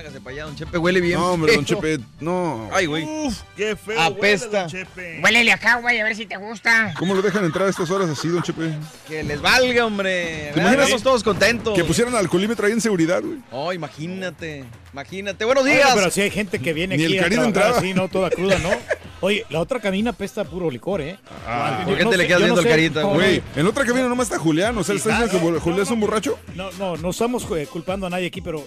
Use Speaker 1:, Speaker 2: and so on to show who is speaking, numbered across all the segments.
Speaker 1: Hágase para allá, don Chepe, huele bien.
Speaker 2: No, hombre, don. Chepe, no.
Speaker 1: Ay, güey.
Speaker 3: Uf, qué feo.
Speaker 1: Apesta.
Speaker 3: huele, don Chepe.
Speaker 4: Huélele acá, güey, a ver si te gusta.
Speaker 2: ¿Cómo lo dejan entrar a estas horas así, don Chepe?
Speaker 1: Que les valga, hombre.
Speaker 2: ¿Te imaginas?
Speaker 1: Estamos todos contentos.
Speaker 2: Que pusieran alcoholímetro ahí en seguridad, güey.
Speaker 1: Oh, imagínate. Imagínate. Buenos
Speaker 5: Oye,
Speaker 1: días.
Speaker 5: pero si hay gente que viene
Speaker 2: Ni
Speaker 5: aquí
Speaker 2: el
Speaker 5: a trabajar
Speaker 2: entraba.
Speaker 5: así, ¿no? Toda cruda, ¿no? Oye, la otra cabina pesta puro licor, ¿eh?
Speaker 1: Ah, ¿por qué
Speaker 5: no
Speaker 1: te le quedas
Speaker 5: no
Speaker 1: viendo el
Speaker 5: sé
Speaker 1: carita,
Speaker 2: Güey, en otra cabina nomás está Julián. O sea, ¿le está diciendo que Julián es un borracho?
Speaker 5: No, no, no estamos eh, culpando a nadie aquí, pero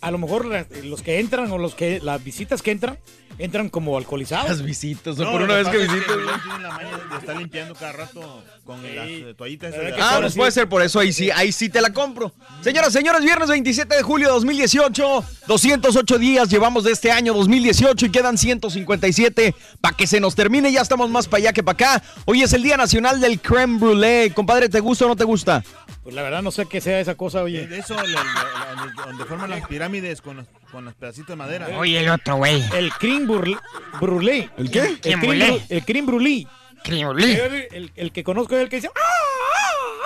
Speaker 5: a lo mejor los que entran o los que las visitas que entran entran como alcoholizados.
Speaker 1: Las visitas,
Speaker 3: No,
Speaker 1: por una vez que
Speaker 3: es
Speaker 1: visitas.
Speaker 3: Julián tiene la maña de estar limpiando cada rato con las eh, toallitas.
Speaker 1: Ah,
Speaker 3: alcohol.
Speaker 1: pues puede ser por eso, ahí sí, ahí sí te la compro. Señoras, señores, viernes 27 de julio de 2018, 208 días llevamos de este año 2018 y quedan 157 para que se nos termine, ya estamos más para allá que para acá. Hoy es el Día Nacional del Creme Brûlée. Compadre, ¿te gusta o no te gusta?
Speaker 5: Pues la verdad no sé qué sea esa cosa, oye.
Speaker 3: de eso, la- la- la- donde, donde forman las pirámides con los, con los pedacitos de madera.
Speaker 4: Oye, el otro, güey.
Speaker 5: El cream brûlée. brûlée.
Speaker 2: ¿El qué?
Speaker 5: El
Speaker 4: Creme
Speaker 5: cream,
Speaker 4: brûlée.
Speaker 5: bru- el cream brûlée.
Speaker 4: Criolí.
Speaker 5: El, el- el que conozco es el que dice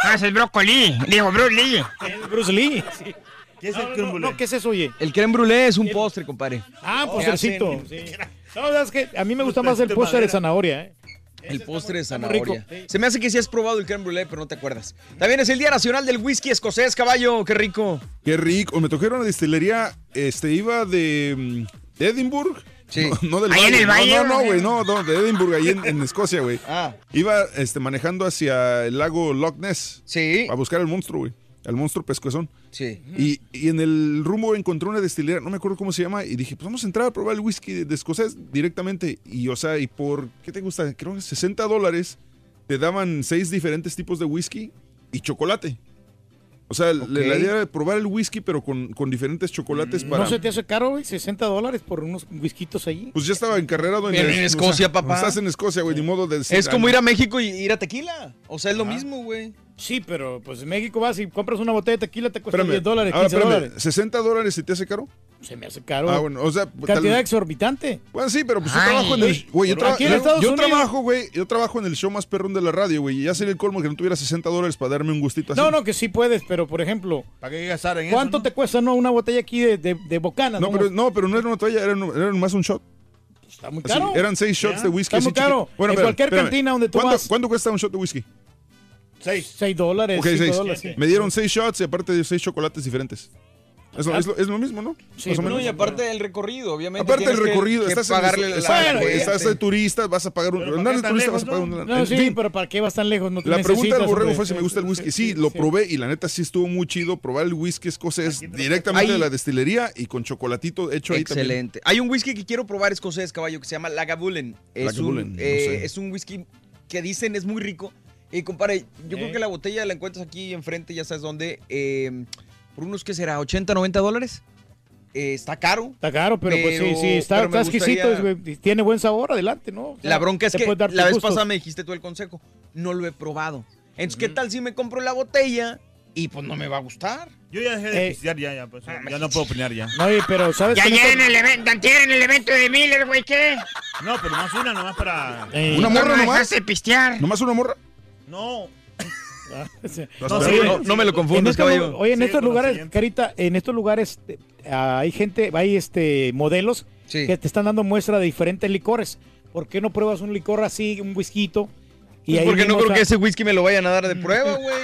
Speaker 4: Ah, es el brócoli. Digo, Bruce Lee.
Speaker 5: ¡Ah! El Bruce Lee. sí.
Speaker 3: ¿Qué es
Speaker 5: No,
Speaker 3: el
Speaker 5: no,
Speaker 3: creme
Speaker 5: no,
Speaker 3: brûlée?
Speaker 5: ¿qué es eso, oye?
Speaker 1: El creme brûlée es un postre, compadre.
Speaker 5: Ah,
Speaker 1: Oh,
Speaker 5: postrecito.
Speaker 1: hacen-
Speaker 5: sí. No, es que a mí me gusta más el postre de zanahoria, ¿eh?
Speaker 1: El postre de
Speaker 5: rico,
Speaker 1: zanahoria.
Speaker 5: sí.
Speaker 1: Se me hace que sí has probado el creme brûlée, pero no te acuerdas. También es el Día Nacional del Whisky Escocés, caballo. Qué rico.
Speaker 2: Qué rico. Me tocaron una distillería, este, iba de, mm, de Edinburgh.
Speaker 1: Sí.
Speaker 2: No, no del
Speaker 4: Ahí en el valle,
Speaker 2: No, no,
Speaker 4: ¿no?
Speaker 2: güey, no, no, de Edinburgh, ahí en, en Escocia, güey.
Speaker 1: Ah,
Speaker 2: Iba este, manejando hacia el lago Loch Ness
Speaker 1: sí.
Speaker 2: a buscar al monstruo, güey. Al monstruo pescuezón.
Speaker 1: Sí.
Speaker 2: Y, y en el rumbo encontré una destilería, no me acuerdo cómo se llama, y dije, pues vamos a entrar a probar el whisky de, de escocés directamente. Y, o sea, y por, ¿qué te gusta? Creo que 60 dólares te daban seis diferentes tipos de whisky y chocolate. O sea, le- la idea era probar el whisky, pero con, con diferentes chocolates para...
Speaker 5: ¿No se te hace caro, güey? 60 dólares por unos whiskitos ahí.
Speaker 2: Pues ya estaba encarrerado en,
Speaker 1: En Escocia,
Speaker 2: o sea,
Speaker 1: papá.
Speaker 2: Estás en Escocia, güey, ni modo de decir...
Speaker 1: Es como
Speaker 2: ah,
Speaker 1: ir a México y ir a tequila. O sea, es lo mismo, güey.
Speaker 5: Sí, pero pues en México vas y compras una botella de tequila, te cuesta
Speaker 2: Espérame,
Speaker 5: 10 dólares,
Speaker 2: ahora,
Speaker 5: 15
Speaker 2: espérame,
Speaker 5: dólares.
Speaker 2: 60 dólares si te hace caro.
Speaker 5: Se me hace caro.
Speaker 2: Ah, bueno, o sea,
Speaker 5: Cantidad
Speaker 2: tal-
Speaker 5: exorbitante.
Speaker 2: Bueno, sí, pero pues yo trabajo en el.
Speaker 5: güey,
Speaker 2: yo,
Speaker 5: pero
Speaker 2: tra-
Speaker 5: aquí en
Speaker 2: yo-
Speaker 5: Estados
Speaker 2: yo
Speaker 5: Unidos-
Speaker 2: trabajo, güey. Yo trabajo en el show más perrón de la radio, güey. Y ya sería el colmo que no tuviera 60 dólares para darme un gustito así.
Speaker 5: No, no, que sí puedes, pero por ejemplo,
Speaker 3: ¿Para qué gastar en
Speaker 5: ¿cuánto
Speaker 3: eso?
Speaker 5: te cuesta no una botella aquí de, de, de Bocana?
Speaker 2: No,
Speaker 5: no?
Speaker 2: pero, no, pero no era una toalla, era, era más un shot.
Speaker 5: Está muy
Speaker 2: Así,
Speaker 5: caro.
Speaker 2: eran seis shots
Speaker 3: Ya,
Speaker 2: de whisky.
Speaker 5: está muy caro.
Speaker 2: chiquito.
Speaker 5: En
Speaker 2: espérame,
Speaker 5: cualquier
Speaker 2: espérame.
Speaker 5: cantina donde tú
Speaker 2: ¿Cuánto,
Speaker 5: vas.
Speaker 2: ¿Cuánto cuesta un shot de whisky?
Speaker 3: Seis.
Speaker 5: 6 dólares,
Speaker 2: Ok,
Speaker 5: 5
Speaker 2: seis.
Speaker 5: dólares. sí.
Speaker 2: Me dieron seis shots y aparte de seis chocolates diferentes. Es lo, es lo- es lo mismo, ¿no?
Speaker 5: Sí,
Speaker 2: Más o
Speaker 5: pero
Speaker 1: No, y aparte del recorrido, obviamente.
Speaker 2: Aparte
Speaker 1: que-
Speaker 2: recorrido,
Speaker 1: que
Speaker 2: estás, en-
Speaker 1: la- la
Speaker 2: de turista, vas a pagar un.
Speaker 3: Pero ¿para
Speaker 2: andar
Speaker 3: qué
Speaker 2: de
Speaker 3: tan
Speaker 2: turista
Speaker 3: lejos,
Speaker 2: vas a pagar
Speaker 3: no?
Speaker 2: un.
Speaker 5: No,
Speaker 2: en
Speaker 5: sí,
Speaker 2: fin.
Speaker 5: pero ¿para qué vas tan lejos? No te
Speaker 2: La pregunta del borrego fue si me gusta el whisky. Sí, lo probé y la neta sí estuvo muy chido. Probar el whisky escocés directamente
Speaker 1: Ahí-
Speaker 2: de la destilería y con chocolatito hecho ahí también.
Speaker 1: Excelente. Hay un whisky que quiero probar escocés, caballo, que se llama Lagavulin. Es,
Speaker 2: Lagavulin,
Speaker 1: un, eh,
Speaker 2: sé.
Speaker 1: es un whisky que dicen es muy rico. Y compadre, yo
Speaker 5: Eh.
Speaker 1: creo que la botella la encuentras aquí enfrente, ya sabes dónde, eh, por unos, ¿qué será? ¿80, 90 dólares? Eh, está caro.
Speaker 5: Está caro, pero, pues sí, sí, está, exquisito,
Speaker 1: gustaría-
Speaker 5: es, güey, tiene buen sabor, adelante, ¿no? O sea,
Speaker 1: La bronca es que la vez pasada me dijiste tú el consejo. No lo he probado. Entonces, ¿qué tal si me compro la botella y pues no me va a gustar?
Speaker 3: Yo ya dejé de
Speaker 5: Eh.
Speaker 3: pistear ya, ya, pues, ya no puedo opinar ya.
Speaker 5: No, oye, pero ¿sabes
Speaker 4: Ya
Speaker 5: qué?
Speaker 4: ayer en el evento, en el evento de Miller, güey, ¿qué?
Speaker 3: No, pero más una, nomás para...
Speaker 5: Eh,
Speaker 2: ¿Una morra nomás?
Speaker 4: dejaste pistear.
Speaker 2: ¿Nomás una morra?
Speaker 3: No.
Speaker 2: No,
Speaker 3: No,
Speaker 2: sí,
Speaker 1: No, no me lo confundas, caballo.
Speaker 5: oye, en
Speaker 3: Sí,
Speaker 5: estos lugares. Carita, en estos lugares eh, hay gente, hay este modelos
Speaker 1: Sí.
Speaker 5: que te están dando muestra de diferentes licores. ¿Por qué no pruebas un licor así, un whisky? Y
Speaker 1: Pues porque no creo que ese whisky me lo vayan a dar de prueba, güey.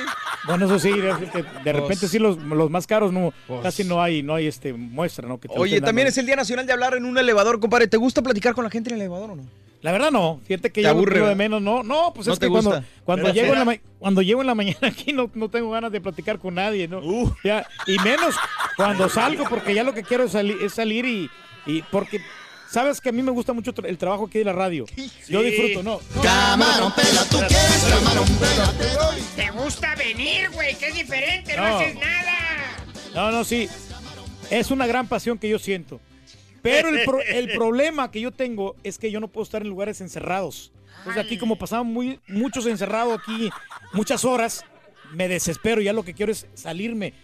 Speaker 5: Bueno, eso sí, de, de- de repente
Speaker 1: Pues-
Speaker 5: sí los, los más caros no
Speaker 1: Pues-
Speaker 5: casi no hay no hay este muestra, ¿no? Que
Speaker 1: Oye, también
Speaker 5: dando.
Speaker 1: es el Día Nacional de hablar en un elevador, compadre. ¿Te gusta platicar con la gente en el elevador o no?
Speaker 5: La verdad no, fíjate que yo
Speaker 1: aburre,
Speaker 5: de menos, no, no, pues
Speaker 1: ¿No
Speaker 5: es
Speaker 1: te
Speaker 5: que cuando,
Speaker 1: gusta?
Speaker 5: cuando llego en la cuando llego en la mañana aquí no, no tengo ganas de platicar con nadie, ¿no?
Speaker 3: Uh.
Speaker 5: Ya, y menos cuando salgo, porque ya lo que quiero es, sali- es salir y, y porque sabes que a mí me gusta mucho el trabajo aquí de la radio. Yo disfruto, ¿no?
Speaker 6: Camarón, pela, tú quieres camarón, pela, te doy.
Speaker 4: Te gusta venir, güey, que es diferente, no,
Speaker 5: No.
Speaker 4: haces nada.
Speaker 5: No, no, sí. Es una gran pasión que yo siento. Pero el, pro- el problema que yo tengo es que yo no puedo estar en lugares encerrados. Entonces aquí como pasamos muy, muchos encerrados aquí, muchas horas, me desespero. Ya lo que quiero es salirme.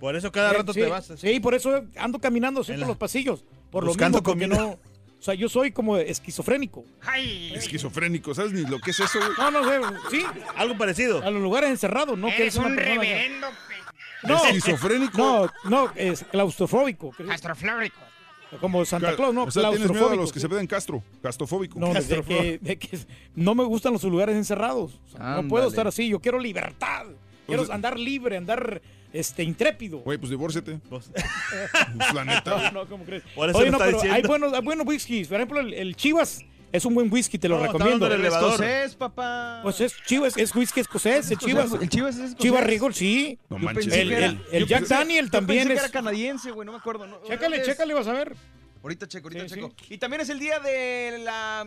Speaker 3: por eso cada rato
Speaker 5: sí,
Speaker 3: te vas.
Speaker 5: Sí, por eso ando caminando siempre
Speaker 3: la-
Speaker 5: por los pasillos. Por lo
Speaker 3: buscando
Speaker 5: mismo, porque
Speaker 3: comida.
Speaker 5: no... O sea, yo soy como esquizofrénico.
Speaker 4: Ay,
Speaker 2: Esquizofrénico, ¿sabes ni lo que es eso, güey?
Speaker 5: No, no sé, sí,
Speaker 3: Algo parecido.
Speaker 5: a los lugares encerrados, ¿no?
Speaker 4: Eres
Speaker 5: una
Speaker 4: un reverendo pe-
Speaker 5: No,
Speaker 2: ¿Esquizofrénico?
Speaker 5: no, no, es claustrofóbico.
Speaker 4: astroflórico.
Speaker 5: Como Santa Claus, no,
Speaker 2: o sea, tienes miedo a
Speaker 5: claustrofóbico.
Speaker 2: los que se ven Castro, castrofóbico.
Speaker 5: No, de que, de que no me gustan los lugares encerrados. O sea, no puedo estar así. Yo quiero libertad. Quiero andar libre, andar este intrépido.
Speaker 2: Güey, pues divórciate.
Speaker 3: Pues-
Speaker 2: Pues, la neta, güey.
Speaker 5: No, ¿cómo crees?
Speaker 3: Por eso
Speaker 5: Oye, no,
Speaker 3: está
Speaker 5: pero hay buenos, hay buenos whiskies. Por ejemplo, el, el Chivas es un buen whisky, te lo
Speaker 3: No, está
Speaker 5: recomiendo.
Speaker 3: elevador.
Speaker 1: Escocés, papá.
Speaker 5: Pues es Chivas, es whisky escocés, el Chivas.
Speaker 1: El Chivas es escocés.
Speaker 5: Chivas Rigor, sí.
Speaker 2: No manches.
Speaker 5: El, el- el Jack
Speaker 1: pensé-
Speaker 5: Daniel
Speaker 1: yo
Speaker 5: también
Speaker 1: pensé que
Speaker 5: es.
Speaker 1: era canadiense, güey, no me acuerdo. no-
Speaker 5: Chécale,
Speaker 1: es-
Speaker 5: chécale, vas a ver.
Speaker 1: Ahorita checo, ahorita
Speaker 5: Sí,
Speaker 1: checo. Y también es el día de la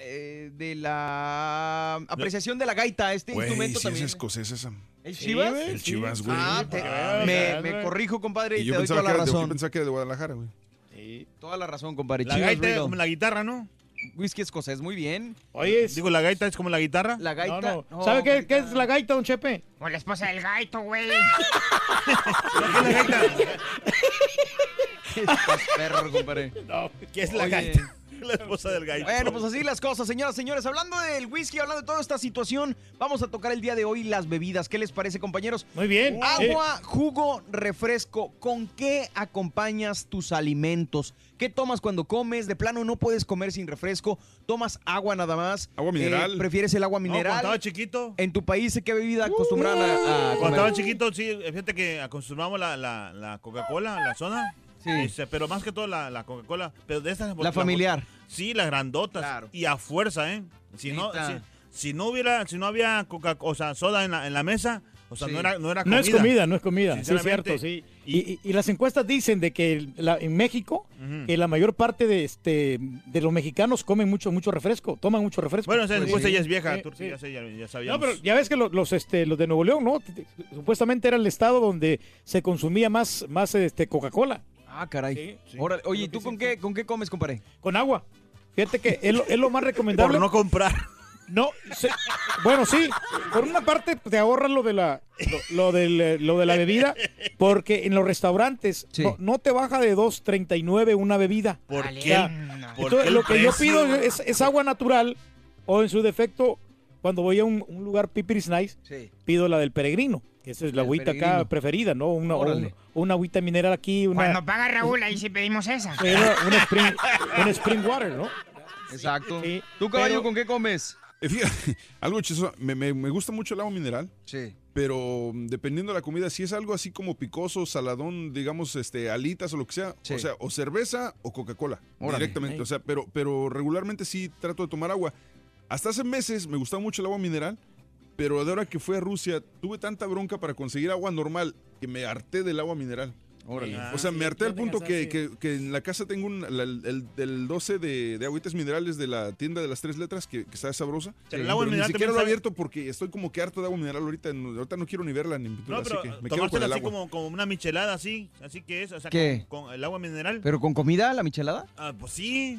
Speaker 1: eh, de la apreciación de la gaita, este
Speaker 2: Güey,
Speaker 1: instrumento
Speaker 2: sí es
Speaker 1: también.
Speaker 2: escoces esa.
Speaker 1: ¿El
Speaker 5: Sí,
Speaker 1: Chivas?
Speaker 5: güey,
Speaker 2: El
Speaker 5: sí.
Speaker 2: Chivas, güey.
Speaker 1: Ah, te-
Speaker 5: Ah,
Speaker 1: me, me corrijo, compadre, y,
Speaker 2: Y yo
Speaker 1: te doy toda la
Speaker 2: era de, yo
Speaker 1: razón.
Speaker 2: pensaba que era de Guadalajara, güey.
Speaker 1: Toda la razón, compadre.
Speaker 3: La
Speaker 1: Chivas
Speaker 3: gaita es como la guitarra, ¿no?
Speaker 1: Whisky escocés, muy bien.
Speaker 5: Oye, es-
Speaker 3: Digo, la gaita es como la guitarra.
Speaker 1: La gaita.
Speaker 5: no, no.
Speaker 1: no,
Speaker 5: ¿Sabe qué, es la gaita, don Chepe?
Speaker 4: O la esposa del gaito, güey.
Speaker 3: ¿Qué es la gaita?
Speaker 1: Estás perro, compadre.
Speaker 3: ¿Qué es la
Speaker 1: Oye.
Speaker 3: gaita? La esposa del gaito.
Speaker 1: Bueno, pues así las cosas, señoras, señores. Hablando del whisky, hablando de toda esta situación, vamos a tocar el día de hoy las bebidas. ¿Qué les parece, compañeros?
Speaker 5: Muy bien. Eh,
Speaker 1: Agua, jugo, refresco. ¿Con qué acompañas tus alimentos? ¿Qué tomas cuando comes? De plano no puedes comer sin refresco. ¿Tomas agua nada más?
Speaker 2: Agua mineral.
Speaker 1: Eh, ¿Prefieres el agua
Speaker 3: No, cuando
Speaker 1: mineral?
Speaker 3: estaba chiquito.
Speaker 1: ¿En tu país qué bebida acostumbran a, a
Speaker 3: Cuando
Speaker 1: comer?
Speaker 3: estaba chiquito, sí, fíjate que acostumbramos la, la, la Coca-Cola, la soda.
Speaker 1: Sí.
Speaker 3: Pero más que todo la, la Coca-Cola. Pero de estas.
Speaker 1: La familiar.
Speaker 3: Sí, las grandotas.
Speaker 1: Claro.
Speaker 3: Y a fuerza, ¿eh? Si no, si, si no hubiera, si no había Coca, o sea, soda en la, en la mesa, o sea,
Speaker 1: Sí.
Speaker 3: no era, no era
Speaker 5: No
Speaker 3: comida.
Speaker 5: es comida, no es comida. Sí, es cierto, sí.
Speaker 3: Y-
Speaker 5: Y, las encuestas dicen de que la- en México, que la mayor parte de este de los mexicanos comen mucho mucho refresco, toman mucho refresco.
Speaker 3: Bueno, esa
Speaker 1: Pues
Speaker 3: encuesta
Speaker 1: sí.
Speaker 3: ya es vieja,
Speaker 5: Sí,
Speaker 3: tú-
Speaker 5: sí.
Speaker 3: ya, sé, ya, ya
Speaker 5: no, pero ya ves que lo- los este los de Nuevo León, ¿no? Supuestamente era el estado donde se consumía más más este Coca-Cola
Speaker 1: Ah, caray.
Speaker 5: Sí, sí.
Speaker 1: Órale. Oye, ¿y
Speaker 5: Lo que
Speaker 1: tú con qué, con qué comes, compadre?
Speaker 5: con agua. Fíjate que es lo, es lo más recomendable.
Speaker 3: Por no comprar.
Speaker 5: No, se- bueno, sí. Por una parte te ahorras lo de la lo, eh, lo de la bebida, porque en los restaurantes
Speaker 1: Sí.
Speaker 5: no, no te baja de 2.39 una bebida.
Speaker 3: ¿Por qué?
Speaker 4: No.
Speaker 3: ¿Por
Speaker 5: Entonces,
Speaker 3: qué
Speaker 5: lo que yo pido es, es agua natural o en su defecto cuando voy a un, un lugar pipiris nice
Speaker 1: Sí.
Speaker 5: pido la del peregrino, esa es la agüita acá preferida, ¿no? Una, un- una agüita mineral aquí, una,
Speaker 4: Cuando paga Raúl, ahí sí pedimos esa.
Speaker 5: una spring, spring water, ¿no?
Speaker 1: Exacto.
Speaker 5: Sí,
Speaker 1: ¿Tú, caballo,
Speaker 5: pero-
Speaker 1: con qué comes?
Speaker 2: Eh, fíjate, algo chistoso. Me, me- me gusta mucho el agua mineral.
Speaker 1: Sí.
Speaker 2: Pero mm, dependiendo de la comida, si es algo así como picoso, saladón, digamos, este, alitas o lo que sea,
Speaker 1: Sí.
Speaker 2: o sea, o cerveza o Coca-Cola, directamente. O sea, pero, pero regularmente sí trato de tomar agua. Hasta hace meses me gustaba mucho el agua mineral, pero de ahora que fui a Rusia tuve tanta bronca para conseguir agua normal que me harté del agua mineral.
Speaker 1: Órale.
Speaker 2: O sea, me harté al punto que, que- que en la casa tengo un, la- el, el- del 12 de, de agüitas minerales de la tienda de las tres letras que, que está sabrosa.
Speaker 3: Pero el agua
Speaker 2: ni
Speaker 3: mineral
Speaker 2: siquiera
Speaker 3: también
Speaker 2: lo he
Speaker 3: sabe-
Speaker 2: abierto porque estoy como que harto de agua mineral ahorita. no- Ahorita no quiero ni verla ni en pintura,
Speaker 3: No, pero
Speaker 2: así que me quedo
Speaker 3: tomársela
Speaker 2: con el
Speaker 3: así
Speaker 2: agua.
Speaker 3: como, como una michelada, así, así que es, o sea,
Speaker 1: ¿Qué?
Speaker 3: Con, con el agua mineral.
Speaker 1: ¿Pero con comida, la michelada?
Speaker 3: Ah, pues sí.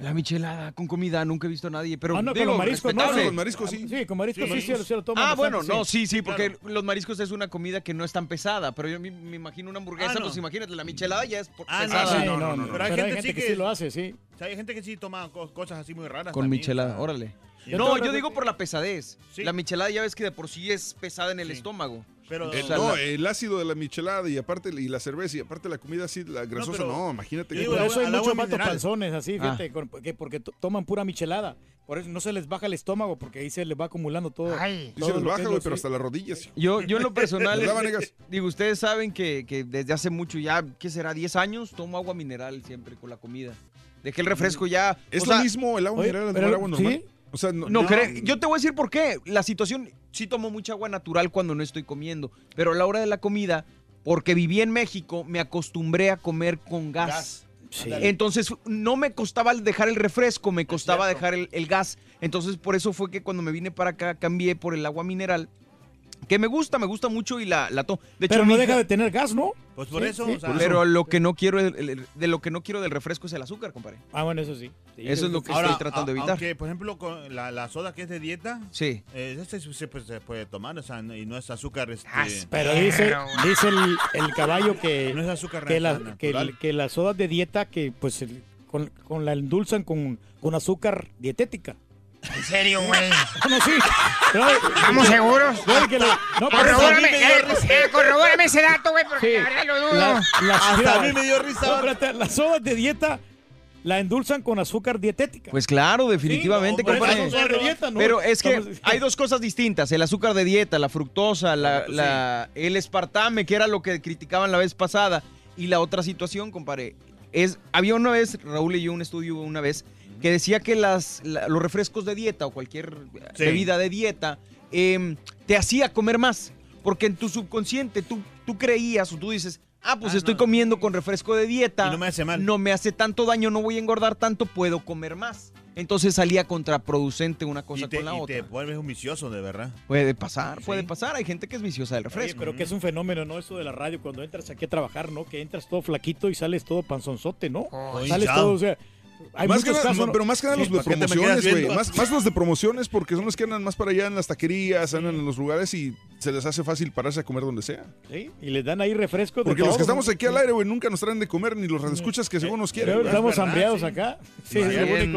Speaker 1: La michelada con comida, nunca he visto a nadie. Pero
Speaker 5: Ah, no, con
Speaker 1: digo,
Speaker 5: los mariscos, ¿no?
Speaker 1: respetable.
Speaker 2: Con mariscos sí.
Speaker 5: Sí, con mariscos sí,
Speaker 3: Sí.
Speaker 5: sí, se lo toman
Speaker 1: Ah,
Speaker 5: bastante,
Speaker 1: bueno, no, sí, sí,
Speaker 3: Sí,
Speaker 1: porque
Speaker 3: claro.
Speaker 1: los mariscos es una comida que no es tan pesada, pero yo me, me imagino una hamburguesa,
Speaker 3: Ah, no.
Speaker 1: pues imagínate, la michelada ya es por-
Speaker 3: Ah, no,
Speaker 1: pesada.
Speaker 5: Sí,
Speaker 3: no,
Speaker 5: no,
Speaker 3: no,
Speaker 5: no,
Speaker 3: no.
Speaker 5: Pero hay gente, que, sí lo hace, sí.
Speaker 3: O sea, hay gente que sí toma co- cosas así muy raras.
Speaker 1: Con
Speaker 3: también,
Speaker 1: michelada, órale.
Speaker 3: Yo
Speaker 1: No, yo digo por la pesadez.
Speaker 3: Sí.
Speaker 1: La michelada ya ves que de por sí es pesada en el
Speaker 3: Sí.
Speaker 1: estómago.
Speaker 3: Pero,
Speaker 2: El-
Speaker 1: O sea,
Speaker 2: no,
Speaker 1: la-
Speaker 2: el ácido de la michelada y aparte y la cerveza y aparte la comida así, la grasosa, no,
Speaker 3: pero
Speaker 2: imagínate
Speaker 3: yo
Speaker 2: que
Speaker 3: digo,
Speaker 5: Por
Speaker 3: el
Speaker 5: eso hay
Speaker 3: el
Speaker 5: muchos
Speaker 3: mineral.
Speaker 5: panzones así,
Speaker 1: Ah.
Speaker 5: fíjate, con- que porque to- toman pura michelada. Por eso no se les baja el estómago, porque ahí se les va acumulando todo.
Speaker 4: Ay.
Speaker 2: sí se
Speaker 5: todo
Speaker 2: les baja, güey, pero
Speaker 5: sí.
Speaker 2: hasta las rodillas.
Speaker 1: Yo, yo en lo personal,
Speaker 2: ¿Verdad, Vanegas?
Speaker 1: digo, ustedes saben que, que desde hace mucho ya, ¿qué será? 10 años, tomo agua mineral siempre con la comida. Dejé el refresco ya.
Speaker 2: Es
Speaker 1: o
Speaker 2: lo
Speaker 1: sea,
Speaker 2: mismo el agua
Speaker 5: Oye,
Speaker 2: mineral tomar agua normal.
Speaker 5: ¿sí?
Speaker 2: O sea, no,
Speaker 1: No, yo te voy a decir por qué. La situación, sí tomo mucha agua natural cuando no estoy comiendo, pero a la hora de la comida, porque viví en México, me acostumbré a comer con gas.
Speaker 3: Gas.
Speaker 5: Sí.
Speaker 1: Entonces no me costaba dejar el refresco, me costaba dejar el, el gas. Entonces por eso fue que cuando me vine para acá cambié por el agua mineral, que me gusta, me gusta mucho y la, la tomo. De hecho,
Speaker 5: Pero no
Speaker 1: hija-
Speaker 5: deja de tener gas, ¿no?
Speaker 3: Pues por
Speaker 5: Sí,
Speaker 3: eso,
Speaker 5: sí.
Speaker 3: o sea,
Speaker 1: pero lo que no quiero el- el- de lo que no quiero del refresco es el azúcar, compadre.
Speaker 5: Ah, bueno, eso sí. Sí,
Speaker 1: Eso es lo que
Speaker 3: ahora,
Speaker 1: estoy tratando de evitar.
Speaker 3: Aunque, por ejemplo, con la, la soda que es de dieta,
Speaker 1: Sí.
Speaker 3: eh, ese se, pues, puede tomar, o sea, y no es azúcar, este,
Speaker 5: Pero dice, dice el, el caballo que,
Speaker 3: no es azúcar
Speaker 5: que, la,
Speaker 3: natural.
Speaker 5: que, que las sodas de dieta que pues el- con, con la endulzan con, con azúcar dietética.
Speaker 4: En serio, güey.
Speaker 5: No, sí.
Speaker 4: ¿Estamos seguros?
Speaker 5: no, que la- no, por eso-
Speaker 4: Corrobórame, eh, eh, ese dato, güey, porque
Speaker 5: Sí.
Speaker 4: la verdad lo dudo.
Speaker 3: Hasta a mí me dio risa.
Speaker 5: no, espérate, las sodas de dieta la endulzan con azúcar dietética.
Speaker 1: Pues claro, definitivamente,
Speaker 3: Sí, no, hombre,
Speaker 1: compadre. Pero es que
Speaker 5: Estamos-
Speaker 1: hay dos cosas distintas, el azúcar de dieta, la fructosa, la,
Speaker 3: Correcto,
Speaker 1: la- el espartame, que era lo que criticaban la vez pasada, y la otra situación, compadre, es, había una vez, Raúl leyó un estudio una vez, que decía que las, la- los refrescos de dieta o cualquier
Speaker 3: Sí.
Speaker 1: bebida de dieta em, te hacía comer más, porque en tu subconsciente tú, tú creías o tú dices, ah, pues
Speaker 3: Ah,
Speaker 1: estoy
Speaker 3: no.
Speaker 1: comiendo con refresco de dieta,
Speaker 3: Y no me hace mal.
Speaker 1: no me hace tanto daño, no voy a engordar tanto, puedo comer más. Entonces salía contraproducente una cosa
Speaker 3: y te,
Speaker 1: con la
Speaker 3: y
Speaker 1: otra.
Speaker 3: te vuelves un vicioso, de verdad.
Speaker 1: Puede pasar,
Speaker 3: Sí.
Speaker 1: puede pasar. Hay gente que es viciosa del
Speaker 5: Oye,
Speaker 1: refresco.
Speaker 5: pero que es un fenómeno, ¿no? Eso de la radio, cuando entras aquí a trabajar, ¿no? Que entras todo flaquito y sales todo panzonzote, ¿no?
Speaker 3: Oh,
Speaker 5: sales todo, o sea, hay
Speaker 2: más
Speaker 5: muchos
Speaker 2: que nada-
Speaker 5: casos, ¿no?
Speaker 2: pero más que nada
Speaker 5: Sí,
Speaker 2: los de
Speaker 3: ¿para qué te me quedas
Speaker 2: promociones, güey. más los de promociones porque son los que andan más para allá en las taquerías, andan en los lugares y se les hace fácil pararse a comer donde sea.
Speaker 5: Sí, y les dan ahí refrescos de
Speaker 2: Porque los
Speaker 5: todo,
Speaker 2: que estamos
Speaker 5: ¿no?
Speaker 2: aquí al aire, güey, nunca nos traen de comer ni los escuchas que según nos quieren.
Speaker 5: Pero
Speaker 2: güey.
Speaker 5: estamos
Speaker 3: verdad, sí.
Speaker 5: acá. Sí,
Speaker 3: tienes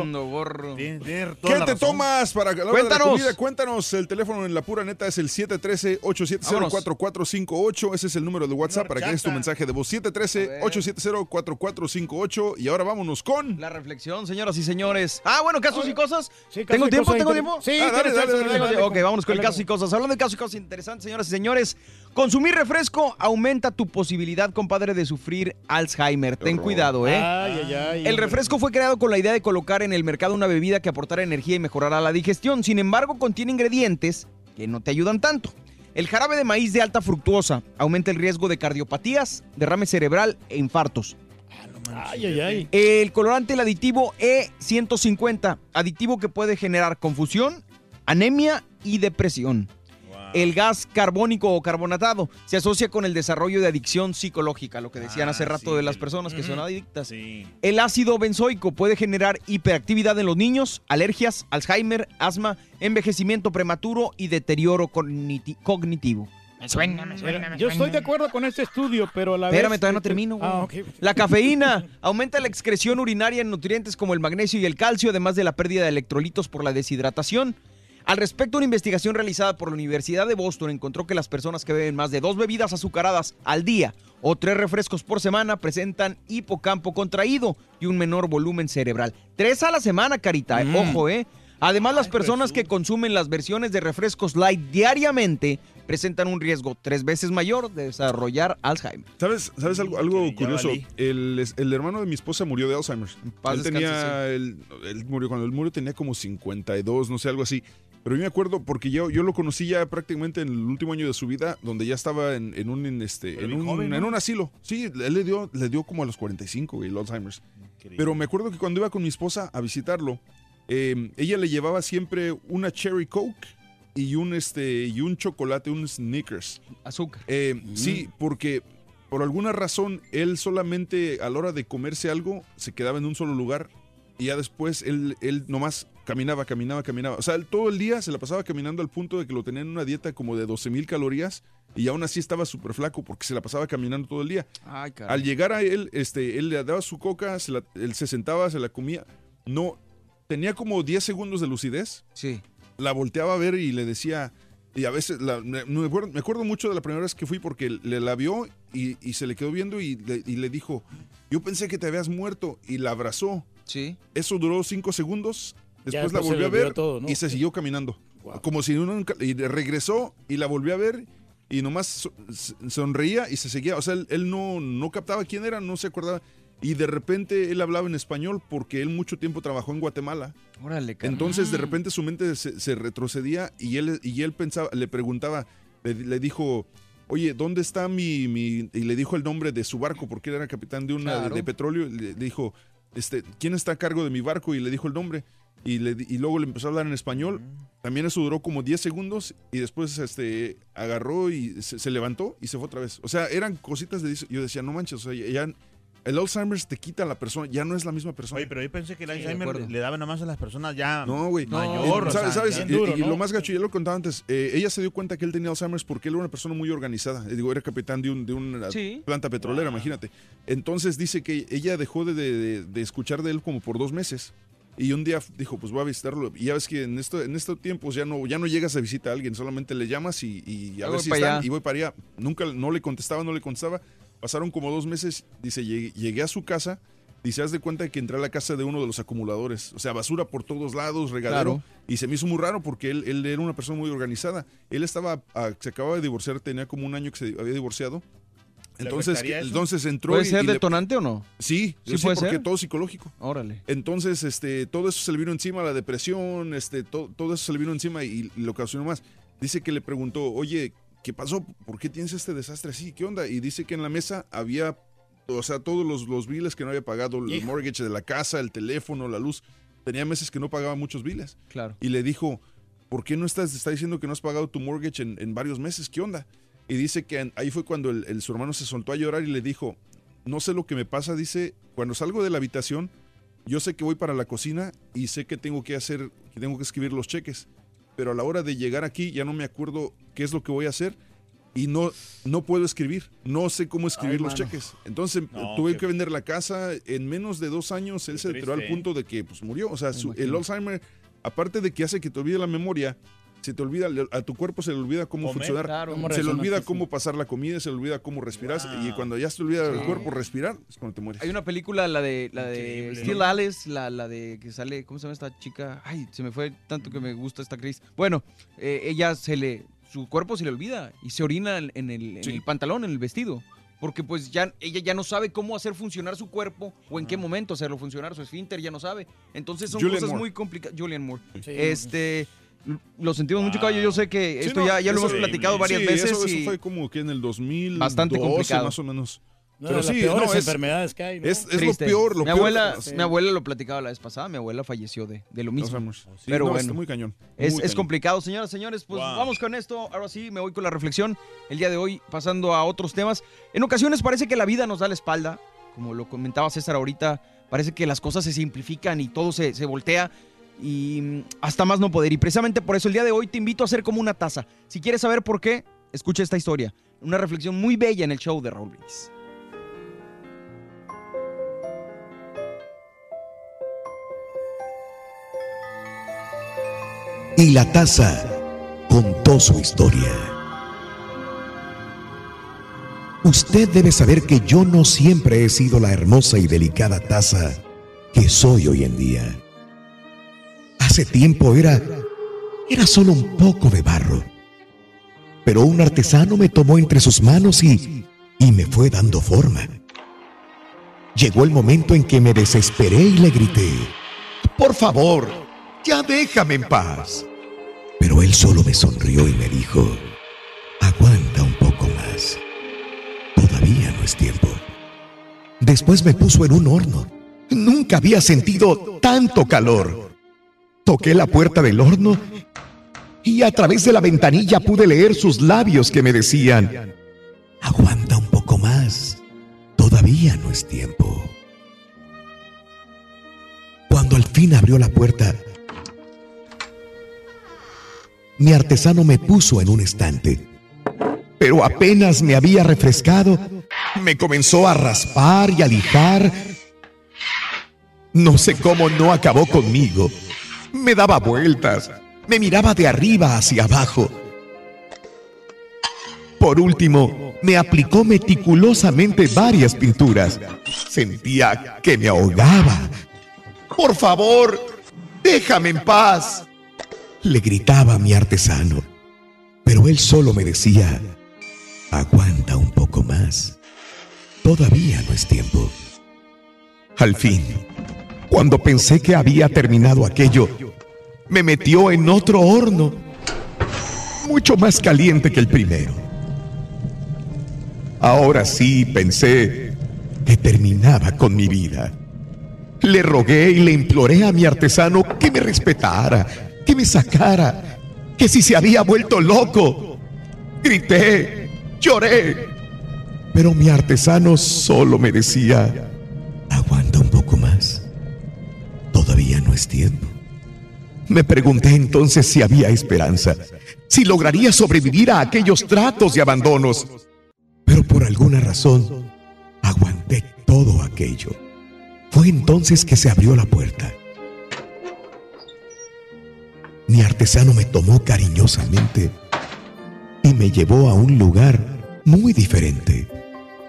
Speaker 3: toda
Speaker 2: ¿Qué
Speaker 3: la
Speaker 2: te
Speaker 3: razón.
Speaker 2: tomas para la hora de la
Speaker 1: Cuéntanos.
Speaker 2: comida? Cuéntanos. El teléfono en la pura neta es el 713-870-4458. Ese es el número de WhatsApp para que des tu mensaje de voz. 713-870-4458. Y ahora vámonos con...
Speaker 1: La reflexión, señoras y señores. Ah, bueno, casos y cosas.
Speaker 5: Sí, casos
Speaker 1: ¿Tengo
Speaker 5: y
Speaker 1: tiempo?
Speaker 5: cosas
Speaker 1: ¿Tengo
Speaker 5: inter-
Speaker 1: tiempo?
Speaker 5: Sí,
Speaker 2: Ah, dale, dale, dale,
Speaker 5: dale,
Speaker 1: ok, vámonos con el caso y cosas. Hablando de casos y cosas interesantes, señoras y señores. Consumir refresco aumenta tu posibilidad, compadre, de sufrir Alzheimer. Ten cuidado, ¿eh?
Speaker 5: Ay, ay, ay.
Speaker 1: El refresco fue creado con la idea de colocar en el mercado una bebida que aportara energía y mejorara la digestión. Sin embargo, contiene ingredientes que no te ayudan tanto. El jarabe de maíz de alta fructuosa aumenta el riesgo de cardiopatías, derrame cerebral e infartos.
Speaker 5: Ay, ay, ay.
Speaker 1: El colorante, el aditivo E150, aditivo que puede generar confusión, anemia y depresión. El gas carbónico o carbonatado se asocia con el desarrollo de adicción psicológica, lo que decían
Speaker 3: Ah,
Speaker 1: hace rato
Speaker 3: sí,
Speaker 1: de las
Speaker 3: el-
Speaker 1: personas que son adictas.
Speaker 3: Sí.
Speaker 1: El ácido benzoico puede generar hiperactividad en los niños, alergias, Alzheimer, asma, envejecimiento prematuro y deterioro cogniti- cognitivo.
Speaker 4: Me suena, me suena, me
Speaker 5: Yo estoy de
Speaker 4: suena.
Speaker 5: acuerdo con este estudio, pero a la
Speaker 1: Espérame,
Speaker 5: vez...
Speaker 1: todavía no termino, güey.
Speaker 5: Ah.
Speaker 1: La cafeína aumenta la excreción urinaria en nutrientes como el magnesio y el calcio, además de la pérdida de electrolitos por la deshidratación. Al respecto, una investigación realizada por la Universidad de Boston encontró que las personas que beben más de dos bebidas azucaradas al día o tres refrescos por semana presentan hipocampo contraído y un menor volumen cerebral. Tres a la semana, carita, eh,
Speaker 5: Mm.
Speaker 1: ojo, ¿eh? Además, las personas
Speaker 3: Jesús.
Speaker 1: que consumen las versiones de refrescos light diariamente presentan un riesgo tres veces mayor de desarrollar Alzheimer.
Speaker 2: ¿Sabes, ¿sabes algo, curioso? El, hermano de mi esposa murió de Alzheimer.
Speaker 1: paz
Speaker 2: él
Speaker 1: descanse,
Speaker 2: tenía, él, él murió, cuando él murió tenía como 52, no sé, algo así. Pero yo me acuerdo porque yo, yo lo conocí ya prácticamente en el último año de su vida, donde ya estaba en, en un en este en un,
Speaker 3: joven, ¿no?
Speaker 2: en un asilo. Sí, él le dio le dio como a los 45, güey, el Alzheimer's. Pero me acuerdo que cuando iba con mi esposa a visitarlo, eh, ella le llevaba siempre una cherry coke y un este y un chocolate, un Snickers.
Speaker 1: Azúcar.
Speaker 2: Eh, Sí, porque por alguna razón él solamente a la hora de comerse algo se quedaba en un solo lugar y ya después él, él nomás caminaba, caminaba, caminaba. O sea, él todo el día se la pasaba caminando al punto de que lo tenía en una dieta como de 12 mil calorías y aún así estaba súper flaco porque se la pasaba caminando todo el día.
Speaker 1: Ay, caray.
Speaker 2: Al llegar a él, este, él le daba su coca, se la- él se sentaba, se la comía. No, tenía como 10 segundos de lucidez.
Speaker 1: Sí.
Speaker 2: La volteaba a ver y le decía, y a veces, la- me, me acuerdo, me acuerdo mucho de la primera vez que fui porque le la vio y, y se le quedó viendo y le, y le dijo, yo pensé que te habías muerto y la abrazó.
Speaker 1: Sí.
Speaker 2: Eso duró 5 segundos, después la volvió a ver
Speaker 5: todo, ¿no?
Speaker 2: y se siguió caminando. Como si uno nunca, y regresó y la volvió a ver y nomás sonreía y se seguía. O sea, él, él no, no captaba quién era, no se acordaba. Y de repente él hablaba en español porque él mucho tiempo trabajó en Guatemala.
Speaker 1: Órale, caray.
Speaker 2: Entonces de repente su mente se, se retrocedía y él, y él pensaba, le preguntaba, le, le dijo, oye, ¿dónde está mi, mi-" Y le dijo el nombre de su barco porque él era capitán de una de-
Speaker 1: Claro.
Speaker 2: de, petróleo. Le, le dijo, este, ¿quién está a cargo de mi barco? Y le dijo el nombre. Y, le, y luego le empezó a hablar en español. También eso duró como 10 segundos y después este, agarró y se, se levantó y se fue otra vez. O sea, eran cositas de... Yo decía, no manches, o sea, ya... El Alzheimer's te quita a la persona, ya no es la misma persona.
Speaker 3: Oye, pero yo pensé que el
Speaker 1: de
Speaker 3: Alzheimer le daba nomás a las personas ya
Speaker 2: No, güey.
Speaker 3: mayor.
Speaker 2: Y,
Speaker 3: o sea,
Speaker 2: ¿Sabes? sabes?
Speaker 3: ya-
Speaker 2: Y-
Speaker 5: duro,
Speaker 2: y,
Speaker 5: ¿no?
Speaker 2: lo más gacho, ya lo contaba antes, eh, ella se dio cuenta que él tenía Alzheimer's porque él era una persona muy organizada. Eh, Digo, era capitán de, un, de una
Speaker 1: Sí.
Speaker 2: planta petrolera, imagínate. Entonces dice que ella dejó de, de- de escuchar de él como por dos meses. Y un día dijo, pues voy a visitarlo. Y ya ves que en, esto, en estos tiempos ya no, ya no llegas a visitar a alguien, solamente le llamas y, y a ver
Speaker 1: voy
Speaker 2: si
Speaker 1: para
Speaker 2: están.
Speaker 1: allá.
Speaker 2: Y voy para allá. Nunca, no le contestaba, no le contestaba. Pasaron como dos meses. Dice, llegué, llegué a su casa. Dice, haz de cuenta que entré a la casa de uno de los acumuladores. O sea, basura por todos lados, regadero.
Speaker 1: Claro.
Speaker 2: Y se me hizo muy raro porque él, él era una persona muy organizada. Él estaba, se acababa de divorciar, tenía como un año que se había divorciado.
Speaker 3: ¿Le
Speaker 2: Entonces, entonces entró
Speaker 1: ¿Puede
Speaker 2: y-
Speaker 1: ser
Speaker 2: y le-
Speaker 1: detonante o no?
Speaker 2: Sí,
Speaker 1: Sí
Speaker 2: sí,
Speaker 1: puede
Speaker 2: porque
Speaker 1: ser.
Speaker 2: todo psicológico.
Speaker 1: Órale.
Speaker 2: Entonces, este, todo eso se le vino encima, la depresión, este, to- todo eso se le vino encima y, y lo ocasionó más. Dice que le preguntó, oye, ¿qué pasó? ¿Por qué tienes este desastre así? ¿Qué onda? Y dice que en la mesa había, o sea, todos los, los biles que no había pagado, el
Speaker 5: Hijo.
Speaker 2: mortgage de la casa, el teléfono, la luz. Tenía meses que no pagaba muchos biles.
Speaker 1: Claro.
Speaker 2: Y le dijo, ¿por qué no estás, está diciendo que no has pagado tu mortgage en, en varios meses? ¿Qué onda? Y dice que ahí fue cuando el, el- su hermano se soltó a llorar y le dijo, no sé lo que me pasa, dice, cuando salgo de la habitación, yo sé que voy para la cocina y sé que tengo que hacer, que tengo que escribir los cheques, pero a la hora de llegar aquí ya no me acuerdo qué es lo que voy a hacer y no, no puedo escribir, no sé cómo escribir
Speaker 3: Ay,
Speaker 2: los
Speaker 3: mano.
Speaker 2: cheques. Entonces
Speaker 3: No,
Speaker 2: tuve que vender la casa, en menos de dos años él se deterioró al punto de que pues, murió. O sea, su- el. Alzheimer, aparte de que hace que te olvide la memoria, se te olvida, a tu cuerpo se le olvida cómo
Speaker 3: Comer,
Speaker 2: funcionar.
Speaker 1: claro.
Speaker 5: ¿Cómo
Speaker 2: Se le olvida cómo pasar la comida, se le olvida cómo respirar.
Speaker 3: Wow.
Speaker 2: Y cuando ya se te olvida el
Speaker 1: Sí.
Speaker 2: cuerpo respirar, es cuando te mueres.
Speaker 1: Hay una película, la de la de
Speaker 3: Increíble,
Speaker 1: Steel
Speaker 3: ¿no?
Speaker 1: Alice, la, la de que sale, ¿cómo se llama esta chica? Ay, se me fue tanto que me gusta esta actriz. Bueno, eh, ella se le, su cuerpo se le olvida y se orina en, el, en
Speaker 2: Sí.
Speaker 1: el pantalón, en el vestido. Porque pues ya ella ya no sabe cómo hacer funcionar su cuerpo o en qué momento hacerlo funcionar, su esfínter ya no sabe. Entonces son cosas
Speaker 2: Moore.
Speaker 1: muy complicadas. Julian Moore.
Speaker 5: Sí.
Speaker 1: Este, lo sentimos mucho, caballo. Yo sé que
Speaker 2: Sí,
Speaker 1: esto
Speaker 2: no,
Speaker 1: ya, ya lo
Speaker 2: eso-
Speaker 1: hemos platicado varias
Speaker 2: Sí,
Speaker 1: veces
Speaker 2: Eso, eso
Speaker 1: y
Speaker 2: fue como que en el 2000
Speaker 1: Bastante complicado.
Speaker 2: más o menos.
Speaker 5: No,
Speaker 2: Pero sí,
Speaker 5: peores
Speaker 2: no, es-
Speaker 5: enfermedades que hay, ¿no?
Speaker 2: Es, es lo peor, lo
Speaker 1: mi
Speaker 2: peor.
Speaker 1: abuela,
Speaker 5: Sí.
Speaker 1: mi abuela lo platicaba la vez pasada, mi abuela falleció de, de lo mismo.
Speaker 2: Alzheimer's. Sí,
Speaker 1: Pero
Speaker 2: no,
Speaker 1: bueno.
Speaker 2: está muy cañón.
Speaker 1: Es,
Speaker 2: muy
Speaker 1: es
Speaker 2: cañón.
Speaker 1: complicado, señoras, señores. Pues
Speaker 3: Wow.
Speaker 1: vamos con esto. Ahora sí, me voy con la reflexión. El día de hoy, pasando a otros temas. En ocasiones parece que la vida nos da la espalda. Como lo comentaba César ahorita, parece que las cosas se simplifican y todo se, se voltea. Y mm, hasta más no poder. Y precisamente por eso el día de hoy te invito a ser como una taza. Si quieres saber por qué, escucha esta historia. Una reflexión muy bella en el show de Raúl.
Speaker 7: Y la taza contó su historia. Usted debe saber que yo no siempre he sido la hermosa y delicada taza que soy hoy en día. Hace tiempo era era solo un poco de barro. Pero un artesano me tomó entre sus manos y y me fue dando forma. Llegó el momento en que me desesperé y le grité, "Por favor, ya déjame en paz." Pero él solo me sonrió y me dijo, aguanta un poco más. Todavía no es tiempo. Después me puso en un horno. Nunca había sentido tanto calor. Toqué la puerta del horno y a través de la ventanilla pude leer sus labios que me decían, aguanta un poco más, todavía no es tiempo. Cuando al fin abrió la puerta, mi artesano me puso en un estante, pero apenas me había refrescado, me comenzó a raspar y a lijar. No sé cómo no acabó conmigo. Me daba vueltas, me miraba de arriba hacia abajo. Por último, me aplicó meticulosamente varias pinturas. Sentía que me ahogaba. Por favor, déjame en paz. Le gritaba mi artesano, pero él solo me decía, aguanta un poco más. Todavía no es tiempo. Al fin, cuando pensé que había terminado aquello, me metió en otro horno, mucho más caliente que el primero. Ahora sí pensé que terminaba con mi vida. Le rogué y le imploré a mi artesano que me respetara, que me sacara, que si se había vuelto loco. Grité, lloré, pero mi artesano solo me decía, aguanta todavía no es tiempo. Me pregunté entonces si había esperanza, si lograría sobrevivir a aquellos tratos y abandonos. Pero por alguna razón, aguanté todo aquello. Fue entonces que se abrió la puerta. Mi artesano me tomó cariñosamente y me llevó a un lugar muy diferente.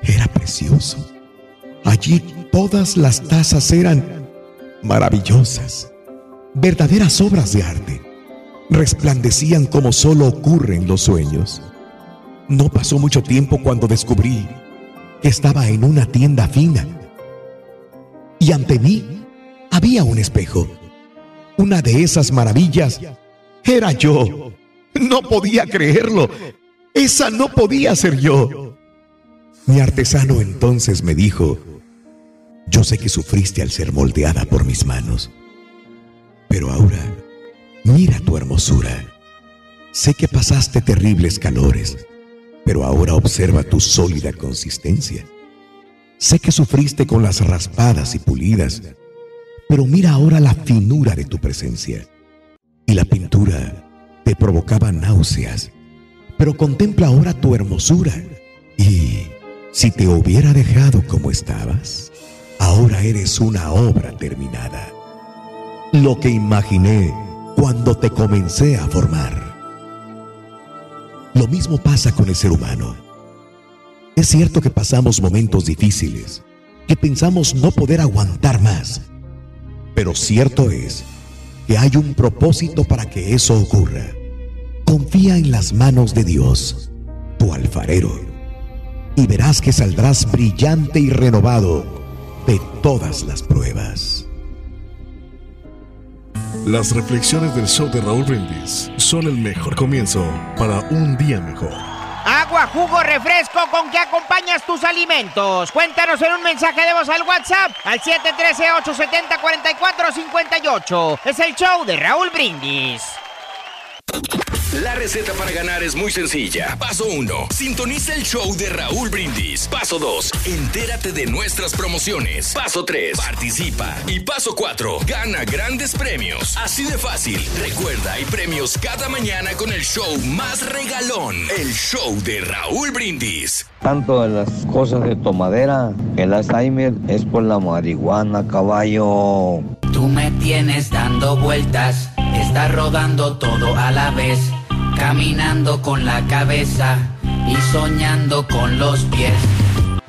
Speaker 7: Era precioso. Allí todas las tazas eran maravillosas, verdaderas obras de arte. Resplandecían como solo ocurre en los sueños. No pasó mucho tiempo cuando descubrí que estaba en una tienda fina. Y ante mí había un espejo. Una de esas maravillas era yo. No podía creerlo. Esa no podía ser yo. Mi artesano entonces me dijo, yo sé que sufriste al ser moldeada por mis manos, pero ahora mira tu hermosura. Sé que pasaste terribles calores, pero ahora observa tu sólida consistencia. Sé que sufriste con las raspadas y pulidas, pero mira ahora la finura de tu presencia. Y la pintura te provocaba náuseas, pero contempla ahora tu hermosura. Y si te hubiera dejado como estabas, ahora eres una obra terminada. Lo que imaginé cuando te comencé a formar. Lo mismo pasa con el ser humano. Es cierto que pasamos momentos difíciles, que pensamos no poder aguantar más, pero cierto es que hay un propósito para que eso ocurra. Confía en las manos de Dios, tu alfarero, y verás que saldrás brillante y renovado de todas las pruebas.
Speaker 8: Las reflexiones del show de Raúl Brindis son el mejor comienzo para un día mejor.
Speaker 9: Agua, jugo, refresco, ¿con qué acompañas tus alimentos? Cuéntanos en un mensaje de voz al WhatsApp al 713-870-4458. Es el show de Raúl Brindis.
Speaker 10: La receta para ganar es muy sencilla. Paso 1. Sintoniza el show de Raúl Brindis. Paso 2. Entérate de nuestras promociones. Paso 3. Participa. Y paso 4. Gana grandes premios. Así de fácil. Recuerda, hay premios cada mañana con el show más regalón. El show de Raúl Brindis.
Speaker 11: Tanto de las cosas de tomadera, el Alzheimer es por la marihuana, caballo.
Speaker 12: Tú me tienes dando vueltas, estás rodando todo a la vez, caminando con la cabeza y soñando con los pies.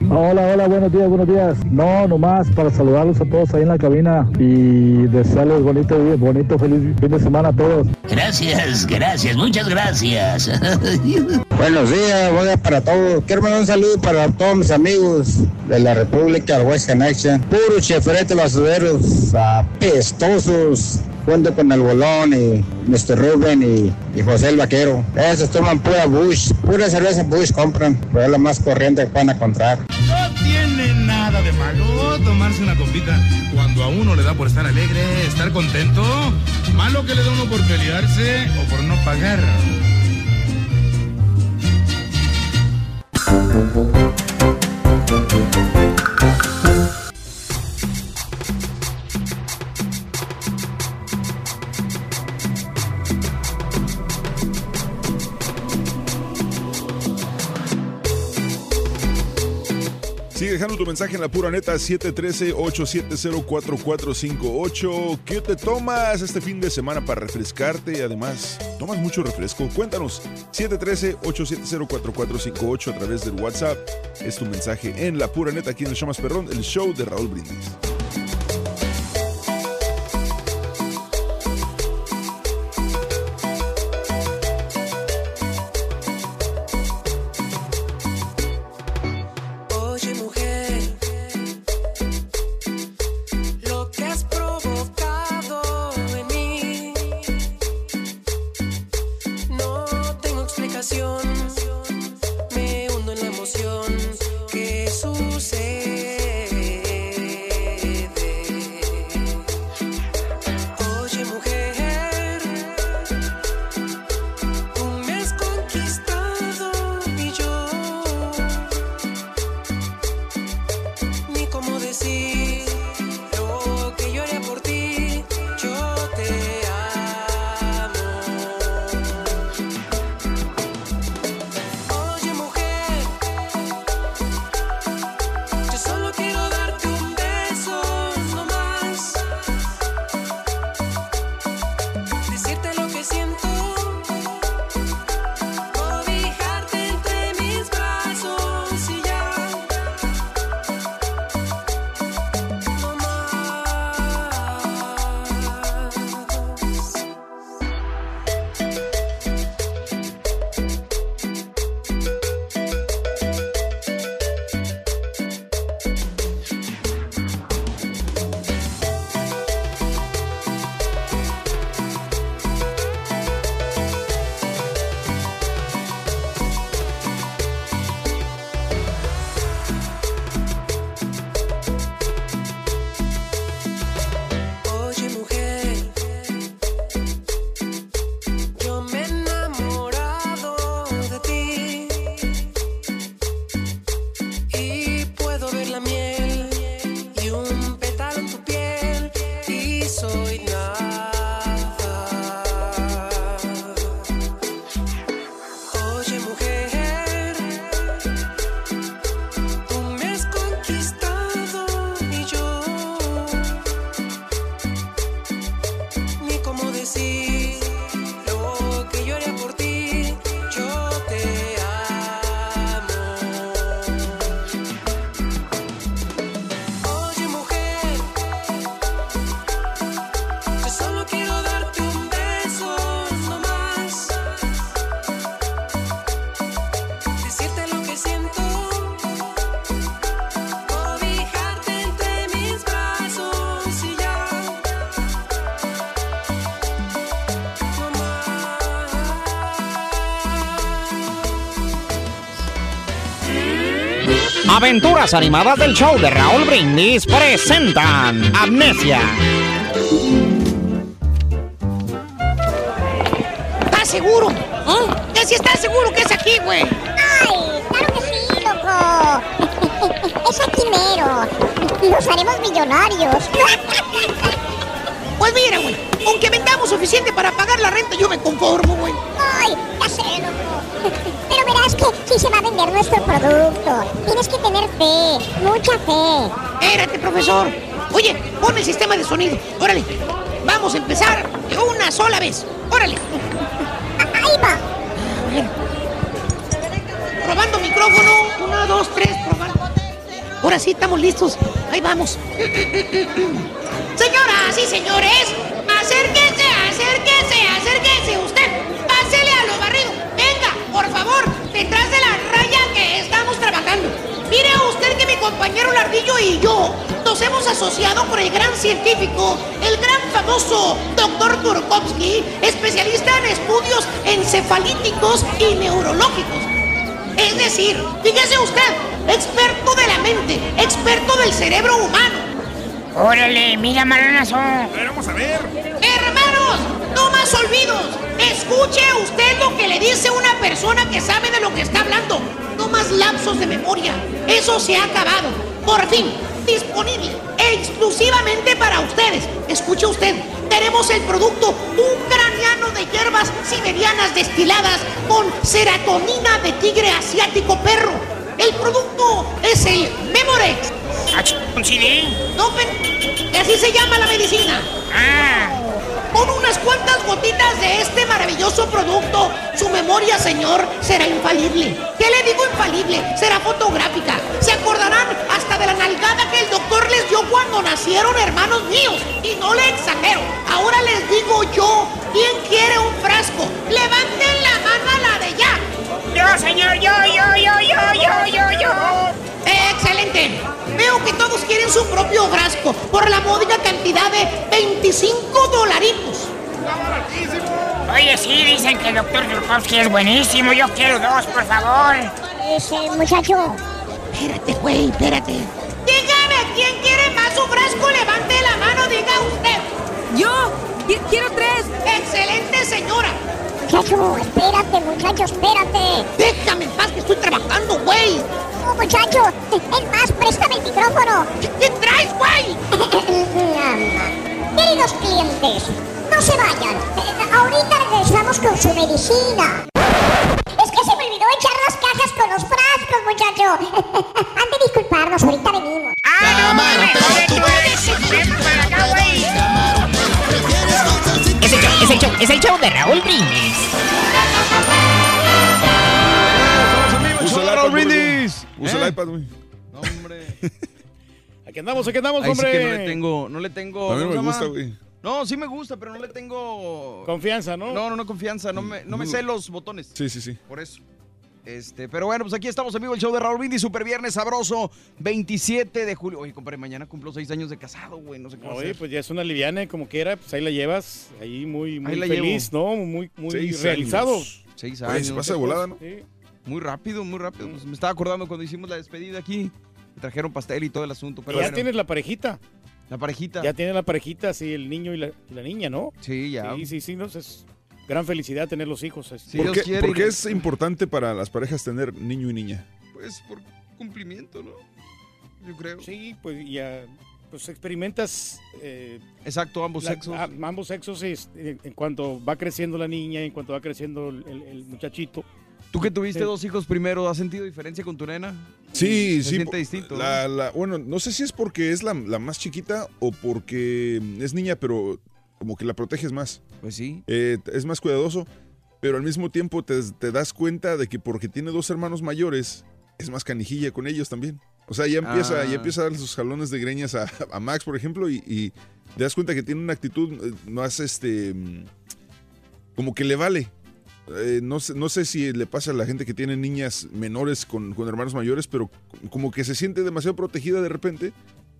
Speaker 13: Hola, hola, buenos días, buenos días. No, nomás para saludarlos a todos ahí en la cabina y desearles bonito día, bonito, feliz fin de semana a todos.
Speaker 14: Gracias, gracias, muchas gracias.
Speaker 15: Buenos días, buenas para todos. Quiero mandar un saludo para todos mis amigos de la República West Connection. Puros cheferetes basureros, apestosos. Junto con el Bolón y Mr. Rubén y, José el Vaquero. Esos toman pura Bush, pura cerveza Bush compran, pero es lo más corriente que pueden encontrar.
Speaker 16: No tiene nada de malo tomarse una copita cuando a uno le da por estar alegre, estar contento. Malo que le da uno por pelearse o por no pagar.
Speaker 17: Dejando tu mensaje en la pura neta 713-870-4458. ¿Qué te tomas este fin de semana para refrescarte y además tomas mucho refresco? Cuéntanos 713-870-4458 a través del WhatsApp. Es tu mensaje en la pura neta aquí en el show más perrón, el show de Raúl Brindis.
Speaker 18: Aventuras animadas del show de Raúl Brindis presentan Amnesia.
Speaker 19: ¿Estás seguro? ¿Que si estás seguro que es aquí, güey?
Speaker 20: ¡Ay, claro que sí, loco! es aquí mero. Los haremos millonarios.
Speaker 19: Pues mira, güey, aunque vendamos suficiente para pagar la renta, yo me conformo, güey.
Speaker 20: ¡Ay, ya sé, loco! Pero verás que sí se va a vender nuestro producto. Mucha fe.
Speaker 19: Espérate, profesor. Oye, pon el sistema de sonido. Órale. Vamos a empezar de una sola vez. Órale.
Speaker 20: Ahí va.
Speaker 19: Probando micrófono. Uno, dos, tres, probando. Ahora sí, estamos listos. Ahí vamos. Señoras y señores, compañero Lardillo y yo nos hemos asociado con el gran científico, el gran famoso Dr. Turkovsky, especialista en estudios encefalíticos y neurológicos. Es decir, fíjese usted, experto de la mente, experto del cerebro humano.
Speaker 4: Órale, mira, marranazo.
Speaker 2: Vamos a ver.
Speaker 19: Hermanos, no más olvidos. Escuche usted lo que le dice una persona que sabe de lo que está hablando. No más lapsos de memoria. Eso se ha acabado. Por fin, disponible e exclusivamente para ustedes. Escuche usted, tenemos el producto un craniano de hierbas siberianas destiladas con serotonina de tigre asiático perro. El producto es el Memorex.
Speaker 4: ¿Un CD?
Speaker 19: No, pe- así se llama la medicina.
Speaker 4: Ah.
Speaker 19: Gotitas de este maravilloso producto, su memoria, señor, será infalible. ¿Qué le digo infalible? Será fotográfica. Se acordarán hasta de la nalgada que el doctor les dio cuando nacieron hermanos míos. Y no le exagero. Ahora les digo yo, ¿quién quiere un frasco? Levanten la mano a la de ya.
Speaker 4: Yo, señor, yo, yo, yo, yo, yo, yo, yo.
Speaker 19: Excelente. Veo que todos quieren su propio frasco por la módica cantidad de 25 dolaritos.
Speaker 4: Oye, sí, dicen que el doctor Turkovsky es buenísimo. Yo quiero dos, por favor.
Speaker 20: Ese muchacho.
Speaker 19: Espérate, güey, espérate. Dígame, ¿quién quiere más su frasco? Levante la mano, diga usted.
Speaker 21: Yo, quiero tres.
Speaker 19: Excelente, señora.
Speaker 20: Muchacho, espérate, muchacho, espérate.
Speaker 19: Déjame en paz que estoy trabajando, güey.
Speaker 20: No, muchacho, es más, préstame el micrófono.
Speaker 19: ¿Qué traes, güey?
Speaker 20: Queridos clientes, no se vayan. Eh, Ahorita regresamos con su medicina. Es que se me olvidó echar las cajas con los frascos, muchacho. Han de disculparnos, ahorita venimos.
Speaker 4: Es el show, es el show, es el show de Raúl Brindis.
Speaker 2: Usa el iPad, Brindis. Usa el
Speaker 1: ¿Eh?
Speaker 2: iPad, güey.
Speaker 1: No, hombre.
Speaker 5: Aquí andamos, aquí andamos,
Speaker 1: Ahí sí
Speaker 5: hombre.
Speaker 1: que no le tengo, no le tengo.
Speaker 2: A mí no
Speaker 1: ¿cómo
Speaker 2: me gusta, güey.
Speaker 1: No, sí me gusta, pero no le tengo.
Speaker 5: Confianza, ¿no?
Speaker 1: No, no, no confianza. No me, no me sé los botones.
Speaker 2: Sí, sí, sí.
Speaker 1: Por eso. Este, pero bueno, pues aquí estamos, amigo, el show de Raúl Brindis, Super Viernes Sabroso, 27 de julio. Oye, compadre, mañana cumplo seis años de casado, güey, no sé cómo
Speaker 5: Oye,
Speaker 1: hacer.
Speaker 5: pues ya es una liviana, como quiera, pues ahí la llevas, ahí muy, muy
Speaker 1: Ahí la
Speaker 5: feliz, ¿no? Muy, muy
Speaker 2: Seis
Speaker 5: realizado.
Speaker 2: años.
Speaker 1: Seis
Speaker 2: Oye,
Speaker 1: años.
Speaker 2: se pasa de volada, ¿no?
Speaker 5: Sí.
Speaker 1: Muy rápido, muy rápido. Pues me estaba acordando cuando hicimos la despedida aquí. Me trajeron pastel y todo el asunto. Pero
Speaker 5: ya
Speaker 1: bueno,
Speaker 5: tienes la parejita.
Speaker 1: La parejita.
Speaker 5: Ya tienes la parejita, sí, el niño y la, y la niña, ¿no?
Speaker 1: Sí, ya.
Speaker 5: Sí, sí, sí, no, es gran felicidad tener los hijos. es-
Speaker 1: Si
Speaker 2: ¿Por
Speaker 1: Dios
Speaker 2: qué,
Speaker 1: quiere,
Speaker 2: por qué
Speaker 1: y-
Speaker 2: es importante para las parejas tener niño y niña?
Speaker 1: Pues por cumplimiento, ¿no? Yo creo.
Speaker 5: Sí, pues ya, pues experimentas eh,
Speaker 1: Exacto, ambos
Speaker 5: la-
Speaker 1: sexos.
Speaker 5: a- ambos sexos es, en, en cuanto va creciendo la niña, en cuanto va creciendo el, el- el muchachito.
Speaker 1: Tú que tuviste
Speaker 5: Sí.
Speaker 1: dos hijos primero, ¿has sentido diferencia con tu nena?
Speaker 2: Sí,
Speaker 1: Se
Speaker 2: sí.
Speaker 1: siente distinto.
Speaker 2: La, la- bueno, no sé si es porque es la, la más chiquita o porque es niña, pero como que la proteges más.
Speaker 1: Pues sí.
Speaker 2: Eh, es más cuidadoso, pero al mismo tiempo te, te das cuenta de que porque tiene dos hermanos mayores, es más canijilla con ellos también. O sea, ya empieza,
Speaker 1: Ah.
Speaker 2: ya empieza a darle sus jalones de greñas a, a Max, por ejemplo, y, y te das cuenta que tiene una actitud eh, más, este, mm, como que le vale. Eh, no, sé, no sé si le pasa a la gente que tiene niñas menores con, con hermanos mayores, pero como que se siente demasiado protegida de repente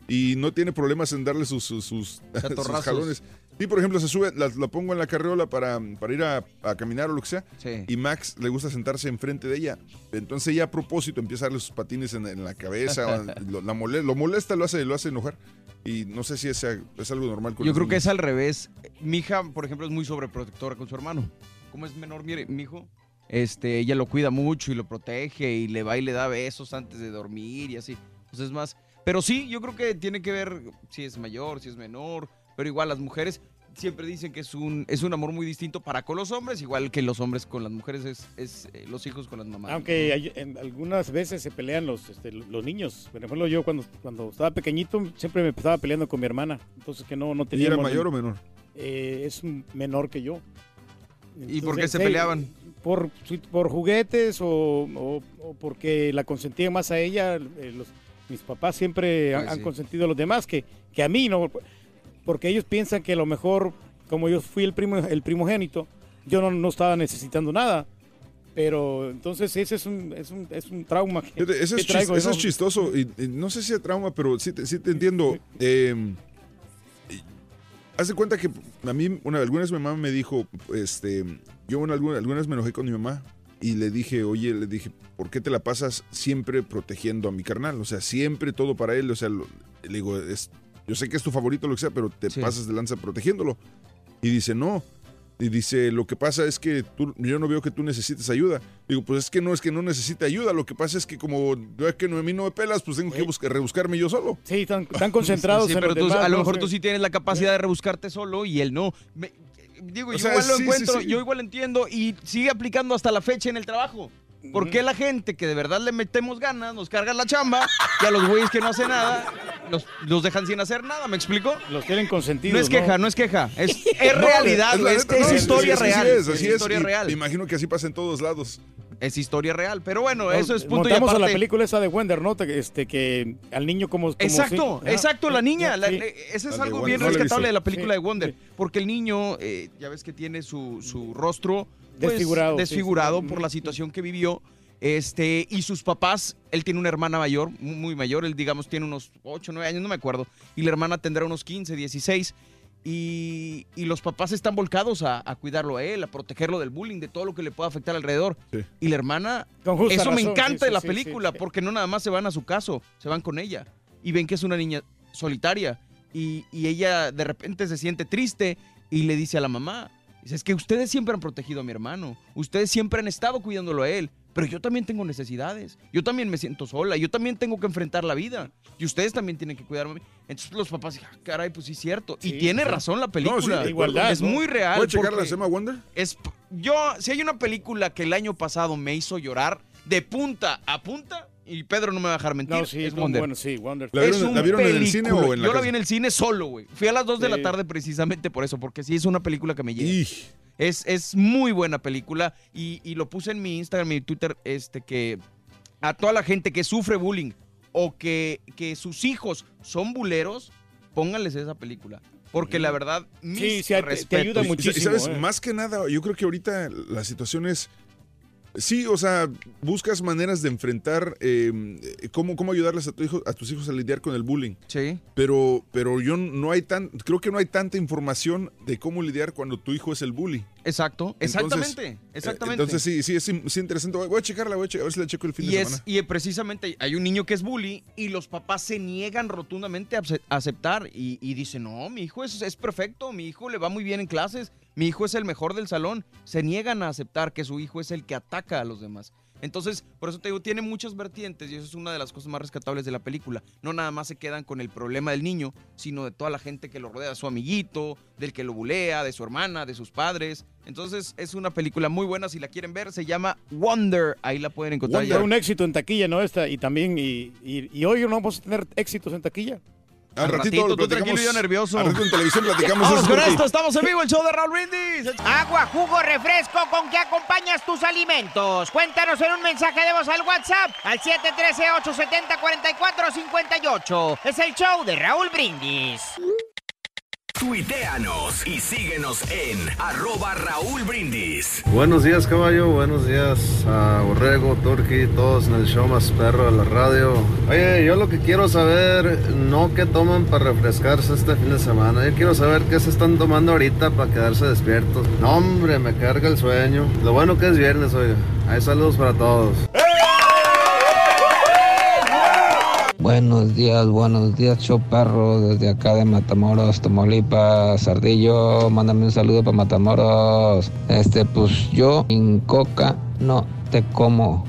Speaker 2: y no tiene problemas en darle sus, sus, sus- jalones. Sí, por ejemplo, se sube, la, la pongo en la carriola para, para ir a, a caminar o lo que sea,
Speaker 1: Sí.
Speaker 2: y Max le gusta sentarse enfrente de ella. Entonces ella a propósito empieza a darle sus patines en, en la cabeza, lo, la mole- lo molesta, lo hace, lo hace enojar. Y no sé si es, es algo normal con
Speaker 1: Yo creo que es al revés. Mi hija, por ejemplo, es muy sobreprotectora con su hermano. Como es menor mi, mi hijo, este, ella lo cuida mucho y lo protege y le va y le da besos antes de dormir y así. Pues es más. Pero sí, yo creo que tiene que ver si es mayor, si es menor. Pero igual las mujeres siempre dicen que es un, es un amor muy distinto para con los hombres, igual que los hombres con las mujeres, es, es eh, los hijos con las mamás.
Speaker 5: Aunque hay- en algunas veces se pelean los, este, los niños. Por ejemplo, yo cuando, cuando estaba pequeñito siempre me estaba peleando con mi hermana. Entonces que no, no
Speaker 2: ¿Y
Speaker 5: tenía...
Speaker 2: era mayor o menor?
Speaker 5: es un menor que yo.
Speaker 1: ¿Y por qué
Speaker 5: Entonces,
Speaker 1: se
Speaker 5: sí,
Speaker 1: peleaban?
Speaker 5: Por, sí, por juguetes o, o- o porque la consentían más a ella. eh, los- mis papás siempre han,
Speaker 1: Pues
Speaker 5: han
Speaker 1: sí.
Speaker 5: consentido a los demás que, que a mí, ¿no? Porque ellos piensan que a lo mejor, como yo fui el, primo, el primogénito, yo no, no estaba necesitando nada. Pero entonces ese es un, es un, es un trauma que,
Speaker 2: Ese
Speaker 5: que
Speaker 2: es,
Speaker 5: traigo,
Speaker 2: chis- ese
Speaker 5: ¿no?
Speaker 2: es chistoso. Y, y no sé si es trauma, pero sí te, sí te entiendo. Eh, haz de cuenta que a mí, una, algunas mi mamá me dijo, este, yo en algunas, algunas me enojé con mi mamá y le dije, oye, le dije, ¿por qué te la pasas siempre protegiendo a mi carnal? O sea, siempre todo para él. O sea, lo- le digo, es, yo sé que es tu favorito, lo que sea, pero te pasas de lanza protegiéndolo. Y dice, no. Y dice, lo que pasa es que tú, yo no veo que tú necesites ayuda. Digo, pues es que no es que no necesite ayuda, lo que pasa es que como veo que no, a mí no me pelas, pues tengo que buscar, rebuscarme yo solo.
Speaker 5: Sí, están, están concentrados
Speaker 1: Sí,
Speaker 5: en
Speaker 1: pero
Speaker 5: los
Speaker 1: tú-
Speaker 5: demás,
Speaker 1: a lo mejor
Speaker 5: Sí.
Speaker 1: tú sí tienes la capacidad de rebuscarte solo y él no. Me- digo,
Speaker 2: O
Speaker 1: yo
Speaker 2: sea,
Speaker 1: igual lo
Speaker 2: sí, sí,
Speaker 1: encuentro,
Speaker 2: sí.
Speaker 1: yo igual entiendo y sigue aplicando hasta la fecha en el trabajo. ¿Por qué la gente que de verdad le metemos ganas, nos carga la chamba, y a los güeyes que no hacen nada, los, los dejan sin hacer nada? ¿Me explico?
Speaker 5: Los tienen consentidos.
Speaker 1: No es queja, no, es queja. Es, es
Speaker 2: No,
Speaker 1: realidad,
Speaker 2: es
Speaker 1: historia
Speaker 2: sí, sí, sí,
Speaker 1: real.
Speaker 2: es, así es,
Speaker 1: historia
Speaker 2: y
Speaker 1: real.
Speaker 2: Me imagino que así pasa en todos lados.
Speaker 1: Es historia real. Pero bueno,
Speaker 5: No,
Speaker 1: eso es punto y
Speaker 5: montamos a la
Speaker 1: aparte.
Speaker 5: película esa de Wender, ¿no? Te- Este, que al niño como... como
Speaker 1: Exacto,
Speaker 5: sí,
Speaker 1: exacto, la niña. la-
Speaker 5: sí.
Speaker 1: eh, ese es
Speaker 2: La
Speaker 1: algo bien rescatable de la película
Speaker 5: Sí,
Speaker 1: de Wonder. Porque el niño, eh, ya ves que tiene su, su rostro pues,
Speaker 5: Desfigurado, sí,
Speaker 1: desfigurado
Speaker 5: sí.
Speaker 1: por la situación que vivió. Este, y sus papás, él tiene una hermana mayor, mu- muy mayor, él digamos tiene unos 8, 9 años, no me acuerdo. Y la hermana tendrá unos 15, 16. Y, y los papás están volcados a, a cuidarlo a él, a protegerlo del bullying, de todo lo que le pueda afectar alrededor. Y la hermana, eso me encanta
Speaker 5: sí,
Speaker 1: de la
Speaker 5: sí, sí,
Speaker 1: película,
Speaker 5: sí.
Speaker 1: porque no nada más se van a su caso, se van con ella. Y ven que es una niña solitaria. Y, y ella de repente se siente triste y le dice a la mamá, dice, es que ustedes siempre han protegido a mi hermano, ustedes siempre han estado cuidándolo a él, pero yo también tengo necesidades, yo también me siento sola, yo también tengo que enfrentar la vida y ustedes también tienen que cuidarme. a mí". Entonces los papás dicen, "Ah, caray, pues sí es cierto. y tiene
Speaker 5: sí.
Speaker 1: razón la
Speaker 2: No, sí,
Speaker 1: película.
Speaker 2: igualdad,
Speaker 1: es
Speaker 2: ¿no?
Speaker 1: muy real.
Speaker 2: ¿Puedo checar la
Speaker 1: porque-
Speaker 2: se llama Wonder?
Speaker 1: es, yo, si hay una película que el año pasado me hizo llorar de punta a punta, y Pedro no me va a dejar mentir,
Speaker 5: No, sí,
Speaker 1: es Wonder.
Speaker 5: bueno, sí, Wonder.
Speaker 2: ¿La
Speaker 1: Es
Speaker 2: vieron,
Speaker 1: un
Speaker 2: la vieron en el cine o en la
Speaker 1: Yo la vi en el cine solo, güey. Fui a las 2 de la tarde precisamente por eso, porque sí es una película que me llega. Es, es muy buena película y, y lo puse en mi Instagram y Twitter, este, que a toda la gente que sufre bullying o que, que sus hijos son buleros, pónganles esa película. Porque la verdad, mis
Speaker 5: Sí, sí, te- ayuda
Speaker 2: Y- y
Speaker 5: muchísimo,
Speaker 2: sabes,
Speaker 5: eh.
Speaker 2: más que nada, yo creo que ahorita la situación es. Sí, o sea, buscas maneras de enfrentar eh, cómo, cómo ayudarles a, tu hijo, a tus hijos a lidiar con el bullying.
Speaker 1: Sí.
Speaker 2: Pero, pero yo no hay tan, creo que no hay tanta información de cómo lidiar cuando tu hijo es el bully.
Speaker 1: Exacto,
Speaker 2: Entonces,
Speaker 1: exactamente,
Speaker 2: eh,
Speaker 1: exactamente.
Speaker 2: Entonces sí, sí, es, sí interesante. Voy a checarla, voy a, checar, a ver si la checo el fin
Speaker 1: y
Speaker 2: de
Speaker 1: es
Speaker 2: semana.
Speaker 1: y precisamente hay un niño que es bully y los papás se niegan rotundamente a aceptar y, y dicen, no, mi hijo es, es perfecto, mi hijo le va muy bien en clases, mi hijo es el mejor del salón. Se niegan a aceptar que su hijo es el que ataca a los demás. Entonces, por eso te digo, tiene muchas vertientes y eso es una de las cosas más rescatables de la película. No nada más se quedan con el problema del niño, sino de toda la gente que lo rodea, su amiguito, del que lo bulea, de su hermana, de sus padres. Entonces, es una película muy buena. Si la quieren ver, se llama Wonder. Ahí la pueden encontrar.
Speaker 5: Fue
Speaker 1: ya.
Speaker 5: un éxito en taquilla, ¿no? Esta, y también, y, y, y hoy no vamos a tener éxitos en taquilla.
Speaker 2: Al
Speaker 1: Al
Speaker 2: ratito,
Speaker 1: tú tranquilo y yo nervioso.
Speaker 2: Al ratito en televisión platicamos
Speaker 1: Vamos con esto, estamos en vivo, el show de Raúl Brindis.
Speaker 22: Agua, jugo, refresco, ¿con qué acompañas tus alimentos? Cuéntanos en un mensaje de voz al WhatsApp al 713-870-4458. Es el show de Raúl Brindis.
Speaker 10: Tuiteanos y síguenos en arroba Raúl Brindis.
Speaker 23: Buenos días, caballo. Buenos días a Borrego, Turki, todos en el show más perro de la radio. Oye, yo lo que quiero saber, no qué toman para refrescarse este fin de semana. Yo quiero saber qué se están tomando ahorita para quedarse despiertos. No, hombre, me carga el sueño. Lo bueno que es viernes, oiga. Hay saludos para todos.
Speaker 8: Buenos días, buenos días, show perro, desde acá de Matamoros, Tamaulipas, Sardillo, mándame un saludo para Matamoros. Este, pues yo sin coca no te como,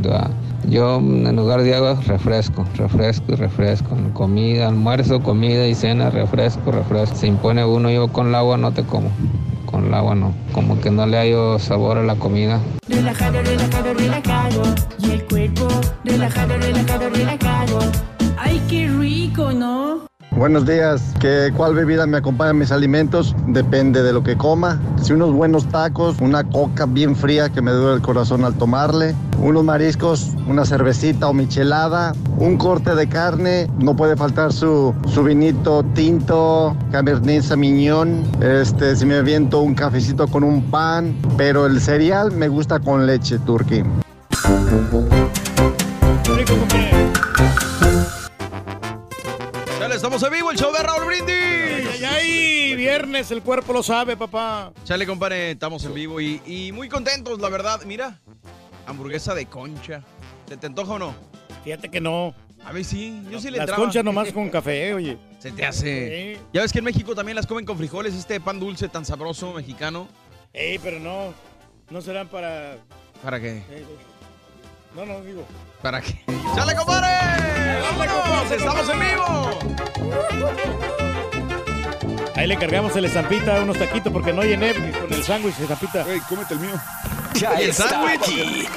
Speaker 8: ¿verdad? Yo en lugar de agua, refresco, refresco y refresco. Comida, almuerzo, comida y cena, refresco, refresco. Se impone uno, yo con el agua no te como. Con el agua no. Como que no le hallo sabor a la comida.
Speaker 18: Relajado, relajado, relajado. Y el cuerpo, relajado, relajado, relajado. Ay, qué rico, ¿no?
Speaker 24: Buenos días. ¿Qué, ¿Cuál bebida me acompaña a mis alimentos? Depende de lo que coma. Si unos buenos tacos, una coca bien fría que me duele el corazón al tomarle, unos mariscos, una cervecita o michelada, un corte de carne, no puede faltar su, su vinito tinto, cabernet sauvignon, este, si me aviento un cafecito con un pan, pero el cereal me gusta con leche.
Speaker 1: Chale, estamos en vivo, el show de Raúl Brindis.
Speaker 5: Ay, ay, ay, viernes, el cuerpo lo sabe, papá.
Speaker 1: Chale, compadre, estamos en vivo y, y muy contentos, la verdad. Mira, hamburguesa de concha. ¿Te, te antoja o no?
Speaker 5: Fíjate que no.
Speaker 1: A mí sí, yo sí le
Speaker 5: Las
Speaker 1: entraba.
Speaker 5: conchas nomás con café, oye.
Speaker 1: Se te hace. Ya ves que en México también las comen con frijoles, este pan dulce tan sabroso mexicano.
Speaker 5: Ey, pero no, no serán para...
Speaker 1: ¿Para qué?
Speaker 5: eh, no, no, digo.
Speaker 1: ¿Para qué? ¡Chale, compadre! ¡Vámonos! ¡Estamos en vivo!
Speaker 5: Ahí le cargamos el estampita, unos taquitos, porque no llené con el sándwich de estampita.
Speaker 2: Ey, cómete el mío.
Speaker 10: Ya
Speaker 1: ¿Y el
Speaker 10: está
Speaker 1: sándwich?
Speaker 10: aquí.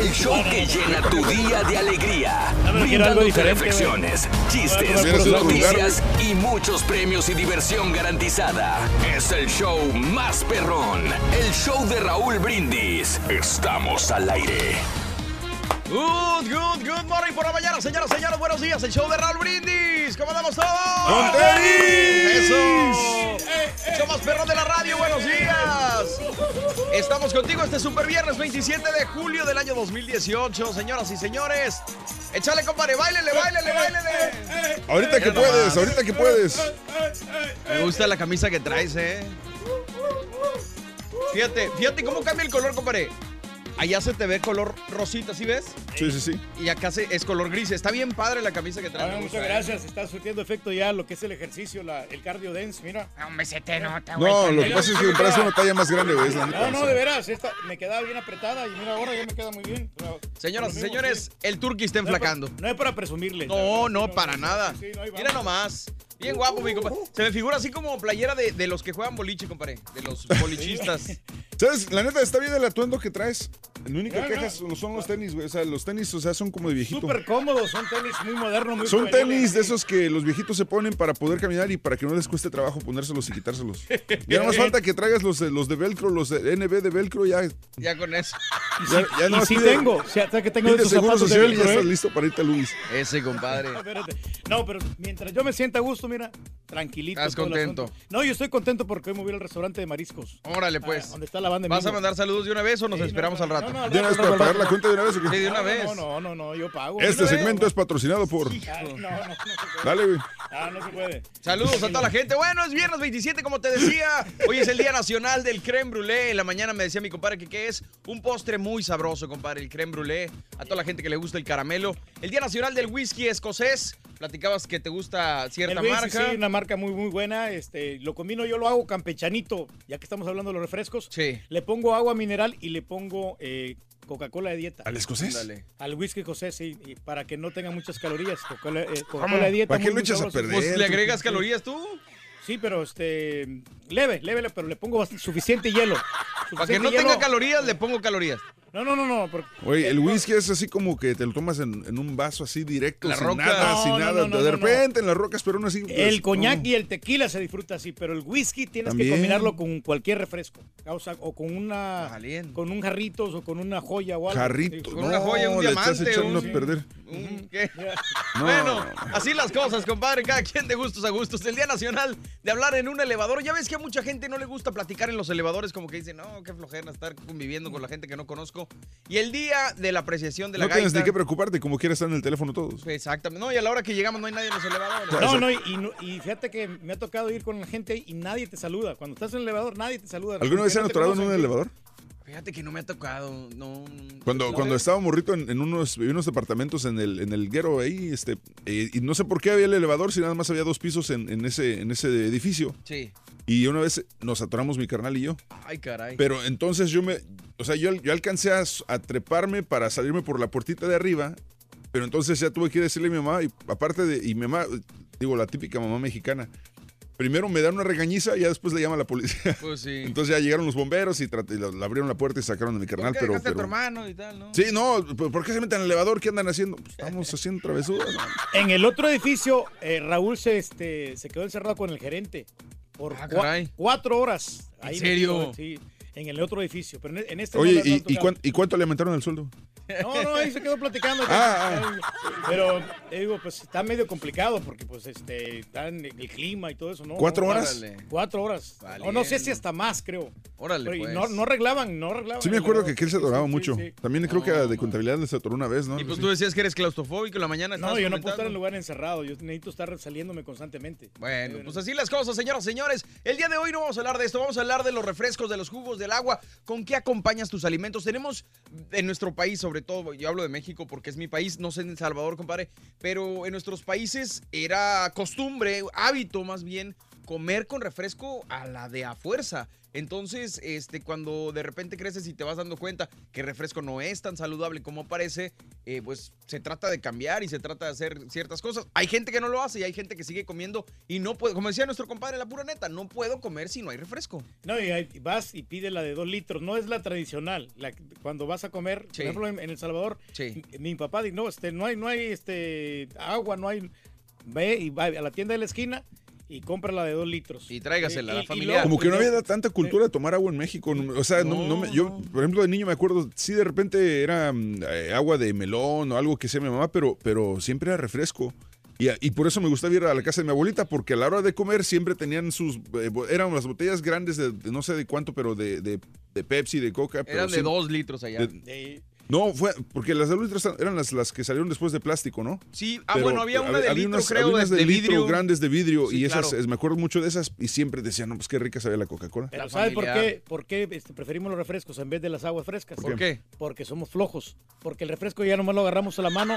Speaker 10: El show que llena tu día de alegría.
Speaker 5: Algo
Speaker 10: Brindándote reflexiones,
Speaker 5: Voy a
Speaker 10: chistes, noticias y muchos premios y diversión garantizada. Es el show más perrón. El show de Raúl Brindis. Estamos al aire.
Speaker 1: Good, good, good morning por la mañana, señoras, señores, buenos días. El show de Raúl Brindis. ¿Cómo andamos todos?
Speaker 2: ¡Con tenis!
Speaker 1: ¡Eso! El show más perrón de la radio, buenos días. Estamos contigo este super viernes 27 de julio del año 2018, señoras y señores. Échale, compadre, bailele, bailele, bailele.
Speaker 2: Ahorita que puedes, ahorita que puedes.
Speaker 1: Me gusta la camisa que traes, eh. Fíjate, fíjate cómo cambia el color, compadre. Allá se te ve color rosita, ¿sí ves?
Speaker 2: Sí, sí, sí.
Speaker 1: Y acá se- es color gris. Está bien padre la camisa que traes. Me
Speaker 5: muchas
Speaker 1: eh.
Speaker 5: gracias, está surtiendo efecto ya lo que es el ejercicio, la- el cardio dance, mira.
Speaker 4: Hombre, se te nota,
Speaker 2: No, lo que pasa es que compraste una talla más grande, güey.
Speaker 5: No, no, de veras, esta me quedaba bien apretada y mira, ahora ya me queda muy bien.
Speaker 1: Señoras y señores,
Speaker 5: sí.
Speaker 1: el Turqui está
Speaker 5: No es para-
Speaker 1: enflacando.
Speaker 5: No es para presumirle.
Speaker 1: No, no, para nada.
Speaker 5: sí, no,
Speaker 1: Mira nomás. Bien guapo, mi compadre. Se me figura así como playera de, de los que juegan boliche, compadre. De los bolichistas.
Speaker 2: ¿Sabes? La neta, está bien el atuendo que traes. La única
Speaker 5: Ya,
Speaker 2: queja son los tenis, güey. O sea, los tenis, o sea, son como de viejito.
Speaker 5: Súper cómodos, son tenis muy modernos, muy
Speaker 2: Son tenis de esos que los viejitos se ponen para poder caminar y para que no les cueste trabajo ponérselos y quitárselos. Ya no más falta que traigas los, de- los de velcro, los de NB de velcro, ya.
Speaker 1: Ya con eso.
Speaker 2: Ya, ya
Speaker 5: Y
Speaker 2: nomás
Speaker 5: sí
Speaker 2: pide-
Speaker 5: tengo, o sea, que tengo esos zapatos de
Speaker 2: y ya
Speaker 5: velcro,
Speaker 2: estás
Speaker 5: ¿eh?
Speaker 2: listo para irte a Luis.
Speaker 1: Ese, compadre.
Speaker 5: Espérate. No, pero mientras yo me sienta a gusto, mira, tranquilito.
Speaker 1: Estás contento.
Speaker 5: No, yo estoy contento porque hoy me voy al restaurante de mariscos.
Speaker 1: Órale, pues.
Speaker 5: Ah, donde está la banda de
Speaker 1: ¿Vas a mandar saludos de una vez o nos esperamos
Speaker 5: no,
Speaker 1: al rato?
Speaker 5: no, no, al
Speaker 2: ¿De una vez
Speaker 5: rato,
Speaker 2: para pagar la cuenta de una vez o qué?
Speaker 1: Sí, de una
Speaker 5: No,
Speaker 1: vez.
Speaker 5: No, no, no, no, yo pago.
Speaker 2: Este segmento es patrocinado por.
Speaker 5: No, no, no se puede.
Speaker 2: Dale, güey.
Speaker 5: Ah, no se puede.
Speaker 1: Saludos a toda la gente. Bueno, es viernes 27, como te decía. Hoy es el Día Nacional del Creme Brûlée. En la mañana me decía mi compadre que, que es un postre muy sabroso, compadre, el Creme Brûlée. A toda la gente que le gusta el caramelo. El Día Nacional del Whisky Escocés. Platicabas que te gusta cierta
Speaker 5: El whisky,
Speaker 1: marca.
Speaker 5: Sí, una marca muy, muy buena. Este, lo combino, yo lo hago campechanito. Ya que estamos hablando de los refrescos.
Speaker 1: Sí.
Speaker 5: Le pongo agua mineral y le pongo eh, Coca-Cola de dieta.
Speaker 2: ¿Al escocés?
Speaker 1: Dale.
Speaker 5: Al whisky escocés, sí, y para que no tenga muchas calorías. Coca-Cola eh, de dieta.
Speaker 2: ¿Para qué lo echas a perder?
Speaker 1: Pues, ¿Le agregas calorías tú?
Speaker 5: Sí, pero este leve, leve, pero le pongo bastante- suficiente hielo.
Speaker 1: Para que
Speaker 5: Suficiente
Speaker 1: no
Speaker 5: hielo.
Speaker 1: tenga calorías, le pongo calorías.
Speaker 5: No, no, no, no. porque-
Speaker 2: Oye, el whisky es así como que te lo tomas en, en un vaso así directo,
Speaker 1: La
Speaker 2: sin
Speaker 1: roca.
Speaker 2: nada,
Speaker 5: No,
Speaker 2: sin
Speaker 5: no,
Speaker 2: nada.
Speaker 5: no, no,
Speaker 2: de
Speaker 5: no, no.
Speaker 2: repente en las rocas, pero aún así. pues,
Speaker 5: El coñac
Speaker 2: no.
Speaker 5: y el tequila se disfruta así, pero el whisky tienes
Speaker 2: También.
Speaker 5: que combinarlo con cualquier refresco. O, sea, o con una con un jarritos o con una joya o algo.
Speaker 2: Jarrito.
Speaker 1: Con
Speaker 2: no,
Speaker 1: una joya, un
Speaker 2: le estás
Speaker 1: diamante,
Speaker 2: echando
Speaker 1: un-
Speaker 2: a perder.
Speaker 1: ¿qué?
Speaker 2: No.
Speaker 1: Bueno, así las cosas, compadre. Cada quien de gustos a gustos. El Día Nacional de hablar en un elevador. Ya ves que a mucha gente no le gusta platicar en los elevadores, como que dicen, no, qué flojera estar conviviendo con la gente que no conozco. Y el día de la apreciación de la
Speaker 2: No tienes
Speaker 1: gaita.
Speaker 2: ni que preocuparte, como quieras estar en el teléfono todos.
Speaker 1: Exactamente. No, y a la hora que llegamos no hay nadie en los elevadores.
Speaker 5: No, no y, y no- y fíjate que me ha tocado ir con la gente y nadie te saluda. Cuando estás en el elevador, nadie te saluda.
Speaker 2: ¿Alguna vez se han
Speaker 5: no
Speaker 2: atorado en un elevador?
Speaker 1: Fíjate que no me ha tocado. No.
Speaker 2: Cuando,
Speaker 1: no
Speaker 2: cuando estaba morrito en, en unos, en unos departamentos en el, en el Guero ahí, este, eh, y no sé por qué había el elevador, si nada más había dos pisos en, en ese, en ese edificio.
Speaker 1: Sí.
Speaker 2: Y una vez nos atoramos mi carnal y yo.
Speaker 1: Ay, caray.
Speaker 2: Pero entonces yo me, o sea, yo, yo alcancé a, a treparme para salirme por la puertita de arriba, pero entonces ya tuve que decirle a mi mamá, y aparte de, y mi mamá, digo, la típica mamá mexicana, primero me dan una regañiza y ya después le llama a la policía.
Speaker 1: Pues sí.
Speaker 2: Entonces ya llegaron los bomberos y, trat- y le abrieron la puerta y sacaron a mi carnal,
Speaker 1: ¿Por qué
Speaker 2: pero...
Speaker 1: dejaste a tu
Speaker 2: pero-
Speaker 1: hermano y tal, no?
Speaker 2: Sí, no, ¿por qué se meten en el elevador? ¿Qué andan haciendo? Pues estamos haciendo travesuras.
Speaker 5: En el otro edificio, eh, Raúl se, este, se quedó encerrado con el gerente por
Speaker 1: Ah,
Speaker 5: cua-
Speaker 1: caray.
Speaker 5: cuatro horas.
Speaker 1: ¿En
Speaker 5: Ahí
Speaker 1: serio?
Speaker 5: metido, sí, en el otro edificio. Pero en, en este
Speaker 2: Oye,
Speaker 5: no, no
Speaker 2: ¿y,
Speaker 5: han
Speaker 2: y,
Speaker 5: tocado.
Speaker 2: cuán- y cuánto le aumentaron el sueldo?
Speaker 5: No, no, ahí se quedó platicando.
Speaker 2: Ah,
Speaker 5: Pero, te digo, pues está medio complicado porque, pues, este, está en el clima y todo eso, ¿no?
Speaker 2: ¿Cuatro
Speaker 5: No,
Speaker 2: horas?
Speaker 5: órale. Cuatro horas. O no sé si hasta más, creo.
Speaker 1: Órale,
Speaker 5: Pero, y
Speaker 1: pues.
Speaker 5: no, no arreglaban, no arreglaban.
Speaker 2: Sí me acuerdo que aquel se atoraba
Speaker 5: Sí,
Speaker 2: mucho.
Speaker 5: sí.
Speaker 2: También creo que de contabilidad se atoró una vez, ¿no?
Speaker 1: Y pues
Speaker 2: Sí.
Speaker 1: tú decías que eres claustrofóbico en la mañana.
Speaker 5: No, yo no puedo estar
Speaker 1: comentando.
Speaker 5: en lugar encerrado. Yo necesito estar saliéndome constantemente.
Speaker 1: Bueno, pues así las cosas, señoras y señores. El día de hoy no vamos a hablar de esto, vamos a hablar de los refrescos, de los jugos, del agua. ¿Con qué acompañas tus alimentos? Tenemos en nuestro país, sobre todo, yo hablo de México porque es mi país, no sé en El Salvador, compadre, pero en nuestros países era costumbre, hábito más bien, comer con refresco a la de a fuerza. Entonces, este, cuando de repente creces y te vas dando cuenta que el refresco no es tan saludable como parece, eh, pues se trata de cambiar y se trata de hacer ciertas cosas. Hay gente que no lo hace y hay gente que sigue comiendo y no puede, como decía nuestro compadre, la pura neta, no puedo comer si no hay refresco.
Speaker 5: No, y vas y pide la de dos litros. No es la tradicional. La, cuando vas a comer,
Speaker 1: Sí.
Speaker 5: por ejemplo, en, en El Salvador,
Speaker 1: Sí.
Speaker 5: mi papá dice, no, este, no hay, no hay este, agua, no hay... Ve y va a la tienda de la esquina y compra la de dos litros.
Speaker 1: Y tráigasela a la familia.
Speaker 2: Como que no
Speaker 5: luego-
Speaker 2: había tanta cultura de tomar agua en México. O sea, no, no me- yo, por ejemplo, de niño me acuerdo, sí, de repente era mm, eh, agua de melón o algo que sea mi mamá, pero, pero siempre era refresco. Y, y por eso me gustaba ir a la casa de mi abuelita, porque a la hora de comer siempre tenían sus. eh, eran las botellas grandes de, de no sé de cuánto, pero de, de, de Pepsi, de Coca. pero
Speaker 1: Eran de
Speaker 2: sí-
Speaker 1: dos litros allá.
Speaker 2: de- no, fue porque las de dos litros eran las, las que salieron después de plástico, ¿no?
Speaker 1: Sí, ah, bueno, había una de litro,
Speaker 2: unas,
Speaker 1: creo,
Speaker 2: había unas
Speaker 1: de-
Speaker 2: litro
Speaker 1: vidrio.
Speaker 2: grandes de vidrio
Speaker 1: Sí,
Speaker 2: y esas,
Speaker 1: claro.
Speaker 2: es- me acuerdo mucho de esas y siempre decían, no, pues qué rica sabía la Coca-Cola.
Speaker 5: Pero
Speaker 1: La
Speaker 5: ¿sabe por qué, por qué este, preferimos los refrescos en vez de las aguas frescas?
Speaker 1: ¿Por qué?
Speaker 5: Porque somos flojos. Porque el refresco ya nomás lo agarramos a la mano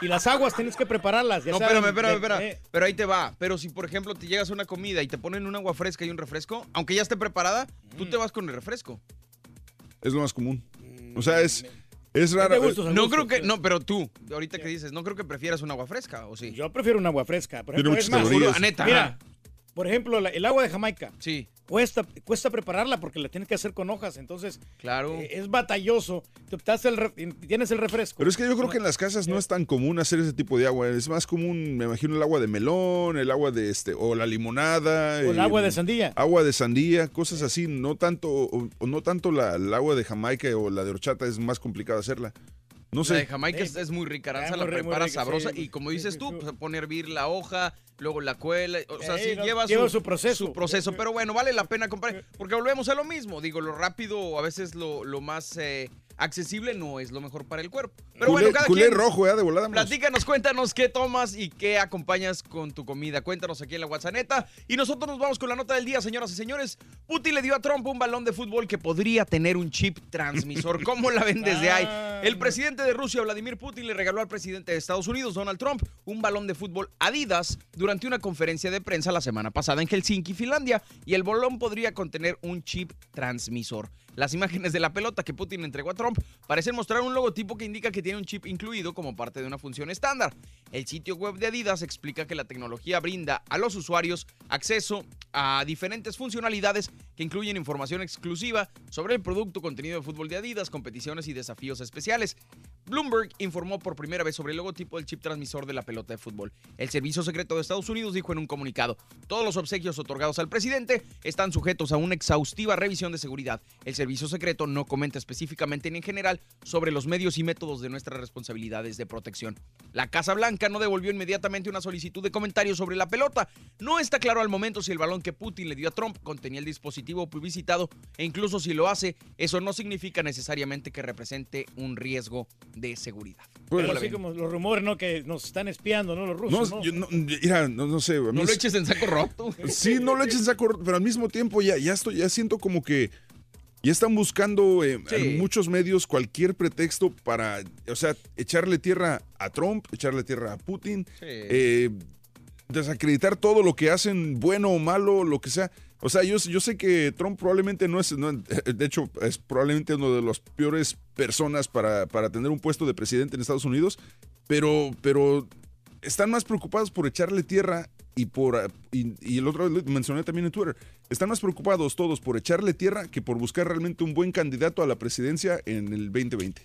Speaker 5: y las aguas tienes que prepararlas. Ya
Speaker 1: No,
Speaker 5: saben,
Speaker 1: espérame, espérame, espérame.
Speaker 5: eh,
Speaker 1: Pero ahí te va. Pero si, por ejemplo, te llegas a una comida y te ponen un agua fresca y un refresco, aunque ya esté preparada, tú
Speaker 5: Mm.
Speaker 1: te vas con el refresco.
Speaker 2: Es lo más común. O sea, es, es raro.
Speaker 1: No creo que, no, pero tú, ahorita que dices, no creo que prefieras un agua fresca, ¿o sí?
Speaker 5: Yo prefiero un agua fresca. Por
Speaker 2: Tiene
Speaker 5: ejemplo,
Speaker 2: muchas
Speaker 5: es más,
Speaker 1: neta,
Speaker 5: Mira, por ejemplo, la- el agua de Jamaica.
Speaker 1: Sí.
Speaker 5: Cuesta, cuesta prepararla porque la tienes que hacer con hojas. Entonces,
Speaker 1: Claro.
Speaker 5: eh, es batalloso. Te optas el re- tienes el refresco.
Speaker 2: Pero es que yo creo que en las casas no es tan común hacer ese tipo de agua. Es más común, me imagino, el agua de melón, el agua de este, o la limonada.
Speaker 5: O el
Speaker 2: eh,
Speaker 5: agua de sandía.
Speaker 2: Agua de sandía, cosas así. No tanto, o, o no tanto la, el agua de Jamaica o la de horchata es más complicado hacerla. No sé.
Speaker 1: La de Jamaica es, es muy rica, Aranza la prepara sabrosa
Speaker 5: sí.
Speaker 1: y como dices tú, pues, se pone a hervir la hoja, luego la cuela, o sea,
Speaker 5: Ey,
Speaker 1: sí
Speaker 5: no,
Speaker 1: lleva,
Speaker 5: lleva su proceso.
Speaker 1: su proceso, pero bueno, vale la pena comprar, porque volvemos a lo mismo, digo, lo rápido, a veces lo, lo más eh, accesible no es lo mejor para el cuerpo. Pero
Speaker 2: Culé-
Speaker 1: bueno, cada
Speaker 2: culé
Speaker 1: quien...
Speaker 2: rojo, ¿eh? De volada.
Speaker 1: Platícanos, cuéntanos qué tomas y qué acompañas con tu comida. Cuéntanos aquí en la WhatsApp. Y nosotros nos vamos con la nota del día, señoras y señores. Putin le dio a Trump un balón de fútbol que podría tener un chip transmisor. ¿Cómo la ven desde ahí? El presidente de Rusia, Vladimir Putin, le regaló al presidente de Estados Unidos, Donald Trump, un balón de fútbol Adidas durante una conferencia de prensa la semana pasada en Helsinki, Finlandia. Y el balón podría contener un chip transmisor. Las imágenes de la pelota que Putin entregó a Trump parecen mostrar un logotipo que indica que tiene un chip incluido como parte de una función estándar. El sitio web de Adidas explica que la tecnología brinda a los usuarios acceso a diferentes funcionalidades que incluyen información exclusiva sobre el producto, contenido de fútbol de Adidas, competiciones y desafíos especiales. Bloomberg informó por primera vez sobre el logotipo del chip transmisor de la pelota de fútbol. El Servicio Secreto de Estados Unidos dijo en un comunicado, todos los obsequios otorgados al presidente están sujetos a una exhaustiva revisión de seguridad. El Servicio Secreto no comenta específicamente ni en general sobre los medios y métodos de nuestras responsabilidades de protección. La Casa Blanca no devolvió inmediatamente una solicitud de comentarios sobre la pelota. No está claro al momento si el balón que Putin le dio a Trump contenía el dispositivo publicitado e incluso si lo hace, eso no significa necesariamente que represente un riesgo de seguridad.
Speaker 5: Pero
Speaker 1: ¿Cómo la
Speaker 5: así como los rumores, ¿no? Que nos están espiando, ¿no? Los rusos,
Speaker 2: No,
Speaker 5: ¿no?
Speaker 2: yo no, mira, no, no sé. a mí
Speaker 1: No lo
Speaker 2: es-
Speaker 1: eches en saco roto.
Speaker 2: Sí, no lo echen en saco roto, pero al mismo tiempo ya, ya estoy, ya siento como que ya están buscando eh,
Speaker 1: Sí.
Speaker 2: en muchos medios cualquier pretexto para, o sea, echarle tierra a Trump, echarle tierra a Putin,
Speaker 1: Sí.
Speaker 2: eh, desacreditar todo lo que hacen, bueno o malo, lo que sea. O sea, yo, yo sé que Trump probablemente no es, no, de hecho, es probablemente uno de las peores personas para, para tener un puesto de presidente en Estados Unidos, pero, pero están más preocupados por echarle tierra y por ah, y, y el otro lo mencioné también en Twitter. Están más preocupados todos por echarle tierra que por buscar realmente un buen candidato a la presidencia en el 2020.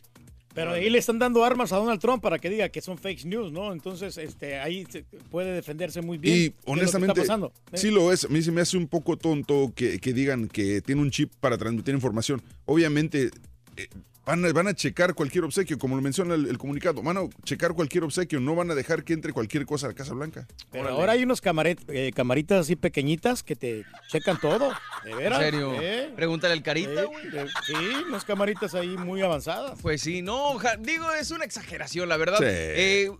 Speaker 5: Pero ahí le están dando armas a Donald Trump para que diga que son fake news, ¿no? Entonces, este, ahí puede defenderse muy bien.
Speaker 2: Y
Speaker 5: lo
Speaker 2: honestamente,
Speaker 5: está pasando. ¿eh?
Speaker 2: sí lo es. A mí se me hace un poco tonto que, que digan que tiene un chip para transmitir información. Obviamente, eh, van, a, van a checar cualquier obsequio, como lo menciona el, el comunicado. Van a checar cualquier obsequio, no van a dejar que entre cualquier cosa a la Casa Blanca.
Speaker 5: Pero ahora hay unos camaret- eh, camaritas así pequeñitas que te checan todo. ¿De veras?
Speaker 1: ¿En serio?
Speaker 5: ¿Eh?
Speaker 1: Pregúntale al Carita,
Speaker 5: Eh, Sí, unas camaritas ahí muy avanzadas.
Speaker 1: Pues sí, no, ja- digo, es una exageración, la verdad.
Speaker 5: Sí.
Speaker 1: Eh,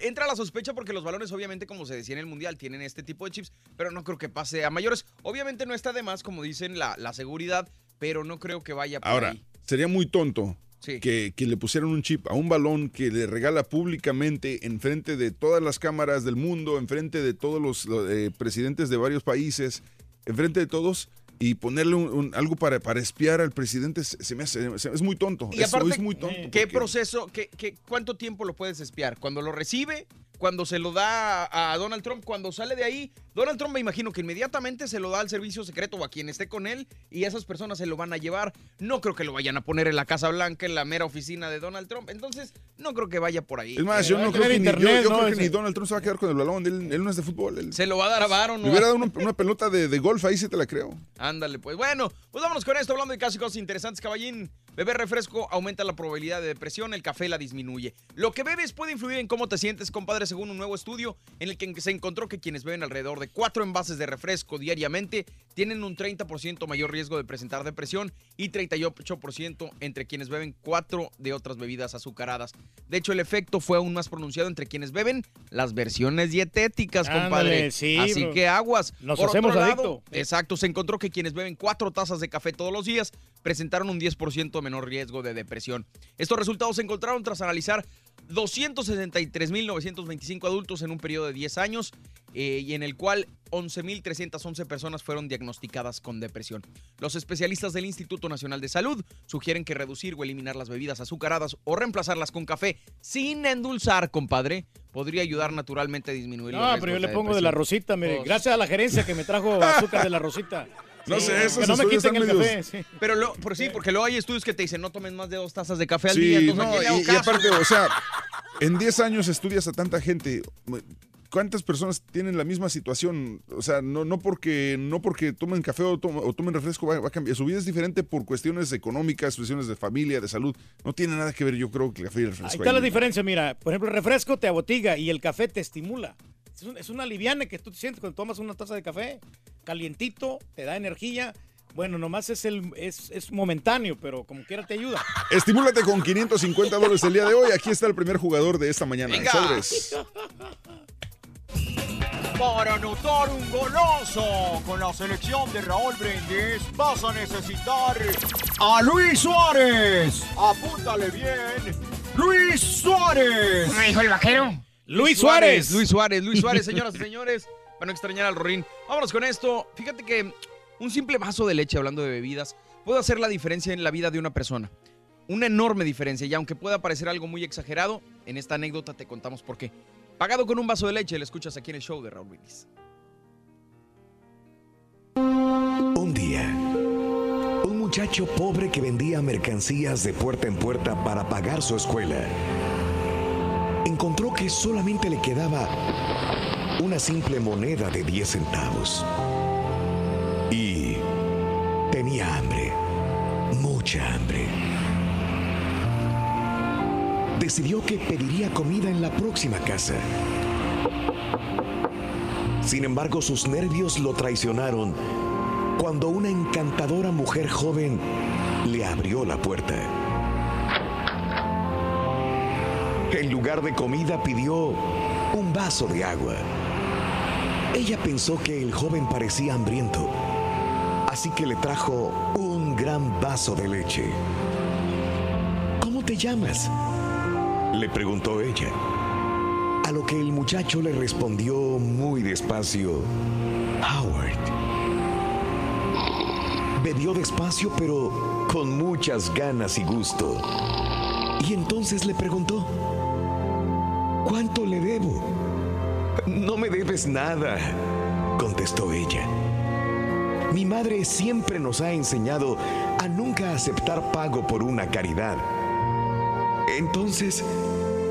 Speaker 1: entra la sospecha porque los balones, obviamente, como se decía en el Mundial, tienen este tipo de chips, pero no creo que pase a mayores. Obviamente no está de más, como dicen, la, la seguridad, pero no creo que vaya por
Speaker 2: Ahora,
Speaker 1: ahí.
Speaker 2: Sería muy tonto
Speaker 1: Sí.
Speaker 2: que, que le pusieran un chip a un balón que le regala públicamente enfrente de todas las cámaras del mundo, enfrente de todos los eh, presidentes de varios países, enfrente de todos. Y ponerle un- un- algo para, para espiar al presidente se, me hace, se- es muy tonto.
Speaker 1: Y aparte,
Speaker 2: es muy tonto.
Speaker 1: ¿qué
Speaker 2: porque-
Speaker 1: proceso, qué, qué- cuánto tiempo lo puedes espiar? ¿Cuando lo recibe? ¿Cuando se lo da a, Donald Trump? Cuando sale de ahí, Donald Trump me imagino que inmediatamente se lo da al servicio secreto o a quien esté con él y esas personas se lo van a llevar. No creo que lo vayan a poner en la Casa Blanca, en la mera oficina de Donald Trump. Entonces, no creo que vaya por ahí.
Speaker 2: Es más, yo no creo que, ni, yo- yo creo que ni Donald Trump se va a quedar con el balón. Él, él no es de fútbol. él-
Speaker 1: Se lo va a dar a Baron.
Speaker 2: Le hubiera dado una, una pelota de, de golf, ahí sí te la creo.
Speaker 1: Ándale, pues bueno, pues vámonos con esto, hablando de casi cosas interesantes, caballín. Beber refresco aumenta la probabilidad de depresión, el café la disminuye. Lo que bebes puede influir en cómo te sientes, compadre, según un nuevo estudio en el que se encontró que quienes beben alrededor de cuatro envases de refresco diariamente tienen un 30% mayor riesgo de presentar depresión y 38% entre quienes beben cuatro de otras bebidas azucaradas. De hecho, el efecto fue aún más pronunciado entre quienes beben las versiones dietéticas, compadre.
Speaker 5: Sí,
Speaker 1: Así
Speaker 5: bro.
Speaker 1: que aguas.
Speaker 5: Nos
Speaker 1: Por
Speaker 5: hacemos
Speaker 1: otro lado,
Speaker 5: adicto.
Speaker 1: Exacto, se encontró que quienes beben cuatro tazas de café todos los días presentaron un 10% menor riesgo de depresión. Estos resultados se encontraron tras analizar 263.925 adultos en un periodo de 10 años eh, y en el cual 11.311 personas fueron diagnosticadas con depresión. Los especialistas del Instituto Nacional de Salud sugieren que reducir o eliminar las bebidas azucaradas o reemplazarlas con café sin endulzar, compadre, podría ayudar naturalmente a disminuir
Speaker 5: No, pero yo le pongo de la rosita, mire.
Speaker 1: Pues-
Speaker 5: Gracias a la gerencia que me trajo azúcar de la rosita.
Speaker 1: No
Speaker 5: Sí,
Speaker 1: sé, esos
Speaker 5: Que no me quiten el
Speaker 1: están
Speaker 5: café.
Speaker 1: medios-
Speaker 5: sí.
Speaker 1: Pero lo, por sí, porque luego hay estudios que te dicen no tomes más de dos tazas de café al
Speaker 2: Sí,
Speaker 1: día. Entonces,
Speaker 2: no,
Speaker 1: ¿a quién le hago
Speaker 2: y, y aparte, o sea, en 10 años estudias a tanta gente. ¿Cuántas personas tienen la misma situación? O sea, no, no, porque, no porque tomen café o, tom- o tomen refresco va, va a cambiar. Su vida es diferente por cuestiones económicas, cuestiones de familia, de salud. No tiene nada que ver, yo creo, que el café y el refresco.
Speaker 5: Ahí está la
Speaker 2: ahí.
Speaker 5: diferencia, mira. Por ejemplo, el refresco te abotiga y el café te estimula. Es, un- es una liviana que tú te sientes cuando tomas una taza de café. Calientito, te da energía. Bueno, nomás es, el, es, es momentáneo, pero como quiera te ayuda.
Speaker 2: Estimúlate con 550 dólares el día de hoy. Aquí está el primer jugador de esta mañana.
Speaker 9: Venga.
Speaker 2: Sobres.
Speaker 9: Para anotar un golazo con la selección de Raúl Brindis vas a necesitar a Luis Suárez. Apúntale bien. Luis Suárez.
Speaker 1: ¿Me dijo el vaquero? Luis Suárez. Luis Suárez, Luis Suárez, señoras y señores. Para no extrañar al Rorín. Vámonos con esto. Fíjate que un simple vaso de leche, hablando de bebidas, puede hacer la diferencia en la vida de una persona. Una enorme diferencia. Y aunque pueda parecer algo muy exagerado, en esta anécdota te contamos por qué. Pagado con un vaso de leche, le escuchas aquí en el show de Raúl Brindis.
Speaker 7: Un día, un muchacho pobre que vendía mercancías de puerta en puerta para pagar su escuela, encontró que solamente le quedaba una simple moneda de 10 centavos. Y tenía hambre, mucha hambre. Decidió que pediría comida en la próxima casa. Sin embargo, sus nervios lo traicionaron cuando una encantadora mujer joven le abrió la puerta. En lugar de comida pidió un vaso de agua. Ella pensó que el joven parecía hambriento, así que le trajo un gran vaso de leche. ¿Cómo te llamas? Le preguntó ella. A lo que el muchacho le respondió muy despacio, Howard. Bebió despacio pero con muchas ganas y gusto. Y entonces le preguntó, ¿cuánto le debo? No me debes nada, contestó ella. Mi madre siempre nos ha enseñado a nunca aceptar pago por una caridad. Entonces,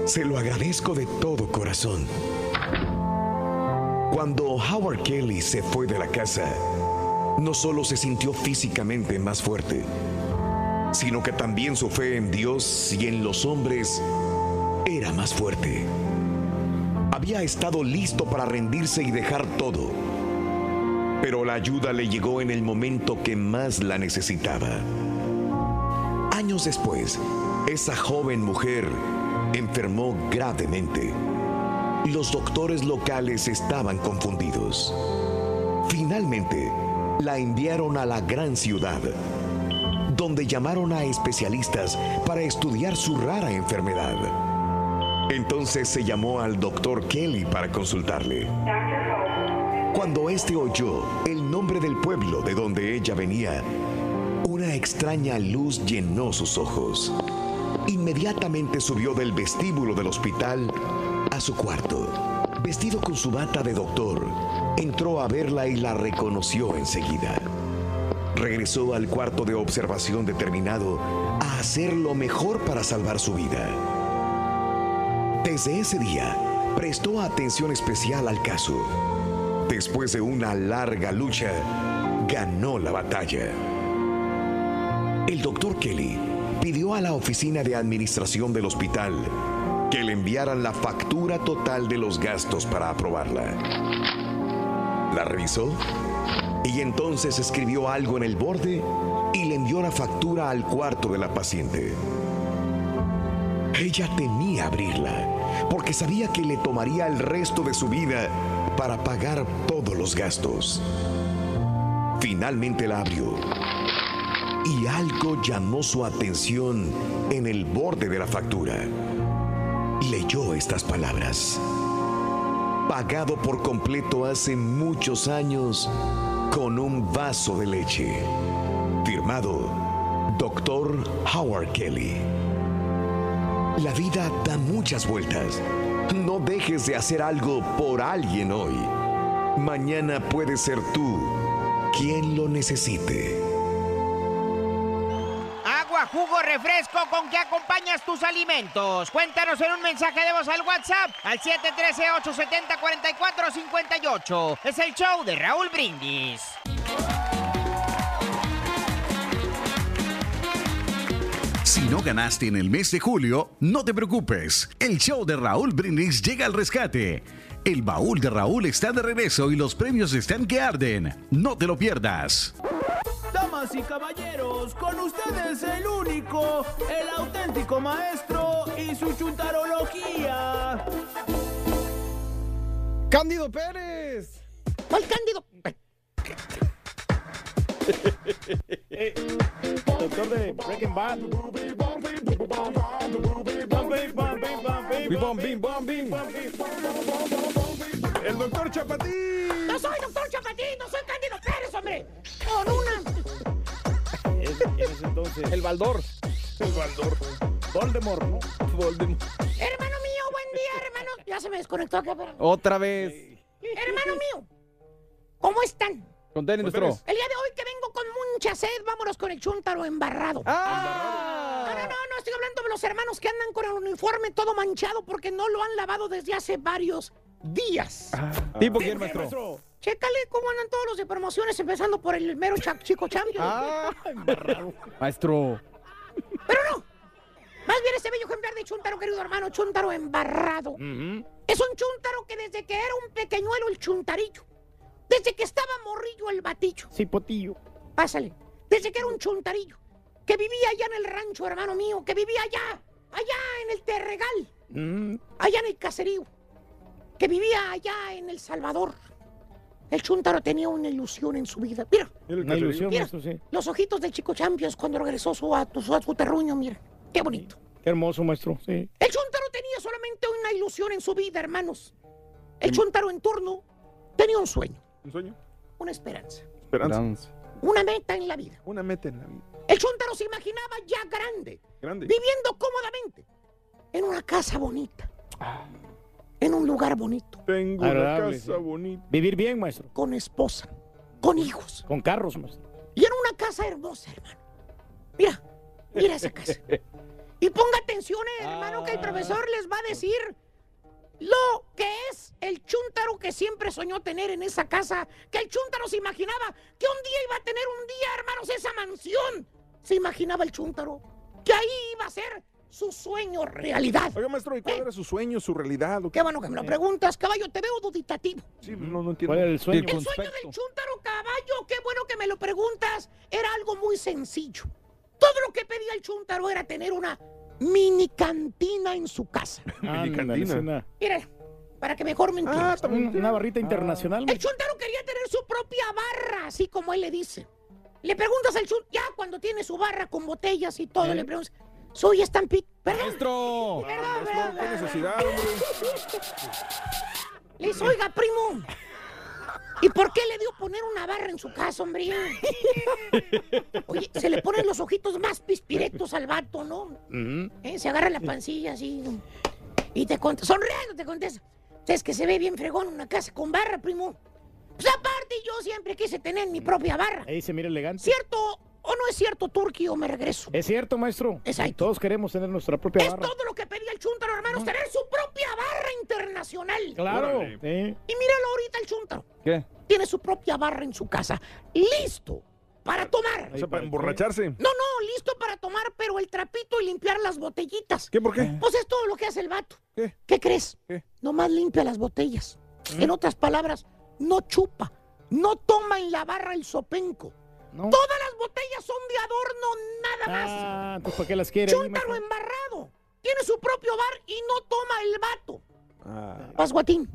Speaker 7: se lo agradezco de todo corazón. Cuando Howard Kelly se fue de la casa, no solo se sintió físicamente más fuerte, sino que también su fe en Dios y en los hombres era más fuerte. Había estado listo para rendirse y dejar todo, pero la ayuda le llegó en el momento que más la necesitaba. Años después, esa joven mujer enfermó gravemente. Los doctores locales estaban confundidos. Finalmente, la enviaron a la gran ciudad, donde llamaron a especialistas para estudiar su rara enfermedad. Entonces se llamó al doctor Kelly para consultarle. Cuando éste oyó el nombre del pueblo de donde ella venía, una extraña luz llenó sus ojos. Inmediatamente subió del vestíbulo del hospital a su cuarto. Vestido con su bata de doctor, entró a verla y la reconoció enseguida. Regresó al cuarto de observación determinado a hacer lo mejor para salvar su vida. Desde ese día, prestó atención especial al caso. Después de una larga lucha, ganó la batalla. El doctor Kelly pidió a la oficina de administración del hospital que le enviaran la factura total de los gastos para aprobarla. La revisó y entonces escribió algo en el borde y le envió la factura al cuarto de la paciente. Ella temía abrirla porque sabía que le tomaría el resto de su vida para pagar todos los gastos. Finalmente la abrió y algo llamó su atención en el borde de la factura. Leyó estas palabras. Pagado por completo hace muchos años con un vaso de leche. Firmado Dr. Howard Kelly. La vida da muchas vueltas. No dejes de hacer algo por alguien hoy. Mañana puede ser tú quien lo necesite.
Speaker 4: Agua, jugo, refresco, ¿con qué acompañas tus alimentos? Cuéntanos en un mensaje de voz al WhatsApp al 713-870-4458. Es el show de Raúl Brindis.
Speaker 25: Ganaste en el mes de julio, no te preocupes. El show de Raúl Brindis llega al rescate. El baúl de Raúl está de regreso y los premios están que arden. No te lo pierdas.
Speaker 26: Damas y caballeros, con ustedes el único, el auténtico maestro y su chuntarología.
Speaker 5: Cándido Pérez.
Speaker 19: ¿Cuál Cándido?
Speaker 5: Eh, doctor de Breaking Bad. El doctor Chapatín.
Speaker 19: No soy doctor Chapatín, no soy Cándido Pérez, hombre. Con una.
Speaker 5: Es- entonces. El Baldor. El Baldor. Voldemort, ¿no? Voldemort.
Speaker 19: Hermano mío, buen día, hermano. Ya se me desconectó acá, pero...
Speaker 5: Otra vez.
Speaker 19: Hermano mío, ¿cómo están?
Speaker 5: Contén, nuestro.
Speaker 19: El día de hoy que vengo con mucha sed, vámonos con el chúntaro embarrado.
Speaker 5: Ah.
Speaker 19: No, no, no, no, estoy hablando de los hermanos que andan con el uniforme todo manchado porque no lo han lavado desde hace varios días.
Speaker 5: ¿Tipo quién, maestro?
Speaker 19: Chécale cómo andan todos los de promociones, empezando por el mero cha- chico champion.
Speaker 5: Ah, Maestro.
Speaker 19: Pero no. Más bien ese bello ejemplar de chúntaro, querido hermano, chúntaro embarrado. Es un chúntaro que desde que era un pequeñuelo el chuntarillo, desde que estaba morrillo el batillo,
Speaker 5: Sí, potillo.
Speaker 19: pásale, desde que era un chuntarillo, que vivía allá en el rancho, hermano mío, que vivía allá, allá en el Terregal,
Speaker 5: Mm.
Speaker 19: allá en el caserío, que vivía allá en El Salvador. El chúntaro tenía una ilusión en su vida. Mira,
Speaker 5: Una ilusión,
Speaker 19: mira,
Speaker 5: sí.
Speaker 19: los ojitos del chico Champions cuando regresó su, a, su, a su terruño, mira, qué bonito.
Speaker 5: Qué hermoso, maestro. Sí.
Speaker 19: El chúntaro tenía solamente una ilusión en su vida, hermanos. El chúntaro en turno tenía un sueño,
Speaker 2: ¿Un sueño?
Speaker 19: una esperanza,
Speaker 2: Esperanza.
Speaker 19: una meta en la vida.
Speaker 2: Una meta en la vida.
Speaker 19: El chúntaro se imaginaba ya grande,
Speaker 2: Grande.
Speaker 19: viviendo cómodamente en una casa bonita. en un lugar bonito,
Speaker 2: Tengo
Speaker 5: Agradable,
Speaker 2: una casa
Speaker 5: sí.
Speaker 2: bonita.
Speaker 5: Vivir bien, maestro.
Speaker 19: con esposa, con hijos
Speaker 5: Con carros, maestro.
Speaker 19: y en una casa hermosa, hermano. Mira, mira esa casa. Y ponga atención, eh, hermano, que el profesor les va a decir lo que es el chúntaro que siempre soñó tener en esa casa. Que el chúntaro se imaginaba que un día iba a tener un día, hermanos, esa mansión. Se imaginaba el chúntaro que ahí iba a ser su sueño realidad.
Speaker 2: Oiga, maestro, ¿y cuál era su sueño, su realidad?
Speaker 19: Qué bueno que me lo preguntas, caballo, te veo duditativo.
Speaker 2: Sí, no, no entiendo.
Speaker 5: ¿Cuál era el sueño?
Speaker 19: El sueño del chúntaro caballo, qué bueno que me lo preguntas, era algo muy sencillo. Todo lo que pedía el chúntaro era tener una mini cantina en su casa.
Speaker 5: Es una,
Speaker 19: Mira, para que mejor me
Speaker 2: Ah,
Speaker 19: entiendas.
Speaker 5: un- una barrita internacional.
Speaker 19: El chúntaro quería tener su propia barra, así como él le dice. Le preguntas al chúntaro, ya cuando tiene su barra con botellas y todo, le preguntas, soy Stampede. Perdón.
Speaker 27: Maestro.
Speaker 19: Perdón, perdón,
Speaker 2: ¿Qué
Speaker 19: perdón.
Speaker 2: necesidad, hombre?
Speaker 19: Le dice, oiga, primo. ¿Y por qué le dio poner una barra en su casa, hombre? Oye, se le ponen los ojitos más pispiretos al vato, ¿no? ¿Eh? Se agarra la pancilla así. Y te contesta, sonriendo te contesta. Es que se ve bien fregón una casa con barra, primo. Pues aparte, yo siempre quise tener mi propia barra.
Speaker 5: Ahí se mira elegante.
Speaker 19: ¿Cierto o no es cierto, Turki, o me regreso?
Speaker 5: Es cierto, maestro.
Speaker 19: Exacto.
Speaker 5: Todos queremos tener nuestra propia
Speaker 19: Es
Speaker 5: barra.
Speaker 19: todo lo que pedía el chúntaro, hermanos, tener su propia barra internacional.
Speaker 5: Claro. Sí.
Speaker 19: Y míralo ahorita el chúntaro.
Speaker 27: ¿Qué?
Speaker 19: Tiene su propia barra en su casa. Listo para tomar.
Speaker 2: O sea, para emborracharse.
Speaker 19: No, no, listo para tomar, pero el trapito y limpiar las botellitas.
Speaker 2: ¿Qué, por qué?
Speaker 19: Pues es todo lo que hace el vato.
Speaker 2: ¿Qué?
Speaker 19: crees?
Speaker 2: ¿Qué?
Speaker 19: Nomás limpia las botellas. En otras palabras, no chupa. No toma en la barra el sopenco.
Speaker 5: No.
Speaker 19: Todas las botellas son de adorno, nada más.
Speaker 5: Ah, entonces ¿para qué las quiere?
Speaker 19: Chúntaro embarrado. Tiene su propio bar y no toma el vato.
Speaker 2: Ah.
Speaker 19: Pasguatín.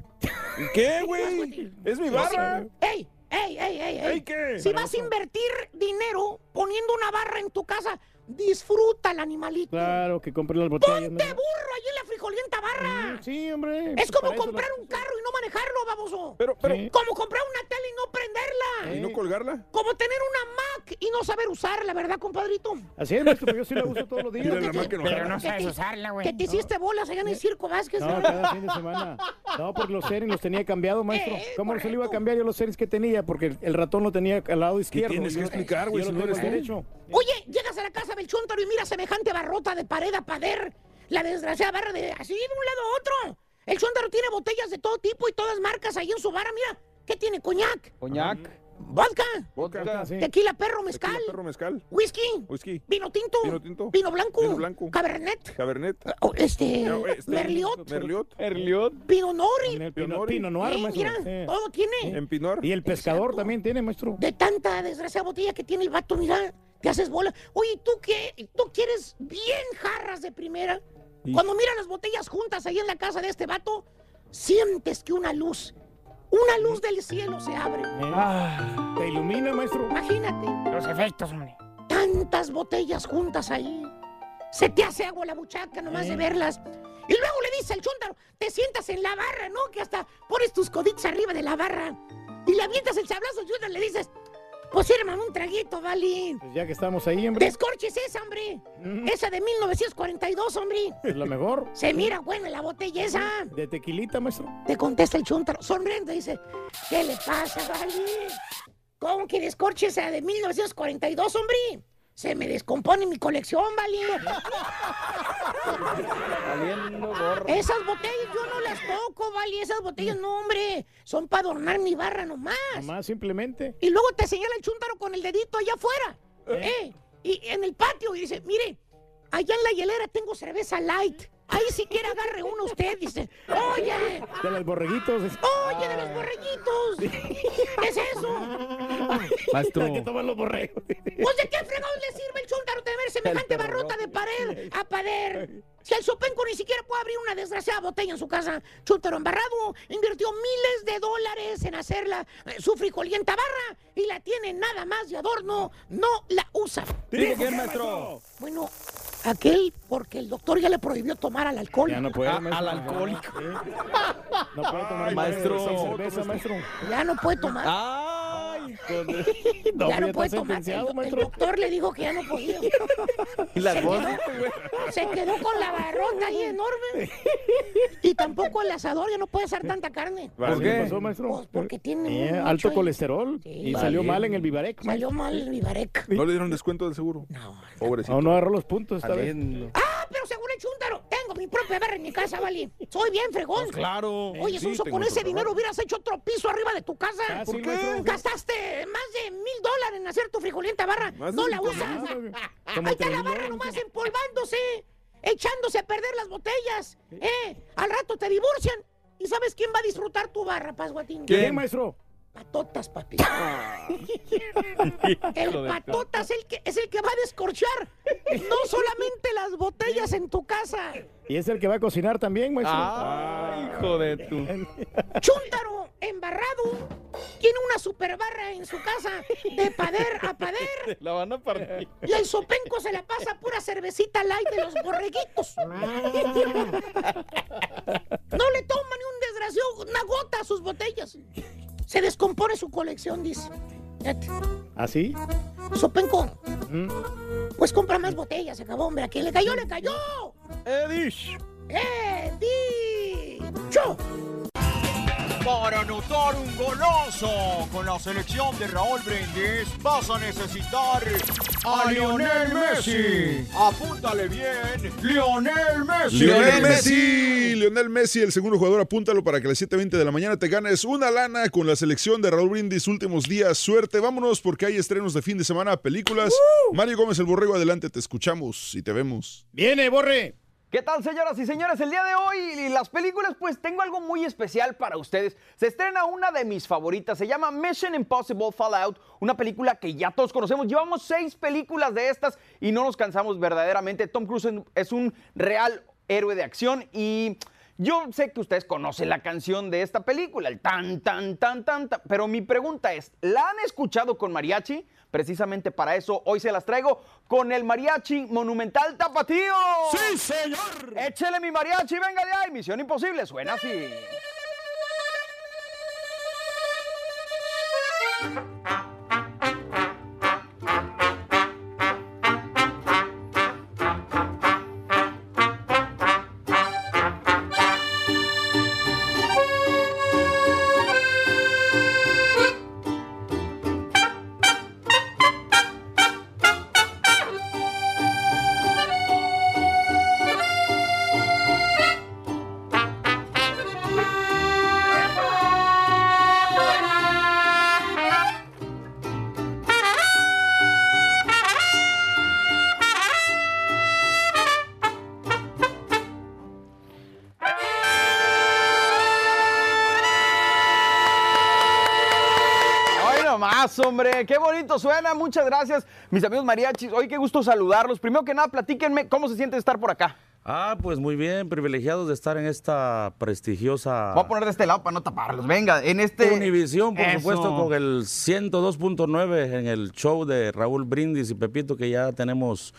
Speaker 2: ¿Y qué, güey? Es mi barra.
Speaker 19: ¡Ey! ¡Ey, ey, ey, ey!
Speaker 2: ¿Ey, qué?
Speaker 19: Si vas a invertir dinero poniendo una barra en tu casa, disfruta el animalito.
Speaker 5: Claro, que compre las botellas.
Speaker 19: ¡Ponte
Speaker 5: ¿no?
Speaker 19: burro allí frijolienta barra!
Speaker 5: Sí, hombre.
Speaker 19: Es
Speaker 5: pues
Speaker 19: como comprar
Speaker 5: lo-
Speaker 19: un carro y no manejarlo, baboso.
Speaker 2: Pero, pero,
Speaker 5: Sí.
Speaker 19: Como comprar una tele y no prenderla.
Speaker 2: ¿y no colgarla?
Speaker 19: Como tener una Mac y no saber usarla, ¿verdad, compadrito?
Speaker 5: Así es, maestro, pero yo sí la uso todos los días.
Speaker 2: Mira la máquina
Speaker 4: Pero
Speaker 2: enojada.
Speaker 4: no sabes usarla, güey.
Speaker 19: Que te hiciste bolas allá en el circo Vázquez.
Speaker 5: No,
Speaker 19: ¿eh?
Speaker 5: cada fin de semana. No, porque los series los tenía cambiados, maestro.
Speaker 19: Eh,
Speaker 5: ¿Cómo se le iba a
Speaker 19: correcto.
Speaker 5: cambiar yo los series que tenía? Porque el, ratón lo tenía al lado izquierdo.
Speaker 2: tienes que explicar, güey, si
Speaker 5: lo
Speaker 2: no eres
Speaker 5: derecho.
Speaker 19: Oye, llegas a la casa del chúntaro y mira semejante barrota de pared a pared. La desgraciada barra de así de un lado a otro. El chúntaro tiene botellas de todo tipo y todas marcas ahí en su barra. Mira, ¿qué tiene? Coñac,
Speaker 27: Coñac.
Speaker 19: vodka,
Speaker 2: Vodka.
Speaker 5: Sí.
Speaker 19: tequila perro mezcal,
Speaker 2: Tequila, perro mezcal.
Speaker 19: whisky,
Speaker 2: Whisky.
Speaker 19: vino tinto,
Speaker 2: Vino tinto.
Speaker 19: vino blanco,
Speaker 2: Vino blanco.
Speaker 19: cabernet,
Speaker 2: Cabernet.
Speaker 19: oh, este,
Speaker 2: No, este,
Speaker 19: merliot,
Speaker 2: Merliot.
Speaker 27: Erliot.
Speaker 19: vino nori.
Speaker 5: Pino, pino noir,
Speaker 19: Eh,
Speaker 5: maestro.
Speaker 19: mira,
Speaker 5: Sí.
Speaker 19: todo tiene.
Speaker 2: En Pinor.
Speaker 5: Y el pescador
Speaker 19: Exacto.
Speaker 5: también tiene, maestro.
Speaker 19: De tanta desgraciada botella que tiene el vato, mira, te haces bola. Oye, ¿tú qué? ¿Tú quieres bien jarras de primera?
Speaker 2: Y-
Speaker 19: Cuando miras las botellas juntas ahí en la casa de este vato, sientes que una luz, una luz del cielo se abre.
Speaker 5: Eh, Te ilumina, maestro.
Speaker 19: Imagínate,
Speaker 4: Los efectos, hombre.
Speaker 19: tantas botellas juntas ahí. Se te hace agua la buchaca nomás de verlas. Y luego le dice al chúntaro, te sientas en la barra, ¿no? Que hasta pones tus coditos arriba de la barra. Y le avientas el sablazo al chúntaro y le dices, pues hermano, un traguito, vale.
Speaker 5: Pues ya que estamos ahí, hombre.
Speaker 19: Descorches esa, hombre.
Speaker 5: Mm.
Speaker 19: Esa de 1942, hombre.
Speaker 5: Es la mejor.
Speaker 19: Se mira buena la botella esa.
Speaker 5: De tequilita, maestro.
Speaker 19: Te contesta el chúntaro, sonriendo, dice, ¿qué le pasa, vale? ¿Cómo que descorche esa de 1942, hombre? Se me descompone mi colección, vale. Esas botellas yo no las toco, vale. Esas botellas no, hombre. Son para adornar mi barra nomás.
Speaker 5: Nomás simplemente.
Speaker 19: Y luego te señala el chúntaro con el dedito allá afuera. ¿Eh? Y en el patio y dice, mire, allá en la hielera tengo cerveza light. Ahí si quiere agarre uno usted. Dice, oye,
Speaker 5: De los borreguitos.
Speaker 19: oye de los borreguitos. ¿Qué es eso?
Speaker 27: Maestro.
Speaker 5: Hay que tomar los borregos.
Speaker 19: Pues de qué fregados le sirve el chúntaro tener semejante barrota de pared a pared. Si el sopenco ni siquiera puede abrir una desgraciada botella en su casa, chúntaro embarrado invirtió miles de dólares en hacerla eh, su frijolienta barra y la tiene nada más de adorno, no la usa.
Speaker 27: ¿Digo quién, maestro?
Speaker 19: Bueno, aquel porque el doctor ya le prohibió tomar al alcohol.
Speaker 5: Ya no puede,
Speaker 27: Ah,
Speaker 5: maestro.
Speaker 27: al alcohólico.
Speaker 5: Sí. No puede tomar
Speaker 27: maestro.
Speaker 5: cerveza, maestro.
Speaker 19: Ya no puede tomar.
Speaker 27: Ay.
Speaker 5: No,
Speaker 19: ya no puede
Speaker 5: está
Speaker 19: tomar. El, el doctor le dijo que ya no podía.
Speaker 1: ¿Y las
Speaker 19: se, quedó, se quedó con la barrota ahí enorme. Y tampoco el asador ya no puede hacer tanta carne.
Speaker 5: ¿Por qué? pasó, maestro?
Speaker 19: Pues porque tiene
Speaker 5: Eh,
Speaker 19: mucho
Speaker 5: alto
Speaker 19: ahí.
Speaker 5: colesterol.
Speaker 19: Sí.
Speaker 5: y salió mal en el Vivarec.
Speaker 19: Salió mal el Vivarec.
Speaker 2: ¿No le dieron descuento del seguro? No. Pobrecito.
Speaker 5: No, no agarró los puntos esta vez.
Speaker 19: Ah, pero según el chúntaro, tengo mi propia barra en mi casa, Vali. Soy bien fregón.
Speaker 2: Pues claro.
Speaker 19: Oye,
Speaker 2: Sí, tengo
Speaker 19: con ese dinero hubieras hecho otro piso arriba de tu casa.
Speaker 5: Ah,
Speaker 2: ¿Por qué?
Speaker 19: Gastaste más de mil dólares en hacer tu frijolienta barra.
Speaker 2: Más
Speaker 19: No la usas. Ahí está la barra nomás empolvándose, echándose a perder las botellas. Eh, al rato te divorcian. ¿Y sabes quién va a disfrutar tu barra, Pasguatín?
Speaker 5: ¿Quién, maestro?
Speaker 19: Patotas, papi.
Speaker 5: Ah.
Speaker 19: El patotas el que, es el que va a descorchar. No solamente las botellas en tu casa.
Speaker 5: Y es el que va a cocinar también, maestro.
Speaker 1: Ah, hijo de tu.
Speaker 19: Chúntaro embarrado tiene una super barra en su casa de pader a pader.
Speaker 1: La van a partir.
Speaker 19: Y el sopenco se la pasa pura cervecita light de los borreguitos. No le toma ni un desgraciado una gota a sus botellas. Se descompone su colección, dice.
Speaker 5: ¿Así?
Speaker 19: Sopenco, pues compra más botellas, se acabó, hombre. A quien le cayó, le cayó.
Speaker 1: Edish.
Speaker 19: ¡Eh, dicho!
Speaker 9: Para anotar un golazo con la selección de Raúl Brindis vas a necesitar a Lionel Messi. Apúntale bien, Lionel Messi.
Speaker 2: Lionel Messi, Lionel Messi, el segundo jugador, apúntalo para que a las 7.20 de la mañana te ganes una lana con la selección de Raúl Brindis últimos días. Suerte, vámonos porque hay estrenos de fin de semana, películas. Mario Gómez, el borrego, adelante, te escuchamos y te vemos.
Speaker 5: Viene, borre.
Speaker 1: ¿Qué tal, señoras y señores? El día de hoy y las películas, pues tengo algo muy especial para ustedes. Se estrena una de mis favoritas, se llama Mission Impossible Fallout, una película que ya todos conocemos. Llevamos seis películas de estas y no nos cansamos verdaderamente. Tom Cruise es un real héroe de acción y yo sé que ustedes conocen la canción de esta película, el tan, tan, tan, tan, tan, pero mi pregunta es, ¿la han escuchado con mariachi? Precisamente para eso hoy se las traigo con el mariachi monumental tapatío.
Speaker 5: ¡Sí, señor!
Speaker 1: Échele mi mariachi, venga de ahí. Misión imposible, suena así. Hombre, qué bonito suena. Muchas gracias, mis amigos mariachis. Hoy qué gusto saludarlos. Primero que nada, platíquenme cómo se siente estar por acá.
Speaker 28: Ah, pues muy bien, privilegiados de estar en esta prestigiosa
Speaker 1: Voy a poner de este lado para no taparlos. Venga, en este.
Speaker 28: Univisión, por
Speaker 1: Eso.
Speaker 28: supuesto, con el 102.9 en el show de Raúl Brindis y Pepito, que ya tenemos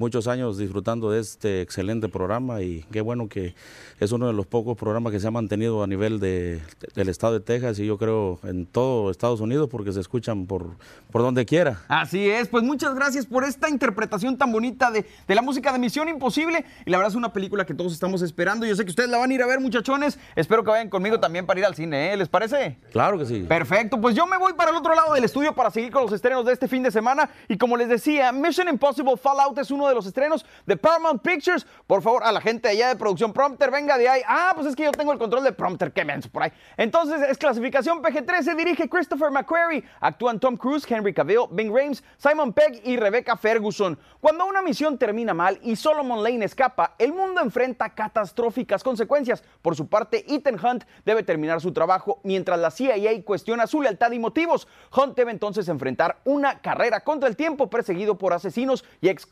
Speaker 28: muchos años disfrutando de este excelente programa y qué bueno que es uno de los pocos programas que se ha mantenido a nivel de, del estado de Texas y yo creo en todo Estados Unidos porque se escuchan por, por donde quiera.
Speaker 1: Así es, pues muchas gracias por esta interpretación tan bonita de, de la música de Misión Imposible. Y la verdad es una película que todos estamos esperando. Yo sé que ustedes la van a ir a ver, muchachones. Espero que vayan conmigo también para ir al cine, ¿eh? ¿Les parece?
Speaker 28: Claro que sí.
Speaker 1: Perfecto, pues yo me voy para el otro lado del estudio para seguir con los estrenos de este fin de semana. Y como les decía, Mission Impossible Fallout es uno de los estrenos de Paramount Pictures. Por favor, a la gente allá de producción Prompter, venga de ahí. Ah, pues es que yo tengo el control de Prompter, qué menso por ahí. Entonces, es clasificación PG-13, se dirige Christopher McQuarrie. Actúan Tom Cruise, Henry Cavill, Bing Rames, Simon Pegg y Rebecca Ferguson. Cuando una misión termina mal y Solomon Lane escapa, el mundo enfrenta catastróficas consecuencias. Por su parte, Ethan Hunt debe terminar su trabajo mientras la CIA cuestiona su lealtad y motivos. Hunt debe entonces enfrentar una carrera contra el tiempo perseguido por asesinos y ex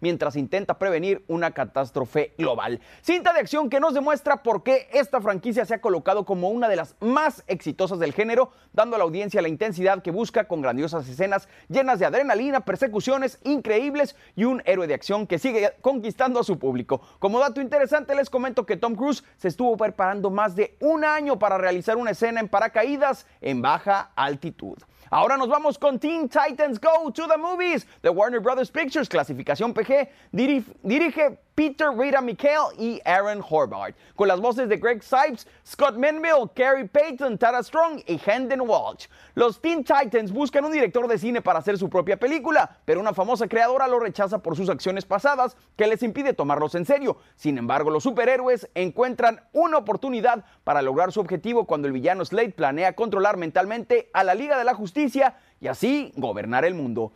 Speaker 1: mientras intenta prevenir una catástrofe global. Cinta de acción que nos demuestra por qué esta franquicia se ha colocado como una de las más exitosas del género, dando a la audiencia la intensidad que busca con grandiosas escenas llenas de adrenalina, persecuciones increíbles y un héroe de acción que sigue conquistando a su público. Como dato interesante les comento que Tom Cruise se estuvo preparando más de un año para realizar una escena en paracaídas en baja altitud. Ahora nos vamos con Teen Titans Go to the Movies de Warner Brothers Pictures, clasificación PG. Diri- dirige Peter Rita Mikhail y Aaron Horvath, con las voces de Greg Sipes, Scott Menville, Carrie Payton, Tara Strong y Hendon Walsh. Los Teen Titans buscan un director de cine para hacer su propia película, pero una famosa creadora lo rechaza por sus acciones pasadas que les impide tomarlos en serio. Sin embargo, los superhéroes encuentran una oportunidad para lograr su objetivo cuando el villano Slade planea controlar mentalmente a la Liga de la Justicia y así gobernar el mundo.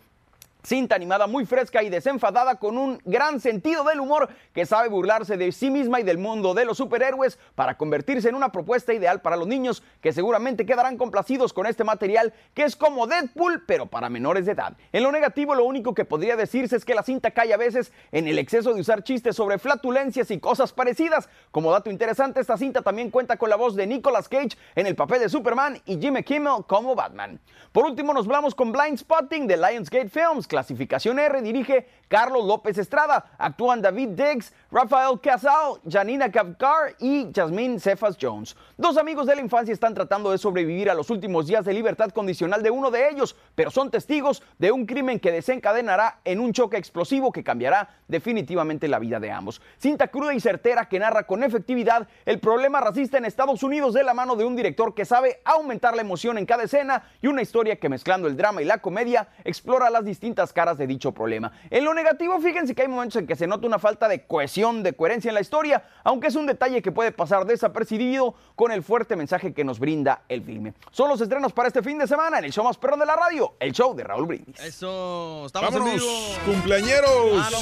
Speaker 1: Cinta animada muy fresca y desenfadada con un gran sentido del humor que sabe burlarse de sí misma y del mundo de los superhéroes para convertirse en una propuesta ideal para los niños que seguramente quedarán complacidos con este material que es como Deadpool pero para menores de edad. En lo negativo lo único que podría decirse es que la cinta cae a veces en el exceso de usar chistes sobre flatulencias y cosas parecidas. Como dato interesante esta cinta también cuenta con la voz de Nicolas Cage en el papel de Superman y Jimmy Kimmel como Batman. Por último nos vamos con Blind Spotting de Lionsgate Films, clasificación R, dirige Carlos López Estrada. Actúan David Diggs, Rafael Casal, Janina Kavkar y Jasmine Cephas Jones. Dos amigos de la infancia están tratando de sobrevivir a los últimos días de libertad condicional de uno de ellos, pero son testigos de un crimen que desencadenará en un choque explosivo que cambiará definitivamente la vida de ambos. Cinta cruda y certera que narra con efectividad el problema racista en Estados Unidos de la mano de un director que sabe aumentar la emoción en cada escena y una historia que mezclando el drama y la comedia explora las distintas caras de dicho problema. En lo negativo, fíjense que hay momentos en que se nota una falta de cohesión, de coherencia en la historia, aunque es un detalle que puede pasar desapercibido con el fuerte mensaje que nos brinda el filme. Son los estrenos para este fin de semana en el show más perrón de la radio, el show de Raúl Brindis.
Speaker 29: Eso, estamos en
Speaker 2: ¡Vámonos,
Speaker 29: vivo.
Speaker 2: cumpleañeros!
Speaker 29: Ah, no,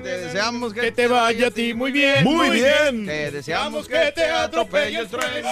Speaker 29: te deseamos que,
Speaker 5: Que te vaya a ti muy bien.
Speaker 2: Muy bien.
Speaker 29: Te deseamos que te atropelle el tren,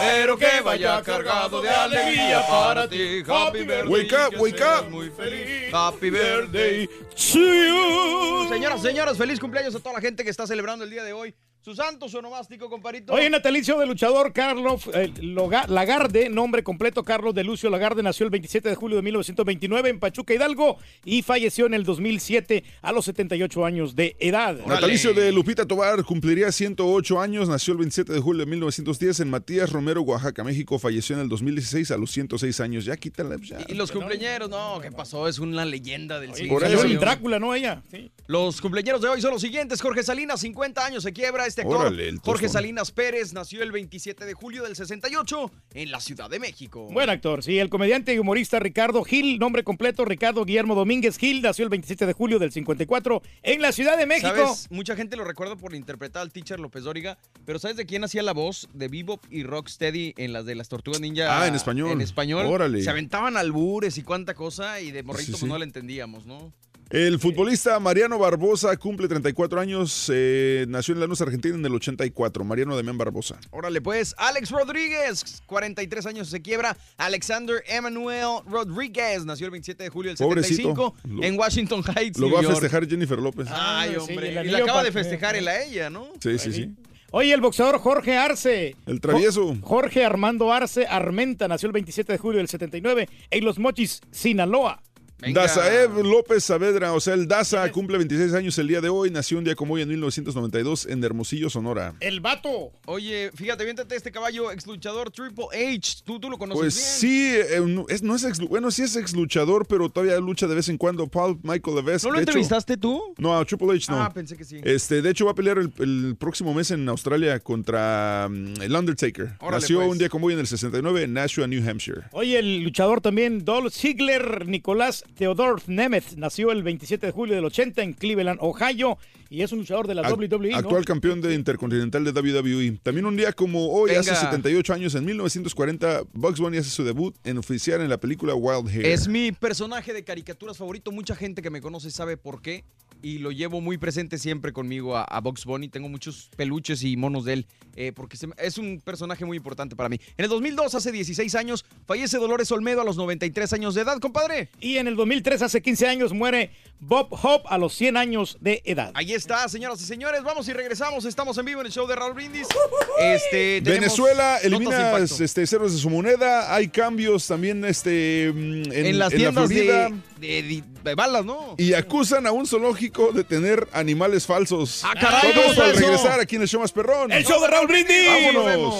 Speaker 29: pero que vaya cargado de alegría para ti. Happy birthday.
Speaker 2: Wake up, wake up.
Speaker 29: Muy feliz. Happy birthday.
Speaker 1: Señoras, señores, feliz cumpleaños a toda la gente que está celebrando el día de hoy. Su santo, su onomástico, comparito.
Speaker 5: Hoy natalicio del luchador Carlos eh, Loga- Lagarde, nombre completo Carlos de Lucio Lagarde, nació el 27 de julio de 1929 en Pachuca Hidalgo y falleció en el 2007 a los 78 años de edad.
Speaker 2: Natalicio de Lupita Tobar cumpliría 108 años, nació el 27 de julio de 1910 en Matías Romero, Oaxaca, México, falleció en el 2016 a los 106 años. Ya quítala. ya.
Speaker 29: Y los cumpleaños, no, ¿qué pasó? Es una leyenda del siglo.
Speaker 2: Por eso.
Speaker 5: el Drácula, ¿no? Ella. Sí.
Speaker 29: Los cumpleaños de hoy son los siguientes. Jorge Salinas, 50 años, se quiebra este actor.
Speaker 2: Órale, el
Speaker 29: Jorge. Salinas Pérez nació el 27 de julio del 68 en la Ciudad de México.
Speaker 5: Buen actor, sí. El comediante y humorista Ricardo Gil, nombre completo Ricardo Guillermo Domínguez Gil, nació el 27 de julio del 54 en la Ciudad de México.
Speaker 29: ¿Sabes? Mucha gente lo recuerda por interpretar al teacher López Dóriga, pero ¿sabes de quién hacía la voz de Bebop y Rocksteady en las de las Tortugas Ninja?
Speaker 2: Ah, en español.
Speaker 29: En español.
Speaker 2: Órale.
Speaker 29: Se aventaban albures y cuánta cosa y de morrito
Speaker 2: Sí,
Speaker 29: pues
Speaker 2: sí.
Speaker 29: no la entendíamos, ¿no?
Speaker 2: El futbolista Mariano Barbosa cumple 34 años, eh, nació en Lanús, Argentina en el 84. Mariano Damián Barbosa.
Speaker 29: Órale, pues, Alex Rodríguez, 43 años se quiebra. Alexander Emmanuel Rodríguez nació el 27 de julio del
Speaker 2: Pobrecito.
Speaker 29: 75
Speaker 2: Lo-
Speaker 29: en Washington Heights,
Speaker 2: Lo
Speaker 29: New
Speaker 2: va a festejar Jennifer López.
Speaker 29: Ay,
Speaker 5: Ah, sí,
Speaker 29: hombre.
Speaker 5: el
Speaker 29: y le acaba de festejar él a ella, ¿no?
Speaker 2: Sí, sí, sí.
Speaker 5: Oye, el boxeador Jorge Arce.
Speaker 2: El travieso.
Speaker 5: Jo- Jorge Armando Arce Armenta nació el 27 de julio del 79 en Los Mochis, Sinaloa.
Speaker 29: Venga.
Speaker 2: Dazaev López Saavedra, o sea, el Daza, cumple 26 años el día de hoy. Nació un día como hoy en 1992 en Hermosillo, Sonora.
Speaker 5: El vato.
Speaker 29: Oye, fíjate, viéntate este caballo ex luchador Triple H. Tú, tú lo conoces
Speaker 2: Pues
Speaker 29: bien.
Speaker 2: sí, eh, no es, no es ex, bueno, sí es ex luchador, pero todavía lucha de vez en cuando. Paul Michael Levesque.
Speaker 29: ¿No lo
Speaker 2: de hecho-
Speaker 29: entrevistaste tú?
Speaker 2: no, a Triple H no.
Speaker 29: Ah, pensé que sí.
Speaker 2: Este, de hecho, va a pelear el, el próximo mes en Australia contra mm, el Undertaker.
Speaker 29: Órale,
Speaker 2: Nació
Speaker 29: pues.
Speaker 2: un día como hoy en el 69 en Nashua, New Hampshire.
Speaker 5: Oye, el luchador también, Dolph Ziggler, Nicolás Theodor Nemeth, nació el 27 de julio del 80 en Cleveland, Ohio, y es un luchador de la WWE, ¿no?
Speaker 2: Actual campeón de Intercontinental de WWE. También un día como hoy, hace
Speaker 29: Venga.
Speaker 2: 78 años, en 1940, Bugs Bunny hace su debut en oficial en la película Wild Hair.
Speaker 29: Es mi personaje de caricaturas favorito. Mucha gente que me conoce sabe por qué. Y lo llevo muy presente siempre conmigo a, Bugs Bunny. Tengo muchos peluches y monos de él. eh, porque es un personaje muy importante para mí. En el 2002, hace 16 años, fallece Dolores Olmedo a los 93 años de edad, compadre.
Speaker 5: Y en el 2003, hace 15 años, muere Bob Hope a los 100 años de edad.
Speaker 29: Ahí está, señoras y señores. Vamos y regresamos. Estamos en vivo en el show de Raúl Brindis. Este,
Speaker 2: Venezuela elimina este, ceros de su moneda. Hay cambios también este, mm, en,
Speaker 29: en, las
Speaker 2: en la
Speaker 29: tiendas
Speaker 2: Florida.
Speaker 29: de, de- de- de balas, ¿no?
Speaker 2: Y acusan a un zoológico de tener animales falsos.
Speaker 29: Ah, caray,
Speaker 2: Todo
Speaker 29: ¿cómo
Speaker 2: esto al regresar aquí en el show más perrón.
Speaker 5: ¡El show de Raúl Brindis!
Speaker 2: ¡Vámonos!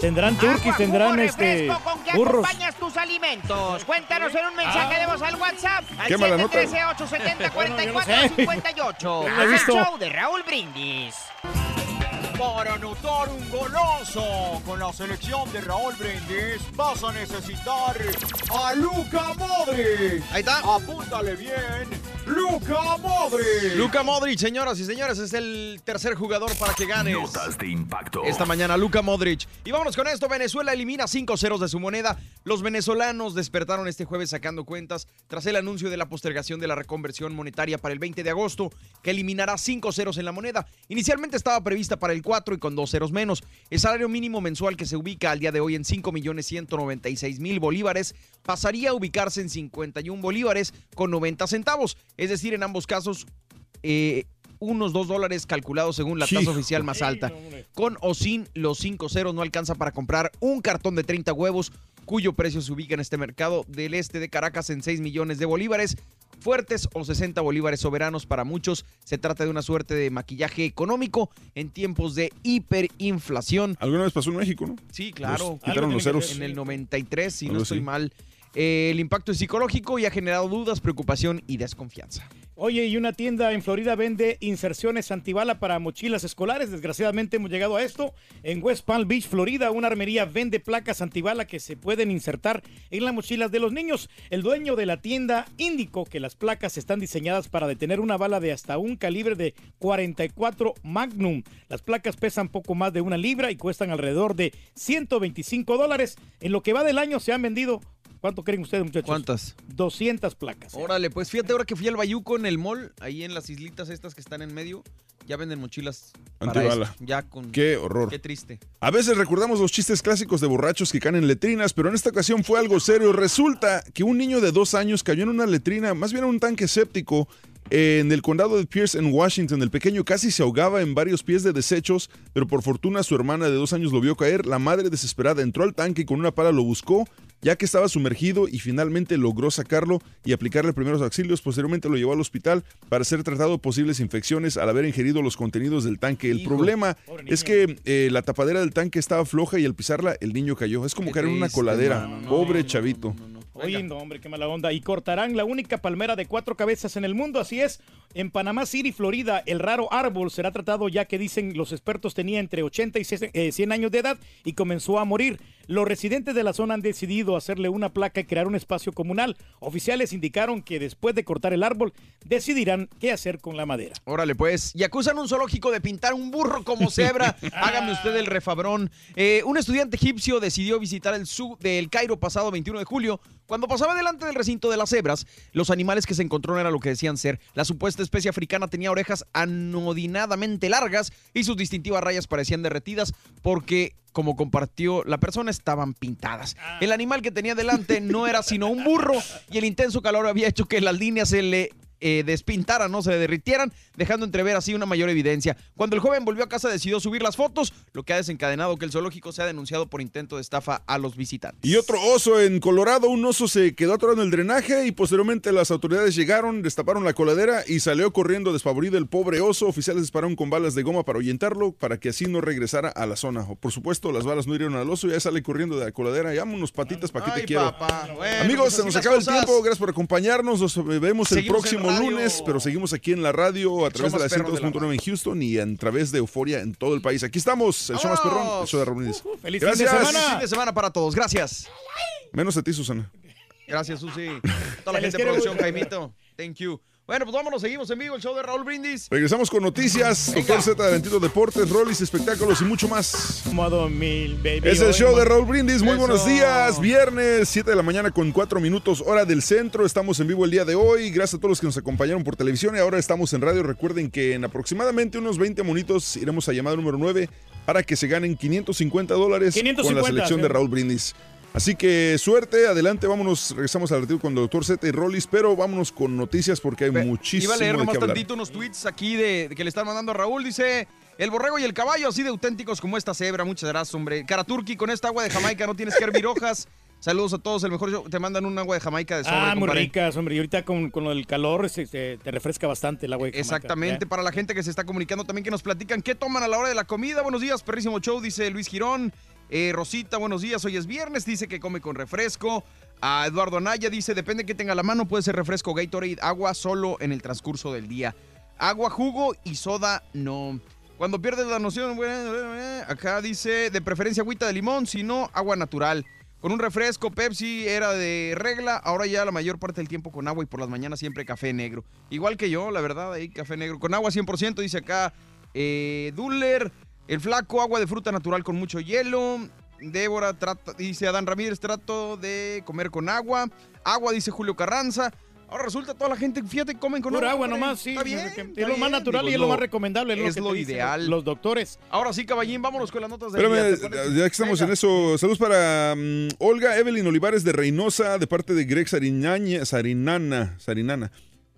Speaker 5: Tendrán turquís, tendrán este...
Speaker 22: con
Speaker 4: qué
Speaker 5: Burros.
Speaker 4: acompañas tus alimentos. Cuéntanos en un mensaje de voz al WhatsApp al
Speaker 2: Qué mala nota.
Speaker 4: 713-870-4458.
Speaker 5: Yo no la he
Speaker 4: Es el
Speaker 5: visto.
Speaker 4: show de Raúl Brindis.
Speaker 9: Para anotar un golazo con la selección de Raúl Brindis vas a necesitar a Luca Modric.
Speaker 1: Ahí está.
Speaker 9: Apúntale bien. Luca Modric.
Speaker 1: Luca Modric, señoras y señores, es el tercer jugador para que ganes.
Speaker 10: Notas de impacto.
Speaker 1: Esta mañana, Luca Modric. Y vámonos con esto. Venezuela elimina 5 ceros de su moneda. Los venezolanos despertaron este jueves sacando cuentas tras el anuncio de la postergación de la reconversión monetaria para el 20 de agosto, que eliminará 5 ceros en la moneda. Inicialmente estaba prevista para el 4 y con 2 ceros menos. El salario mínimo mensual que se ubica al día de hoy en 5.196.000 bolívares pasaría a ubicarse en 51 bolívares con 90 centavos. Es decir, en ambos casos, eh, unos 2 dólares calculados según la tasa
Speaker 2: Hijo.
Speaker 1: oficial más alta. Con o sin los 5 ceros no alcanza para comprar un cartón de 30 huevos, cuyo precio se ubica en este mercado del este de Caracas en 6 millones de bolívares. Fuertes o 60 bolívares soberanos para muchos. Se trata de una suerte de maquillaje económico en tiempos de hiperinflación.
Speaker 2: Alguna vez pasó en México, ¿no?
Speaker 1: Sí, claro.
Speaker 2: Los quitaron los ceros.
Speaker 1: En el 93, si no estoy
Speaker 2: así.
Speaker 1: mal. Eh, el impacto es psicológico y ha generado dudas, preocupación y desconfianza.
Speaker 5: Oye, y una tienda en Florida vende inserciones antibala para mochilas escolares. Desgraciadamente hemos llegado a esto. En West Palm Beach, Florida, una armería vende placas antibala que se pueden insertar en las mochilas de los niños. El dueño de la tienda indicó que las placas están diseñadas para detener una bala de hasta un calibre de 44 Magnum. Las placas pesan poco más de una libra y cuestan alrededor de 125 dólares. En lo que va del año se han vendido, ¿cuánto creen ustedes, muchachos?
Speaker 1: ¿Cuántas?
Speaker 5: 200 placas.
Speaker 1: Órale, pues fíjate ahora que fui al Bayuco en el mall, ahí en las islitas estas que están en medio, ya venden mochilas para
Speaker 2: Antibala.
Speaker 1: esto, Ya con
Speaker 2: Qué horror.
Speaker 1: Qué triste.
Speaker 2: A veces recordamos los chistes clásicos de borrachos que caen en letrinas, pero en esta ocasión fue algo serio. Resulta que un niño de dos años cayó en una letrina, más bien en un tanque séptico, en el condado de Pierce, en Washington. El pequeño casi se ahogaba en varios pies de desechos, pero por fortuna su hermana de dos años lo vio caer. La madre desesperada entró al tanque y con una pala lo buscó, ya que estaba sumergido y finalmente logró sacarlo y aplicarle primeros auxilios. Posteriormente lo llevó al hospital para ser tratado de posibles infecciones al haber ingerido los contenidos del tanque. El
Speaker 5: Hijo,
Speaker 2: problema es que eh, la tapadera del tanque estaba floja y al pisarla el niño cayó. Es como caer en una coladera.
Speaker 1: no,
Speaker 2: Pobre
Speaker 1: no,
Speaker 2: chavito.
Speaker 5: Oye, no, hombre, qué mala onda. Y cortarán la única palmera de cuatro cabezas en el mundo, así es. En Panamá City, Florida, el raro árbol será tratado ya que dicen los expertos tenía entre 80 y 100 años de edad y comenzó a morir. Los residentes de la zona han decidido hacerle una placa y crear un espacio comunal. Oficiales indicaron que después de cortar el árbol decidirán qué hacer con la madera.
Speaker 1: Órale, pues. Y acusan un zoológico de pintar un burro como cebra. Hágame usted el refabrón. Eh, un estudiante egipcio decidió visitar el zoo del Cairo pasado 21 de julio. Cuando pasaba delante del recinto de las cebras, los animales que se encontró no eran lo que decían ser. La supuesta especie africana tenía orejas anodinadamente largas y sus distintivas rayas parecían derretidas porque, como compartió la persona, estaban pintadas. El animal que tenía delante no era sino un burro y el intenso calor había hecho que las líneas se le eh, despintaran, no se le derritieran, dejando entrever así una mayor evidencia. Cuando el joven volvió a casa decidió subir las fotos, lo que ha desencadenado que el zoológico sea denunciado por intento de estafa a los visitantes.
Speaker 2: Y otro oso en Colorado, un oso se quedó atorado en el drenaje y posteriormente las autoridades llegaron, destaparon la coladera y salió corriendo despavorido el pobre oso. Oficiales dispararon con balas de goma para ahuyentarlo, para que así no regresara a la zona. Por supuesto, las balas no hirieron al oso, ya sale corriendo de la coladera. Ya vámonos patitas, ¿para qué te quiero?
Speaker 1: papá. Bueno,
Speaker 2: Amigos,
Speaker 1: pues
Speaker 2: se nos acaba el tiempo. Gracias por acompañarnos. Nos vemos el
Speaker 1: Seguimos
Speaker 2: próximo
Speaker 1: radio.
Speaker 2: lunes, pero seguimos aquí en la radio a través de la
Speaker 1: más perro de la
Speaker 2: 102.9 en Houston y a través de Euforia en todo el país. Aquí estamos, el show más perrón, el show de Raúl Brindis.
Speaker 5: ¡Feliz
Speaker 2: Gracias.
Speaker 5: fin de
Speaker 1: Fin
Speaker 5: semana!
Speaker 1: de semana para todos. Gracias.
Speaker 2: Menos a ti, Susana.
Speaker 1: Gracias, Susi. Toda la gente de producción. Jaimito. Thank you. Bueno, pues vámonos, seguimos en vivo el show de Raúl Brindis.
Speaker 2: Regresamos con noticias, Doctor Z de Ventito Deportes, Rollis, espectáculos y mucho más.
Speaker 5: Modo mil, baby.
Speaker 2: Es el show de Raúl Brindis. Muy
Speaker 1: Eso.
Speaker 2: buenos días. Viernes, 7 de la mañana con 4 minutos, hora del centro. Estamos en vivo el día de hoy. Gracias a todos los que nos acompañaron por televisión y ahora estamos en radio. Recuerden que en aproximadamente unos 20 monitos iremos a llamada número 9 para que se ganen 550 dólares con la
Speaker 5: 550,
Speaker 2: selección
Speaker 5: sí.
Speaker 2: de Raúl Brindis. Así que suerte, adelante, vámonos, regresamos al retiro con el doctor Z y Rollis, pero vámonos con noticias porque hay muchísimo
Speaker 1: Iba a leer
Speaker 2: de
Speaker 1: nomás
Speaker 2: qué hablar.
Speaker 1: tantito unos tweets aquí de, de que le están mandando a Raúl. Dice, el borrego y el caballo, así de auténticos como esta cebra. Muchas gracias, hombre. Caraturki, con esta agua de Jamaica no tienes que hervir hojas. Saludos a todos, el mejor show. Te mandan un agua de Jamaica de sobre,
Speaker 5: Ah, muy
Speaker 1: compadre.
Speaker 5: ricas, hombre. Y ahorita con, con el calor se- se- te refresca bastante el agua de Jamaica.
Speaker 1: Exactamente, para la gente que se está comunicando también que nos platican qué toman a la hora de la comida. Buenos días, perrísimo show, dice Luis Girón. Eh, Rosita, buenos días. Hoy es viernes. Dice que come con refresco. A Eduardo Anaya dice, depende que tenga la mano, puede ser refresco, Gatorade, agua solo en el transcurso del día. Agua, jugo y soda no. Cuando pierdes la noción, bueno, eh, acá dice, de preferencia agüita de limón, si no, agua natural. Con un refresco, Pepsi era de regla, ahora ya la mayor parte del tiempo con agua y por las mañanas siempre café negro. Igual que yo, la verdad, ahí café negro. Con agua 100%, dice acá eh, Duller, el flaco, agua de fruta natural con mucho hielo. Débora, trata, dice Adán Ramírez, trato de comer con agua. Agua, dice Julio Carranza. Ahora resulta toda la gente, fíjate, comen con
Speaker 5: Pura
Speaker 1: agua.
Speaker 5: nomás, sí.
Speaker 1: Está bien,
Speaker 5: es
Speaker 1: está
Speaker 5: lo más natural
Speaker 1: Digo,
Speaker 5: y es lo más recomendable.
Speaker 1: Es
Speaker 5: que
Speaker 1: lo ideal.
Speaker 5: Los doctores.
Speaker 1: Ahora sí, caballín, vámonos con las notas. ¿te
Speaker 2: Espérame, ya que estamos en eso, saludos para mm, Olga Evelyn Olivares de Reynosa, de parte de Greg Sarinaña, Sarinana, Sarinana.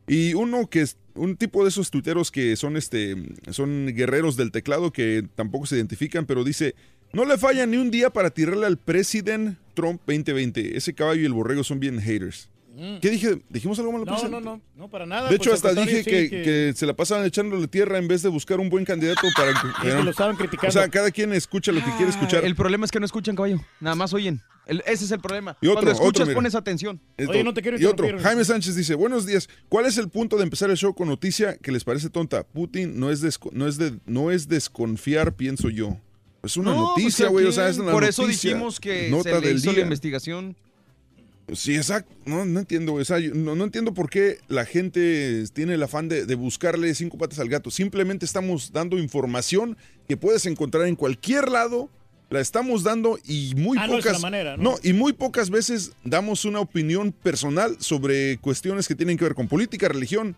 Speaker 2: Y uno que es un tipo de esos tuiteros que son este son guerreros del teclado que tampoco se identifican, pero dice, no le falla ni un día para tirarle al presidente Trump 2020. Ese caballo y el borrego son bien haters.
Speaker 5: Mm.
Speaker 2: ¿Qué dije? ¿Dijimos algo malo?
Speaker 5: No,
Speaker 2: presidente?
Speaker 5: no, no, no, para nada.
Speaker 2: De hecho,
Speaker 5: pues,
Speaker 2: hasta dije
Speaker 5: sí,
Speaker 2: que, que se la pasaban echándole tierra en vez de buscar un buen candidato para...
Speaker 5: Que lo estaban criticando.
Speaker 2: O sea, cada quien escucha lo que quiere escuchar.
Speaker 1: El problema es que no escuchan, caballo. Nada más oyen. El- ese es el problema.
Speaker 2: Y otro,
Speaker 1: Cuando escuchas,
Speaker 2: otro,
Speaker 1: pones atención.
Speaker 2: Esto- y otro, Jaime Sánchez dice, buenos días, ¿cuál es el punto de empezar el show con noticia que les parece tonta? Putin no es, desco- no es, de, no es desconfiar, pienso yo. Es una
Speaker 1: No, pues,
Speaker 2: noticia, güey, o sea, es una
Speaker 1: Por eso dijimos que
Speaker 2: Nota
Speaker 1: se le
Speaker 2: del
Speaker 1: hizo la investigación.
Speaker 2: Sí, exacto. No, no entiendo. O sea, no, no entiendo por qué la gente tiene el afán de, de buscarle cinco patas al gato. Simplemente estamos dando información que puedes encontrar en cualquier lado. La estamos dando y muy
Speaker 5: A
Speaker 2: pocas.
Speaker 5: manera, ¿no?
Speaker 2: y muy pocas veces damos una opinión personal sobre cuestiones que tienen que ver con política, religión.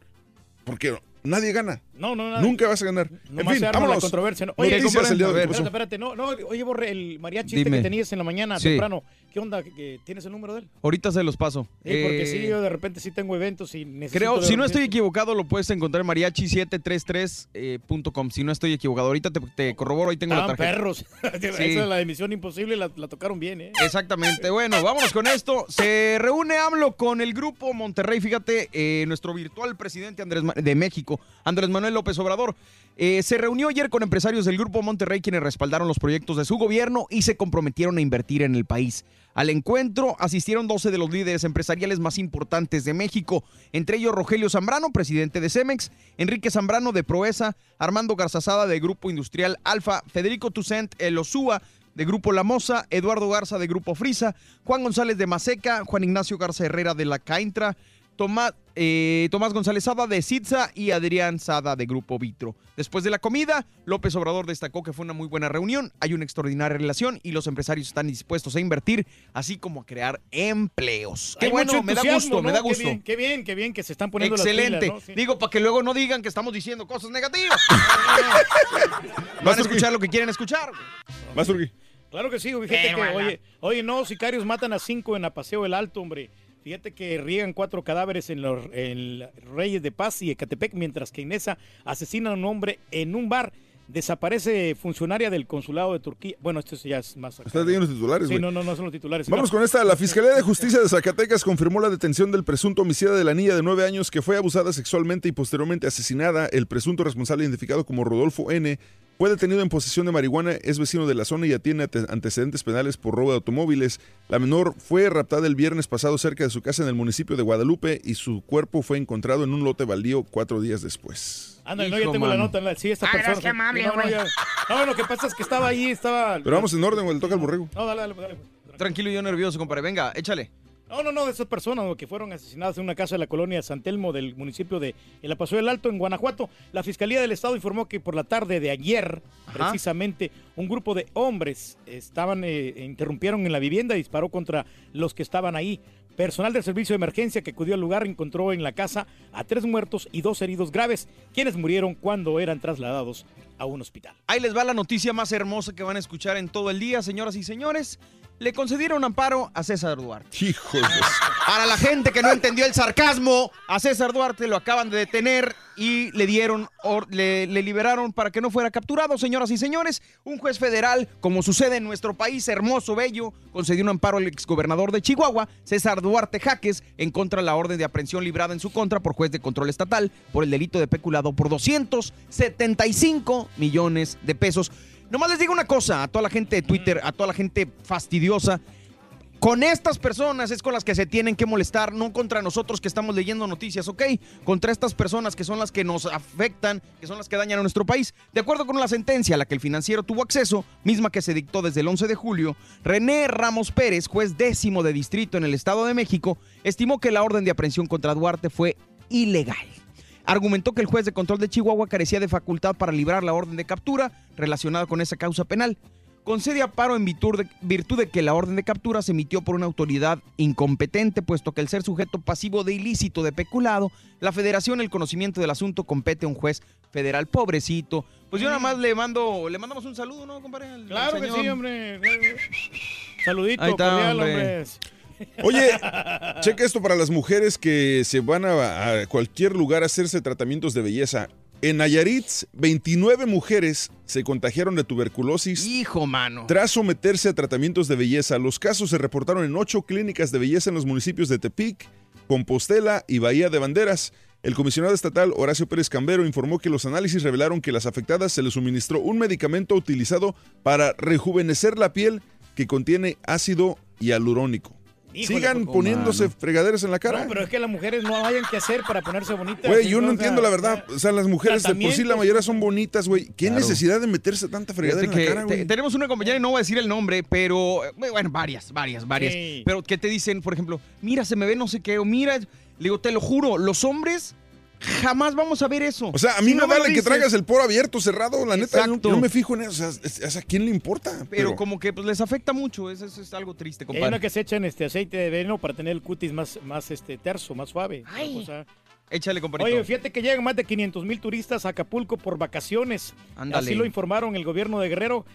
Speaker 2: Porque nadie gana.
Speaker 5: No, no, nada.
Speaker 2: Nunca vas a ganar. en
Speaker 5: Nomás
Speaker 2: fin,
Speaker 5: se arma
Speaker 2: vámonos.
Speaker 5: la controversia. ¿no?
Speaker 2: Noticias el día de ¿qué
Speaker 5: espérate, espérate. No, no, oye, Borre, el mariachi este que tenías en la mañana
Speaker 1: Sí.
Speaker 5: temprano, ¿qué onda? ¿Que- que ¿Tienes el número de él?
Speaker 1: Ahorita se los paso.
Speaker 5: Sí, porque
Speaker 1: Eh,
Speaker 5: sí, yo de repente sí tengo eventos y necesito...
Speaker 1: Creo, si no estoy equivocado, lo puedes encontrar en mariachi733.com. si no estoy equivocado, ahorita te, te corroboro, ahí tengo la tarjeta.
Speaker 5: perros. Esa es la emisión imposible, la, la tocaron bien, ¿eh?
Speaker 1: Exactamente. Bueno, vámonos con esto. Se reúne AMLO con el grupo Monterrey. Fíjate, eh, nuestro virtual presidente Andrés de México, Andrés Manuel López Obrador, eh, se reunió ayer con empresarios del grupo Monterrey quienes respaldaron los proyectos de su gobierno y se comprometieron a invertir en el país. Al encuentro asistieron 12 de los líderes empresariales más importantes de México, entre ellos Rogelio Zambrano, presidente de Cemex, Enrique Zambrano de Proesa, Armando Garzazada de Grupo Industrial Alfa, Federico Tucent Elosúa de Grupo La Moza, Eduardo Garza de Grupo Frisa, Juan González de Maseca, Juan Ignacio Garza Herrera de La Caintra, Tomás, eh, Tomás González Sada de Sitza y Adrián Sada de Grupo Vitro. Después de la comida, López Obrador destacó que fue una muy buena reunión, hay una extraordinaria relación y los empresarios están dispuestos a invertir, así como a crear empleos. Qué
Speaker 5: Hay
Speaker 1: bueno, me da gusto, me da
Speaker 5: Qué
Speaker 1: gusto.
Speaker 5: bien, Qué bien, qué bien que se están poniendo las
Speaker 1: Excelente.
Speaker 5: pilas, ¿no? Sí.
Speaker 1: Digo, para que luego no digan que estamos diciendo cosas negativas. Van a escuchar lo que quieren escuchar.
Speaker 2: Más.
Speaker 5: Claro que sí, fíjate
Speaker 1: Qué
Speaker 5: que, oye, oye, no, sicarios matan a cinco en Apaseo el Alto, hombre. Fíjate que riegan cuatro cadáveres en los en Reyes de Paz y Ecatepec, mientras que Inesa asesina a un hombre en un bar. Desaparece funcionaria del consulado de Turquía. Bueno, esto ya es más... acá.
Speaker 2: Estás leyendo los titulares,
Speaker 5: Sí, no, no, no son los titulares.
Speaker 2: Vamos
Speaker 5: No.
Speaker 2: con esta. La Fiscalía de Justicia de Zacatecas confirmó la detención del presunto homicida de la niña de nueve años que fue abusada sexualmente y posteriormente asesinada. El presunto responsable identificado como Rodolfo N. Fue detenido en posesión de marihuana, es vecino de la zona y ya tiene ante- antecedentes penales por robo de automóviles. La menor fue raptada el viernes pasado cerca de su casa en el municipio de Guadalupe y su cuerpo fue encontrado en un lote baldío cuatro días después.
Speaker 5: Anda, no, ya
Speaker 1: Hijo,
Speaker 5: tengo la nota. la- Sí, esta
Speaker 19: Ah,
Speaker 5: persona.
Speaker 19: gracias, amable,
Speaker 5: no, no, ya- no, lo que pasa es que estaba ahí, estaba...
Speaker 2: Pero vamos en orden, güey, le toca al borrego.
Speaker 5: No, dale, dale, dale.
Speaker 1: Tranquilo y yo nervioso, compadre. Venga, échale.
Speaker 5: No, no, no, de esas personas que fueron asesinadas en una casa de la colonia San Telmo del municipio de El Paso del Alto, en Guanajuato. La Fiscalía del Estado informó que por la tarde de ayer,
Speaker 1: Ajá.
Speaker 5: precisamente, un grupo de hombres estaban, eh, interrumpieron en la vivienda y disparó contra los que estaban ahí. Personal del servicio de emergencia que acudió al lugar encontró en la casa a tres muertos y dos heridos graves, quienes murieron cuando eran trasladados a un hospital.
Speaker 1: Ahí les va la noticia más hermosa que van a escuchar en todo el día, señoras y señores. Le concedieron amparo a César Duarte.
Speaker 2: Hijos de...
Speaker 1: Para la gente que no entendió el sarcasmo, a César Duarte lo acaban de detener y le dieron, or- le, le liberaron para que no fuera capturado, señoras y señores. Un juez federal, como sucede en nuestro país, hermoso, bello, concedió un amparo al exgobernador de Chihuahua, César Duarte Jaques, en contra de la orden de aprehensión librada en su contra por juez de control estatal por el delito de peculado por 275 millones de pesos. Nomás les digo una cosa a toda la gente de Twitter, a toda la gente fastidiosa. Con estas personas es con las que se tienen que molestar, no contra nosotros que estamos leyendo noticias, ¿ok? Contra estas personas que son las que nos afectan, que son las que dañan a nuestro país. De acuerdo con la sentencia a la que el financiero tuvo acceso, misma que se dictó desde el 11 de julio, René Ramos Pérez, juez décimo de distrito en el Estado de México, estimó que la orden de aprehensión contra Duarte fue ilegal. Argumentó que el juez de control de Chihuahua carecía de facultad para librar la orden de captura relacionada con esa causa penal concede amparo en virtud de, virtud de que la orden de captura se emitió por una autoridad incompetente, puesto que el ser sujeto pasivo de ilícito de peculado, la federación, el conocimiento del asunto compete a un juez federal. Pobrecito. Pues yo nada más le mando, le mandamos un saludo, ¿no, compadre? Al- al
Speaker 5: Claro que sí, hombre. Saludito,
Speaker 2: Ahí está,
Speaker 5: cordial,
Speaker 2: hombre.
Speaker 5: hombre.
Speaker 2: Oye, checa esto para las mujeres que se van a, a cualquier lugar a hacerse tratamientos de belleza. En Nayarit, 29 mujeres se contagiaron de tuberculosis.
Speaker 1: Hijo, mano.
Speaker 2: Tras someterse a tratamientos de belleza, los casos se reportaron en ocho clínicas de belleza en los municipios de Tepic, Compostela y Bahía de Banderas. El comisionado estatal Horacio Pérez Cambero informó que los análisis revelaron que las afectadas se les suministró un medicamento utilizado para rejuvenecer la piel que contiene ácido hialurónico.
Speaker 5: Híjole,
Speaker 2: Sigan
Speaker 5: pues,
Speaker 2: poniéndose fregaderas en la cara.
Speaker 5: No, pero es que las mujeres no hayan que hacer para ponerse bonitas.
Speaker 2: Güey, yo no
Speaker 5: O sea,
Speaker 2: entiendo la verdad. O sea, las mujeres de por sí la mayoría son bonitas, güey. ¿Qué
Speaker 1: Claro.
Speaker 2: necesidad de meterse tanta fregadera en la cara,
Speaker 1: te-
Speaker 2: güey?
Speaker 1: tenemos una compañera y no voy a decir el nombre, pero eh, bueno, varias, varias, varias.
Speaker 2: Sí.
Speaker 1: Pero que te dicen, por ejemplo, mira, se me ve no sé qué, o mira, le digo, te lo juro, los hombres jamás vamos a ver eso.
Speaker 2: O sea, a mí
Speaker 1: Si
Speaker 2: me
Speaker 1: no
Speaker 2: vale que traigas el poro abierto, cerrado, la neta, yo no,
Speaker 1: Exacto.
Speaker 2: yo no me fijo en eso. O sea, es- es- ¿a quién le importa?
Speaker 1: Pero, como que pues, les afecta mucho, eso, eso es algo triste,
Speaker 5: Hay
Speaker 1: compadre.
Speaker 5: una que se echan este aceite de veneno para tener el cutis más, más este, terso, más suave. O sea,
Speaker 1: Échale, compadrito.
Speaker 5: Oye, fíjate que llegan más de 500 mil turistas a Acapulco por vacaciones.
Speaker 1: Ándale.
Speaker 5: Así lo informaron el gobierno de Guerrero,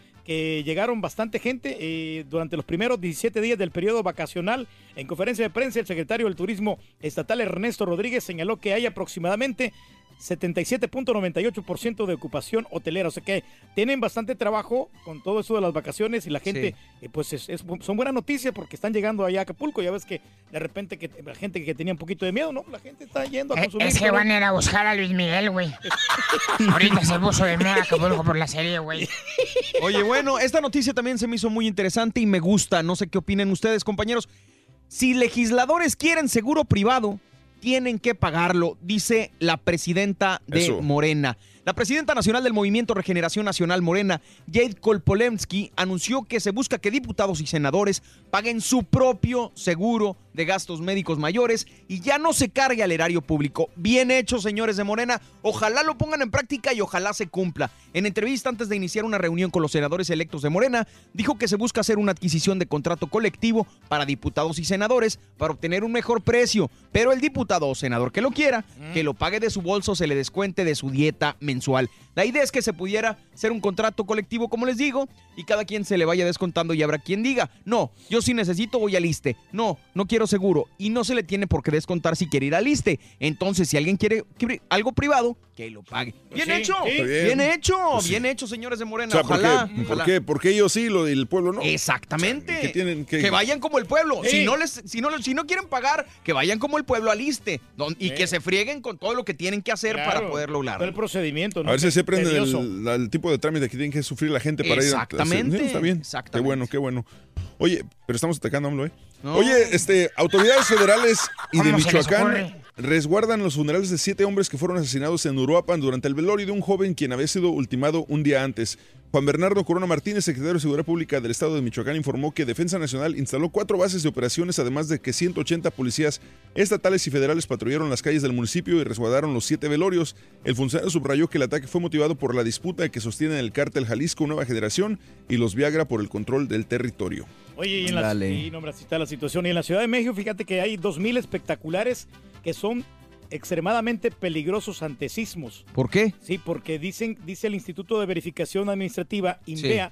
Speaker 5: llegaron bastante gente eh, durante los primeros 17 días del periodo vacacional. En conferencia de prensa, el secretario del Turismo Estatal Ernesto Rodríguez señaló que hay aproximadamente 77.98% de ocupación hotelera. O sea que tienen bastante trabajo con todo eso de las vacaciones y la gente, eh, pues es- es- son buenas noticias porque están llegando allá a Acapulco. Ya ves que de repente que la gente que tenía un poquito de miedo, ¿no? La gente está yendo a
Speaker 4: Eh,
Speaker 5: consumir.
Speaker 4: Es que
Speaker 5: pero-
Speaker 4: van a ir a buscar a Luis Miguel, güey. Ahorita se puso de mega Acapulco por la serie, güey.
Speaker 1: Oye, bueno, esta noticia también se me hizo muy interesante y me gusta. No sé qué opinen ustedes, compañeros. Si legisladores quieren seguro privado, tienen que pagarlo, dice la presidenta de
Speaker 2: Eso.
Speaker 1: Morena. La presidenta nacional del Movimiento Regeneración Nacional Morena, Jade Kolpolemsky, anunció que se busca que diputados y senadores paguen su propio seguro de gastos médicos mayores y ya no se cargue al erario público. Bien hecho, señores de Morena. Ojalá lo pongan en práctica y ojalá se cumpla. En entrevista antes de iniciar una reunión con los senadores electos de Morena, dijo que se busca hacer una adquisición de contrato colectivo para diputados y senadores para obtener un mejor precio, pero el diputado o senador que lo quiera, que lo pague de su bolso, se le descuente de su dieta mensual. La idea es que se pudiera hacer un contrato colectivo, como les digo, y cada quien se le vaya descontando y habrá quien diga, no, yo sí necesito, voy al ISTE. No, no quiero seguro. Y no se le tiene por qué descontar si quiere ir al ISTE. Entonces, si alguien quiere quiere algo privado, que lo pague. Bien
Speaker 2: Sí,
Speaker 1: hecho,
Speaker 2: sí.
Speaker 1: bien,
Speaker 2: Bien.
Speaker 1: hecho,
Speaker 2: Pues sí.
Speaker 1: bien hecho, señores de
Speaker 2: O
Speaker 1: Morena.
Speaker 2: sea, ¿por
Speaker 1: ojalá.
Speaker 2: qué? ¿Por
Speaker 1: ojalá.
Speaker 2: qué? Porque ellos sí lo- y el pueblo no.
Speaker 1: Exactamente.
Speaker 2: Que tienen que...
Speaker 1: Que vayan como el pueblo.
Speaker 2: Sí.
Speaker 1: Si, no les, si, no, si no quieren pagar, que vayan como el pueblo al ISTE. don- y
Speaker 5: Sí.
Speaker 1: que se frieguen con todo lo que tienen que hacer para poder
Speaker 5: todo el procedimiento, ¿no?
Speaker 2: A ver si se
Speaker 5: Tedioso.
Speaker 2: el, tipo de trámite que tienen que sufrir la gente para ir a-
Speaker 1: Exactamente,
Speaker 2: está bien. Qué bueno, qué bueno. Oye, pero estamos atacando a AMLO, ¿eh?
Speaker 1: No.
Speaker 2: Oye, este, autoridades federales y de
Speaker 4: ¿Cómo se les
Speaker 2: Michoacán resguardan los funerales de siete hombres que fueron asesinados en Uruapan durante el velorio de un joven quien había sido ultimado un día antes. Juan Bernardo Corona Martínez, secretario de Seguridad Pública del Estado de Michoacán, informó que Defensa Nacional instaló cuatro bases de operaciones, además de que 180 policías estatales y federales patrullaron las calles del municipio y resguardaron los siete velorios. El funcionario subrayó que el ataque fue motivado por la disputa que sostienen el cártel Jalisco Nueva Generación y los Viagra por el control del territorio.
Speaker 5: Oye, y en la, no, está la situación. Y en la Ciudad de México, fíjate que hay 2.000 espectaculares que son extremadamente peligrosos ante sismos.
Speaker 1: ¿Por qué?
Speaker 5: Sí, porque dicen, dice el Instituto de Verificación Administrativa, INVEA,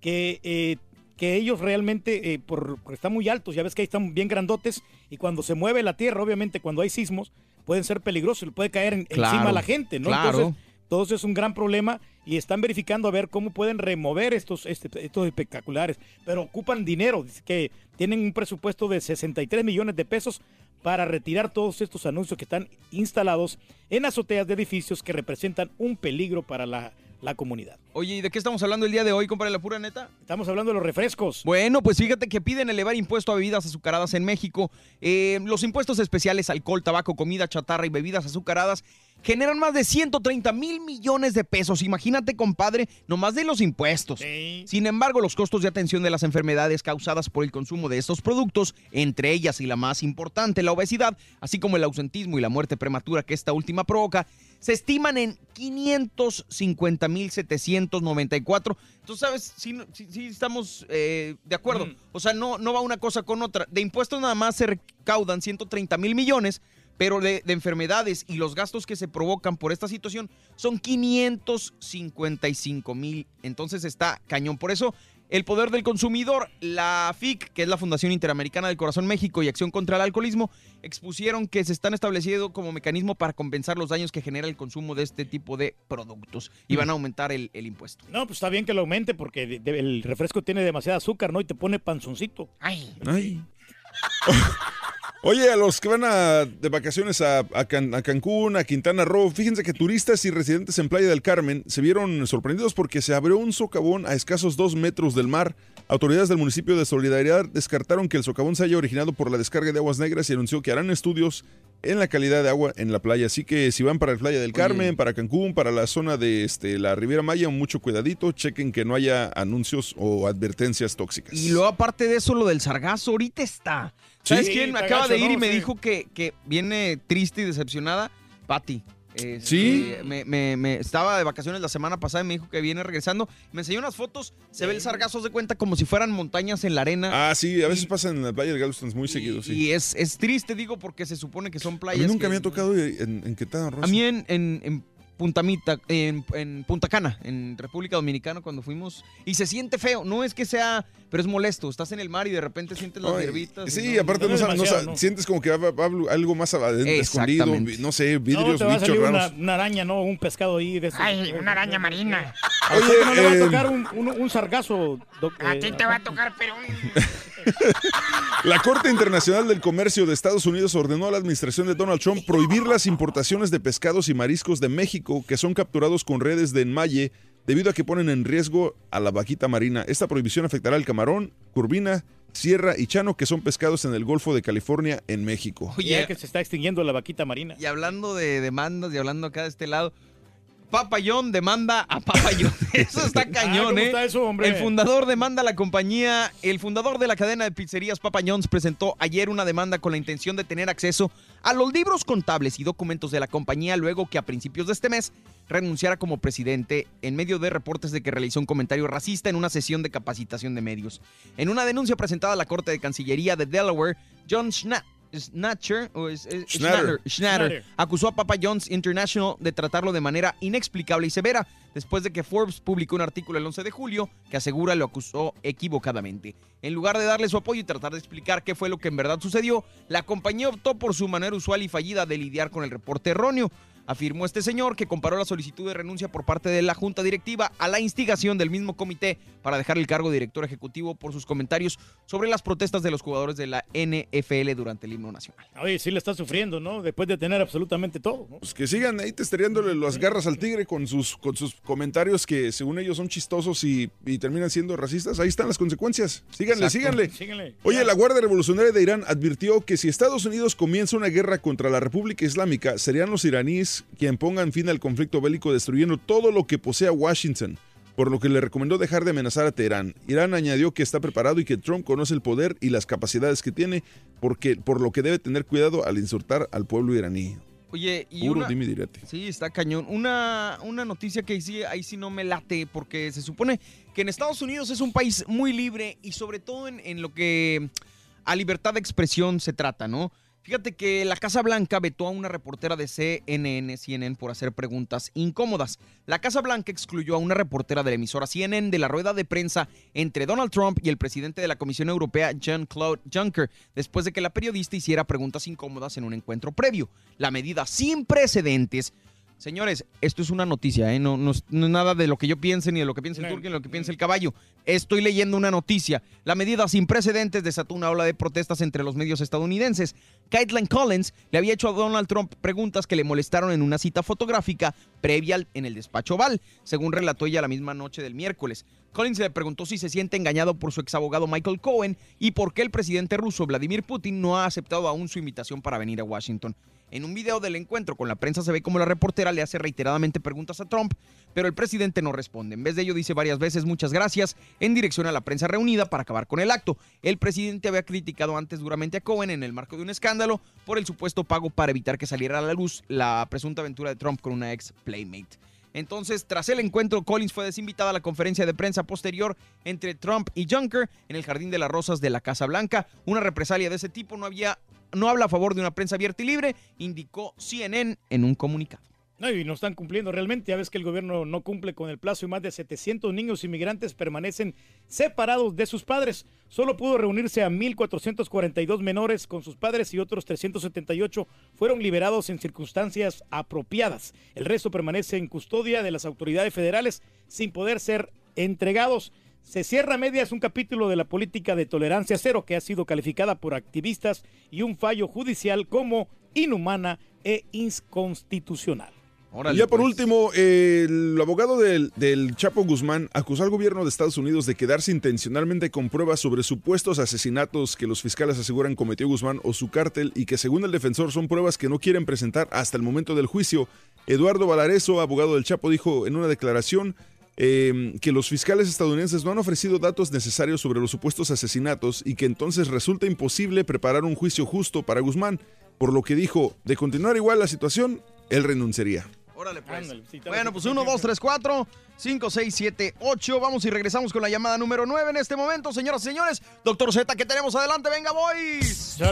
Speaker 5: que, eh, que ellos realmente, eh, por, porque están muy altos, ya ves que ahí están bien grandotes, y cuando se mueve la tierra, obviamente cuando hay sismos, pueden ser peligrosos, puede caer en-
Speaker 1: Claro,
Speaker 5: encima a la gente, ¿no?
Speaker 1: claro.
Speaker 5: Entonces, todo eso es un gran problema y están verificando a ver cómo pueden remover estos, este- estos espectaculares. Pero ocupan dinero, que tienen un presupuesto de 63 millones de pesos para retirar todos estos anuncios que están instalados en azoteas de edificios que representan un peligro para la, la comunidad.
Speaker 1: Oye, ¿y de qué estamos hablando el día de hoy, compadre, la pura neta?
Speaker 5: Estamos hablando de los refrescos.
Speaker 1: Bueno, pues fíjate que piden elevar impuesto a bebidas azucaradas en México. Eh, los impuestos especiales, alcohol, tabaco, comida chatarra y bebidas azucaradas generan más de 130 mil millones de pesos. Imagínate, compadre, nomás de los impuestos. Sin embargo, los costos de atención de las enfermedades causadas por el consumo de estos productos, entre ellas y la más importante, la obesidad, así como el ausentismo y la muerte prematura que esta última provoca, se estiman en 550.794. Tú sabes, sí- sí estamos eh, de acuerdo. O sea, no, no va una cosa con otra. De impuestos nada más se recaudan 130 mil millones, pero de, de enfermedades y los gastos que se provocan por esta situación son 555 mil. Entonces está cañón. Por eso el poder del consumidor, la FIC, que es la Fundación Interamericana del Corazón México y Acción contra el Alcoholismo, expusieron que se están estableciendo como mecanismo para compensar los daños que genera el consumo de este tipo de productos y van a aumentar el, el impuesto.
Speaker 5: No, pues está bien que lo aumente porque de- de- el refresco tiene demasiada azúcar, ¿no? Y te pone panzoncito.
Speaker 4: Ay.
Speaker 2: Ay. Oye, a los que van a- de vacaciones a, a Can- a Cancún, a Quintana Roo, fíjense que turistas y residentes en Playa del Carmen se vieron sorprendidos porque se abrió un socavón a escasos dos metros del mar. Autoridades del municipio de Solidaridad descartaron que el socavón se haya originado por la descarga de aguas negras y anunció que harán estudios en la calidad de agua en la playa. Así que si van para el Playa del Carmen, para Cancún, para la zona de este, la Riviera Maya, mucho cuidadito, chequen que no haya anuncios o advertencias tóxicas.
Speaker 1: Y luego, aparte de eso, lo del sargazo, ahorita está. ¿Sabes
Speaker 2: Sí,
Speaker 1: quién? Me acaba de ir y me
Speaker 2: Sí.
Speaker 1: dijo que, que viene triste y decepcionada. Patti. Este,
Speaker 2: ¿Sí?
Speaker 1: Me, me- me- estaba de vacaciones la semana pasada y me dijo que viene regresando. Me enseñó unas fotos. Se ve el sargazo de cuenta como si fueran montañas en la arena.
Speaker 2: Ah, sí, a veces pasa en la playa del Galveston muy seguido, sí.
Speaker 1: Y es, es triste, digo, porque se supone que son
Speaker 2: a
Speaker 1: playas.
Speaker 2: mí nunca me ha tocado en, en Quintana Roo.
Speaker 1: A mí en, en, en Punta Mita, en, en Punta Cana, en República Dominicana, cuando fuimos. Y se siente feo. No es que sea, pero es molesto. Estás en el mar y de repente sientes las hierbitas.
Speaker 2: Sí,
Speaker 1: no-
Speaker 2: aparte no, no sa- sientes como que va, va algo más adentro, escondido, no sé,
Speaker 5: No,
Speaker 2: vidrios,
Speaker 5: te va a
Speaker 2: bichos
Speaker 5: salir una,
Speaker 2: raros.
Speaker 5: una araña, ¿no? Un pescado ahí. De esos.
Speaker 4: Ay, una araña marina.
Speaker 5: ¿A usted
Speaker 2: Oye,
Speaker 5: no le va a
Speaker 2: eh,
Speaker 5: tocar un, un, un sargazo? doc-
Speaker 4: A
Speaker 5: eh,
Speaker 4: ti te va a tocar, pero un...
Speaker 2: La Corte Internacional del Comercio de Estados Unidos ordenó a la administración de Donald Trump prohibir las importaciones de pescados y mariscos de México que son capturados con redes de enmalle debido a que ponen en riesgo a la vaquita marina. Esta prohibición afectará al camarón, curvina, sierra y chano, que son pescados en el Golfo de California, en México.
Speaker 5: Ya que se está extinguiendo la vaquita marina.
Speaker 1: Y hablando de demandas y hablando acá de este lado, Papayón demanda a Papayón. Eso está cañón,
Speaker 5: ¿cómo
Speaker 1: ¿eh?
Speaker 5: está eso, hombre?
Speaker 1: El fundador demanda a la compañía. El fundador de la cadena de pizzerías Papa John's presentó ayer una demanda con la intención de tener acceso a los libros contables y documentos de la compañía luego que a principios de este mes renunciara como presidente en medio de reportes de que realizó un comentario racista en una sesión de capacitación de medios. En una denuncia presentada a la Corte de Cancillería de Delaware, John Schna- Snatcher, o es- es-
Speaker 2: Schnatter.
Speaker 1: Schnatter, Schnatter,
Speaker 2: Schnatter.
Speaker 1: acusó a Papa John's International de tratarlo de manera inexplicable y severa, después de que Forbes publicó un artículo el 11 de julio que asegura lo acusó equivocadamente. En lugar de darle su apoyo y tratar de explicar qué fue lo que en verdad sucedió, la compañía optó por su manera usual y fallida de lidiar con el reporte erróneo. Afirmó este señor que comparó la solicitud de renuncia por parte de la Junta Directiva a la instigación del mismo comité para dejar el cargo de director ejecutivo por sus comentarios sobre las protestas de los jugadores de la NFL durante el himno nacional.
Speaker 5: Oye, sí le está sufriendo, ¿no? Después de tener absolutamente todo. ¿no?
Speaker 2: Pues que sigan ahí testereándole las garras al tigre con sus, con sus comentarios que según ellos son chistosos y, y terminan siendo racistas. Ahí están las consecuencias. Síganle, síganle.
Speaker 5: Síganle.
Speaker 2: Oye, la Guardia Revolucionaria de Irán advirtió que si Estados Unidos comienza una guerra contra la República Islámica, serían los iraníes quien pongan fin al conflicto bélico destruyendo todo lo que posea Washington, por lo que le recomendó dejar de amenazar a Teherán. Irán añadió que está preparado y que Trump conoce el poder y las capacidades que tiene, porque, por lo que debe tener cuidado al insultar al pueblo iraní.
Speaker 1: Oye, y
Speaker 2: Puro
Speaker 1: una-
Speaker 2: dime direte.
Speaker 1: Sí, está cañón. Una, una noticia que ahí sí, ahí sí no me late, porque se supone que en Estados Unidos es un país muy libre y sobre todo en, en lo que a libertad de expresión se trata, ¿no? Fíjate que la Casa Blanca vetó a una reportera de CNN, CNN, por hacer preguntas incómodas. La Casa Blanca excluyó a una reportera de la emisora CNN de la rueda de prensa entre Donald Trump y el presidente de la Comisión Europea, Jean-Claude Juncker, después de que la periodista hiciera preguntas incómodas en un encuentro previo. La medida sin precedentes Señores, esto es una noticia, ¿eh? no, no es- no es nada de lo que yo piense, ni de lo que piense el turco, ni de lo que piense el caballo. Estoy leyendo una noticia. La medida sin precedentes desató una ola de protestas entre los medios estadounidenses. Caitlin Collins le había hecho a Donald Trump preguntas que le molestaron en una cita fotográfica previa al- en el despacho Oval, según relató ella la misma noche del miércoles. Collins le preguntó si se siente engañado por su exabogado Michael Cohen y por qué el presidente ruso Vladimir Putin no ha aceptado aún su invitación para venir a Washington. En un video del encuentro con la prensa se ve como la reportera le hace reiteradamente preguntas a Trump, pero el presidente no responde. En vez de ello dice varias veces muchas gracias en dirección a la prensa reunida para acabar con el acto. El presidente había criticado antes duramente a Cohen en el marco de un escándalo por el supuesto pago para evitar que saliera a la luz la presunta aventura de Trump con una ex playmate. Entonces, tras el encuentro, Collins fue desinvitada a la conferencia de prensa posterior entre Trump y Juncker en el Jardín de las Rosas de la Casa Blanca. Una represalia de ese tipo no había no habla a favor de una prensa abierta y libre, indicó CNN en un comunicado.
Speaker 5: No, y no están cumpliendo realmente. Ya ves que el gobierno no cumple con el plazo y más de 700 niños inmigrantes permanecen separados de sus padres. Solo pudo reunirse a 1.442 menores con sus padres y otros 378 fueron liberados en circunstancias apropiadas. El resto permanece en custodia de las autoridades federales sin poder ser entregados. Se cierra a medias un capítulo de la política de tolerancia cero que ha sido calificada por activistas y un fallo judicial como inhumana e inconstitucional.
Speaker 2: Y ya por último, eh, el abogado del, del Chapo Guzmán acusó al gobierno de Estados Unidos de quedarse intencionalmente con pruebas sobre supuestos asesinatos que los fiscales aseguran cometió Guzmán o su cártel y que según el defensor son pruebas que no quieren presentar hasta el momento del juicio. Eduardo Valareso, abogado del Chapo, dijo en una declaración eh, que los fiscales estadounidenses no han ofrecido datos necesarios sobre los supuestos asesinatos y que entonces resulta imposible preparar un juicio justo para Guzmán, por lo que dijo, de continuar igual la situación, él renunciaría.
Speaker 1: Órale, pues. Bueno, pues 1, 2, 3, 4, 5, 6, 7, 8. Vamos y regresamos con la llamada número 9 en este momento, señoras y señores. Doctor Z, ¿qué tenemos adelante? Venga, boys.
Speaker 5: Se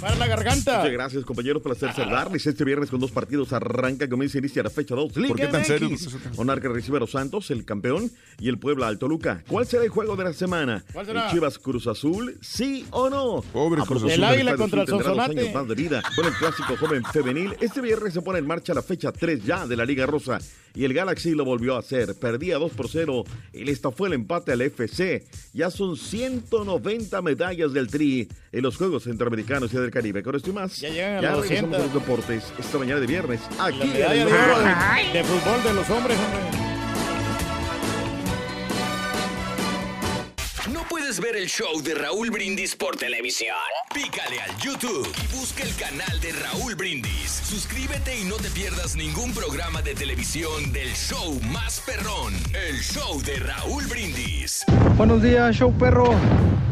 Speaker 5: para la garganta.
Speaker 30: Muchas gracias, compañeros. Placer saludarles. Este viernes con dos partidos arranca, comienza y inicia la fecha 2.
Speaker 2: ¿Por qué tan serio?
Speaker 30: Monarca recibe a los Santos, el campeón, y el Puebla al Toluca. ¿Cuál será el juego de la semana?
Speaker 5: ¿Cuál será?
Speaker 30: ¿El Chivas Cruz Azul? ¿Sí o no?
Speaker 2: Pobre Cruz
Speaker 30: propósito,
Speaker 5: El Águila contra el
Speaker 30: Azul
Speaker 5: Sonsonate.
Speaker 30: años más de vida con el clásico joven femenil. Este viernes se pone en marcha la fecha 3 ya de la Liga Rosa. Y el Galaxy lo volvió a hacer. Perdía 2 por 0. El esta fue el empate al FC. Ya son 190 medallas del Tri en los Juegos Centroamericanos y del Caribe. Con esto y más.
Speaker 5: Ya llegan a las
Speaker 30: regresamos
Speaker 5: 200.
Speaker 30: a los deportes esta mañana de viernes. Aquí en el
Speaker 5: de fútbol de los hombres, hombre.
Speaker 10: ¿No puedes ver el show de Raúl Brindis por televisión? Pícale al YouTube y busca el canal de Raúl Brindis. Suscríbete y no te pierdas ningún programa de televisión del show más perrón, el show de Raúl Brindis.
Speaker 31: Buenos días, show perro.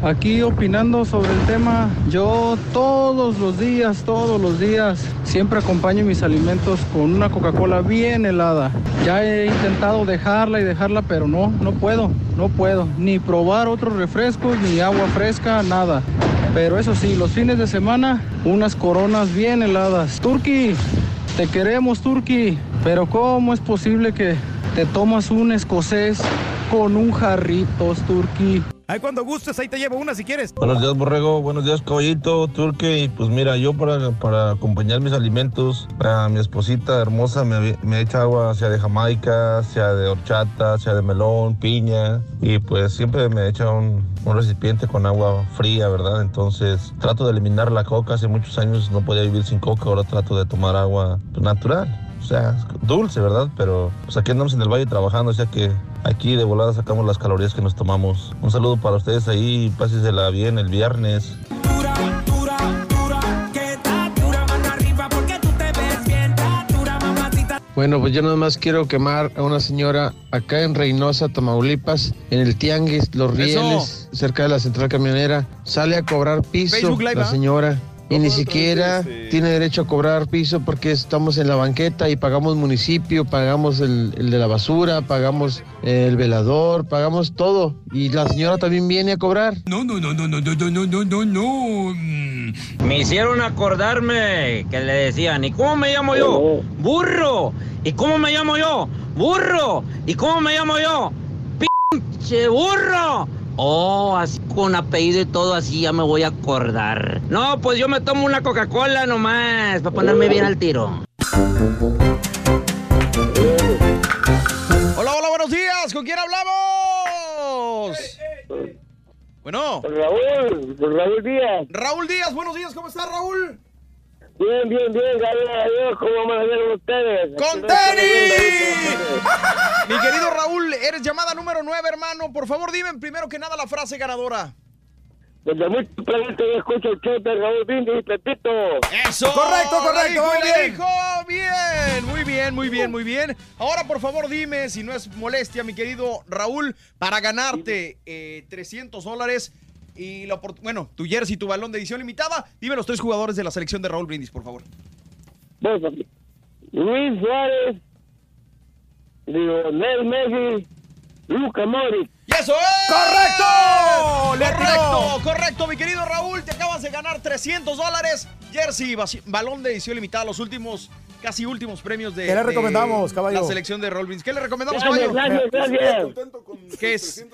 Speaker 31: Aquí opinando sobre el tema. Yo todos los días, todos los días, siempre acompaño mis alimentos con una Coca-Cola bien helada. Ya he intentado dejarla y dejarla, pero no, no puedo, no puedo. Ni probar otros ni agua fresca, nada. Pero eso sí, los fines de semana, unas coronas bien heladas. Turki, te queremos, Turki. Pero ¿cómo es posible que te tomas un escocés con un jarritos, Turki?
Speaker 5: Ahí cuando gustes, ahí te llevo una si quieres.
Speaker 32: Buenos días, Borrego. Buenos días, Caballito, Turque. Y pues mira, yo para, para acompañar mis alimentos, a mi esposita hermosa me, me echa agua, sea de Jamaica, sea de horchata, sea de melón, piña. Y pues siempre me echa un, un recipiente con agua fría, ¿verdad? Entonces trato de eliminar la coca. Hace muchos años no podía vivir sin coca, ahora trato de tomar agua natural. O sea, dulce, ¿verdad? Pero pues aquí andamos en el valle trabajando, o sea que aquí de volada sacamos las calorías que nos tomamos. Un saludo para ustedes ahí, pásesela bien el viernes.
Speaker 33: Bueno, pues yo nada más quiero quemar a una señora acá en Reynosa, Tamaulipas, en el Tianguis, Los Rieles, cerca de la central camionera. Sale a cobrar piso la
Speaker 1: ¿ah?
Speaker 33: señora. Y ni siquiera tiene derecho a cobrar piso porque estamos en la banqueta y pagamos municipio, pagamos el, el de la basura, pagamos el velador, pagamos todo. Y la señora también viene a cobrar.
Speaker 34: No, no, no, no, no, no, no, no, no, no.
Speaker 35: Me hicieron acordarme que le decían, ¿y cómo me llamo yo? Burro. ¿Y cómo me llamo yo? Burro. ¿Y cómo me llamo yo? Pinche burro. Oh, así con apellido y todo así ya me voy a acordar. No, pues yo me tomo una Coca-Cola nomás para ponerme bien al tiro.
Speaker 1: Hola, hola, buenos días. ¿Con quién hablamos? Bueno.
Speaker 36: Raúl, Raúl Díaz.
Speaker 1: Raúl Díaz, buenos días. ¿Cómo estás, Raúl?
Speaker 36: Bien, bien, bien, gracias a Dios. ¿Cómo amanecieron ustedes?
Speaker 1: ¡Con tenis! Mi querido Raúl, eres llamada número 9, hermano. Por favor, dime primero que nada la frase ganadora.
Speaker 36: Desde muy temprano yo escucho el show de Raúl Brindis y Pepito.
Speaker 1: ¡Eso!
Speaker 36: Correcto, correcto, muy bien.
Speaker 1: dijo. Bien, muy bien, muy bien, muy bien. Ahora, por favor, dime, si no es molestia, mi querido Raúl, para ganarte eh, 300 dólares y la bueno, tu jersey, tu balón de edición limitada, dime los tres jugadores de la selección de Raúl Brindis, por favor.
Speaker 36: Luis Suárez, Lionel Messi, Luca Modric.
Speaker 1: ¡Y eso es!
Speaker 36: ¡Correcto! ¡Le
Speaker 1: Correcto, correcto, mi querido Raúl. Te acabas de ganar 300 dólares. Jersey, balón de edición limitada, los últimos, casi últimos premios de.
Speaker 5: ¿Qué le
Speaker 1: de
Speaker 5: recomendamos, caballo?
Speaker 1: La selección de Brindis. ¿Qué le recomendamos,
Speaker 36: Gracias,
Speaker 1: caballo?
Speaker 36: gracias, gracias.
Speaker 1: ¿Qué es?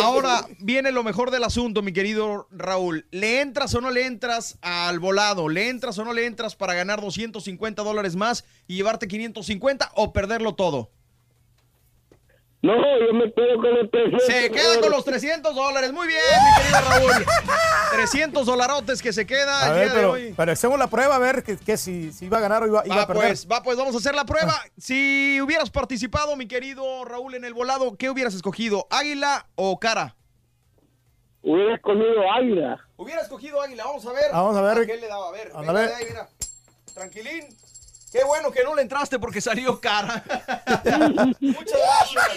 Speaker 1: Ahora viene lo mejor del asunto, mi querido Raúl. ¿Le entras o no le entras al volado? ¿Le entras o no le entras para ganar 250 dólares más y llevarte 550 o perderlo todo?
Speaker 36: No, yo me quedo con los 300.
Speaker 1: Se queda con los 300 dólares. Muy bien, mi querido Raúl. 300 dolarotes que se queda
Speaker 5: A
Speaker 1: el
Speaker 5: ver,
Speaker 1: día de
Speaker 5: pero,
Speaker 1: hoy.
Speaker 5: pero hacemos la prueba a ver que, que si, si iba a ganar o iba, iba
Speaker 1: Va
Speaker 5: a perder.
Speaker 1: pues, va pues, vamos a hacer la prueba. Si hubieras participado, mi querido Raúl, en el volado, ¿qué hubieras escogido? ¿Águila o cara?
Speaker 36: Hubiera escogido Águila.
Speaker 1: Hubiera escogido águila, vamos a ver.
Speaker 5: Vamos a ver.
Speaker 1: ¿Qué le daba? A ver,
Speaker 5: a ver.
Speaker 1: ahí, mira. Tranquilín. Qué bueno que no le entraste porque salió cara. Muchas gracias.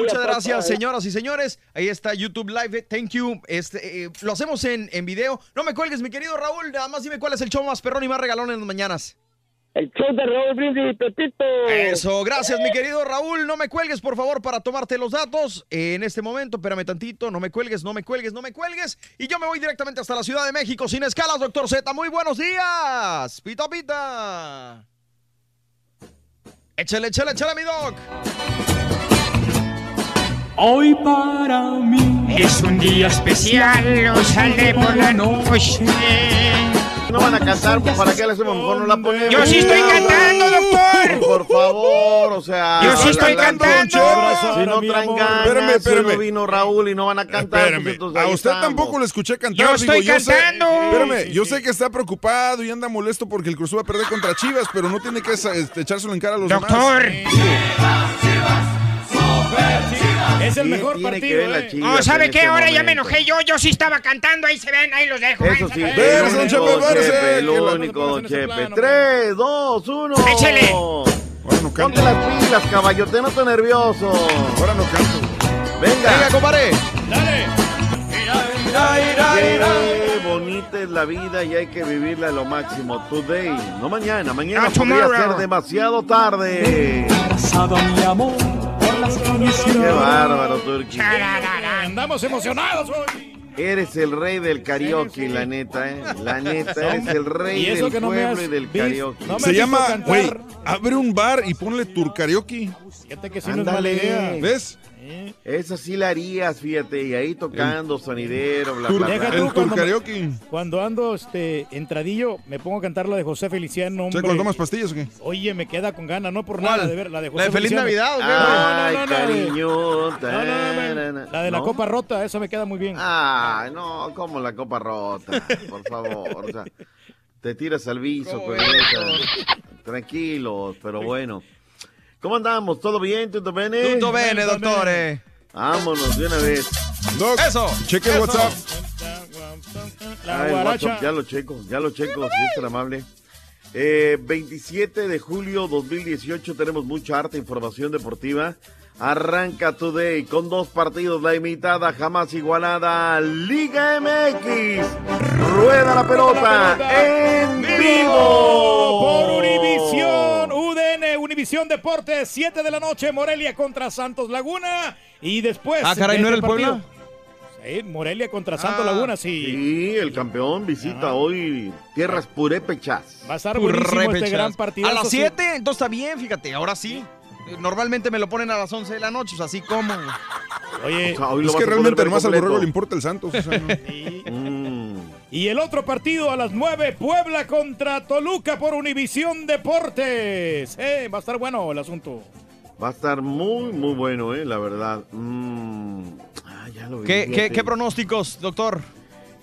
Speaker 1: Muchas gracias, señoras y señores. Ahí está YouTube Live. Thank you. Este, eh, lo hacemos en, en video. No me cuelgues, mi querido Raúl. Nada más dime cuál es el show más perrón y más regalón en las mañanas.
Speaker 36: El show de Raúl Brindis y Pepito.
Speaker 1: Eso, gracias, mi querido Raúl. No me cuelgues, por favor, para tomarte los datos. En este momento, espérame tantito. No me cuelgues, no me cuelgues, no me cuelgues. Y yo me voy directamente hasta la Ciudad de México, sin escalas, doctor Z. Muy buenos días. Pita, pita. Échale, échale, échale, mi doc.
Speaker 4: Hoy para mí es un día especial, lo saldré por la noche.
Speaker 30: No van a cantar, pues, ¿para qué le hacemos? Mejor no la ponemos.
Speaker 4: Yo sí estoy cantando, doctor.
Speaker 30: Por favor, o sea.
Speaker 4: Yo sí estoy cantando.
Speaker 30: Si no traen ganas,
Speaker 2: Espérame,
Speaker 30: si
Speaker 2: espérame.
Speaker 30: no vino Raúl y no van a cantar.
Speaker 2: Espérame,
Speaker 30: pues,
Speaker 2: a usted
Speaker 30: estamos.
Speaker 2: tampoco lo escuché cantar.
Speaker 4: Yo estoy
Speaker 2: yo sé-
Speaker 4: cantando.
Speaker 2: espérame,
Speaker 4: Sí,
Speaker 2: yo sé que está preocupado y anda molesto porque el Cruz va a perder contra Chivas, pero no tiene que este, echárselo en cara a los
Speaker 4: Doctor.
Speaker 2: demás.
Speaker 5: Es el mejor
Speaker 30: tiene que
Speaker 5: partido,
Speaker 30: ver la
Speaker 5: eh.
Speaker 30: Chivas
Speaker 4: ¿sabe
Speaker 30: en
Speaker 4: qué?
Speaker 30: este
Speaker 4: Ahora ya me enojé yo. Yo sí estaba cantando. Ahí se ven, ahí los dejo.
Speaker 30: Eso sí,
Speaker 2: Espérese, don Chepe, que la-
Speaker 30: único don
Speaker 5: no se
Speaker 30: Chepe.
Speaker 5: plano,
Speaker 30: 3, 2, 1.
Speaker 4: Échele.
Speaker 2: Ahora no
Speaker 30: Ponte
Speaker 2: canto.
Speaker 30: las pilas, caballote, no te nervioso.
Speaker 2: Ahora no canto.
Speaker 30: Venga.
Speaker 1: Venga, compadre.
Speaker 30: Qué bonita es la vida y hay que vivirla a lo máximo. Today, no mañana. Mañana podría ser demasiado tarde.
Speaker 4: Abrazado a mi amor por las
Speaker 30: Qué bárbaro, Turki.
Speaker 5: Andamos emocionados hoy.
Speaker 30: Eres el rey del karaoke, la neta, ¿eh? La neta, eres el
Speaker 5: Y
Speaker 30: rey
Speaker 5: eso
Speaker 30: del
Speaker 5: que no me
Speaker 30: pueblo
Speaker 5: has
Speaker 30: y del karaoke.
Speaker 5: no me
Speaker 2: Se llama, güey, abre un bar y ponle tur karaoke.
Speaker 5: Fíjate que sí no es mala idea.
Speaker 30: Ándale.
Speaker 2: ¿Ves?
Speaker 30: Esa sí la harías, fíjate, y ahí tocando sonidero, bla, bla, bla.
Speaker 5: tú cuando me-
Speaker 2: karaoke.
Speaker 5: Cuando ando este, entradillo, me pongo a cantar la de José Feliciano.
Speaker 2: ¿Sabes
Speaker 5: Hombre.
Speaker 2: cuando tomas pastillas o qué?
Speaker 5: Oye, me queda con ganas, no por
Speaker 1: ¿Cuál?
Speaker 5: nada de ver la de José
Speaker 1: ¿La de Feliz
Speaker 5: Feliciano.
Speaker 1: Navidad o qué?
Speaker 30: Ay,
Speaker 5: no, no, no,
Speaker 30: cariño.
Speaker 5: No, no, no,
Speaker 30: tarana.
Speaker 5: La de la copa rota, esa me queda muy bien.
Speaker 30: Ay, no, como la copa rota, por favor. O sea, te tiras al viso
Speaker 1: ¿Cómo
Speaker 30: con
Speaker 1: ves,
Speaker 30: esa. Tranquilos, pero bueno. ¿Cómo andamos? ¿Todo bien? ¿Tutto bene?
Speaker 1: Tutto bene, doctore.
Speaker 30: Vámonos de una vez.
Speaker 2: Doc,
Speaker 1: Eso.
Speaker 2: cheque
Speaker 1: eso.
Speaker 2: WhatsApp.
Speaker 5: La
Speaker 30: Ah, el
Speaker 5: guaracha.
Speaker 30: WhatsApp, ya lo checo, ya lo checo, si es tan amable. Eh, 27 de julio 2018 tenemos mucha arte, información deportiva. Arranca Today con dos partidos, la imitada jamás igualada Liga MX. Rueda la pelota en vivo.
Speaker 5: Por Univisión, UDN, Univisión Deportes, 7 de la noche, Morelia contra Santos Laguna. Y después.
Speaker 1: Ah, caray,
Speaker 5: de
Speaker 1: ¿no era
Speaker 5: ese
Speaker 1: el Puebla?
Speaker 5: partido- Sí, Morelia contra Santos
Speaker 1: Ah,
Speaker 5: Laguna, sí.
Speaker 30: Sí, el campeón visita hoy tierras purépechas.
Speaker 5: Va a estar buenísimo este gran partido.
Speaker 1: A las 7, entonces está bien, fíjate, ahora sí. Eh, Normalmente me lo ponen a las 11 de la noche, o sea, así como.
Speaker 5: Oye,
Speaker 30: O sea, hoy lo
Speaker 2: Es que realmente nomás al borrego le importa el Santos. o sea, no.
Speaker 30: Mm.
Speaker 5: Y el otro partido a las 9, Puebla contra Toluca por Univisión Deportes. Eh, va a estar bueno el asunto.
Speaker 30: Va a estar muy, muy bueno, eh, la verdad. Mm, ah, ya lo vi,
Speaker 27: ¿Qué, qué,
Speaker 30: fíjate.
Speaker 27: qué pronósticos, doctor?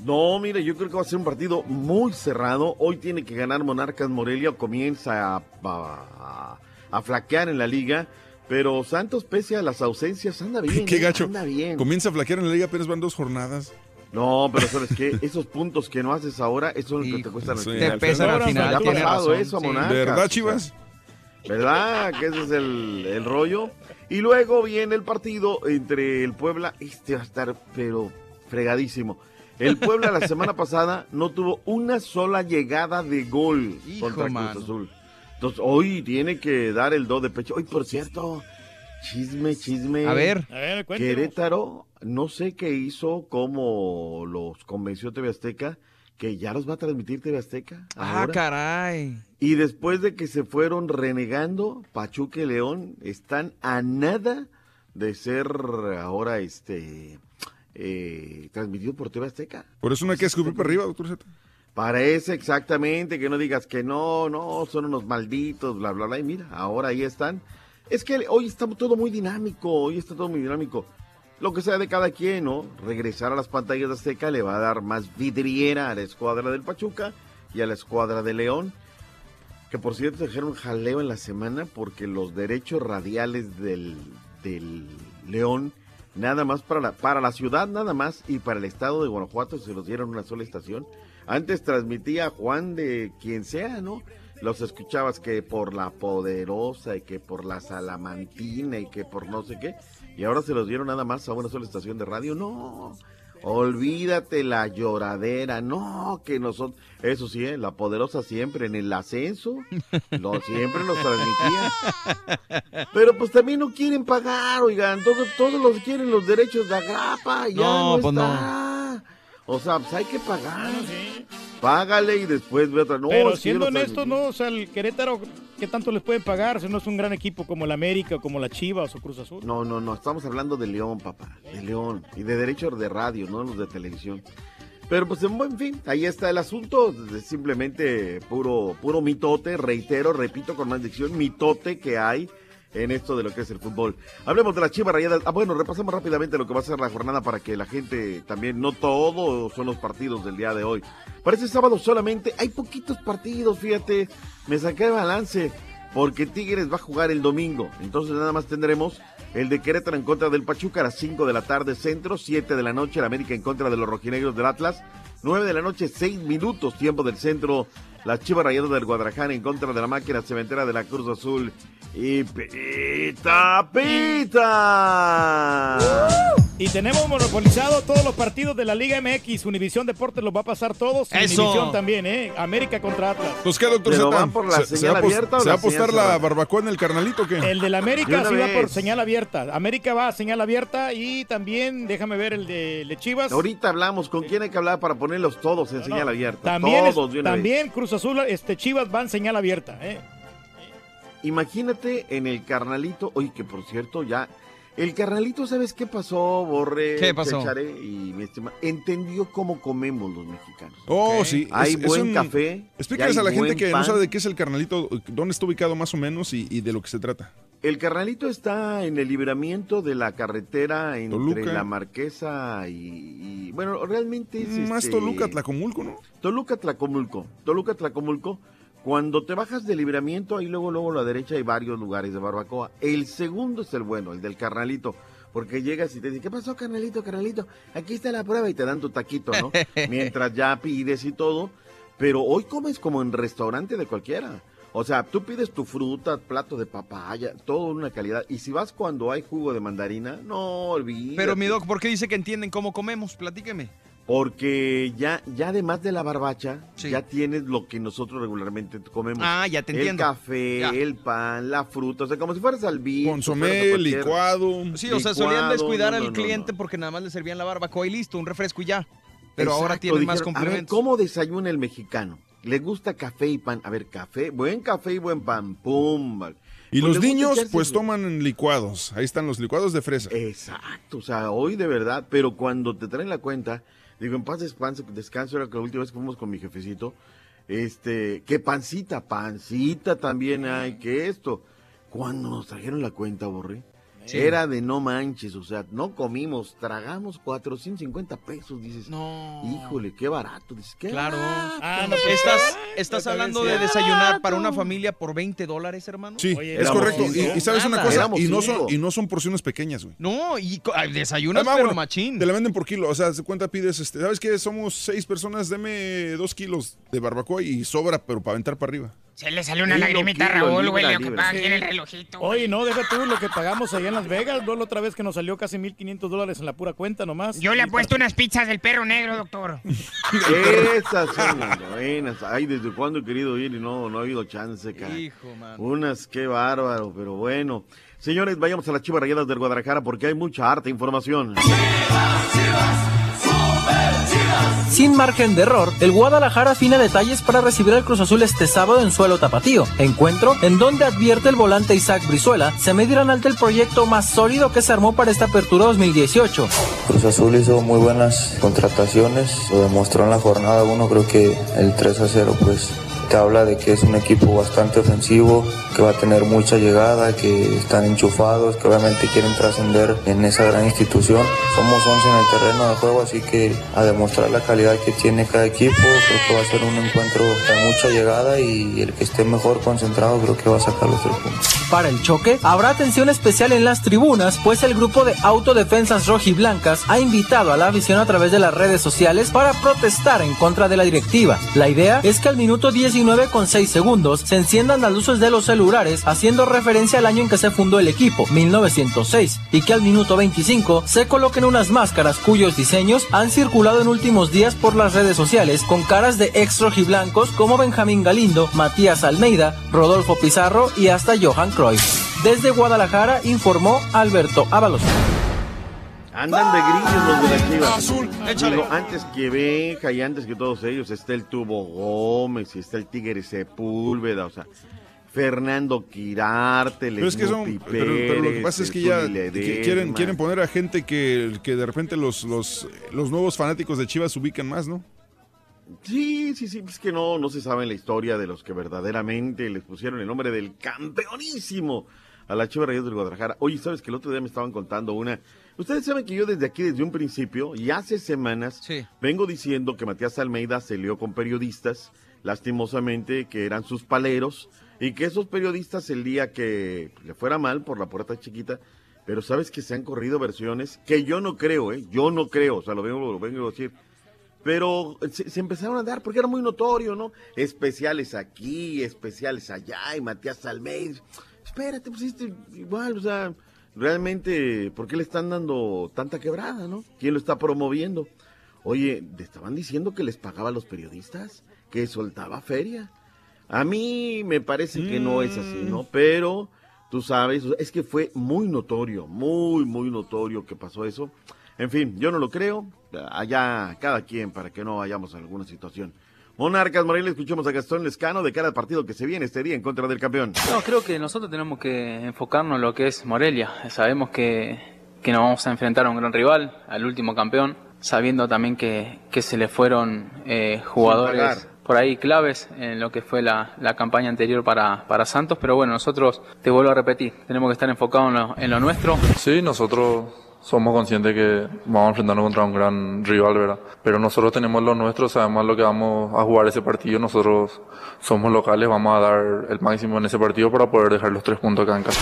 Speaker 30: No, mire, yo creo que va a ser un partido muy cerrado. Hoy tiene que ganar Monarcas Morelia, comienza a, a- a flaquear en la liga. Pero Santos, pese a las ausencias, anda bien.
Speaker 2: Qué
Speaker 30: eh,
Speaker 2: gacho.
Speaker 30: Anda bien.
Speaker 2: Comienza a flaquear en la liga, apenas van dos jornadas.
Speaker 30: No, pero ¿sabes qué? Esos puntos que no haces ahora, eso es lo que te cuestan al
Speaker 2: Sí, te pesan al final,
Speaker 30: Ya ha
Speaker 2: tiene
Speaker 30: pasado
Speaker 2: razón,
Speaker 30: eso a
Speaker 2: sí.
Speaker 30: Monarcas.
Speaker 2: ¿Verdad,
Speaker 30: o sea,
Speaker 2: Chivas?
Speaker 30: ¿Verdad? Que ese es el, el rollo. Y luego viene el partido entre el Puebla. Este va a estar, pero fregadísimo. El Puebla la semana pasada no tuvo una sola llegada de gol
Speaker 27: Hijo,
Speaker 30: contra Cruz
Speaker 27: mano.
Speaker 30: Azul. Entonces, hoy tiene que dar el do de pecho. Hoy, por cierto, chisme, chisme.
Speaker 27: A ver.
Speaker 5: A ver.
Speaker 30: Querétaro, no sé qué hizo, cómo los convenció TV Azteca, que ya los va a transmitir TV Azteca.
Speaker 27: Ah,
Speaker 30: ahora.
Speaker 27: caray.
Speaker 30: Y después de que se fueron renegando, Pachuca y León están a nada de ser ahora este eh, transmitido por TV Azteca.
Speaker 2: Por eso no hay que escupir para arriba, doctor Z.
Speaker 30: Parece exactamente que no digas que no, no, son unos malditos, bla, bla, bla. Y mira, ahora ahí están. Es que hoy está todo muy dinámico, hoy está todo muy dinámico. Lo que sea de cada quien, ¿no? Regresar a las pantallas de Azteca le va a dar más vidriera a la escuadra del Pachuca y a la escuadra de León. Que por cierto dejaron jaleo en la semana porque los derechos radiales del, del León, nada más para la, para la ciudad, nada más, y para el estado de Guanajuato se los dieron una sola estación. Antes transmitía Juan de quien sea, ¿no? Los escuchabas que por la poderosa y que por la salamantina y que por no sé qué. Y ahora se los dieron nada más a una sola estación de radio. No, olvídate la lloradera. No, que nosotros... Eso sí, ¿eh? la poderosa siempre en el ascenso. Lo, siempre nos transmitía. Pero pues también no quieren pagar, oigan. Todos, todos los quieren los derechos de agrapa. y Ya
Speaker 27: No,
Speaker 30: no,
Speaker 27: pues no.
Speaker 30: O sea, pues hay que pagar. Págale y después ve otra. No,
Speaker 5: Pero siendo
Speaker 30: transmití.
Speaker 5: ¿no? O sea, el Querétaro, ¿qué tanto les pueden pagar si no es un gran equipo como el América, como la Chivas o Cruz Azul?
Speaker 30: No, no, no, estamos hablando de León, papá, de León y de derechos de radio, no los de televisión. Pero pues en buen fin, ahí está el asunto, simplemente puro puro mitote, reitero, repito con más dicción, mitote que hay en esto de lo que es el fútbol. Hablemos de las Chivas Rayadas. Ah, bueno, repasamos rápidamente lo que va a ser la jornada para que la gente también, no todo son los partidos del día de hoy. Para este sábado solamente hay poquitos partidos, fíjate, me saqué de balance porque Tigres va a jugar el domingo. Entonces nada más tendremos el de Querétaro en contra del Pachuca a las 5 de la tarde centro, 7 de la noche el América en contra de los rojinegros del Atlas, 9 de la noche 6 minutos tiempo del centro, las Chivas Rayadas del Guadalajara en contra de la máquina cementera de la Cruz Azul y Pita Pita.
Speaker 5: Y tenemos monopolizado todos los partidos de la Liga MX. Univisión Deportes los va a pasar todos. y
Speaker 2: Eso.
Speaker 5: Univisión también, ¿eh? América contra Atlas.
Speaker 2: Pues qué, doctor
Speaker 30: ¿Pero
Speaker 2: Z.
Speaker 30: van por la
Speaker 2: ¿Se- ¿Se,
Speaker 30: señal
Speaker 2: va
Speaker 30: abierta o
Speaker 2: ¿se va a
Speaker 30: la señal
Speaker 2: apostar la barbacoa en el carnalito o qué?
Speaker 5: El del
Speaker 30: De
Speaker 5: América sí va por señal abierta. América va a señal abierta y también, déjame ver el de, el de Chivas.
Speaker 30: Ahorita hablamos con quién hay que hablar para ponerlos todos en señal abierta.
Speaker 5: También, es-
Speaker 30: todos vez.
Speaker 5: también Cruz Azul, este Chivas van señal abierta, ¿eh?
Speaker 30: Imagínate en el carnalito, oye, que por cierto ya, el carnalito, ¿sabes qué pasó, Borre?
Speaker 27: ¿Qué pasó?
Speaker 30: Y mi estima? Entendió cómo comemos los mexicanos.
Speaker 2: Oh, sí.
Speaker 30: Hay
Speaker 2: es- es
Speaker 30: buen
Speaker 2: un-
Speaker 30: café.
Speaker 2: Explícales a la gente que
Speaker 30: pan.
Speaker 2: no sabe de qué es el carnalito, dónde está ubicado más o menos y, y de lo que se trata.
Speaker 30: El carnalito está en el libramiento de la carretera entre
Speaker 2: Toluca.
Speaker 30: la Marquesa y, y- bueno, realmente es
Speaker 2: Más
Speaker 30: este,
Speaker 2: Toluca, Tlacomulco, ¿no?
Speaker 30: Toluca, Tlacomulco. Toluca, Tlacomulco. Cuando te bajas de libramiento, ahí luego, luego a la derecha hay varios lugares de barbacoa. El segundo es el bueno, el del carnalito. Porque llegas y te dicen, ¿qué pasó, carnalito, carnalito? Aquí está la prueba y te dan tu taquito, ¿no? Mientras ya pides y todo. Pero hoy comes como en restaurante de cualquiera. O sea, tú pides tu fruta, plato de papaya, todo en una calidad. Y si vas cuando hay jugo de mandarina, no olvides.
Speaker 27: Pero mi doc, ¿por qué dice que entienden cómo comemos? Platíqueme.
Speaker 30: Porque ya, ya además de la barbacha, ya tienes lo que nosotros regularmente comemos.
Speaker 27: Ah, ya te entiendo.
Speaker 30: El café,
Speaker 27: Ya.
Speaker 30: el pan, la fruta, o sea, como si fueras al beach.
Speaker 2: Consomé, licuado.
Speaker 27: Sí, o sea, solían descuidar
Speaker 30: no,
Speaker 27: al
Speaker 30: no, no,
Speaker 27: cliente porque nada más le servían la barbacoa y listo, un refresco y ya. Pero ahora tienen más
Speaker 30: dijeron, A ver,
Speaker 27: complementos.
Speaker 30: ¿cómo desayuna el mexicano? ¿Le gusta café y pan? A ver, café, buen café y buen pan, pum.
Speaker 2: Y
Speaker 30: Pues
Speaker 2: los niños, pues toman licuados. Ahí están los licuados de fresa.
Speaker 30: Exacto, o sea, hoy de verdad, pero cuando te traen la cuenta, Digo, en paz descanso, descanso era que la última vez que fuimos con mi jefecito. Este, qué pancita, pancita también hay, que esto. Cuando nos trajeron la cuenta, Borré,
Speaker 1: Sí.
Speaker 30: era de no manches, o sea, no comimos, tragamos 450 pesos, dices.
Speaker 1: No.
Speaker 30: Híjole, qué barato, dices, qué
Speaker 1: Claro.
Speaker 30: barato.
Speaker 1: Ah, no, estás estás hablando de desayunar para una familia por 20 dólares, hermano.
Speaker 2: Sí, es correcto. Y, y sabes una cosa, y no, son, y no son porciones pequeñas, güey.
Speaker 1: No, y desayunas,
Speaker 2: Además,
Speaker 1: pero
Speaker 2: bueno,
Speaker 1: machín.
Speaker 2: Te la venden por kilo. O sea, se cuenta, pides, este, ¿sabes qué? Somos seis personas, deme dos kilos de barbacoa y sobra, pero para aventar para arriba.
Speaker 4: Se le salió una lagrimita a Raúl, güey,
Speaker 2: libra,
Speaker 4: lo que
Speaker 2: libra.
Speaker 4: paga aquí en el relojito.
Speaker 5: Oye, no, deja tú lo que pagamos allá en Las Vegas, ¿no? La otra vez que nos salió casi 1.500 dólares en la pura cuenta nomás.
Speaker 4: Yo le he puesto unas pizzas del perro negro, doctor.
Speaker 30: Esas son las buenas. Ay, desde cuándo he querido ir y no, no ha habido chance, cara.
Speaker 1: Hijo, man.
Speaker 30: Unas, qué bárbaro, pero bueno. Señores, vayamos a las Chivas Rayadas del Guadalajara porque hay mucha harta información.
Speaker 37: Sin margen de error, el Guadalajara afina detalles para recibir al Cruz Azul este sábado en suelo tapatío. Encuentro en donde advierte el volante Isaac Brizuela se medirán ante el proyecto más sólido que se armó para esta apertura 2018.
Speaker 38: Cruz Azul hizo muy buenas contrataciones, lo demostró en la jornada 1, creo que el 3 a 0 pues te habla de que es un equipo bastante ofensivo, que va a tener mucha llegada, que están enchufados, que obviamente quieren trascender en esa gran institución. Somos 11 en el terreno de juego, así que a demostrar la calidad que tiene cada equipo, creo que va a ser un encuentro de mucha llegada y el que esté mejor concentrado creo que va a sacar los tres puntos.
Speaker 37: Para el choque, habrá atención especial en las tribunas, pues el grupo de autodefensas rojiblancas ha invitado a la afición a través de las redes sociales para protestar en contra de la directiva. La idea es que al minuto 10 19,6 segundos se enciendan las luces de los celulares, haciendo referencia al año en que se fundó el equipo, 1906, y que al minuto 25 se coloquen unas máscaras cuyos diseños han circulado en últimos días por las redes sociales con caras de ex rojiblancos como Benjamín Galindo, Matías Almeida, Rodolfo Pizarro y hasta Johan Cruyff. Desde Guadalajara informó Alberto Ábalos.
Speaker 30: Andan de grillos los de la Chivas.
Speaker 1: Azul, échale.
Speaker 30: Digo, antes que Benja y antes que todos ellos, está el Tubo Gómez y está el Tigre Sepúlveda, o sea, Fernando Quirarte,
Speaker 2: Pero es que son, pero, pero lo que pasa es que ya que quieren, quieren poner a gente que, que de repente los, los, los nuevos fanáticos de Chivas ubican más, ¿no?
Speaker 30: Sí, sí, sí, es que no, no se sabe la historia de los que verdaderamente les pusieron el nombre del campeonísimo a la Chivas Rayadas del Guadalajara. Oye, ¿sabes que el otro día me estaban contando una? Ustedes saben que yo desde aquí, desde un principio, y hace semanas, vengo diciendo que Matías Almeida se lió con periodistas, lastimosamente, que eran sus paleros, y que esos periodistas el día que le fuera mal por la puerta chiquita, pero sabes que se han corrido versiones que yo no creo, ¿eh? Yo no creo, o sea, lo vengo, lo vengo a decir pero se, se empezaron a dar porque era muy notorio, ¿no? Especiales aquí, especiales allá, y Matías Almeida. Espérate, pues este, igual, o sea, realmente, ¿por qué le están dando tanta quebrada, no? ¿Quién lo está promoviendo? Oye, ¿te estaban diciendo que les pagaba a los periodistas? ¿Que soltaba feria? A mí me parece que no es así, ¿no? Pero, tú sabes, es que fue muy notorio, muy, muy notorio que pasó eso. En fin, yo no lo creo. Allá cada quien para que no vayamos a alguna situación. Monarcas Morelia, escuchemos a Gastón Lescano de cara al partido que se viene este día en contra del campeón.
Speaker 39: No, creo que nosotros tenemos que enfocarnos en lo que es Morelia. Sabemos que, que nos vamos a enfrentar a un gran rival, al último campeón, sabiendo también que, que se le fueron eh, jugadores por ahí claves en lo que fue la, la campaña anterior para, para Santos, pero bueno, nosotros, te vuelvo a repetir, tenemos que estar enfocados en lo, en lo nuestro.
Speaker 40: Sí, nosotros somos conscientes que vamos a enfrentarnos contra un gran rival, ¿verdad? Pero nosotros tenemos lo nuestro, sabemos lo que vamos a jugar ese partido, nosotros somos locales, vamos a dar el máximo en ese partido para poder dejar los tres puntos acá en casa.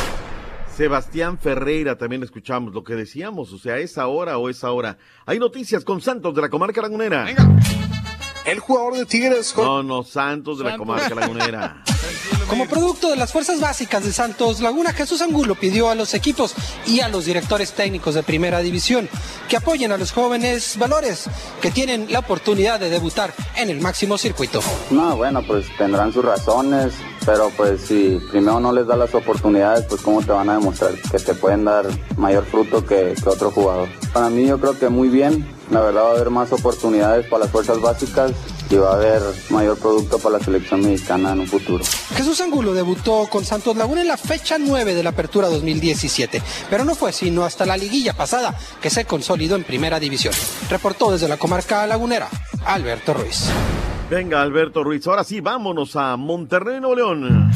Speaker 30: Sebastián Ferreira, también escuchamos lo que decíamos, o sea, es ahora o es ahora. Hay noticias con Santos de la comarca lagunera.
Speaker 41: El jugador de Tigres.
Speaker 30: No, no, Santos de la comarca lagunera.
Speaker 41: Como producto de las fuerzas básicas de Santos Laguna, Jesús Angulo pidió a los equipos y a los directores técnicos de primera división que apoyen a los jóvenes valores que tienen la oportunidad de debutar en el máximo circuito.
Speaker 42: No, bueno, pues tendrán sus razones, pero pues si primero no les da las oportunidades, pues cómo te van a demostrar que te pueden dar mayor fruto que, que otro jugador. Para mí yo creo que muy bien, la verdad va a haber más oportunidades para las fuerzas básicas y va a haber mayor producto para la selección mexicana en un futuro.
Speaker 41: Jesús Angulo debutó con Santos Laguna en la fecha 9 de la Apertura 2017, pero no fue sino hasta la liguilla pasada que se consolidó en Primera División. Reportó desde la comarca lagunera Alberto Ruiz.
Speaker 30: Venga, Alberto Ruiz. Ahora sí, vámonos a Monterrey, Nuevo León.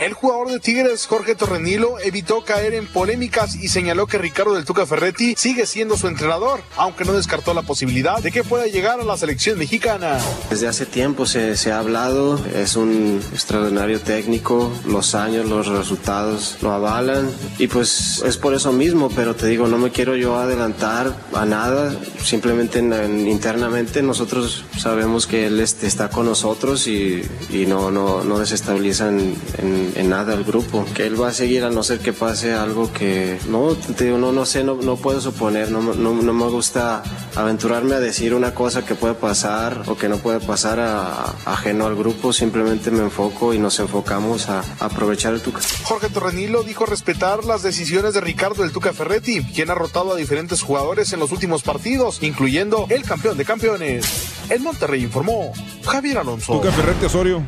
Speaker 43: El jugador de Tigres, Jorge Torrenilo, evitó caer en polémicas y señaló que Ricardo del Tuca Ferretti sigue siendo su entrenador, aunque no descartó la posibilidad de que pueda llegar a la selección mexicana.
Speaker 31: Desde hace tiempo se, se ha hablado, es un extraordinario técnico, los años, los resultados lo avalan y pues es por eso mismo, pero te digo, no me quiero yo adelantar a nada, simplemente en- en- internamente nosotros sabemos que él este, está con nosotros y, no, no, no desestabiliza en, en- en nada el grupo, que él va a seguir a no ser que pase algo que no, te no, no sé, no, no puedo suponer, no, no, no me gusta aventurarme a decir una cosa que puede pasar o que no puede pasar a- a- ajeno al grupo, simplemente me enfoco y nos enfocamos a, a aprovechar el Tuca.
Speaker 43: Jorge Torrenilo dijo respetar las decisiones de Ricardo del Tuca Ferretti, quien ha rotado a diferentes jugadores en los últimos partidos, incluyendo el campeón de campeones. El Monterrey informó Javier Alonso.
Speaker 2: Tuca Ferretti Osorio.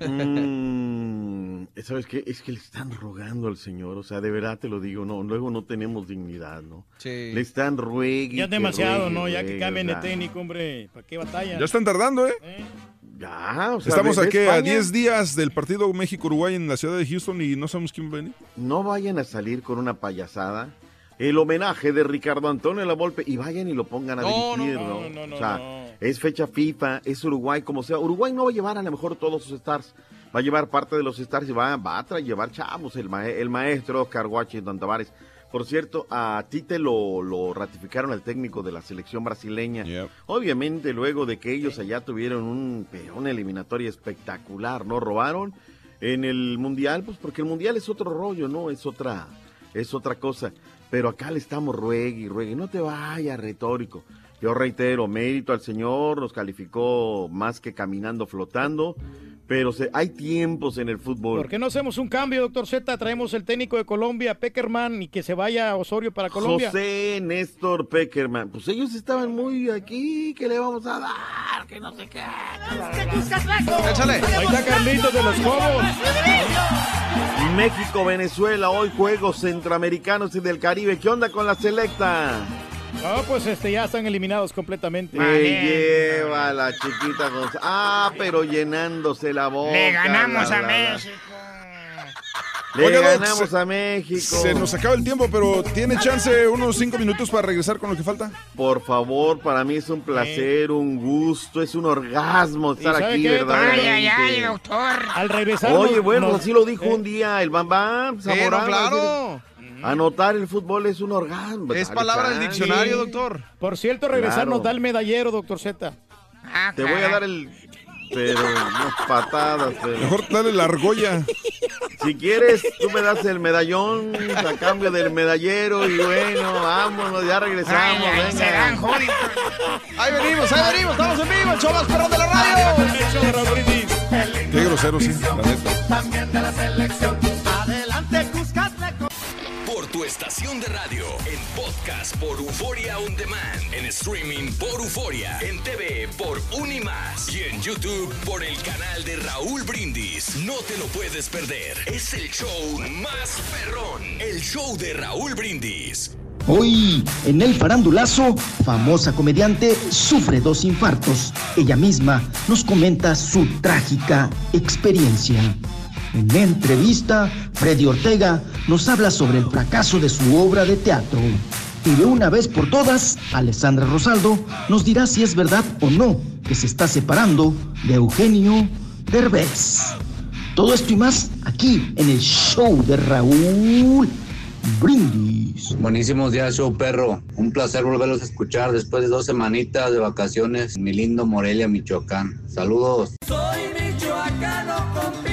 Speaker 30: Mm, ¿Sabes qué? Es que le están rogando al señor, o sea, de verdad te lo digo, no, luego no tenemos dignidad, ¿no?
Speaker 5: Sí.
Speaker 30: Le están ruegue.
Speaker 5: Ya es demasiado,
Speaker 30: ruegue,
Speaker 5: ¿no? Ya que cambien de técnico, hombre. ¿Para qué batalla?
Speaker 2: Ya están tardando, ¿eh?
Speaker 30: Ya, o sea,
Speaker 2: Estamos aquí a
Speaker 30: España.
Speaker 2: 10 días del partido México-Uruguay en la ciudad de Houston y no sabemos quién va a venir.
Speaker 30: No vayan a salir con una payasada. El homenaje de Ricardo Antonio La Volpe y vayan y lo pongan a
Speaker 5: No, no,
Speaker 30: dirigir,
Speaker 5: no,
Speaker 30: ¿no?
Speaker 5: no, no,
Speaker 30: o sea,
Speaker 5: no.
Speaker 30: Es fecha FIFA, es Uruguay, como sea. Uruguay no va a llevar a lo mejor todos sus stars. Va a llevar parte de los stars y va, va a tra- llevar chavos, el, mae- el maestro Oscar Washington Tavares. Por cierto, a Tite lo, lo ratificaron el técnico de la selección brasileña. Obviamente, luego de que ellos allá tuvieron un, pero una eliminatoria espectacular, ¿no? Robaron en el Mundial, pues porque el Mundial es otro rollo, ¿no? Es otra, es otra cosa. Pero acá le estamos ruegue y ruegue. No te vayas, retórico. Yo reitero, mérito al Señor, nos calificó más que caminando, flotando. Pero se- hay tiempos en el fútbol.
Speaker 5: ¿Por qué no hacemos un cambio, doctor Z? Traemos el técnico de Colombia, Peckerman, y que se vaya a Osorio para Colombia.
Speaker 30: José Néstor Peckerman. Pues ellos estaban muy aquí, que le vamos a dar? Que no sé qué.
Speaker 5: Échale. Ahí está Carlitos de los Cobos.
Speaker 30: México, Venezuela, hoy Juegos Centroamericanos y del Caribe. ¿Qué onda con la selecta?
Speaker 5: No, pues este, ya están eliminados completamente.
Speaker 30: Me lleva la chiquita González. Ah, pero llenándose la boca.
Speaker 4: Le ganamos
Speaker 30: la,
Speaker 4: a
Speaker 30: la.
Speaker 4: México.
Speaker 30: Le
Speaker 2: Doc,
Speaker 30: ganamos
Speaker 2: se-
Speaker 30: a México.
Speaker 2: Se nos acaba el tiempo, pero ¿tiene chance unos 5 minutos para regresar con lo que falta?
Speaker 30: Por favor, para mí es un placer, un gusto, es un orgasmo estar aquí? ¿verdad?
Speaker 4: Ay, ay, ay, doctor.
Speaker 5: Al regresar.
Speaker 30: Oye, bueno,
Speaker 5: nos-
Speaker 30: así lo dijo
Speaker 5: eh,
Speaker 30: un día el Bam Bam
Speaker 1: Sí, no,
Speaker 30: Zamorano,
Speaker 1: claro.
Speaker 30: Anotar el fútbol es un orgasmo.
Speaker 1: Es palabra del diccionario, doctor.
Speaker 5: Por cierto, regresar
Speaker 30: Claro.
Speaker 5: nos da el medallero, doctor Z.
Speaker 30: Te voy a dar el... Pero unas patadas. pero-
Speaker 2: Mejor dale la argolla.
Speaker 30: Si quieres, tú me das el medallón a cambio del medallero y bueno, vámonos, ya regresamos.
Speaker 4: Ay, ay,
Speaker 30: venga.
Speaker 4: se dan joder.
Speaker 1: Ahí venimos, ahí venimos, estamos en vivo, el show más perrón de la radio.
Speaker 2: Qué grosero, sí, la neta.
Speaker 18: También de la selección.
Speaker 10: Estación de radio, en podcast por Euforia On Demand, en streaming por Euforia, en TV por Unimás y en YouTube por el canal de Raúl Brindis. No te lo puedes perder. Es el show más perrón, el show de Raúl Brindis.
Speaker 44: Hoy, en el farandulazo, famosa comediante sufre dos infartos. Ella misma nos comenta su trágica experiencia. En entrevista, Freddy Ortega nos habla sobre el fracaso de su obra de teatro. Y de una vez por todas, Alessandra Rosaldo nos dirá si es verdad o no que se está separando de Eugenio Derbez. Todo esto y más aquí en el show de Raúl Brindis.
Speaker 38: Buenísimos días, show perro. Un placer volverlos a escuchar después de dos semanitas de vacaciones en mi lindo Morelia, Michoacán. Saludos.
Speaker 18: Soy michoacano, compita.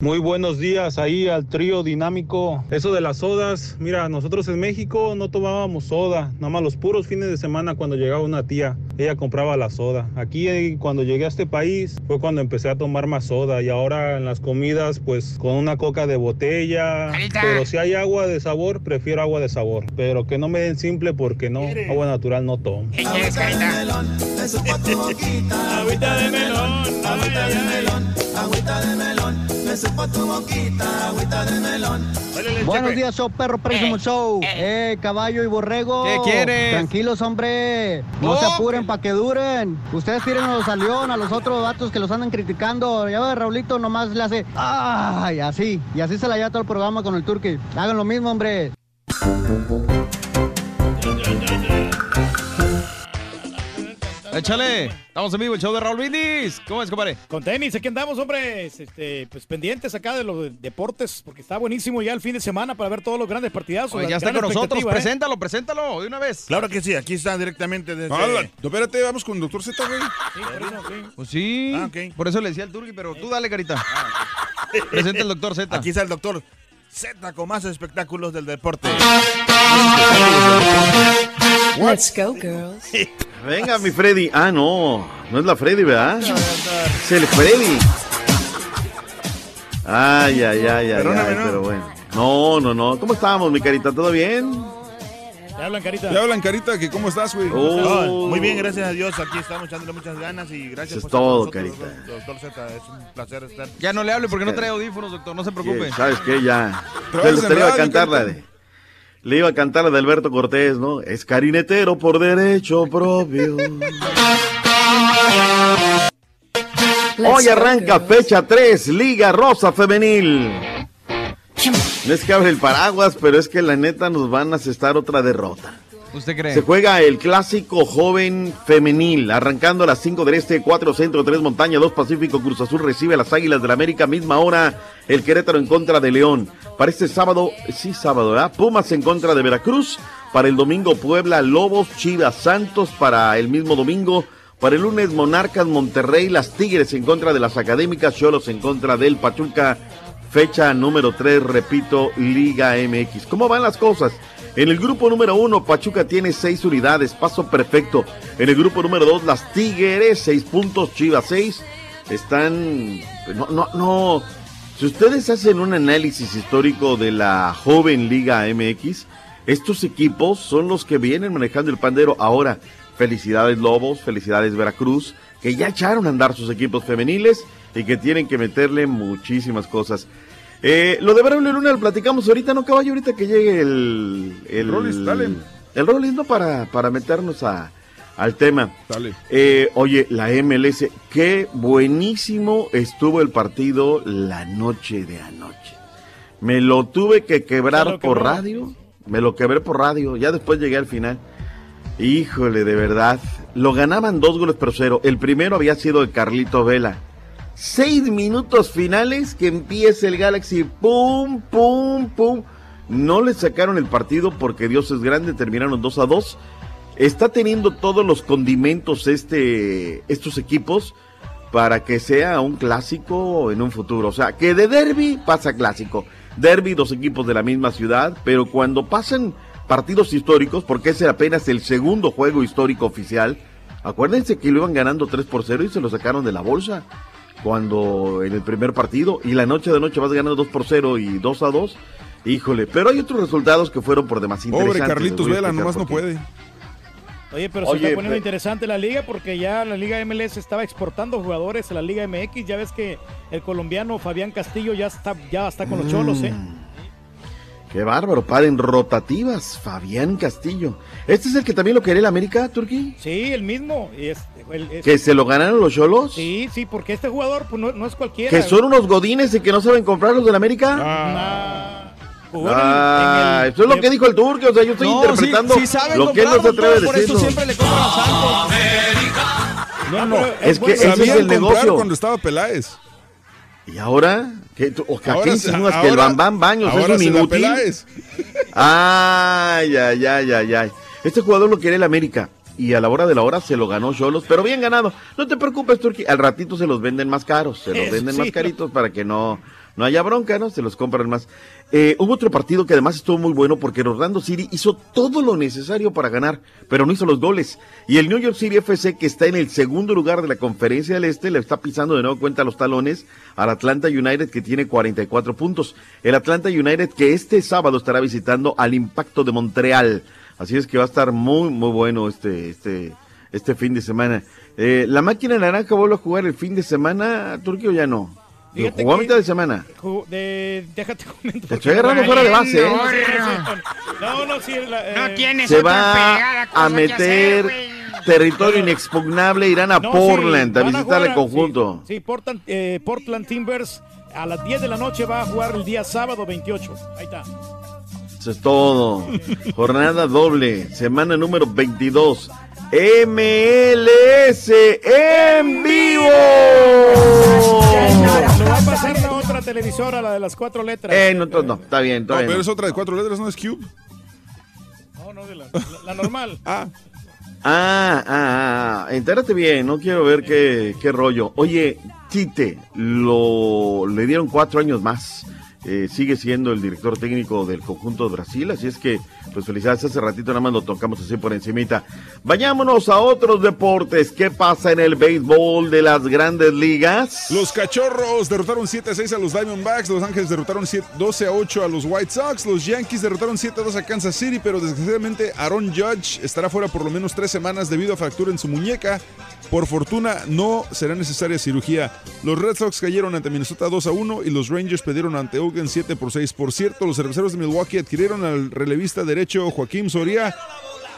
Speaker 45: Muy buenos días ahí al trío dinámico. Eso de las sodas, mira, nosotros en México no tomábamos soda, nada más los puros fines de semana cuando llegaba una tía, ella compraba la soda. Aquí eh, cuando llegué a este país fue cuando empecé a tomar más soda y ahora en las comidas pues con una coca de botella. Pero si hay agua de sabor, prefiero agua de sabor, pero que no me den simple porque no, agua natural no tomo.
Speaker 4: Agüita de melón, agüita de melón, agüita de melón. Me supo tu boquita, agüita de melón.
Speaker 46: Buenos días, show perro, próximo show. Eh, caballo y borrego.
Speaker 1: ¿Qué quieres?
Speaker 46: Tranquilos, hombre. No se apuren para que duren. Ustedes tírenlos a León, a los otros vatos que los andan criticando. Ya ve, Raulito nomás le hace. ¡Ay! Así. Y así se la lleva todo el programa con el turqui. Hagan lo mismo, hombre.
Speaker 1: Échale. Estamos en vivo, el show de Raúl Brindis. ¿Cómo es, compadre?
Speaker 5: Con tenis, aquí andamos, hombre, este, pues pendientes acá de los deportes, porque está buenísimo ya el fin de semana para ver todos los grandes partidazos.
Speaker 1: Oye, ya está con nosotros.
Speaker 5: ¿eh?
Speaker 1: Preséntalo, preséntalo de una vez.
Speaker 3: Claro que sí, aquí está directamente desde...
Speaker 2: No, la- no, espérate, vamos con el doctor Z, güey.
Speaker 1: Pues sí.
Speaker 3: Ah, ok.
Speaker 1: Por eso le decía al Turqui, pero tú dale, carita. Presenta el doctor Z.
Speaker 3: Aquí está el doctor Z con más espectáculos del deporte.
Speaker 47: Let's go, girls.
Speaker 30: Venga, mi Freddy. Ah, no. No es la Freddy, ¿verdad? Es el Freddy. Ay, ay, ay, ay, ay,
Speaker 3: ¿no?
Speaker 30: pero bueno. No, no, no. ¿Cómo estamos, mi carita? ¿Todo bien?
Speaker 5: Te hablan, carita.
Speaker 2: Te hablan, carita, que cómo estás, güey.
Speaker 30: Oh.
Speaker 3: Muy bien, gracias a Dios. Aquí estamos echándole muchas ganas y gracias
Speaker 30: Eso es
Speaker 3: por
Speaker 30: todo,
Speaker 3: nosotros,
Speaker 30: carita.
Speaker 3: Doctor Z, es un placer estar.
Speaker 1: Ya no le hable porque no trae audífonos, doctor. No se preocupe.
Speaker 30: ¿Sabes qué? Ya.
Speaker 1: Pero
Speaker 30: Le,
Speaker 1: es en
Speaker 30: le iba a
Speaker 1: radio,
Speaker 30: cantar la
Speaker 1: carita.
Speaker 30: de. Le iba a cantar la de Alberto Cortés, ¿no? Es carinetero por derecho propio. Hoy arranca fecha 3, Liga Rosa Femenil. No es que abre el paraguas, pero es que la neta nos van a asestar otra derrota.
Speaker 1: ¿Usted cree?
Speaker 30: Se juega el clásico joven femenil, arrancando a las 5 del este, 4 centro, 3 montaña, 2 pacífico, Cruz Azul recibe a las Águilas del la América, misma hora, el Querétaro en contra de León. Para este sábado, sí sábado. Pumas en contra de Veracruz, para el domingo Puebla, Lobos, Chivas, Santos, para el mismo domingo. Para el lunes Monarcas, Monterrey, las Tigres en contra de las Académicas, Cholos en contra del Pachuca, fecha número 3, repito, Liga MX. ¿Cómo van las cosas? En el grupo número 1, Pachuca tiene 6 unidades, paso perfecto. En el grupo número 2, las Tigres, 6 puntos, Chivas 6. Están... No, no, no. Si ustedes hacen un análisis histórico de la joven Liga MX, estos equipos son los que vienen manejando el pandero ahora. Felicidades Lobos, felicidades Veracruz, que ya echaron a andar sus equipos femeniles y que tienen que meterle muchísimas cosas. Eh, lo de Braulio Luna lo platicamos ahorita, ¿no, caballo? Ahorita que llegue el... El
Speaker 2: Rolis, dale.
Speaker 30: El Rolis, ¿no? Para, para meternos a, al tema.
Speaker 2: Dale.
Speaker 30: Eh, oye, la MLS, qué buenísimo estuvo el partido la noche de anoche. Me lo tuve que quebrar
Speaker 5: ¿Se lo
Speaker 30: por
Speaker 5: quebró?
Speaker 30: radio. Me lo quebré por radio. Ya después llegué al final. Híjole, de verdad. Lo ganaban dos goles por cero. El primero había sido de Carlito Vela. Seis minutos finales que empieza el Galaxy. Pum, pum, pum. No le sacaron el partido porque Dios es grande. Terminaron 2 a 2. Está teniendo todos los condimentos este, estos equipos para que sea un clásico en un futuro. O sea, que de derby pasa clásico. Derby, dos equipos de la misma ciudad, pero cuando pasan partidos históricos, porque ese apenas el segundo juego histórico oficial, acuérdense que lo iban ganando 3 por 0 y se lo sacaron de la bolsa cuando en el primer partido y la noche de noche vas ganando 2 por 0 y 2 a 2. Híjole, pero hay otros resultados que fueron por demás interesantes.
Speaker 2: Pobre Carlitos Vela, nomás no puede.
Speaker 5: Oye, pero se está poniendo
Speaker 30: pero-
Speaker 5: interesante la liga porque ya la liga MLS estaba exportando jugadores a la liga MX. Ya ves que el colombiano Fabián Castillo ya está, ya está con los cholos, ¿eh?
Speaker 30: Qué bárbaro, paren rotativas, Fabián Castillo. ¿Este es el que también lo quería el América, Turquí?
Speaker 5: Sí, el mismo. Es, el- es-
Speaker 30: ¿Que se lo ganaron los Cholos?
Speaker 5: Sí, sí, porque este jugador pues, no, no es cualquiera.
Speaker 30: ¿Que son unos godines y que no saben comprar los del América?
Speaker 5: Ah, jugó en el-
Speaker 30: Ah,
Speaker 5: en el-
Speaker 30: eso es lo que dijo el turco, o sea, yo estoy
Speaker 1: No,
Speaker 30: interpretando
Speaker 1: sí, sí saben
Speaker 30: lo que él no se atreve a
Speaker 1: doctor, por eso siempre le compran a Santos.
Speaker 5: No, no,
Speaker 30: Es que ese es
Speaker 2: Sabían
Speaker 30: el
Speaker 2: comprar
Speaker 30: negocio.
Speaker 2: cuando estaba Peláez.
Speaker 30: ¿Y ahora? ¿Qué, o que ¿A
Speaker 2: Ahora
Speaker 30: qué
Speaker 2: se-
Speaker 30: insinúas que el Bam Bam Baños es
Speaker 2: ahora
Speaker 30: un
Speaker 2: se da
Speaker 30: inútil? Ay, ay, ay, ay, ay. Este jugador lo quiere el América. Y a la hora de la hora se lo ganó Cholos, pero bien ganado. No te preocupes, Turki. Al ratito se los venden más caros. Se los
Speaker 5: Eso
Speaker 30: venden
Speaker 5: sí.
Speaker 30: más caritos para que no, no haya bronca, ¿no? Se los compran más. Eh, hubo otro partido que además estuvo muy bueno porque el Orlando City hizo todo lo necesario para ganar, pero no hizo los goles. Y el New York City FC, que está en el segundo lugar de la conferencia del Este, le está pisando de nuevo cuenta los talones al Atlanta United, que tiene 44 puntos. El Atlanta United, que este sábado estará visitando al Impacto de Montreal. Así es que va a estar muy, muy bueno este, este, este fin de semana. Eh, ¿La máquina naranja vuelve a jugar el fin de semana, Turquía, o ya no?
Speaker 5: Fíjate
Speaker 30: jugó a mitad de semana.
Speaker 5: De, déjate comento.
Speaker 30: Te estoy agarrando fuera de base, ¿eh?
Speaker 5: No, no, sí. la- eh,
Speaker 4: tienes
Speaker 30: Se
Speaker 4: otra
Speaker 30: va a meter
Speaker 4: hacer,
Speaker 30: territorio inexpugnable, irán a
Speaker 5: No, sí,
Speaker 30: Portland a
Speaker 5: van a
Speaker 30: visitar el conjunto.
Speaker 5: Sí, Portland, eh, Portland Timbers a las 10 de la noche va a jugar el día sábado 28. Ahí está.
Speaker 30: Eso es todo. Jornada doble, semana número 22. MLS en vivo.
Speaker 5: Lo va a pasar la otra televisora, la de las cuatro letras.
Speaker 30: Eh, no, no, está bien,
Speaker 2: No,
Speaker 30: todavía
Speaker 2: pero
Speaker 30: no.
Speaker 2: es otra de cuatro letras, ¿no es Cube?
Speaker 5: No, no, de la, la- la normal.
Speaker 2: Ah.
Speaker 30: Ah, ah, ah, entérate bien, no quiero ver qué, qué rollo. Oye, Tite, lo, le dieron cuatro años más. Eh, sigue siendo el director técnico del conjunto de Brasil, así es que, pues felicidades, hace ratito nada más lo tocamos así por encimita. Vayámonos a otros deportes. ¿Qué pasa en el béisbol de las grandes ligas?
Speaker 2: Los Cachorros derrotaron 7 a 6 a los Diamondbacks. Los Ángeles derrotaron 7 12 a 8 a los White Sox. Los Yankees derrotaron 7 a 2 a Kansas City, pero desgraciadamente Aaron Judge estará fuera por lo menos tres semanas debido a fractura en su muñeca. Por fortuna, no será necesaria cirugía. Los Red Sox cayeron ante Minnesota 2 a 1 y los Rangers perdieron ante Oakland 7 por 6. Por cierto, los cerveceros de Milwaukee adquirieron al relevista derecho Joaquín Soria.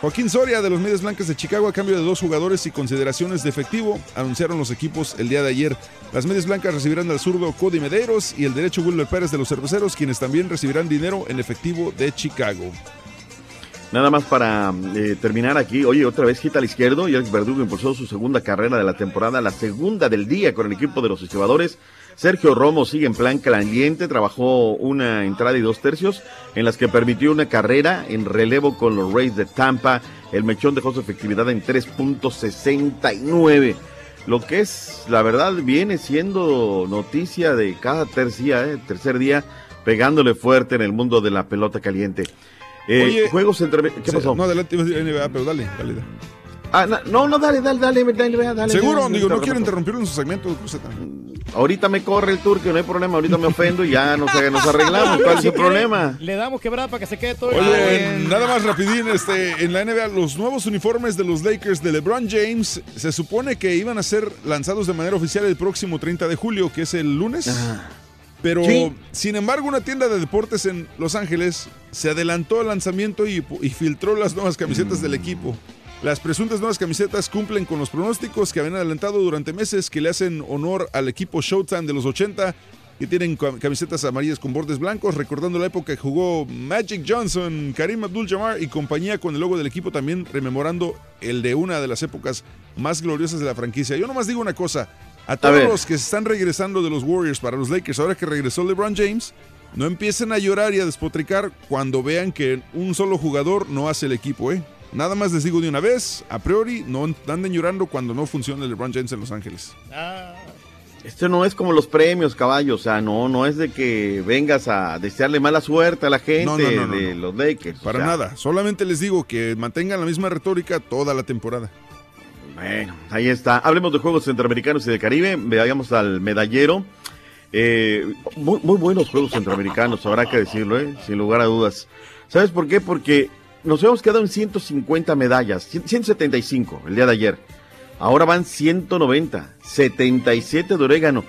Speaker 2: Joaquín Soria de los Medias Blancas de Chicago a cambio de dos jugadores y consideraciones de efectivo, anunciaron los equipos el día de ayer. Las Medias Blancas recibirán al zurdo Cody Medeiros y el derecho Wilmer Pérez de los Cerveceros, quienes también recibirán dinero en efectivo de Chicago.
Speaker 30: Nada más para eh, terminar aquí. Oye, otra vez hit al izquierdo. Y Alex Verdugo impulsó su segunda carrera de la temporada, la segunda del día con el equipo de los estibadores. Sergio Romo sigue en plan caliente. Trabajó una entrada y dos tercios en las que permitió una carrera en relevo con los Rays de Tampa. El mechón dejó su efectividad en 3.69. Lo que es, la verdad, viene siendo noticia de cada tercia, eh, tercer día, pegándole fuerte en el mundo de la pelota caliente. Eh,
Speaker 2: Oye,
Speaker 30: juegos entre... ¿Qué pasó?
Speaker 2: No, adelante, pero dale, dale. dale.
Speaker 30: Ah, no, no, dale, dale, dale, dale, dale, dale.
Speaker 2: Seguro,
Speaker 30: dale,
Speaker 2: digo, no quiero
Speaker 30: dale.
Speaker 2: interrumpirlo en su segmento. Coseta.
Speaker 30: Ahorita me corre el turco, no hay problema, ahorita me ofendo y ya nos, nos arreglamos. ¿Cuál es el problema?
Speaker 5: Le damos quebrada para que se quede todo.
Speaker 2: Oye, nada más rapidín, este, en la NBA, los nuevos uniformes de los Lakers de LeBron James se supone que iban a ser lanzados de manera oficial el próximo 30 de julio, que es el lunes. Pero,
Speaker 30: Sí.
Speaker 2: sin embargo, una tienda de deportes en Los Ángeles se adelantó al lanzamiento y, y filtró las nuevas camisetas del equipo. Las presuntas nuevas camisetas cumplen con los pronósticos que habían adelantado durante meses que le hacen honor al equipo Showtime de los 80 que tienen cam- camisetas amarillas con bordes blancos, recordando la época que jugó Magic Johnson, Karim Abdul-Jabbar y compañía con el logo del equipo también rememorando el de una de las épocas más gloriosas de la franquicia. Yo nomás digo una cosa, a todos los que se están regresando de los Warriors para los Lakers, ahora que regresó LeBron James, no empiecen a llorar y a despotricar cuando vean que un solo jugador no hace el equipo, ¿eh? Nada más les digo de una vez, a priori, no anden llorando cuando no funcione LeBron James en Los Ángeles.
Speaker 30: Esto no es como los premios, caballo. O sea, no, no es de que vengas a desearle mala suerte a la gente
Speaker 2: No, no, no, no,
Speaker 30: de los Lakers. o
Speaker 2: Para
Speaker 30: sea,
Speaker 2: nada, solamente les digo que mantengan la misma retórica toda la temporada.
Speaker 30: Bueno, ahí está. Hablemos de Juegos Centroamericanos y del Caribe. Vayamos al medallero. Eh, muy, muy buenos Juegos Centroamericanos, habrá que decirlo, ¿eh? sin lugar a dudas. ¿Sabes por qué? Porque nos hemos quedado en 150 medallas, 175 el día de ayer. Ahora van 190, 77 de orégano.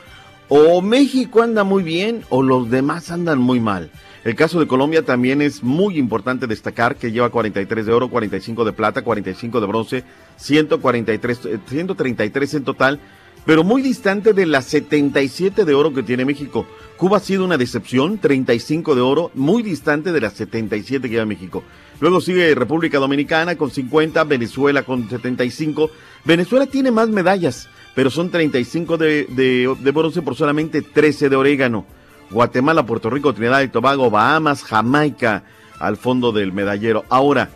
Speaker 30: O México anda muy bien o los demás andan muy mal. El caso de Colombia también es muy importante destacar que lleva 43 de oro, 45 de plata, 45 de bronce, 143, eh, 133 en total, pero muy distante de las 77 de oro que tiene México. Cuba ha sido una decepción, 35 de oro, muy distante de las 77 que lleva México. Luego sigue República Dominicana con 50, Venezuela con 75. Venezuela tiene más medallas, pero son 35 de, de, de bronce por solamente 13 de orégano. Guatemala, Puerto Rico, Trinidad y Tobago, Bahamas, Jamaica al fondo del medallero. Ahora,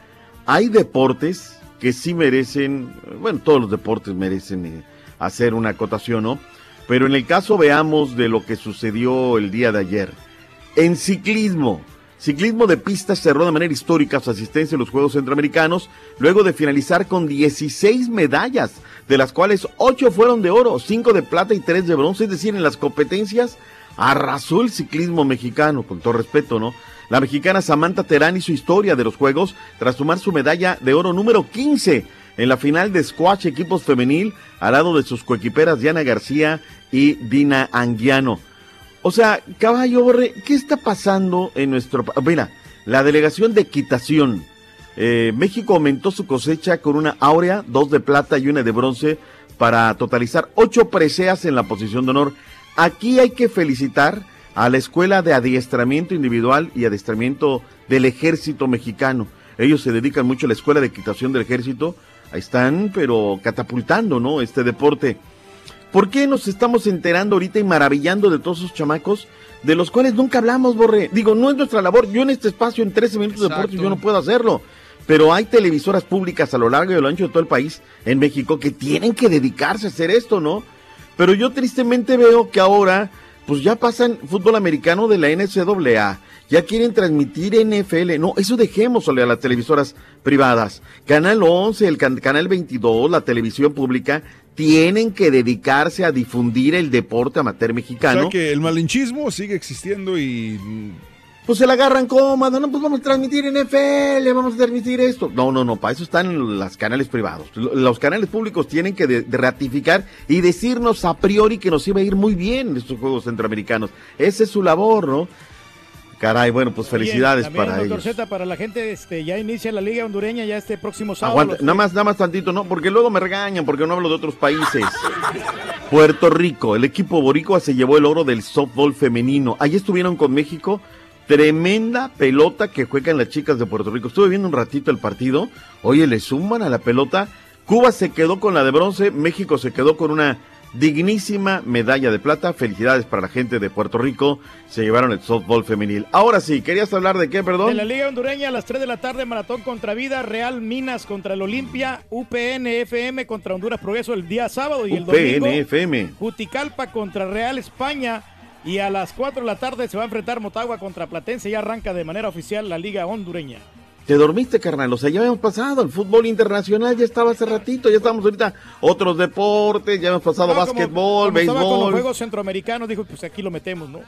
Speaker 30: hay deportes que sí merecen, bueno, todos los deportes merecen eh, hacer una acotación, ¿no? Pero en el caso veamos de lo que sucedió el día de ayer. En ciclismo, ciclismo de pista cerró de manera histórica su asistencia en los Juegos Centroamericanos, luego de finalizar con 16 medallas, de las cuales 8 fueron de oro, 5 de plata y 3 de bronce, es decir, en las competencias arrasó el ciclismo mexicano, con todo respeto, ¿no? La mexicana Samantha Terán hizo historia de los Juegos tras sumar su medalla de oro número 15 en la final de squash equipos femenil al lado de sus coequiperas Diana García y Dina Anguiano. O sea, caballo, Borre, ¿qué está pasando en nuestro país? Mira, la delegación de equitación. Eh, México aumentó su cosecha con una áurea, dos de plata y una de bronce para totalizar ocho preseas en la posición de honor. Aquí hay que felicitar a la Escuela de Adiestramiento Individual y Adiestramiento del Ejército Mexicano. Ellos se dedican mucho a la Escuela de Equitación del Ejército. Ahí están, pero catapultando, ¿no? Este deporte. ¿Por qué nos estamos enterando ahorita y maravillando de todos esos chamacos de los cuales nunca hablamos, Borre? Digo, no es nuestra labor. Yo en este espacio, en 13 minutos de deporte, yo no puedo hacerlo. Pero hay televisoras públicas a lo largo y a lo ancho de todo el país, en México, que tienen que dedicarse a hacer esto, ¿no? Pero yo tristemente veo que ahora, pues ya pasan fútbol americano de la NCAA, ya quieren transmitir NFL. No, eso dejémosle a las televisoras privadas. Canal 11, el can- Canal 22, la televisión pública, tienen que dedicarse a difundir el deporte amateur
Speaker 2: O
Speaker 30: mexicano.
Speaker 2: sea que el malinchismo sigue existiendo y
Speaker 30: Pues se la agarran cómodo, no, pues vamos a transmitir NFL, vamos a transmitir esto. No, no, no, para eso están los canales privados. Lo- Los canales públicos tienen que de- de ratificar y decirnos a priori que nos iba a ir muy bien en estos Juegos Centroamericanos. Esa es su labor, ¿no? Caray, bueno, pues felicidades
Speaker 5: También,
Speaker 30: para ellos.
Speaker 5: Z, para la gente, este, ya inicia la Liga Hondureña ya este próximo sábado.
Speaker 30: Aguanta,
Speaker 5: Los-
Speaker 30: nada más, nada más tantito, ¿no? Porque luego me regañan porque no hablo de otros países. Puerto Rico, el equipo boricua se llevó el oro del softball femenino. Allí estuvieron con México. Tremenda pelota que juegan las chicas de Puerto Rico. Estuve viendo un ratito el partido. Oye, le suman a la pelota. Cuba se quedó con la de bronce. México se quedó con una dignísima medalla de plata. Felicidades para la gente de Puerto Rico. Se llevaron el softball femenil. Ahora sí, ¿querías hablar de qué, perdón?
Speaker 5: De la Liga Hondureña a las 3 de la tarde, Maratón contra Vida, Real Minas contra el Olimpia, UPN FM contra Honduras Progreso el día sábado y el domingo.
Speaker 30: UPNFM.
Speaker 5: Juticalpa contra Real España. Y a las 4 de la tarde se va a enfrentar Motagua contra Platense y arranca de manera oficial la Liga Hondureña.
Speaker 30: Te dormiste, carnal. O sea, ya habíamos pasado. El fútbol internacional ya estaba hace ratito. Ya estamos ahorita. Otros deportes. Ya hemos pasado
Speaker 5: No, como-
Speaker 30: básquetbol,
Speaker 5: como estaba con los
Speaker 30: béisbol.
Speaker 5: Juegos Centroamericanos, dijo, pues aquí lo metemos, ¿no?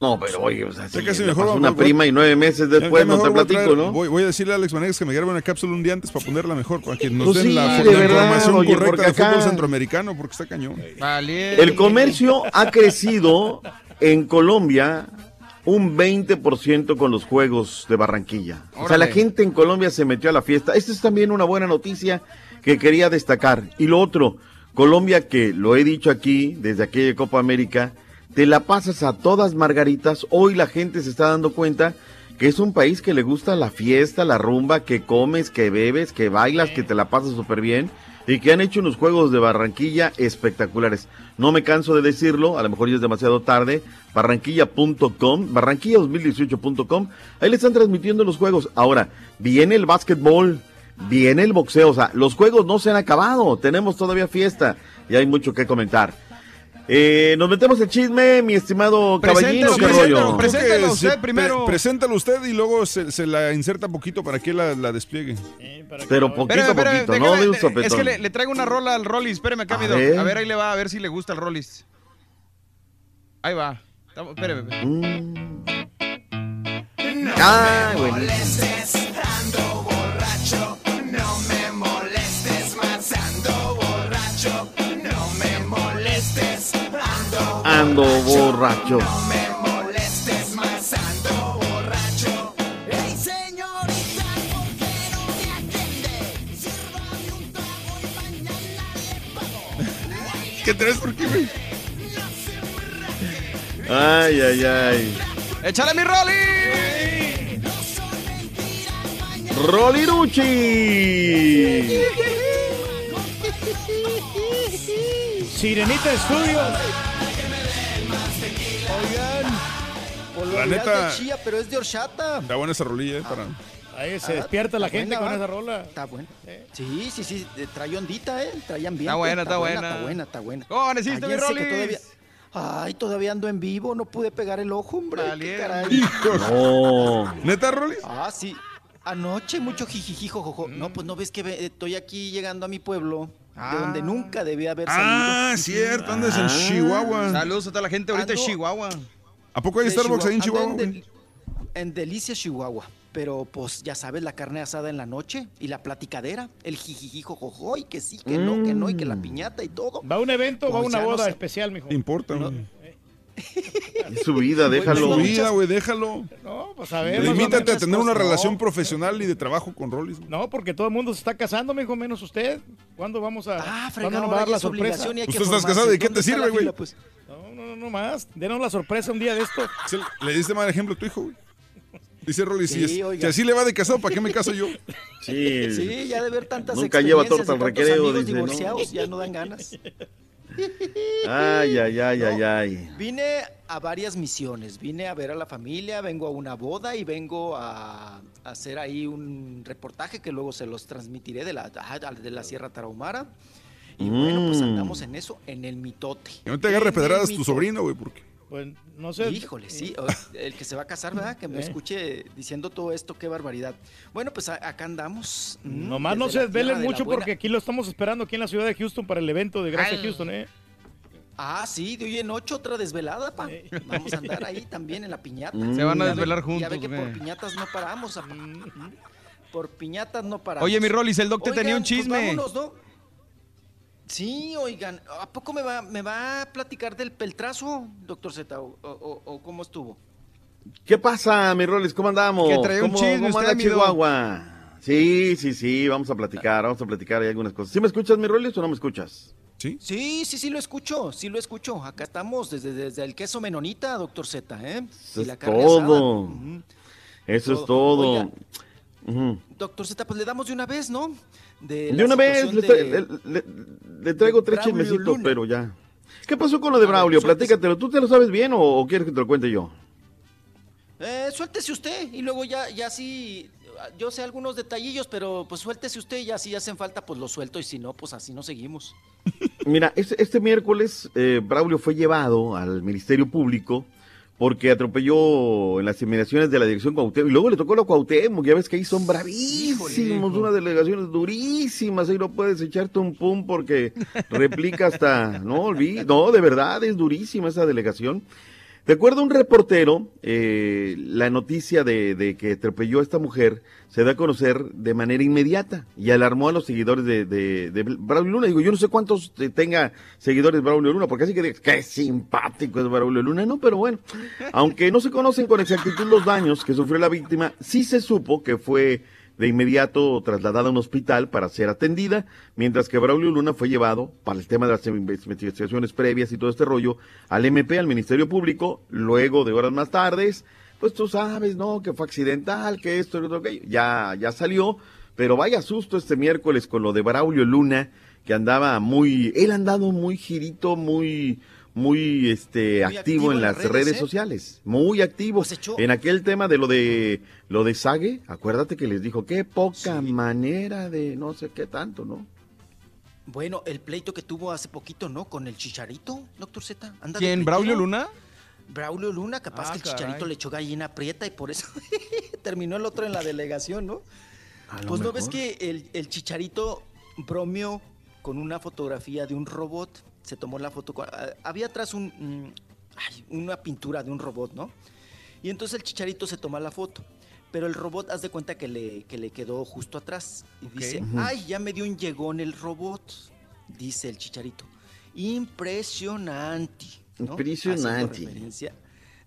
Speaker 30: No, pero oye, o sea, sí,
Speaker 2: mejor vamos-
Speaker 30: una
Speaker 2: voy-
Speaker 30: prima y nueve meses después no te
Speaker 2: voy
Speaker 30: platico,
Speaker 2: traer-
Speaker 30: ¿no?
Speaker 2: Voy, voy a decirle a Alex Vanegas que me grabe una cápsula un día antes para ponerla mejor, para que nos
Speaker 30: Pues
Speaker 2: den
Speaker 30: sí,
Speaker 2: la,
Speaker 30: de
Speaker 2: la
Speaker 30: verdad,
Speaker 2: información
Speaker 30: oye,
Speaker 2: correcta del
Speaker 30: acá-
Speaker 2: fútbol centroamericano, porque está cañón.
Speaker 30: El comercio ha crecido en Colombia un 20% con los Juegos de Barranquilla. O sea, la gente en Colombia se metió a la fiesta. Esta es también una buena noticia que quería destacar. Y lo otro, Colombia que lo he dicho aquí desde aquella Copa América, te la pasas a todas margaritas. Hoy la gente se está dando cuenta que es un país que le gusta la fiesta, la rumba, que comes, que bebes, que bailas, que te la pasas súper bien y que han hecho unos juegos de Barranquilla espectaculares. No me canso de decirlo, a lo mejor ya es demasiado tarde, barranquilla.com, barranquilla2018.com, ahí le están transmitiendo los juegos. Ahora, viene el básquetbol, viene el boxeo, o sea, los juegos no se han acabado, tenemos todavía fiesta y hay mucho que comentar. Eh, nos metemos el chisme, mi estimado caballino, ¿qué rollo?
Speaker 2: Preséntalo
Speaker 1: usted primero.
Speaker 2: preséntalo usted y luego se, se la inserta poquito para que la, la despliegue.
Speaker 30: Pero poquito a
Speaker 1: Espérame, espérame,
Speaker 30: poquito,
Speaker 1: déjame-
Speaker 30: no de un
Speaker 1: es
Speaker 30: sopetón.
Speaker 1: que le, le traigo una rola al Rollis. Espérame acá,
Speaker 30: A
Speaker 1: mi
Speaker 30: ver.
Speaker 1: A ver, ahí le va, a ver si le gusta el Rollis. Ahí va. Estamos- Espérame.
Speaker 30: Ay, bueno.
Speaker 18: Le pago.
Speaker 2: ¿Qué traes por qué, güey?
Speaker 30: Ay, ay, ay.
Speaker 1: ¡Échale mi Rolly!
Speaker 30: Roliruchi.
Speaker 5: Sirenita Estudio.
Speaker 48: Oigan, por
Speaker 2: La neta-
Speaker 48: de chía, pero es de horchata.
Speaker 2: Está buena esa rolilla, eh, para...
Speaker 5: Ahí se despierta la gente
Speaker 49: buena,
Speaker 5: con
Speaker 49: ¿va?
Speaker 5: esa rola.
Speaker 49: Está buena. Sí, sí, sí. eh, Trae ondita, ¿eh? Trae ambiente.
Speaker 1: Está buena, está buena.
Speaker 49: Está buena, está buena.
Speaker 1: ¿Cómo amaneciste, mi Rolis?
Speaker 49: todavía- Ay, todavía ando en vivo. No pude pegar el ojo, hombre. qué caray.
Speaker 2: No. ¿Neta, Rolis?
Speaker 49: Ah, sí. Anoche mucho jijiji, jojojo.
Speaker 1: Mm.
Speaker 49: No, pues no ves que ve- estoy aquí llegando a mi pueblo, de donde
Speaker 1: Ah.
Speaker 49: nunca debía haber salido.
Speaker 2: Ah, cierto, andas en Chihuahua.
Speaker 1: Saludos a toda la gente ahorita
Speaker 49: Ando-
Speaker 1: Chihuahua.
Speaker 2: ¿A poco hay Starbucks ahí en
Speaker 49: Chihuahua.
Speaker 2: Chihuahua?
Speaker 49: En, Del- en Delicia, Chihuahua. Pero pues ya sabes, la carne asada en la noche y la platicadera, el jijiji, jojojo, y que sí, que no, que no, y que la piñata y todo.
Speaker 5: ¿Va a un evento o va a
Speaker 49: Pues
Speaker 5: una
Speaker 49: no
Speaker 5: boda especial, mijo?
Speaker 2: ¿Qué importa, güey?
Speaker 30: Es su vida, déjalo.
Speaker 2: Su vida, güey, déjalo.
Speaker 5: No, pues a ver.
Speaker 2: Limítate a tener una
Speaker 49: no.
Speaker 2: relación profesional y de trabajo con güey.
Speaker 5: No, porque todo el mundo se está casando, mijo, menos usted. ¿Cuándo vamos a,
Speaker 49: Ah,
Speaker 5: ¿cuándo
Speaker 49: fregado,
Speaker 5: nos va a dar la
Speaker 49: es
Speaker 5: sorpresa?
Speaker 49: y hay
Speaker 2: Pues estás
Speaker 49: formarse.
Speaker 2: casado, ¿de qué
Speaker 49: ¿Dónde
Speaker 2: te sirve, güey?
Speaker 49: pues?
Speaker 5: No, no, no, no más. Denos la sorpresa un día de esto.
Speaker 2: Le diste mal ejemplo a tu hijo, güey. Dice Rolis,
Speaker 49: Sí,
Speaker 2: si, es-
Speaker 49: oiga.
Speaker 2: si así le va de casado, ¿para qué me caso yo?
Speaker 30: Sí.
Speaker 49: Sí, ya de ver tantas
Speaker 30: Nunca lleva torta al
Speaker 49: y
Speaker 30: recreo,
Speaker 49: amigos
Speaker 30: dice, ¿no?
Speaker 49: divorciados, ya no dan ganas.
Speaker 30: Ay, ay, ay, ay, ay.
Speaker 49: Vine a varias misiones. Vine a ver a la familia, vengo a una boda y vengo a, a hacer ahí un reportaje que luego se los transmitiré de la, de la Sierra Tarahumara. Y bueno, pues
Speaker 2: Mm.
Speaker 49: andamos en eso, en el mitote.
Speaker 2: Que no te agarre
Speaker 49: En el
Speaker 2: pedradas tu sobrino, güey, porque...
Speaker 5: Pues no sé.
Speaker 49: Híjole, sí, el que se va a casar, ¿verdad? Que me
Speaker 5: Eh.
Speaker 49: escuche diciendo todo esto, qué barbaridad. Bueno, pues acá andamos. mm,
Speaker 5: Nomás no se desvelen mucho porque aquí lo estamos esperando aquí en la ciudad de Houston para el evento de Gracias. Houston, ¿eh?
Speaker 49: Ah, sí, de hoy en ocho, otra desvelada, pa. Vamos a andar ahí también en la piñata.
Speaker 1: Se van a
Speaker 49: Ya ve-
Speaker 1: desvelar
Speaker 49: Ya ve
Speaker 1: juntos,
Speaker 49: que por piñatas no paramos, apa. Por piñatas no paramos.
Speaker 1: Oye, mi Rolis, el doc te tenía un
Speaker 49: Oigan, pues
Speaker 1: chisme.
Speaker 49: vámonos, ¿no? Sí, oigan, ¿a poco me va, me va a platicar del peltrazo, doctor Z? ¿O, o- o cómo estuvo?
Speaker 30: ¿Qué pasa, mi Rolis? ¿Cómo andamos?
Speaker 1: Que traía un
Speaker 30: ¿Cómo,
Speaker 1: chisme
Speaker 30: cómo
Speaker 1: usted,
Speaker 30: anda
Speaker 1: mi doc.
Speaker 30: Chihuahua? Sí, sí, sí, vamos a platicar, vamos a platicar hay algunas cosas. ¿Sí me escuchas, mi Rolis, o no me escuchas?
Speaker 2: ¿Sí?
Speaker 49: Sí, sí, sí lo escucho, sí lo escucho. Acá estamos desde, desde el queso menonita, doctor Z, ¿eh?
Speaker 30: Eso
Speaker 49: Y
Speaker 30: es
Speaker 49: la asada.
Speaker 30: todo. Eso es
Speaker 49: Todo.
Speaker 30: todo.
Speaker 49: Doctor Z, pues le damos de una vez, ¿no? De,
Speaker 30: una vez, le,
Speaker 49: de-
Speaker 30: le- le- traigo tres chismecitos, pero ya. ¿Qué pasó con lo de
Speaker 49: A ver,
Speaker 30: Braulio? Platícatelo. ¿Tú te lo sabes bien o, o quieres que te lo cuente yo?
Speaker 49: Eh, suéltese usted y luego ya, ya sí, yo sé algunos detallillos, pero pues suéltese usted y ya si hacen falta, pues lo suelto y si no, pues así no seguimos.
Speaker 30: Mira, este, este miércoles eh, Braulio fue llevado al Ministerio Público porque atropelló en las inmediaciones de la dirección Cuauhtémoc y luego le tocó la Cuauhtémoc, ya ves que ahí son bravísimos, unas delegaciones durísimas, ahí no puedes echarte un pum porque replica hasta, no olvides, no, de verdad es durísima esa delegación. Acuerdo a un reportero, eh, la noticia de, que atropelló a esta mujer se da a conocer de manera inmediata y alarmó a los seguidores de, de, de Braulio Luna. Digo, yo no sé cuántos eh, tenga seguidores Braulio Luna, porque así que qué simpático es Braulio Luna. No, pero bueno, aunque no se conocen con exactitud los daños que sufrió la víctima, sí se supo que fue de inmediato trasladada a un hospital para ser atendida, mientras que Braulio Luna fue llevado, para el tema de las investigaciones previas y todo este rollo, al MP, al Ministerio Público, luego de horas más tardes, pues tú sabes, ¿no? Que fue accidental, que esto, que otro, que ya, ya salió, pero vaya susto este miércoles con lo de Braulio Luna, que andaba muy, él andado muy girito, muy, muy, este,
Speaker 49: Muy
Speaker 30: activo, en las redes,
Speaker 49: ¿eh?
Speaker 30: sociales, muy activo.
Speaker 49: Pues echó-
Speaker 30: En aquel tema de lo de lo de Sage, acuérdate que les dijo qué poca manera de no sé qué tanto, ¿no?
Speaker 49: Bueno, el pleito que tuvo hace poquito, ¿no? Con el chicharito, doctor Z.
Speaker 1: ¿Quién? ¿Braulio Luna?
Speaker 49: Braulio Luna, capaz
Speaker 1: Ah,
Speaker 49: que el
Speaker 1: caray.
Speaker 49: chicharito le echó gallina prieta y por eso terminó el otro en la delegación, ¿no? Pues no ves que el, el chicharito bromeó con una fotografía de un robot. Se tomó la foto. ah, Había atrás un, una pintura de un robot, ¿no? Y entonces el chicharito se toma la foto. Pero el robot, haz de cuenta que le, que le quedó justo atrás. Y dice,
Speaker 30: Ujú.
Speaker 49: ay, ya me dio un llegón el robot. Dice el chicharito. Impresionante. ¿no?
Speaker 30: Impresionante.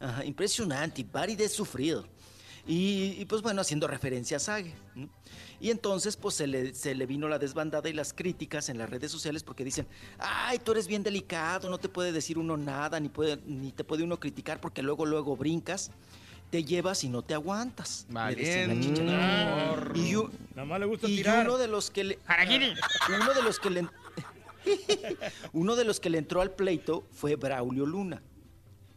Speaker 49: Ajá, impresionante, pari de sufrido. Y, y, pues bueno, haciendo referencia a Sage. ¿no? Y entonces pues se le, se le vino la desbandada y las críticas en las redes sociales porque dicen, ay, tú eres bien delicado, no te puede decir uno nada, ni, puede, ni te puede uno criticar porque luego, luego brincas, te llevas y no te aguantas.
Speaker 5: Valiente.
Speaker 49: Y,
Speaker 5: Nada más le gusta
Speaker 49: y
Speaker 5: tirar.
Speaker 49: uno de los que le... Uno de los que le... uno de los que le entró al pleito fue Braulio Luna.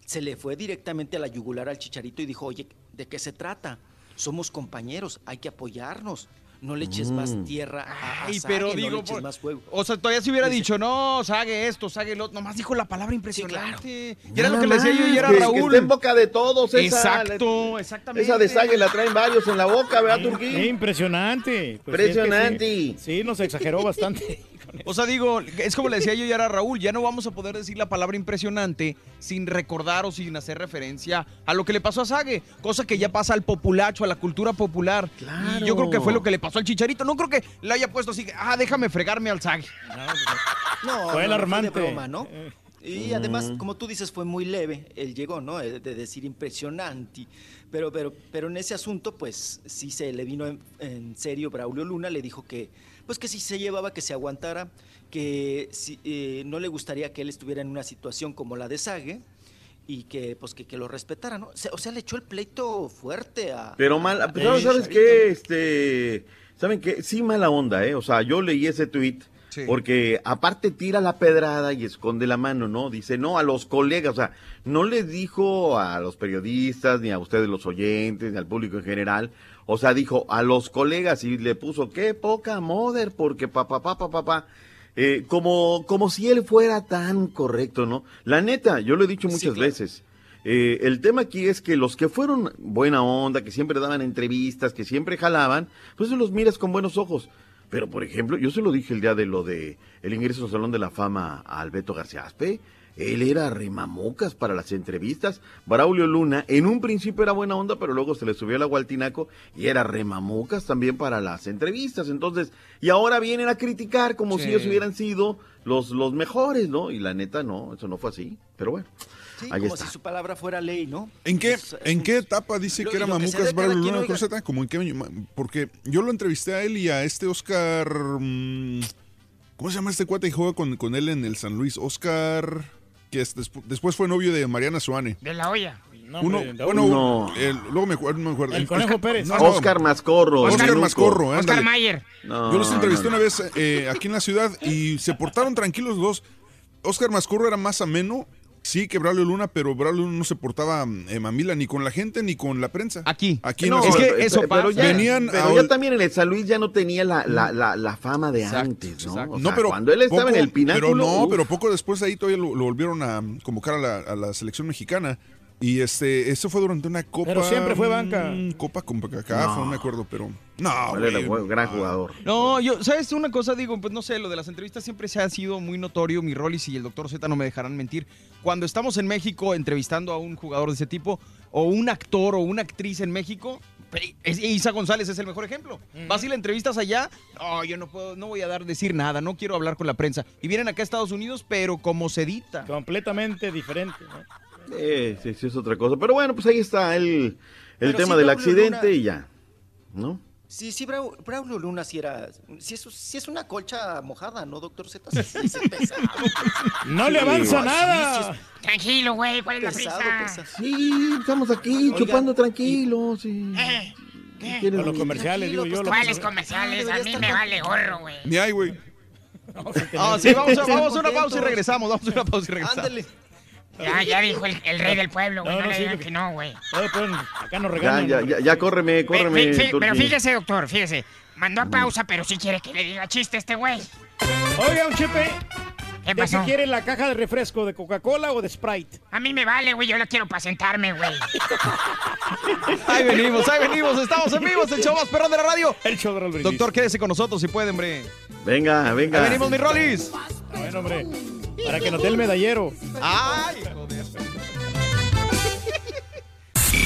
Speaker 49: Se le fue directamente a la yugular al chicharito y dijo, oye, ¿de qué se trata? somos compañeros, hay que apoyarnos. No le eches más
Speaker 1: Mm.
Speaker 49: tierra a, a
Speaker 1: Ay,
Speaker 49: Sague,
Speaker 1: pero
Speaker 49: no le
Speaker 1: digo,
Speaker 49: eches
Speaker 1: por-
Speaker 49: más fuego.
Speaker 1: O sea, todavía se hubiera
Speaker 49: Dice-
Speaker 1: dicho, no, sague esto, sague lo otro. Nomás dijo la palabra impresionante. Y era
Speaker 30: Nada
Speaker 1: lo que le decía yo y era
Speaker 30: que- que
Speaker 1: Raúl.
Speaker 30: esté en boca de todos esa.
Speaker 1: Exacto, exactamente.
Speaker 30: Esa de Sague la traen varios en la boca, ¿verdad, Turquín?
Speaker 5: Impresionante. Pues sí, es que
Speaker 30: Impresionante.
Speaker 5: Sí, sí, nos exageró bastante.
Speaker 1: O sea, digo, es como le decía yo y era Raúl, ya no vamos a poder decir la palabra impresionante sin recordar o sin hacer referencia a lo que le pasó a Sague, cosa que ya pasa al populacho, a la cultura popular. Y yo creo que fue lo que le pasó al Chicharito. No creo que le haya puesto así, ah, déjame fregarme al Sague.
Speaker 49: No,
Speaker 5: Fue
Speaker 49: no,
Speaker 5: alarmante.
Speaker 49: fue de broma, ¿no? Y además,
Speaker 1: Mm.
Speaker 49: como tú dices, fue muy leve. Él llegó, ¿no? Eh, De decir impresionante. Pero, pero, pero en ese asunto, pues sí se le vino en, en serio Braulio Luna. Le dijo que, pues que si se llevaba, que se aguantara, que si, eh, no le gustaría que él estuviera en una situación como la de Sague y que, pues, que, que lo respetara, ¿no? O sea, le echó el pleito fuerte a.
Speaker 30: Pero mal,
Speaker 49: a-
Speaker 30: pero ¿sabes qué? Este, ¿saben qué? Sí, mala onda, ¿eh? O sea, yo leí ese tweet porque aparte tira la pedrada y esconde la mano, ¿no? Dice, no, a los colegas, o sea, no le dijo a los periodistas, ni a ustedes los oyentes, ni al público en general, o sea, dijo a los colegas y le puso, qué poca moder, porque papá, papá, papá, eh, como, como si él fuera tan correcto, ¿no? La neta, yo lo he dicho muchas veces. Eh, el tema aquí es que los que fueron buena onda, que siempre daban entrevistas, que siempre jalaban, pues los miras con buenos ojos. Pero, por ejemplo, yo se lo dije el día de lo de el ingreso al Salón de la Fama a Alberto García Aspe. Él era remamocas para las entrevistas. Braulio Luna, en un principio era buena onda, pero luego se le subió el agua al tinaco y era remamocas también para las entrevistas. Entonces, y ahora vienen a criticar como si ellos hubieran sido los, los mejores, ¿no? Y la neta, no, eso no fue así. Pero bueno,
Speaker 49: Sí,
Speaker 30: ahí
Speaker 49: como
Speaker 30: está.
Speaker 49: si su palabra fuera ley, ¿no?
Speaker 2: ¿En qué,
Speaker 49: Es- es
Speaker 2: ¿En qué etapa dice
Speaker 49: Lo-
Speaker 2: que era Mamucas Braulio Luna
Speaker 49: oiga.
Speaker 2: Como en qué año? Porque yo lo entrevisté a él y a este Oscar. mm, ¿Cómo se llama este cuate que juega con, con él en el San Luis? Oscar. Que es despu- después fue novio de Mariana Suane.
Speaker 4: De la olla.
Speaker 2: Uno, bueno,
Speaker 30: No.
Speaker 2: el- luego me acuerdo. no me acuerdo.
Speaker 5: El Conejo Pérez.
Speaker 2: no, no.
Speaker 30: Oscar Mascorro.
Speaker 2: Oscar. Mascorro,
Speaker 4: Oscar
Speaker 2: ándale.
Speaker 4: Mayer.
Speaker 30: No,
Speaker 2: Yo los entrevisté
Speaker 30: no, no.
Speaker 2: una vez eh, aquí en la ciudad y se portaron tranquilos los dos. Oscar Mascorro era más ameno, sí, que Braulio Luna, pero Braulio Luna no se portaba eh, mamila ni con la gente ni con la prensa.
Speaker 1: Aquí.
Speaker 2: Aquí
Speaker 30: No,
Speaker 1: es que eso
Speaker 30: pero ya,
Speaker 2: Venían
Speaker 30: pero
Speaker 2: a
Speaker 30: ya también en el San Luis ya no tenía la, la, la, la fama de
Speaker 1: Exacto,
Speaker 30: antes, ¿no? O
Speaker 2: no,
Speaker 30: sea,
Speaker 2: pero
Speaker 30: cuando él estaba
Speaker 2: poco-
Speaker 30: en el pináculo.
Speaker 2: Pero no,
Speaker 30: uf,
Speaker 2: pero poco después de ahí todavía lo, lo volvieron a convocar a la, a la selección mexicana. Y este, eso fue durante una copa.
Speaker 5: Pero siempre fue banca.
Speaker 2: mm, Copa con CACAF, no. me acuerdo, pero. No, güey.
Speaker 30: buen- gran jugador.
Speaker 1: No, yo, ¿sabes una cosa? Digo, pues no sé, lo de las entrevistas siempre se ha sido muy notorio. Mi rol y si el doctor Z no me dejarán mentir. Cuando estamos en México entrevistando a un jugador de ese tipo, o un actor o una actriz en México, Isa González es el mejor ejemplo. Vas y la entrevistas allá, no, yo no puedo, no voy a dar decir nada, no quiero hablar con la prensa. Y vienen acá a Estados Unidos, pero como sedita.
Speaker 5: Completamente diferente. ¿no?
Speaker 30: Eh, sí, sí, es otra cosa. Pero bueno, pues ahí está el, el tema
Speaker 49: sí,
Speaker 30: del
Speaker 49: Braulio
Speaker 30: accidente
Speaker 49: Luna-
Speaker 30: y ya. ¿No?
Speaker 49: Sí, sí, Brau- Braulio Luna sí era. Sí es, sí es una colcha mojada, ¿no, doctor Z? Sí, sí, es pesado.
Speaker 5: No le
Speaker 30: Sí.
Speaker 5: avanza
Speaker 30: Sí,
Speaker 5: nada.
Speaker 4: Tranquilo, güey, ¿cuál es la
Speaker 49: Pesado,
Speaker 4: prisa?
Speaker 49: pesado.
Speaker 30: Sí, estamos aquí
Speaker 49: Oiga,
Speaker 30: chupando tranquilos. Sí.
Speaker 4: Eh, ¿qué?
Speaker 30: ¿Quieres-
Speaker 5: Con los comerciales, digo yo.
Speaker 4: ¿Cuáles comerciales? A mí me vale gorro, güey.
Speaker 2: Ni hay, güey.
Speaker 1: Ah, sí, vamos, a, vamos a una pausa y regresamos, vamos a una pausa y regresamos.
Speaker 49: Ándale.
Speaker 4: Ya, ya dijo el, el rey del pueblo, güey.
Speaker 5: No,
Speaker 4: No,
Speaker 5: no,
Speaker 4: le
Speaker 5: sí,
Speaker 4: digan
Speaker 5: que-
Speaker 4: no, güey.
Speaker 5: Oye, pues, acá nos
Speaker 30: Ya,
Speaker 5: regañan.
Speaker 30: ya, ya, ya, córreme, córreme.
Speaker 4: pero fíjese, doctor, fíjese. Mandó a pausa, pero sí quiere que le diga chiste este güey.
Speaker 5: Oiga, un chepe.
Speaker 4: ¿Qué
Speaker 5: ¿De
Speaker 4: pasó?
Speaker 5: qué quiere la caja de refresco? ¿De Coca-Cola o de Sprite?
Speaker 4: A mí me vale, güey. Yo la quiero para sentarme, güey.
Speaker 1: Ahí venimos, ahí venimos, estamos en vivo, es el show más perrón de la radio.
Speaker 5: El show de Raúl.
Speaker 1: Doctor, quédese con nosotros si puede, hombre.
Speaker 30: Venga, venga.
Speaker 1: Ahí venimos, mi Rolis.
Speaker 5: Bueno, hombre. Para que nos dé el medallero.
Speaker 1: Ay, joder.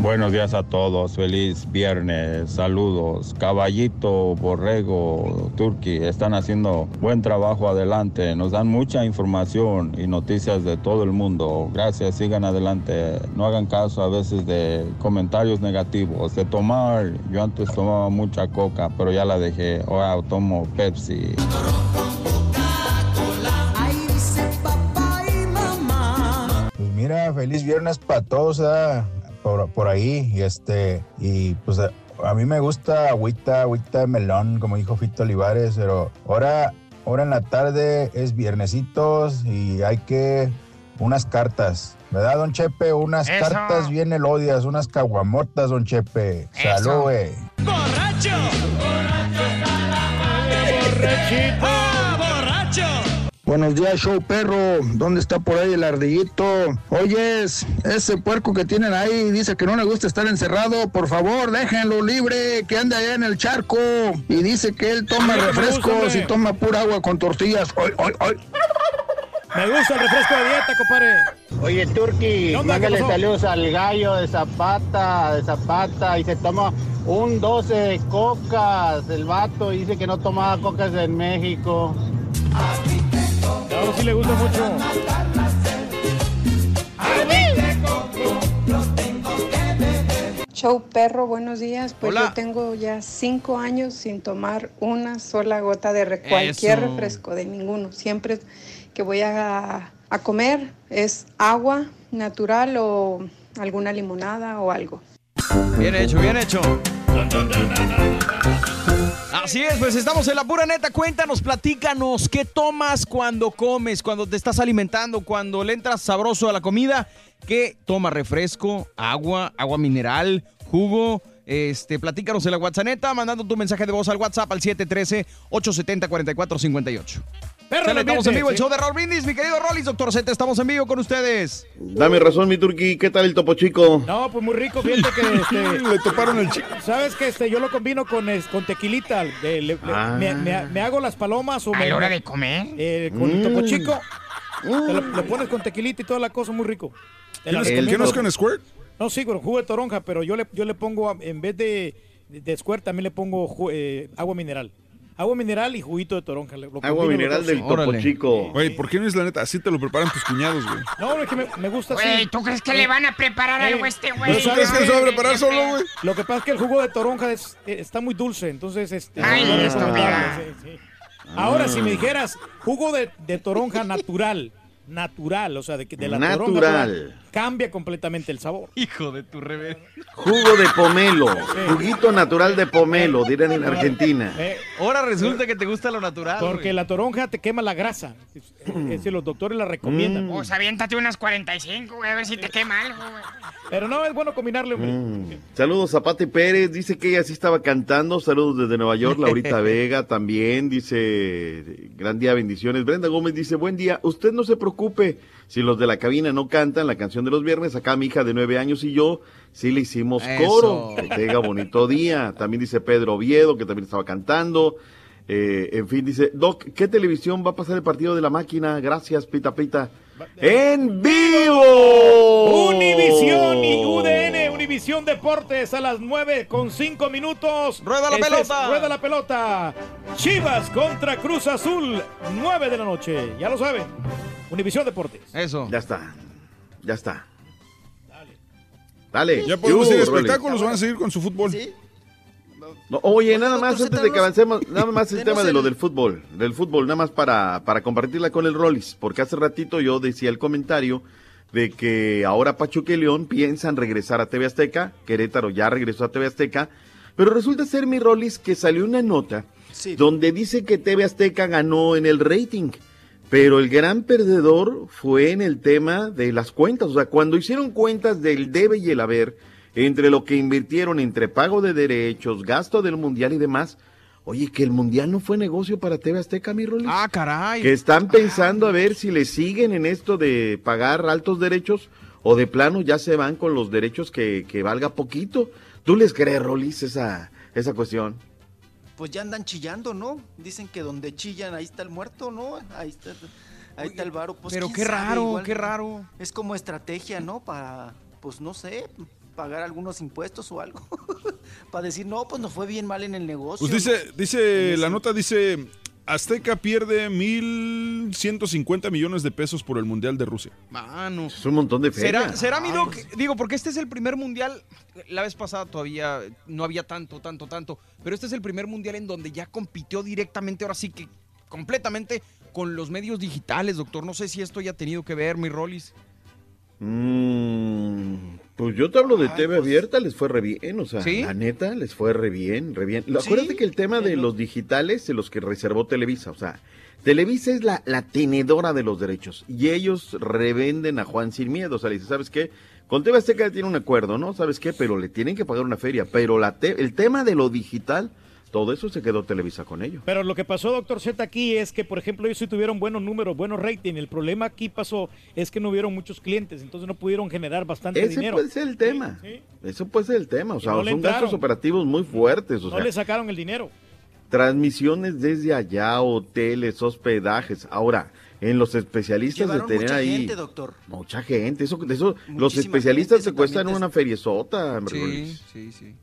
Speaker 38: Buenos días a todos, feliz viernes, saludos. Caballito, Borrego, Turqui, están haciendo buen trabajo adelante, nos dan mucha información y noticias de todo el mundo. Gracias, sigan adelante, no hagan caso a veces de comentarios negativos. De tomar, yo antes tomaba mucha coca, pero ya la dejé, ahora tomo Pepsi.
Speaker 18: Papá
Speaker 50: Mira, feliz viernes para todos. Por, por ahí. Y este, y pues a, a mí me gusta agüita, agüita de melón, como dijo Fito Olivares, pero ahora, ahora en la tarde es viernesitos y hay que unas cartas. ¿Verdad, don Chepe? Unas
Speaker 18: Eso.
Speaker 50: cartas bien elodias, unas caguamotas, don Chepe. Salud, güey.
Speaker 18: ¡Borracho! ¡Ah, borracho!
Speaker 51: Buenos días, show perro. ¿Dónde está por ahí el ardillito? Oyes, ese puerco que tienen ahí dice que no le gusta estar encerrado. Por favor, déjenlo libre, que ande allá en el charco. Y dice que él toma refrescos y toma pura agua con tortillas. Ay, ay, ay.
Speaker 5: Me gusta el refresco de dieta, compadre.
Speaker 48: Oye, Turki,
Speaker 5: ¿Qué onda? ¿Qué
Speaker 48: mándale saludos al gallo de Zapata, de Zapata, y se toma un 12 de cocas, el vato, y dice que no tomaba cocas en México.
Speaker 5: Claro, sí le gusta mucho.
Speaker 52: Show perro, buenos días. Pues
Speaker 5: Hola.
Speaker 52: yo tengo ya cinco años sin tomar una sola gota de re- cualquier
Speaker 5: Eso.
Speaker 52: refresco, de ninguno. Siempre que voy a, a comer es agua natural o alguna limonada o algo.
Speaker 1: Bien hecho, bien hecho. Así es, pues estamos en la pura neta. Cuéntanos, platícanos, ¿qué tomas cuando comes, cuando te estás alimentando, cuando le entras sabroso a la comida? ¿Qué tomas? ¿Refresco, agua, agua mineral, jugo? Este, platícanos en la WhatsApp, mandando tu mensaje de voz al WhatsApp al 713
Speaker 5: 870
Speaker 1: 4458.
Speaker 5: Perro,
Speaker 1: estamos en vivo, el show de Raúl Brindis, mi querido Rollins, doctor Z, estamos en vivo con ustedes.
Speaker 30: Dame razón, mi turqui, ¿qué tal el topo chico?
Speaker 5: No, pues muy rico, fíjate que este,
Speaker 2: le toparon el chico.
Speaker 5: Sabes que este, yo lo combino con, es, con tequilita, le, le,
Speaker 30: ah.
Speaker 5: me, me, me, hago las palomas o...
Speaker 4: ¿A
Speaker 5: me,
Speaker 4: la hora de comer?
Speaker 5: Eh, con
Speaker 30: mm.
Speaker 5: el topo mm. chico, mm. lo, pones con tequilita y toda la cosa, muy rico.
Speaker 2: ¿Qué no con squirt?
Speaker 5: No, sí, con jugo de toronja, pero yo le, yo le pongo, en vez de, de, de squirt, también le pongo eh, agua mineral. Agua mineral y juguito de toronja. lo
Speaker 30: Agua mineral del topo chico.
Speaker 2: Güey, ¿por qué no es la neta? Así te lo preparan tus cuñados, güey.
Speaker 5: No, es que me, me gusta así.
Speaker 4: Güey, ¿tú crees que le van a preparar algo a este güey?
Speaker 5: ¿No sabes
Speaker 2: que se va a preparar solo, güey?
Speaker 5: Lo que pasa es que el jugo de toronja es- eh, está muy dulce, entonces este,
Speaker 4: Ay,
Speaker 5: no es
Speaker 4: estúpida.
Speaker 5: recomendable, sí, sí. Ahora, si me dijeras jugo de, de toronja natural, natural, o sea, de, que- de la
Speaker 30: Natural.
Speaker 5: toronja, cambia completamente el sabor.
Speaker 1: Hijo de tu revés.
Speaker 30: Jugo de pomelo. Juguito natural de pomelo, dirán en Argentina.
Speaker 5: Eh,
Speaker 1: Ahora resulta que te gusta lo natural.
Speaker 5: porque la toronja te quema la grasa. Es, decir, los doctores la recomiendan.
Speaker 30: Mm.
Speaker 4: Pues aviéntate unas 45, güey, a ver si te quema algo, güey.
Speaker 5: Pero no, es bueno combinarle, hombre.
Speaker 30: Mm. Saludos a Pati Pérez, dice que ella sí estaba cantando. Saludos desde Nueva York. Laurita Vega también dice, gran día, bendiciones. Brenda Gómez dice, buen día, usted no se preocupe si los de la cabina no cantan la canción de los viernes. Acá mi hija de nueve años y yo sí le hicimos
Speaker 1: Eso.
Speaker 30: coro. Que tenga bonito día. También dice Pedro Oviedo, que también estaba cantando. Eh, en fin, dice, Doc, ¿qué televisión va a pasar el partido de la máquina? Gracias, Pita Pita. ¡En vivo!
Speaker 5: Univisión y UDN, Univisión Deportes a las 9 con 5 minutos.
Speaker 1: ¡Rueda la
Speaker 5: Este es
Speaker 1: pelota!
Speaker 5: rueda la pelota. Chivas contra Cruz Azul, 9 de la noche. Ya lo saben. Univisión Deportes.
Speaker 1: Eso.
Speaker 30: Ya está. Ya está. Dale.
Speaker 2: ¿Ya podemos ir a espectáculos o van a seguir con su fútbol?
Speaker 30: No, oye,
Speaker 49: Bueno,
Speaker 30: nada más antes de que avancemos, nada más el tema de lo
Speaker 49: el-
Speaker 30: del fútbol, del fútbol, nada más para, para compartirla con el Rollis, porque hace ratito yo decía el comentario de que ahora Pachuca y León piensan regresar a TV Azteca, Querétaro ya regresó a TV Azteca, pero resulta ser mi Rollis que salió una nota
Speaker 49: Sí.
Speaker 30: donde dice que TV Azteca ganó en el rating, pero el gran perdedor fue en el tema de las cuentas, o sea, cuando hicieron cuentas del debe y el haber, entre lo que invirtieron entre pago de derechos, gasto del mundial y demás, oye, que el mundial no fue negocio para TV Azteca, mi Rollis.
Speaker 1: Ah, caray.
Speaker 30: Que están pensando a ver si le siguen en esto de pagar altos derechos o de plano ya se van con los derechos que, que valga poquito. ¿Tú les crees, Rolis, esa, esa cuestión?
Speaker 49: Pues ya andan chillando, ¿no? Dicen que donde chillan, ahí está el muerto, ¿no? Ahí está, ahí está el varo. Pues,
Speaker 1: pero qué
Speaker 49: sabe,
Speaker 1: raro,
Speaker 49: igual
Speaker 1: qué raro.
Speaker 49: Es como estrategia, ¿no? Para, pues no sé, pagar algunos impuestos o algo. Para decir, no, pues nos fue bien mal en el negocio.
Speaker 2: Pues dice, dice, la nota dice, Azteca pierde 1.150 millones de pesos por el Mundial de Rusia.
Speaker 1: Mano.
Speaker 30: Es un montón de feria.
Speaker 1: ¿Será, será mi doc? Digo, porque este es el primer mundial. La vez pasada todavía no había tanto, tanto, tanto. Pero este es el primer mundial en donde ya compitió directamente, ahora sí que completamente con los medios digitales, doctor. No sé si esto haya tenido que ver, mi Rollis.
Speaker 30: Mm, pues yo te hablo de TV abierta, les fue re bien, o sea,
Speaker 1: ¿Sí?
Speaker 30: la neta, les fue re bien, re bien.
Speaker 1: Sí.
Speaker 30: Acuérdate que el tema de los digitales, de los que reservó Televisa, o sea, Televisa es la, la tenedora de los derechos y ellos revenden a Juan sin miedo, o sea, le dice, ¿sabes qué? Con TV Azteca tiene un acuerdo, ¿no? ¿Sabes qué? Pero le tienen que pagar una feria, pero la te- el tema de lo digital, todo eso se quedó Televisa con ello.
Speaker 5: Pero lo que pasó, doctor Z, aquí es que, por ejemplo, ellos sí tuvieron buenos números, buenos rating. El problema aquí pasó es que no hubieron muchos clientes, entonces no pudieron generar bastante
Speaker 30: Ese
Speaker 5: dinero.
Speaker 30: puede ser el tema. Eso puede ser el tema. O sea,
Speaker 5: no
Speaker 30: son gastos operativos muy fuertes. O
Speaker 5: no
Speaker 30: sea,
Speaker 5: le sacaron el dinero.
Speaker 30: transmisiones desde allá, hoteles, hospedajes. Ahora, en los especialistas
Speaker 49: Llevaron
Speaker 30: de tener
Speaker 49: mucha
Speaker 30: ahí.
Speaker 49: gente, doctor.
Speaker 30: Mucha gente. Eso, eso, los especialistas
Speaker 49: gente,
Speaker 30: se cuestan una feriezota.
Speaker 49: Sí.
Speaker 1: Sí, sí.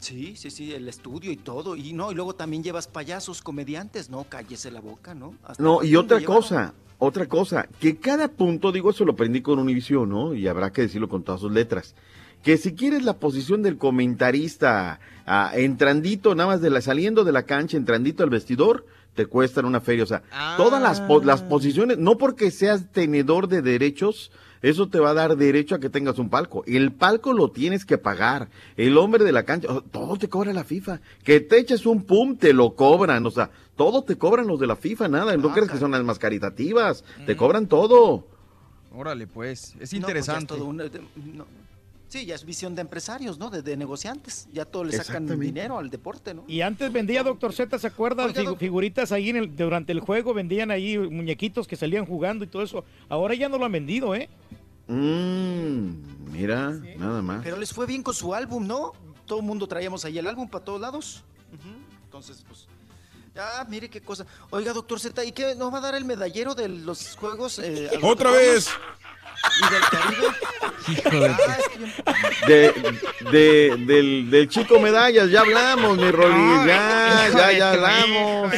Speaker 49: Sí, sí, sí, el estudio y todo. Y no, y luego también llevas payasos, comediantes. No, cállese la boca, ¿no? Hasta
Speaker 30: No, y otra
Speaker 49: llevaron.
Speaker 30: cosa, otra cosa, que cada punto, digo, eso lo aprendí con Univision, ¿no? Y habrá que decirlo con todas sus letras. Que si quieres la posición del comentarista ah, entrandito, nada más de la, saliendo de la cancha, entrandito al vestidor, te cuestan una feria. O sea, todas las, po- las posiciones, no porque seas tenedor de derechos, eso te va a dar derecho a que tengas un palco. El palco lo tienes que pagar. El hombre de la cancha, oh, todo te cobra la FIFA. Que te eches un pum, te lo cobran. O sea, todo te cobran los de la FIFA, nada. No crees que son las más caritativas. Te cobran todo.
Speaker 1: Órale, pues. Es
Speaker 49: No, pues Sí, ya es visión de empresarios, ¿no? De, de negociantes. Ya todo le sacan dinero al deporte, ¿no?
Speaker 5: Y antes vendía Doctor Z, ¿se acuerdan? Figu- figuritas ahí en el, durante el juego, vendían ahí muñequitos que salían jugando y todo eso. Ahora ya no lo han vendido, ¿eh?
Speaker 30: Mm, mira, nada más.
Speaker 49: Pero les fue bien con su álbum, ¿no? Todo el mundo traíamos ahí el álbum para todos lados. Entonces, pues. Ah, mire qué cosa. Oiga, doctor Z, ¿y qué nos va a dar el medallero de los juegos? eh, los
Speaker 2: ¡Otra
Speaker 49: mexicanos? ¿Y del Caribe?
Speaker 1: Hijo de-
Speaker 49: Ah,
Speaker 30: De, de- del, del chico medallas, ya hablamos, mi Rolis, ya, ya, ya hablamos.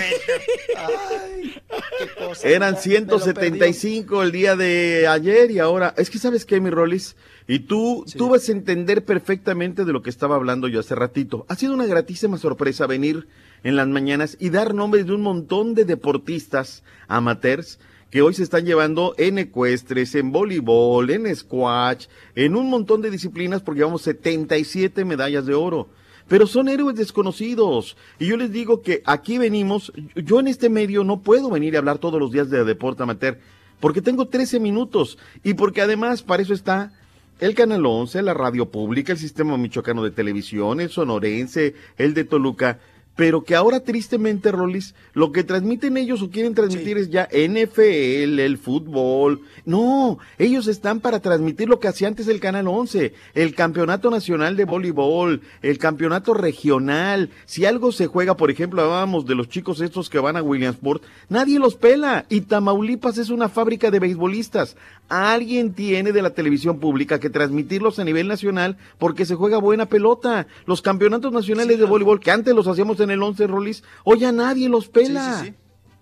Speaker 49: qué cosa.
Speaker 30: Eran
Speaker 49: Me lo
Speaker 30: 175 el día de ayer y ahora, es que sabes qué, mi Rolis, y tú, tú vas a entender perfectamente de lo que estaba hablando yo hace ratito. Ha sido una gratísima sorpresa venir en las mañanas y dar nombres de un montón de deportistas amateurs que hoy se están llevando en ecuestres, en voleibol, en squash, en un montón de disciplinas porque llevamos 77 medallas de oro. Pero son héroes desconocidos. Y yo les digo que aquí venimos, yo en este medio no puedo venir a hablar todos los días de deporte amateur, porque tengo 13 minutos y porque además para eso está el Canal 11, la radio pública, el Sistema Michoacano de Televisión, el Sonorense, el de Toluca, pero que ahora tristemente, Rolis, lo que transmiten ellos o quieren transmitir es ya NFL, el fútbol. No, ellos están para transmitir lo que hacía antes el Canal 11, el Campeonato Nacional de Voleibol, el Campeonato Regional. Si algo se juega, por ejemplo, hablábamos de los chicos estos que van a Williamsport, nadie los pela. Y Tamaulipas es una fábrica de beisbolistas. Alguien tiene de la televisión pública que transmitirlos a nivel nacional porque se juega buena pelota. Los campeonatos nacionales de voleibol que antes los hacíamos en el 11 Rolis, hoy ya nadie los pela.
Speaker 49: Sí, sí, sí.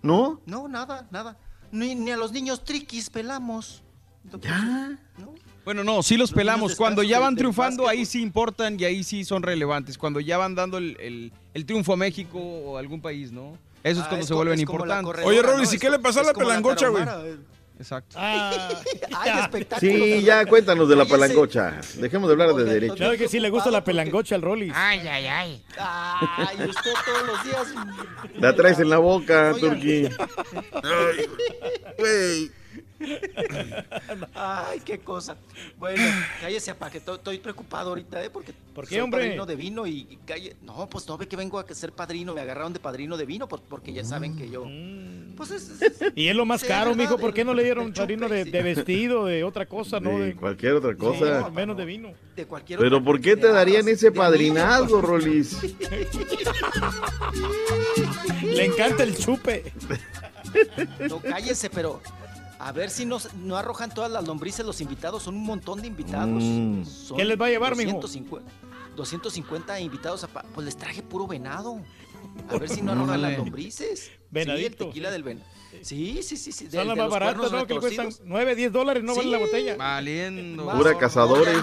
Speaker 30: ¿No?
Speaker 49: No, nada, nada. Ni, ni a los niños triquis pelamos.
Speaker 30: Ya.
Speaker 1: Bueno, no, sí los
Speaker 49: Los
Speaker 1: pelamos. Cuando ya van triunfando, ahí sí importan y ahí sí son relevantes. Cuando ya van dando el, el- el triunfo a México o a algún país, ¿no? Eso es
Speaker 49: Ah,
Speaker 1: cuando
Speaker 49: es
Speaker 1: se vuelven importantes.
Speaker 2: Oye, Rolly,
Speaker 49: ¿no?
Speaker 2: ¿y qué le pasó a la pelangocha, güey?
Speaker 1: Exacto.
Speaker 5: Ah,
Speaker 49: Ay, espectáculo.
Speaker 30: Sí, ya cuéntanos de la palangocha. Dejemos de hablar de derecho.
Speaker 5: Claro que sí le gusta la pelangocha al Rolly.
Speaker 4: Ay, ay, ay.
Speaker 49: Ay, usted todos los días.
Speaker 30: La traes en la boca,
Speaker 49: Oigan.
Speaker 30: Turquí.
Speaker 49: Ay, qué cosa. Bueno, cállese, apa, que to- estoy preocupado ahorita, ¿eh? Porque
Speaker 5: ¿Por qué,
Speaker 49: soy
Speaker 5: hombre?
Speaker 49: padrino de vino y, y calle- No, pues no ve que vengo a ser padrino. Me agarraron de padrino de vino pues, porque ya saben que yo. Pues es. es-
Speaker 5: Y es lo más
Speaker 49: Sí,
Speaker 5: caro, mijo. ¿Por qué no le dieron padrino de, de vestido, de otra cosa, no?
Speaker 30: De
Speaker 5: De,
Speaker 30: cualquier otra cosa.
Speaker 5: No, menos de vino.
Speaker 49: de cualquier
Speaker 30: Pero
Speaker 49: otra-
Speaker 30: ¿por qué te darían ese padrinazgo,
Speaker 49: pues.
Speaker 30: Rolis?
Speaker 5: Le encanta el chupe.
Speaker 49: No, cállese, pero. A ver si nos, no arrojan todas las lombrices los invitados. Son un montón de invitados.
Speaker 30: Mm.
Speaker 49: Son
Speaker 5: ¿Qué les va a llevar, mijo?
Speaker 49: 250, 250 invitados. A pues les traje puro venado. A ver si no arrojan las lombrices. Sí,
Speaker 5: Venadito.
Speaker 49: el tequila del venado. Sí, sí, sí. sí del-
Speaker 5: Son las más baratas, ¿no? Que le cuestan
Speaker 49: retorcidos.
Speaker 5: 9, 10 dólares, no vale la
Speaker 49: Sí.
Speaker 5: botella.
Speaker 1: Valiendo.
Speaker 30: Pura cazadores.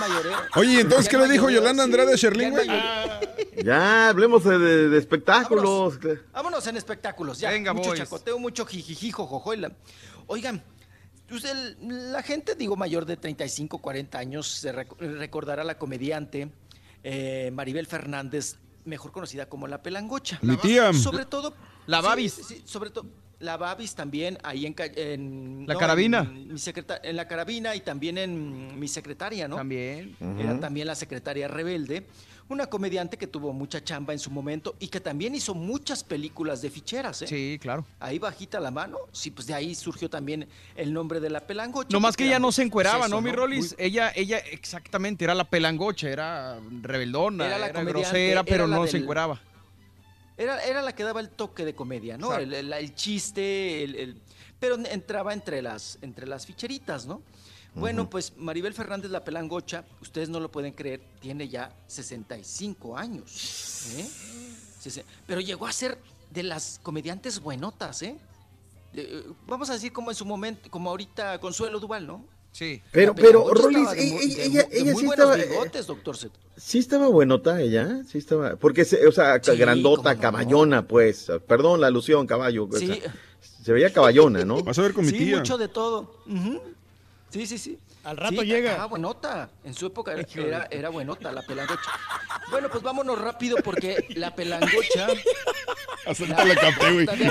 Speaker 2: Oye, entonces, ¿qué le dijo Yolanda
Speaker 49: sí,
Speaker 2: Andrade a
Speaker 49: ya
Speaker 2: Sherlyn, güey?
Speaker 49: mayoreo.
Speaker 30: Ya, hablemos de, de- de espectáculos.
Speaker 49: Vámonos en espectáculos. Ya,
Speaker 1: Venga,
Speaker 49: mucho
Speaker 1: boys.
Speaker 49: chacoteo, mucho jijiji, jojojo. y la- Oigan, pues, el- la gente, digo, mayor de 35, 40 años, se rec- recordará a la comediante eh, Maribel Fernández, mejor conocida como La Pelangocha.
Speaker 2: Mi tía.
Speaker 49: Sobre todo...
Speaker 1: La Babis.
Speaker 49: sí, sí, sobre todo... La Babis también, ahí en... ca- en
Speaker 1: La carabina.
Speaker 49: En, mi en la carabina y también en mi secretaria, ¿no?
Speaker 1: También.
Speaker 49: Era también la secretaria rebelde. Una comediante que tuvo mucha chamba en su momento y que también hizo muchas películas de ficheras, ¿eh?
Speaker 1: Sí, claro.
Speaker 49: Ahí bajita la mano, sí, pues de ahí surgió también el nombre de la pelangocha.
Speaker 1: No más que ella
Speaker 49: era
Speaker 1: no se
Speaker 49: muy-
Speaker 1: encueraba, ¿no, mi
Speaker 49: Muy-
Speaker 1: Rolis? Ella, ella exactamente era la pelangocha, era rebeldona,
Speaker 49: Era
Speaker 1: era,
Speaker 49: la comediante,
Speaker 1: grosera,
Speaker 49: era
Speaker 1: pero
Speaker 49: la
Speaker 1: no se encueraba.
Speaker 49: Era, era la que daba el toque de comedia, ¿no? El, el- el chiste, el, el- pero entraba entre las, entre las ficheritas, ¿no? Bueno, pues Maribel Fernández la pelangocha, ustedes no lo pueden creer, tiene ya 65 años. ¿eh? Pero llegó a ser de las comediantes buenotas, ¿eh? Eh, Vamos a decir como en su momento, como ahorita Consuelo Duval, ¿no?
Speaker 1: Sí.
Speaker 30: Pero- pero, Rolis, ella-
Speaker 49: de
Speaker 30: ella-
Speaker 49: de
Speaker 30: ella
Speaker 49: muy
Speaker 30: sí estaba, eh,
Speaker 49: bigotes, doctor.
Speaker 30: Sí estaba buenota ella, sí estaba, porque, se- o sea,
Speaker 49: Sí,
Speaker 30: grandota,
Speaker 49: no.
Speaker 30: caballona, pues, perdón la alusión, caballo. o
Speaker 49: Sí.
Speaker 30: sea, se veía caballona, ¿no?
Speaker 2: Vas a ver con mi
Speaker 49: sí,
Speaker 2: tía.
Speaker 49: mucho de todo. Ujú. Sí, sí, sí.
Speaker 5: Al rato
Speaker 49: Sí,
Speaker 5: llega.
Speaker 49: Estaba buenota. En su época era, era, era buenota la pelangocha. Bueno, pues vámonos rápido porque la pelangocha.
Speaker 2: Hasta la capté, güey. Te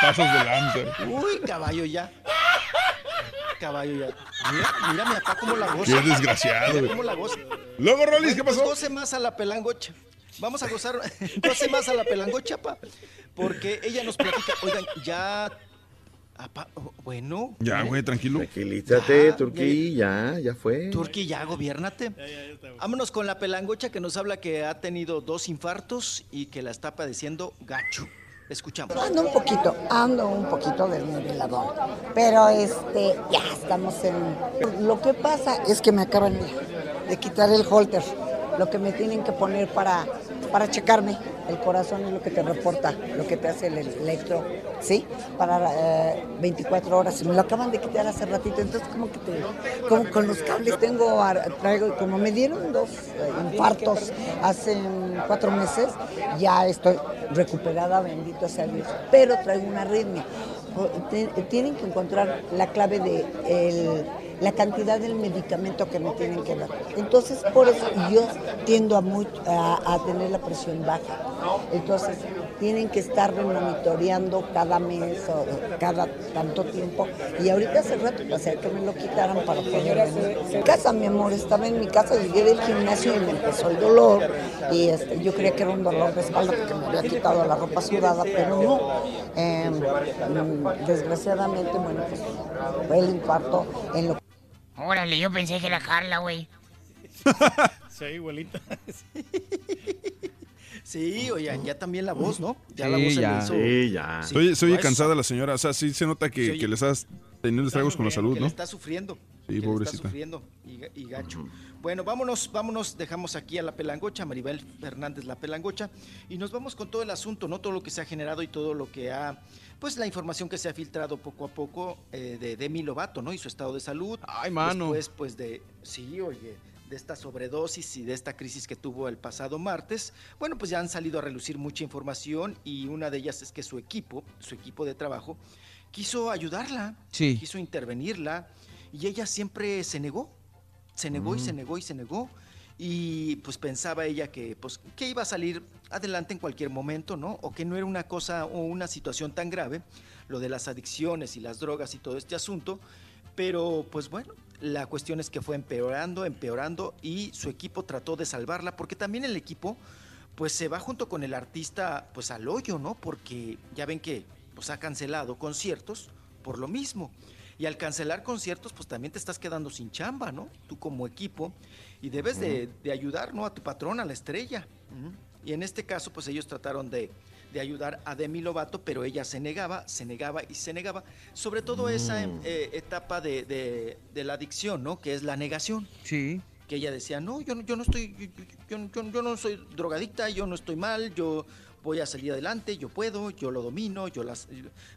Speaker 2: pasas de lanza.
Speaker 49: Uy, caballo ya. Caballo ya. Mira, mira mi papá cómo la goza.
Speaker 2: Qué desgraciado,
Speaker 49: Mira
Speaker 2: güey.
Speaker 49: cómo la goza.
Speaker 2: Luego, Rolis, ¿qué
Speaker 49: pues
Speaker 2: pasó?
Speaker 49: goce más a la pelangocha. Vamos a gozar, goce más a la pelangocha, pa. Porque ella nos platica, oigan, ya. Apa- oh, bueno.
Speaker 2: Ya, güey, tranquilo.
Speaker 30: Tranquilízate, Turquí, ya, ya fue.
Speaker 49: Turqui, ya gobiernate. Vámonos con la pelangocha que nos habla que ha tenido dos infartos y que la está padeciendo gacho. Escuchamos.
Speaker 53: Ando un poquito, ando un poquito desniveladón. Pero este, ya estamos en. Lo que pasa es que me acaban de, de quitar el holter. Lo que me tienen que poner para, para checarme. El corazón es lo que te reporta, lo que te hace el electro, ¿sí? Para eh, 24 horas. Me lo acaban de quitar hace ratito. Entonces, como que te. Con los cables tengo. Traigo, como me dieron dos eh, infartos hace cuatro meses, ya estoy recuperada, bendito sea Dios. Pero traigo una arritmia. Tienen que encontrar la clave de el- la cantidad del medicamento que me tienen que dar. Entonces, por eso yo tiendo a, muy- a, tener la presión baja. Entonces, tienen que estarme monitoreando cada mes o cada tanto tiempo. Y ahorita hace rato pasé que me lo quitaran para poder venir. En casa, mi amor, estaba en mi casa, llegué del gimnasio y me empezó el dolor. Y este, yo creía que era un dolor de espalda porque me había quitado la ropa sudada, pero no. Eh, mm, desgraciadamente, bueno, pues fue el infarto en lo
Speaker 4: Órale, yo pensé que era Carla, güey.
Speaker 5: Sí, igualita.
Speaker 49: Sí, oye, ya también la voz, ¿no? Ya la voz se
Speaker 2: ya.
Speaker 49: le hizo.
Speaker 30: Sí, ya.
Speaker 2: Se oye, se oye
Speaker 49: Pues,
Speaker 2: cansada la señora. O sea, sí se nota que, que le estás teniendo estragos con la salud,
Speaker 49: que
Speaker 2: ¿no?
Speaker 49: le está sufriendo.
Speaker 2: Sí,
Speaker 49: que le
Speaker 2: pobrecita.
Speaker 49: Está sufriendo y gacho. Bueno, vámonos, vámonos, dejamos aquí a la pelangocha, Maribel Fernández la pelangocha, y nos vamos con todo el asunto, ¿no? Todo lo que se ha generado y todo lo que ha, pues la información que se ha filtrado poco a poco eh, de Demi Lovato, ¿no? Y su estado de salud.
Speaker 1: Ay, mano.
Speaker 49: Después, pues de, sí, oye, de esta sobredosis y de esta crisis que tuvo el pasado martes. Bueno, pues ya han salido a relucir mucha información y una de ellas es que su equipo, su equipo de trabajo, quiso ayudarla,
Speaker 1: Sí.
Speaker 49: quiso intervenirla y ella siempre se negó, se negó y
Speaker 1: Mm.
Speaker 49: se negó y se negó y pues pensaba ella que pues que iba a salir adelante en cualquier momento, ¿no? O que no era una cosa o una situación tan grave, lo de las adicciones y las drogas y todo este asunto, pero pues bueno, la cuestión es que fue empeorando, empeorando y su equipo trató de salvarla porque también el equipo pues se va junto con el artista pues al hoyo, ¿no? Porque ya ven que pues ha cancelado conciertos por lo mismo. Y al cancelar conciertos, pues también te estás quedando sin chamba, ¿no? Tú como equipo. Y debes de, de ayudar, ¿no? A tu patrón, a la estrella. Y en este caso, pues ellos trataron de, de ayudar a Demi Lovato, pero ella se negaba, se negaba y se negaba. Sobre todo esa
Speaker 1: Mm.
Speaker 49: eh, etapa de, de- de la adicción, ¿no? Que es la negación.
Speaker 1: Sí.
Speaker 49: Que ella decía, no, yo, no- yo no estoy, yo, yo- yo- no soy drogadicta, yo no estoy mal, yo voy a salir adelante, yo puedo, yo lo domino, yo las...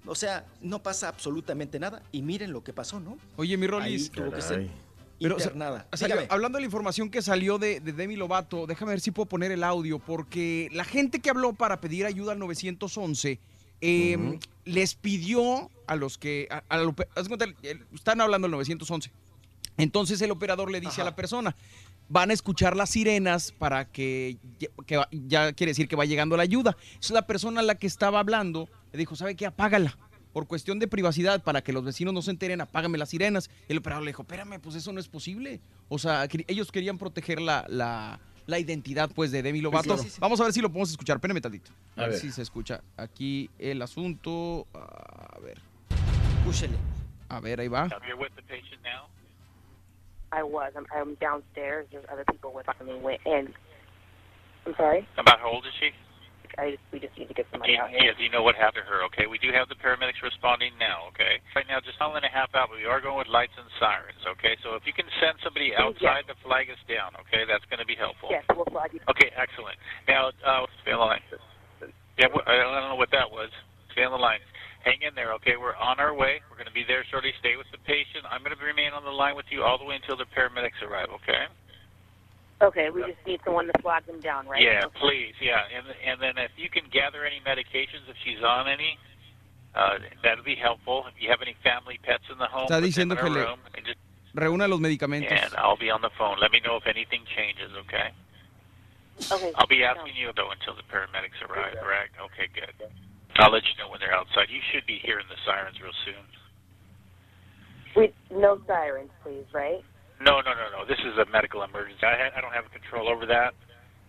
Speaker 49: O sea, no pasa absolutamente nada. Y miren lo que pasó, ¿no?
Speaker 1: Oye, mi Rolis.
Speaker 49: tuvo que ser
Speaker 1: Pero,
Speaker 49: internada.
Speaker 1: o sea,
Speaker 49: Dígame.
Speaker 1: hablando de la información que salió de, de Demi Lovato, déjame ver si puedo poner el audio, porque la gente que habló para pedir ayuda al 911 eh, les pidió a los que, a- están hablando del 911. Entonces el operador le dice a la persona, van a escuchar las sirenas para que, que va- ya quiere decir que va llegando la ayuda. Es la persona a la que estaba hablando, le dijo, ¿sabe qué? Apágala. Por cuestión de privacidad, para que los vecinos no se enteren, apágame las sirenas. Y el operador le dijo, espérame, pues eso no es posible. O sea, ellos querían proteger la, la- la identidad pues de Demi Lovato.
Speaker 30: claro.
Speaker 1: Vamos a ver si lo podemos escuchar. Espérame tantito. A,
Speaker 30: A
Speaker 1: ver
Speaker 30: ver.
Speaker 1: si se escucha aquí el asunto. A ver.
Speaker 49: Escúchele.
Speaker 1: A ver, ahí va.
Speaker 54: I was. I'm, I'm downstairs. There's other people with me. Went in. I'm sorry.
Speaker 55: About how old is she?
Speaker 54: I just, we just need to get somebody
Speaker 55: you,
Speaker 54: out
Speaker 55: yeah, do you know what happened to her? Okay, we do have the paramedics responding now. Okay, right now just hour and a half out, but we are going with lights and sirens. Okay, so if you can send somebody outside to flag us down, okay, that's going to be helpful.
Speaker 54: Yes, we'll flag you.
Speaker 55: Okay, excellent. Now, uh, stay on the line. Yeah, I don't know what that was. Stay on the line. Hang in there, okay? We're on our way. We're going to be there shortly. Stay with the patient. I'm going to remain on the line with you all the way until the paramedics arrive, okay?
Speaker 54: Okay, we just need someone to flag them down, right?
Speaker 55: Yeah, please. Yeah, and and then if you can gather any medications if she's on any, uh, that'd be helpful. If you have any family pets in the home,
Speaker 1: Está
Speaker 55: put them
Speaker 1: diciendo
Speaker 55: in
Speaker 1: que
Speaker 55: a
Speaker 1: le
Speaker 55: room and just
Speaker 1: reúna los medicamentos.
Speaker 55: and I'll be on the phone. Let me know if anything changes. Okay.
Speaker 54: Okay.
Speaker 55: I'll be asking you though until the paramedics arrive. Correct? Okay, good. I'll let you know when they're outside. You should be hearing the sirens real soon.
Speaker 54: We no sirens, please, right?
Speaker 55: No, no, no, no. This is a medical emergency. I, ha- I don't have control over that,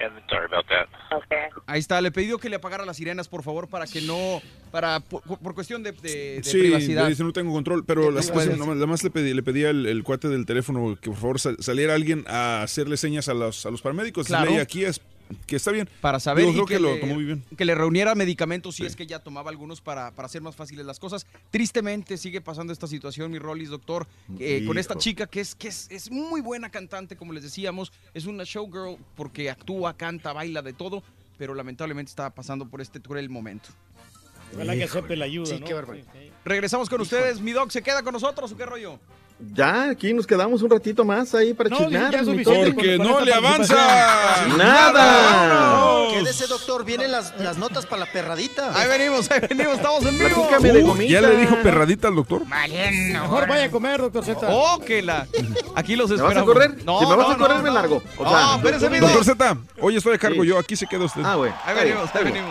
Speaker 55: and sorry about that.
Speaker 54: Okay.
Speaker 1: Ahí está, le pidió que le apagara las sirenas, por favor, para que no, para, por, por cuestión de, de- de
Speaker 2: Sí,
Speaker 1: privacidad.
Speaker 2: le dice no tengo control, pero las cosas, nomás, nomás le pedí, le pedí al el cuate del teléfono que por favor sal- saliera alguien a hacerle señas a los, a los paramédicos.
Speaker 1: Claro.
Speaker 2: Decirle, "Ey, aquí es que está bien.
Speaker 1: Para saber
Speaker 2: Digo,
Speaker 1: y
Speaker 2: creo
Speaker 1: que,
Speaker 2: que, lo
Speaker 1: le,
Speaker 2: tomó muy bien.
Speaker 1: que le reuniera medicamentos si es que ya tomaba algunos para, para hacer más fáciles las cosas. Tristemente sigue pasando esta situación, mi Rollis, doctor, eh, con esta chica que es que es, es muy buena cantante, como les decíamos, es una showgirl porque actúa, canta, baila de todo, pero lamentablemente está pasando por este cruel momento.
Speaker 5: Ojalá que acepte la ayuda,
Speaker 49: Sí,
Speaker 5: ¿no?
Speaker 49: qué.
Speaker 1: Regresamos con ustedes, mi doc, ¿se queda con nosotros o qué rollo?
Speaker 30: Ya, aquí nos quedamos un ratito más ahí para
Speaker 5: No,
Speaker 30: chismear.
Speaker 2: Porque no le avanza.
Speaker 30: ¡Nada!
Speaker 49: Quédese, doctor. Vienen las, las notas para la perradita.
Speaker 1: Ahí venimos, ahí venimos, estamos en vivo.
Speaker 30: Platícame de gomita.
Speaker 2: ya le dijo perradita al doctor.
Speaker 5: Mejor vaya a comer, doctor Z.
Speaker 1: Oh, que la. Aquí los
Speaker 30: ¿Me vas a
Speaker 1: esperamos.
Speaker 30: correr?
Speaker 1: No,
Speaker 30: si me vas
Speaker 1: no,
Speaker 30: a correr,
Speaker 1: no,
Speaker 30: me largo. O
Speaker 1: No,
Speaker 30: sea,
Speaker 2: Doctor
Speaker 1: doc.
Speaker 2: Z, hoy estoy a cargo
Speaker 30: Sí.
Speaker 2: yo, aquí se queda usted.
Speaker 30: Ah, güey.
Speaker 1: Ahí venimos, ahí venimos.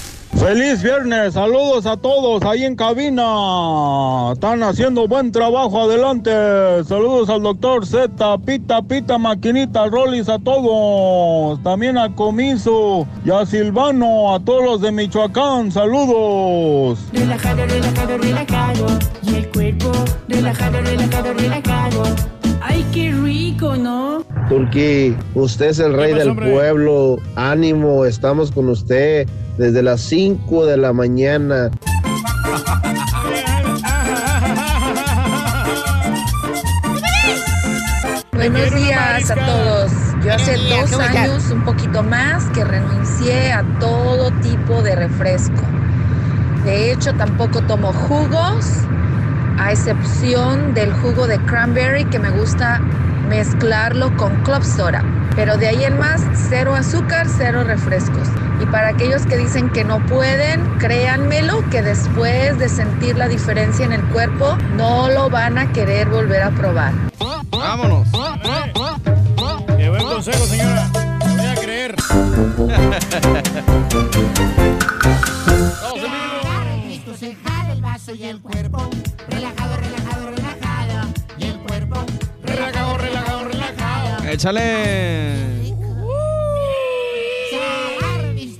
Speaker 51: Feliz viernes, saludos a todos ahí en cabina. Están haciendo buen trabajo, adelante. Saludos al doctor Z, Pita, Pita, Maquinita, Rollis a todos. También a Comiso y a Silvano, a todos los de Michoacán, saludos.
Speaker 56: Relajado, relajado, relajado. Y el cuerpo, relajado, relajado, relajado. Ay, qué rico, ¿no?
Speaker 48: Turki, usted es el rey del
Speaker 5: hombre?
Speaker 48: pueblo. Ánimo, estamos con usted desde las 5 de la mañana.
Speaker 5: Buenos
Speaker 57: días a todos. Yo hace dos años, un poquito más, que renuncié a todo tipo de refresco. De hecho, tampoco tomo jugos, a excepción del jugo de cranberry que me gusta mezclarlo con club soda. Pero de ahí en más, cero azúcar, cero refrescos. Y para aquellos que dicen que no pueden, créanmelo que después de sentir la diferencia en el cuerpo, no lo van a querer volver a probar.
Speaker 1: Vámonos.
Speaker 5: Qué buen consejo, señora. No voy a creer.
Speaker 18: Y el cuerpo. Relajado, relajado, relajado. Y el cuerpo.
Speaker 5: Relajado, relajado, relajado.
Speaker 1: Échale.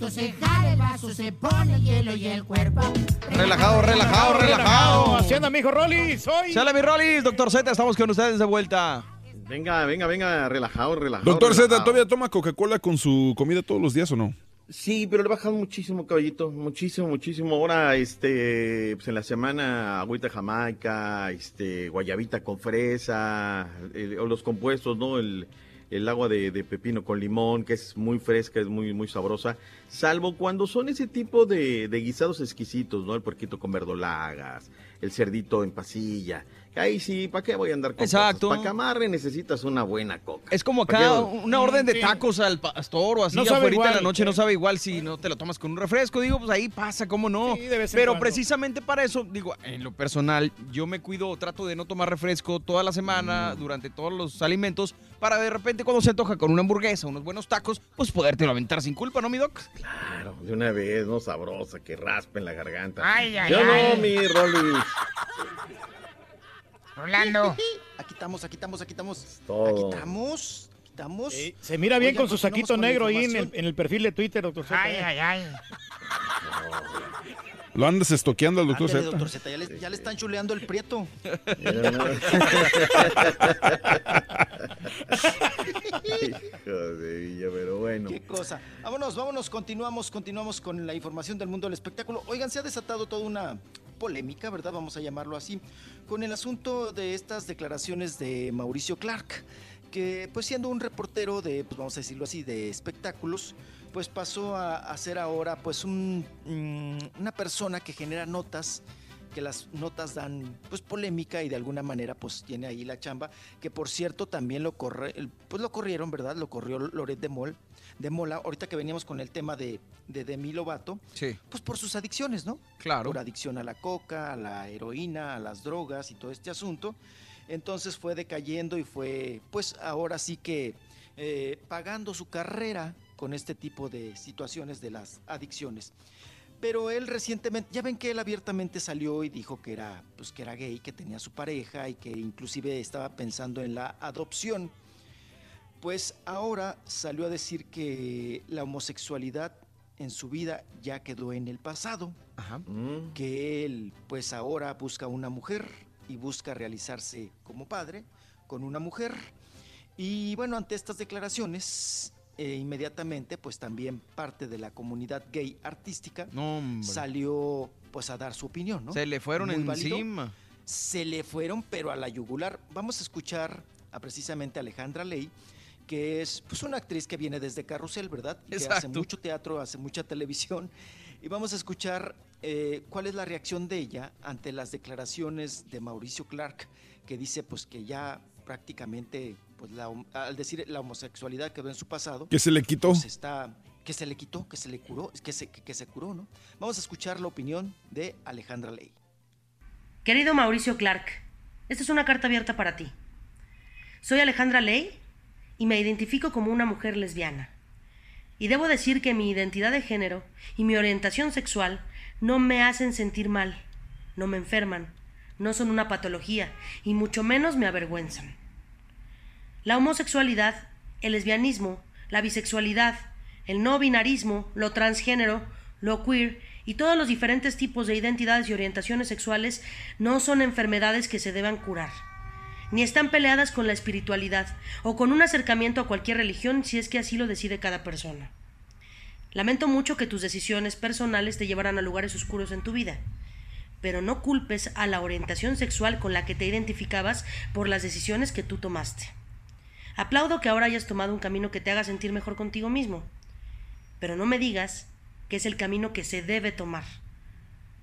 Speaker 18: Se jala el vaso, se pone el hielo y el cuerpo.
Speaker 1: Relajado, relajado, relajado.
Speaker 5: Así anda, mijo Rollis. Hoy.
Speaker 1: Chale, mi Rollis, doctor Z, estamos con ustedes de vuelta.
Speaker 30: Venga, venga, venga, relajado, relajado.
Speaker 2: Doctor Z. ¿todavía toma Coca-Cola con su comida todos los días o no?
Speaker 30: Sí, pero le he bajado muchísimo, caballito. Muchísimo, muchísimo. Ahora, este, pues en la semana, agüita jamaica, este, guayabita con fresa, o los compuestos, ¿no? El, el agua de, de pepino con limón, que es muy fresca, es muy, muy sabrosa, salvo cuando son ese tipo de, de guisados exquisitos, ¿no? El puerquito con verdolagas, el cerdito en pasilla. Ahí sí, ¿para qué voy a andar con
Speaker 1: Exacto.
Speaker 30: Para que amarre necesitas una buena coca.
Speaker 1: Es como
Speaker 30: ¿Pa'
Speaker 1: acá una orden de tacos al pastor o así
Speaker 5: No sabe
Speaker 1: afuera en la
Speaker 5: igual,
Speaker 1: noche, no sabe igual si no te lo tomas con un refresco. Digo, pues ahí pasa, ¿cómo no?
Speaker 5: Sí,
Speaker 1: Pero
Speaker 5: cuando.
Speaker 1: precisamente para eso, digo, en lo personal, yo me cuido, trato de no tomar refresco toda la
Speaker 30: Mm.
Speaker 1: semana, durante todos los alimentos, para de repente cuando se antoja con una hamburguesa, unos buenos tacos, pues podértelo aventar sin culpa, ¿no, mi doc?
Speaker 30: Claro, de una vez, no sabrosa, que raspe en la garganta.
Speaker 4: Ay, ay,
Speaker 30: Yo
Speaker 4: ay.
Speaker 30: no, mi Rolly.
Speaker 4: Rolando.
Speaker 49: Aquí estamos, aquí estamos, aquí estamos.
Speaker 30: Todo.
Speaker 49: Aquí estamos, aquí estamos.
Speaker 5: Se mira bien
Speaker 49: Oigan,
Speaker 5: con su saquito negro ahí en el,
Speaker 49: información.
Speaker 5: en el perfil de Twitter, doctor Z.
Speaker 4: Ay, ay, ay.
Speaker 2: Lo andas estoqueando al doctor Z.
Speaker 49: doctor Z, ya le, ya le están chuleando el prieto.
Speaker 30: Hijo de Villa, pero bueno.
Speaker 49: Qué cosa. Vámonos, vámonos, continuamos, continuamos con la información del mundo del espectáculo. Oigan, se ha desatado toda una polémica, ¿verdad? Vamos a llamarlo así, con el asunto de estas declaraciones de Mauricio Clark, que pues siendo un reportero de, pues vamos a decirlo así, de espectáculos, pues pasó a, ser ahora pues un, mm, una persona que genera notas que las notas dan pues polémica y de alguna manera pues tiene ahí la chamba, que por cierto también lo corre, pues lo corrieron, ¿verdad? Lo corrió Loret de Mol, de Mola, ahorita que veníamos con el tema de, de Demi Lovato,
Speaker 1: Sí.
Speaker 49: pues por sus adicciones, ¿no?
Speaker 1: Claro.
Speaker 49: Por adicción a la coca, a la heroína, a las drogas y todo este asunto. Entonces fue decayendo y fue, pues ahora sí que eh, pagando su carrera con este tipo de situaciones de las adicciones. Pero él recientemente, ya ven que él abiertamente salió y dijo que era, pues que era gay, que tenía su pareja y que inclusive estaba pensando en la adopción. Pues ahora salió a decir que la homosexualidad en su vida ya quedó en el pasado,
Speaker 30: Mm.
Speaker 49: que él pues ahora busca una mujer y busca realizarse como padre con una mujer. Y bueno, ante estas declaraciones, eh, inmediatamente pues también parte de la comunidad gay artística
Speaker 1: No,
Speaker 49: salió pues a dar su opinión, ¿no?
Speaker 1: Se le fueron
Speaker 49: Muy válido.
Speaker 1: encima.
Speaker 49: Se le fueron, pero a la yugular. Vamos a escuchar a precisamente Alejandra Ley, que es pues una actriz que viene desde Carrusel, ¿verdad? Que hace mucho teatro, hace mucha televisión. Y vamos a escuchar eh, cuál es la reacción de ella ante las declaraciones de Mauricio Clark, que dice pues que ya prácticamente, pues la al decir la homosexualidad quedó en su pasado.
Speaker 2: Que se le quitó.
Speaker 49: pues, está, que se le quitó, que se le curó, que se, que, que se curó, ¿no? Vamos a escuchar la opinión de Alejandra Ley.
Speaker 58: Querido Mauricio Clark, esta es una carta abierta para ti. Soy Alejandra Ley y me identifico como una mujer lesbiana. Y debo decir que mi identidad de género y mi orientación sexual no me hacen sentir mal, no me enferman, no son una patología y mucho menos me avergüenzan. La homosexualidad, el lesbianismo, la bisexualidad, el no binarismo, lo transgénero, lo queer y todos los diferentes tipos de identidades y orientaciones sexuales no son enfermedades que se deban curar, ni están peleadas con la espiritualidad o con un acercamiento a cualquier religión si es que así lo decide cada persona. Lamento mucho que tus decisiones personales te llevarán a lugares oscuros en tu vida, pero no culpes a la orientación sexual con la que te identificabas por las decisiones que tú tomaste. Aplaudo que ahora hayas tomado un camino que te haga sentir mejor contigo mismo, pero no me digas que es el camino que se debe tomar.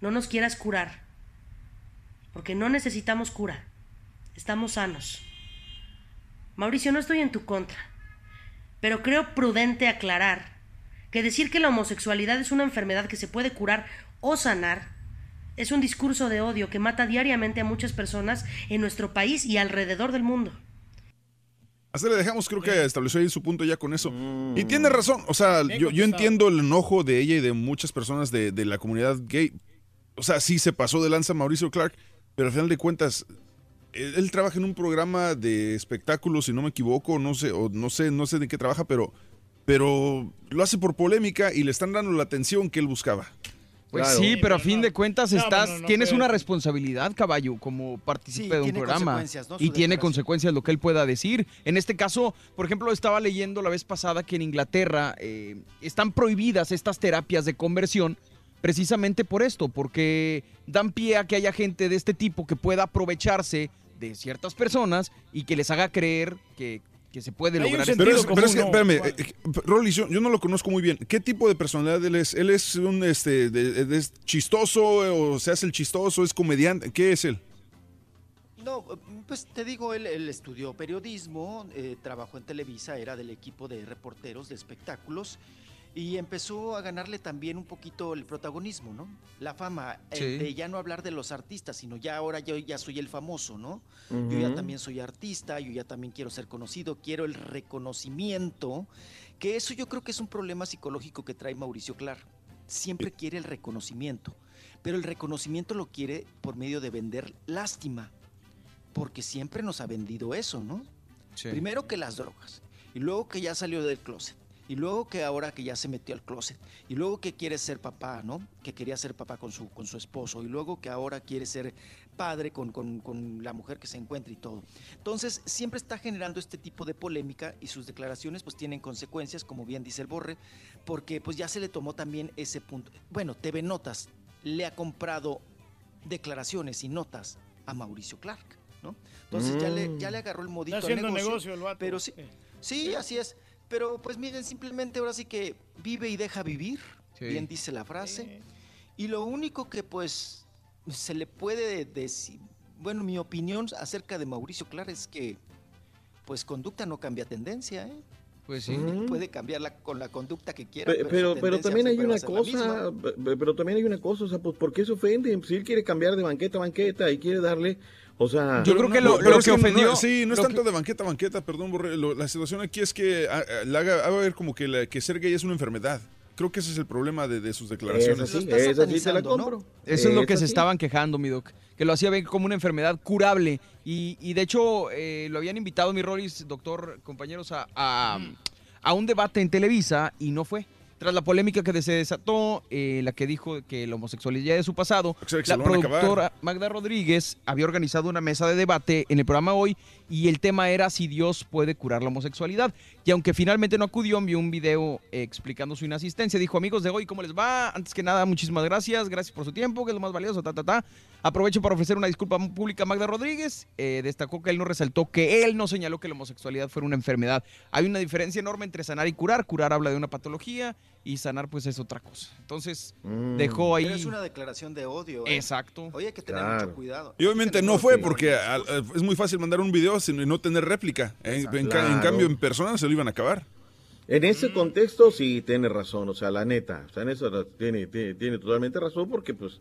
Speaker 58: No nos quieras curar, porque no necesitamos cura, estamos sanos. Mauricio, no estoy en tu contra, pero creo prudente aclarar que decir que la homosexualidad es una enfermedad que se puede curar o sanar es un discurso de odio que mata diariamente a muchas personas en nuestro país y alrededor del mundo.
Speaker 2: Hasta le dejamos, creo que estableció ahí su punto ya con eso. Y tiene razón, o sea, yo, yo entiendo el enojo de ella y de muchas personas de, de la comunidad gay. O sea, sí se pasó de lanza Mauricio Clark, pero al final de cuentas, él, él trabaja en un programa de espectáculos, si no me equivoco, no sé, o no sé, no sé de qué trabaja, pero, pero lo hace por polémica y le están dando la atención que él buscaba.
Speaker 1: Pues sí, pero a fin de cuentas
Speaker 2: No,
Speaker 1: estás,
Speaker 2: no, no,
Speaker 1: tienes una responsabilidad, caballo, como partícipe
Speaker 49: Sí,
Speaker 1: de un programa.
Speaker 49: consecuencias, ¿no? Su
Speaker 1: Y tiene consecuencias lo que él pueda decir. En este caso, por ejemplo, estaba leyendo la vez pasada que en Inglaterra eh, están prohibidas estas terapias de conversión precisamente por esto, porque dan pie a que haya gente de este tipo que pueda aprovecharse de ciertas personas y que les haga creer que que se puede lograr.
Speaker 2: Pero, es, pero es que, espérame, eh, eh, Rolly, yo, yo no lo conozco muy bien. ¿Qué tipo de personalidad él es? ¿Él es un este, de- de- es chistoso o se hace el chistoso? ¿Es comediante? ¿Qué es él?
Speaker 49: No, pues te digo, él, él estudió periodismo, eh, trabajó en Televisa, era del equipo de reporteros de espectáculos y empezó a ganarle también un poquito el protagonismo, ¿no? La fama, eh, de ya no hablar de los artistas, sino ya ahora yo ya soy el famoso, ¿no? Yo ya también soy artista, yo ya también quiero ser conocido, quiero el reconocimiento, que eso yo creo que es un problema psicológico que trae Mauricio Clark. Siempre quiere el reconocimiento, pero el reconocimiento lo quiere por medio de vender lástima, porque siempre nos ha vendido eso, ¿no?
Speaker 1: Sí.
Speaker 49: Primero que las drogas, y luego que ya salió del closet, y luego que ahora que ya se metió al closet, y luego que quiere ser papá, ¿no? Que quería ser papá con su, con su esposo, y luego que ahora quiere ser padre con, con- con la mujer que se encuentra y todo. Entonces, siempre está generando este tipo de polémica y sus declaraciones pues tienen consecuencias, como bien dice el Borre, porque pues ya se le tomó también ese punto. Bueno, TV Notas le ha comprado declaraciones y notas a Mauricio Clark, ¿no? Entonces ya, le, ya le agarró el modito
Speaker 5: Está haciendo
Speaker 49: negocio,
Speaker 5: negocio el vato.
Speaker 49: Pero sí, sí, así es. Pero pues miren, simplemente ahora sí que vive y deja vivir,
Speaker 1: Sí.
Speaker 49: bien dice la frase. Y lo único que pues se le puede decir, bueno, mi opinión acerca de Mauricio Clark es que pues conducta no cambia tendencia, ¿eh?
Speaker 1: Pues sí.
Speaker 49: Puede cambiarla con la conducta que quiera.
Speaker 30: Pero, pero también hay una cosa, pe- pero también hay una cosa, o sea, pues ¿por qué se ofende? Si él quiere cambiar de banqueta a banqueta y quiere darle, o sea...
Speaker 2: Pero no, no, pero es no, sí, no es
Speaker 30: lo
Speaker 2: tanto de banqueta a banqueta, perdón, Borre, lo- la situación aquí es que le haga, haga ver como que, la- que ser gay es una enfermedad. Creo que ese es el problema de, de sus declaraciones.
Speaker 30: Esa sí, sí te la compro.
Speaker 1: Eso es lo que se
Speaker 30: sí.
Speaker 1: estaban quejando, mi doc. Que lo hacía ver como una enfermedad curable. Y, y de hecho, eh, lo habían invitado, mi Rolis, doctor, compañeros, a, a, a un debate en Televisa y no fue. Tras la polémica que se desató, eh, la que dijo que la homosexualidad es su pasado,
Speaker 2: sea,
Speaker 1: la productora Magda Rodríguez había organizado una mesa de debate en el programa hoy y el tema era si Dios puede curar la homosexualidad. Y aunque finalmente no acudió, envió un video explicando su inasistencia. Dijo, amigos de hoy, ¿cómo les va? Antes que nada, muchísimas gracias. Gracias por su tiempo, que es lo más valioso, ta, ta, ta. Aprovecho para ofrecer una disculpa pública a Magda Rodríguez. Eh, destacó que él no resaltó que él no señaló que la homosexualidad fuera una enfermedad. Hay una diferencia enorme entre sanar y curar. Curar habla de una patología y sanar pues es otra cosa. Entonces, dejó ahí...
Speaker 49: Pero es una declaración de odio. ¿eh?
Speaker 1: Exacto.
Speaker 49: Oye, hay que tener
Speaker 2: Claro.
Speaker 49: mucho cuidado.
Speaker 2: Y obviamente no fue porque al- al- es muy fácil mandar un video sin no tener réplica. En, cambio, en persona se lo iban a acabar.
Speaker 30: En ese contexto sí tiene razón, o sea, la neta, o sea, en eso tiene, tiene, tiene totalmente razón porque pues,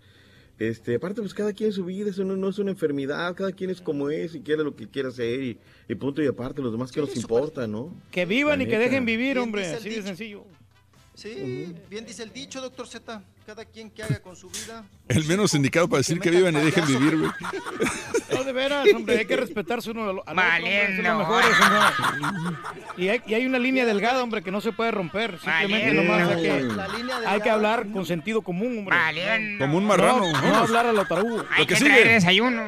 Speaker 30: este, aparte pues cada quien su vida, eso no, no es una enfermedad, cada quien es como es y quiere lo que quiere hacer y, y punto y aparte, los demás que nos importa, ¿no?
Speaker 5: Que vivan
Speaker 30: La
Speaker 5: y que dejen vivir,
Speaker 49: Bien
Speaker 5: hombre. Así de sencillo.
Speaker 49: Sí, bien dice el dicho, doctor Z. Cada quien que haga con su vida.
Speaker 2: El menos indicado para decir que vivan y dejen vivir, güey.
Speaker 5: No, de veras, hombre, hay que respetarse uno al otro, lo
Speaker 4: Valiendo.
Speaker 5: mejor, hombre. Y hay, y hay una línea delgada, hombre, que no se puede romper. Simplemente
Speaker 4: Valiendo.
Speaker 5: nomás hay que, hay que hablar con sentido común, hombre.
Speaker 4: Valiendo.
Speaker 2: Como un marrano.
Speaker 5: No, no hablar a lo tarugo.
Speaker 4: Hay
Speaker 2: que
Speaker 4: que,
Speaker 2: sigue.
Speaker 4: traer desayuno.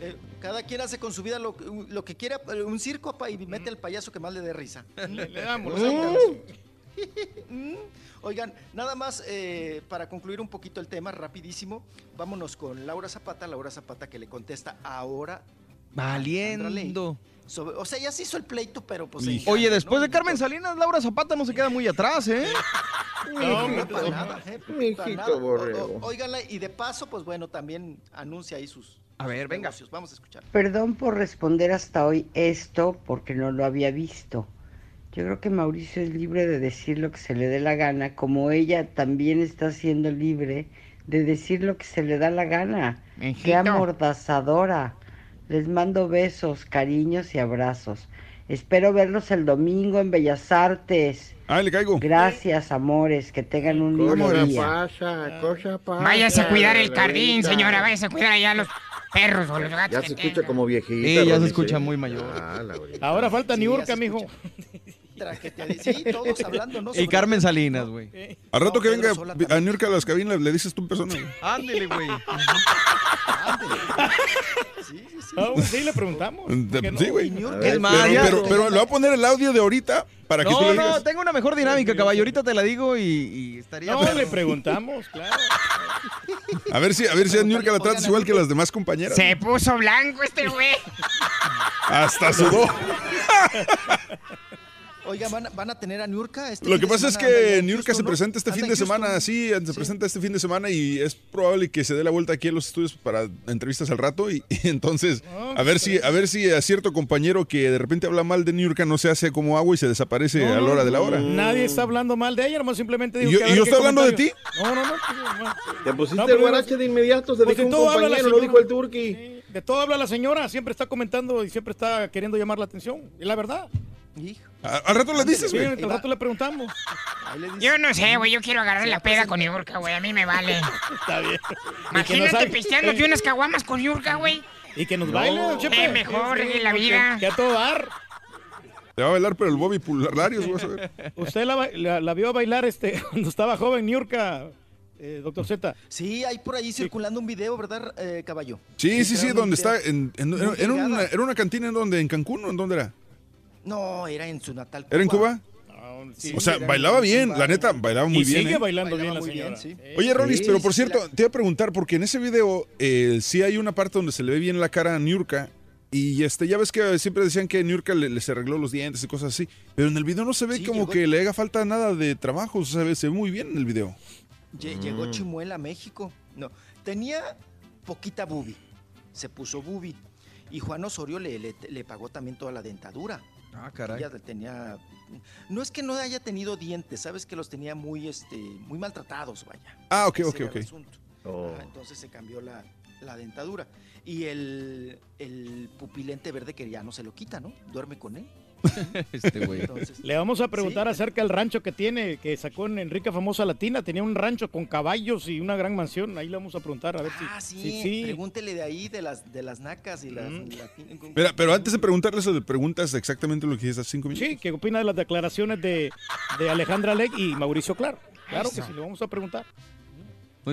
Speaker 49: Eh, cada quien hace con su vida lo, que- lo que quiera, un circo pa, y mete al payaso que más le dé risa.
Speaker 5: Le, damos.
Speaker 49: Mm. Oigan, nada más eh, para concluir un poquito el tema, rapidísimo, vámonos con Laura Zapata, Laura Zapata que le contesta ahora.
Speaker 1: Valiendo.
Speaker 49: sobre- o sea, ya se hizo el pleito, pero pues...
Speaker 1: Oye, después
Speaker 49: ¿no?
Speaker 1: de Carmen Salinas, Laura Zapata no se queda muy atrás, ¿eh?
Speaker 49: No, no, para nada, eh, para
Speaker 30: Mijito
Speaker 49: nada. O-
Speaker 30: borrego.
Speaker 49: o- óiganla, y de paso, pues bueno, también anuncia ahí sus,
Speaker 1: A ver, venga.
Speaker 49: negocios. Vamos a escuchar.
Speaker 59: Perdón por responder hasta hoy esto porque no lo había visto. Yo creo que Mauricio es libre de decir lo que se le dé la gana, como ella también está siendo libre de decir lo que se le da la gana. Qué
Speaker 4: Mijito.
Speaker 59: amordazadora. Les mando besos, cariños y abrazos. Espero verlos el domingo en Bellas Artes.
Speaker 2: Ah, le caigo.
Speaker 59: Gracias, amores. Que tengan un lindo
Speaker 30: Cosa
Speaker 59: día.
Speaker 30: pasa, cosa pasa.
Speaker 4: Váyase a cuidar el jardín, señora. Váyase a cuidar allá a los perros o los gatos.
Speaker 30: Ya se escucha
Speaker 4: tenga.
Speaker 30: como viejita.
Speaker 1: Sí, ya se escucha muy mayor.
Speaker 30: Ah.
Speaker 5: Ahora falta
Speaker 49: Sí,
Speaker 5: Niurka,
Speaker 49: ya
Speaker 5: mijo.
Speaker 49: Tragedia- Sí, todos hablando, ¿no?
Speaker 1: Y Carmen Salinas, güey.
Speaker 2: Al rato
Speaker 49: No,
Speaker 2: que venga
Speaker 49: Sola
Speaker 2: a. New York a las cabinas, le dices tú en persona. güey.
Speaker 1: Ándele, güey.
Speaker 49: Ándele. Sí, sí, sí.
Speaker 5: Ah, sí, le preguntamos. ¿Por qué no?
Speaker 2: Sí, güey.
Speaker 49: Y New York-
Speaker 1: Es más,
Speaker 2: Pero, pero, pero le voy a poner el audio de ahorita para que tú
Speaker 1: No,
Speaker 2: le
Speaker 1: no,
Speaker 2: digas.
Speaker 1: tengo una mejor dinámica, caballo. Ahorita te la digo y, y estaría...
Speaker 5: No, le preguntamos, claro.
Speaker 2: A ver si, a ver si a Niurka la tratas igual que las demás compañeras.
Speaker 4: Se puso blanco este güey.
Speaker 2: Hasta sudó.
Speaker 49: Oiga, ¿van, a- van a tener a Niurka este
Speaker 2: Lo que pasa es que Niurka se
Speaker 49: no?
Speaker 2: presenta este
Speaker 49: ¿Anda
Speaker 2: fin de semana, sí, se presenta este fin de semana y es probable que se dé la vuelta aquí a los estudios para entrevistas al rato y, y entonces a ver si a ver si a cierto compañero que de repente habla mal de Niurka no se hace como agua y se desaparece a la hora de la hora.
Speaker 5: Nadie está hablando mal de ella, nomás simplemente digo
Speaker 2: ¿Y yo-
Speaker 5: que a
Speaker 2: y yo
Speaker 5: qué
Speaker 2: estoy hablando de
Speaker 5: comentario. No, no, no. pues, no.
Speaker 30: Te pusiste
Speaker 5: No,
Speaker 30: el guarache de inmediato, se
Speaker 5: Pues
Speaker 30: dijo
Speaker 5: de
Speaker 30: un
Speaker 5: todo habla la
Speaker 30: compañero, lo
Speaker 5: señora.
Speaker 30: dijo el turqui.
Speaker 5: De todo habla la señora, siempre está comentando y siempre está queriendo llamar la atención. Es la verdad.
Speaker 2: Al rato le dices,
Speaker 5: Sí,
Speaker 2: güey.
Speaker 5: al rato le preguntamos.
Speaker 4: Yo no sé, güey. Yo quiero agarrar la peda con Yurka, güey. A mí me vale.
Speaker 5: Está bien.
Speaker 4: Imagínate pisteándote unas caguamas con Yurka, güey.
Speaker 5: Y que nos
Speaker 2: No.
Speaker 5: baile, Chepe.
Speaker 4: Eh, mejor,
Speaker 5: Sí, sí,
Speaker 4: en la vida.
Speaker 5: Que a todo dar.
Speaker 2: Te va a bailar pero el Bobby Pularios, vas a ver.
Speaker 5: Usted la, la- la vio bailar este cuando estaba joven, Niurka, eh, doctor Z.
Speaker 49: Sí, hay por ahí circulando un video, ¿verdad, eh, caballo?
Speaker 2: Sí, sí, sí, donde está
Speaker 49: Literalmente
Speaker 2: en, en-
Speaker 49: muy
Speaker 2: en una,
Speaker 49: pegada.
Speaker 2: era una cantina en donde en Cancún o en dónde era?
Speaker 49: No, era en su natal
Speaker 2: ¿Era en Cuba?
Speaker 49: Sí,
Speaker 2: o sea, bailaba bien, la neta, bailaba muy
Speaker 5: y
Speaker 2: bien.
Speaker 5: sigue
Speaker 2: ¿eh?
Speaker 5: bailando bien la señora.
Speaker 49: bien, sí.
Speaker 2: Oye, Rolis, pero por cierto, te iba a preguntar, porque en ese video eh, sí hay una parte donde se le ve bien la cara a Niurka. Y este, ya ves que siempre decían que Niurka le, les arregló los dientes y cosas así. Pero en el video no se ve
Speaker 49: Sí,
Speaker 2: como
Speaker 49: llegó-
Speaker 2: que le haga falta nada de trabajo. O sea, se ve, se ve muy bien en el video.
Speaker 49: Lle- Llegó
Speaker 2: Mm.
Speaker 49: Chimuela a México. No, tenía poquita bubi. Se puso bubi. Y Juan Osorio le, le, le pagó también toda la dentadura.
Speaker 1: Ah, caray.
Speaker 49: Ella tenía. No es que no haya tenido dientes, sabes que los tenía muy, este, muy maltratados, vaya.
Speaker 2: Ah, ok,
Speaker 49: Ese
Speaker 2: ok,
Speaker 49: era el
Speaker 2: ok.
Speaker 49: asunto. Ajá, entonces se cambió la, la dentadura. Y el, el pupilente verde que ya no se lo quita, ¿no? Duerme con él.
Speaker 1: Este güey.
Speaker 49: Entonces,
Speaker 5: Le vamos a preguntar acerca del rancho que tiene, que sacó en Enrique Famosa Latina. Tenía un rancho con caballos y una gran mansión. Ahí le vamos a preguntar a ver si.
Speaker 49: ah, sí,
Speaker 5: si- sí.
Speaker 49: pregúntele de ahí, de las, de las nacas y las. la-
Speaker 2: Mira, pero antes de preguntarle eso, le preguntas exactamente lo que dijiste hace cinco minutos.
Speaker 5: Sí, ¿qué opina de las declaraciones de, de Alejandra Leg y Mauricio Claro? Claro que sí, le vamos a preguntar.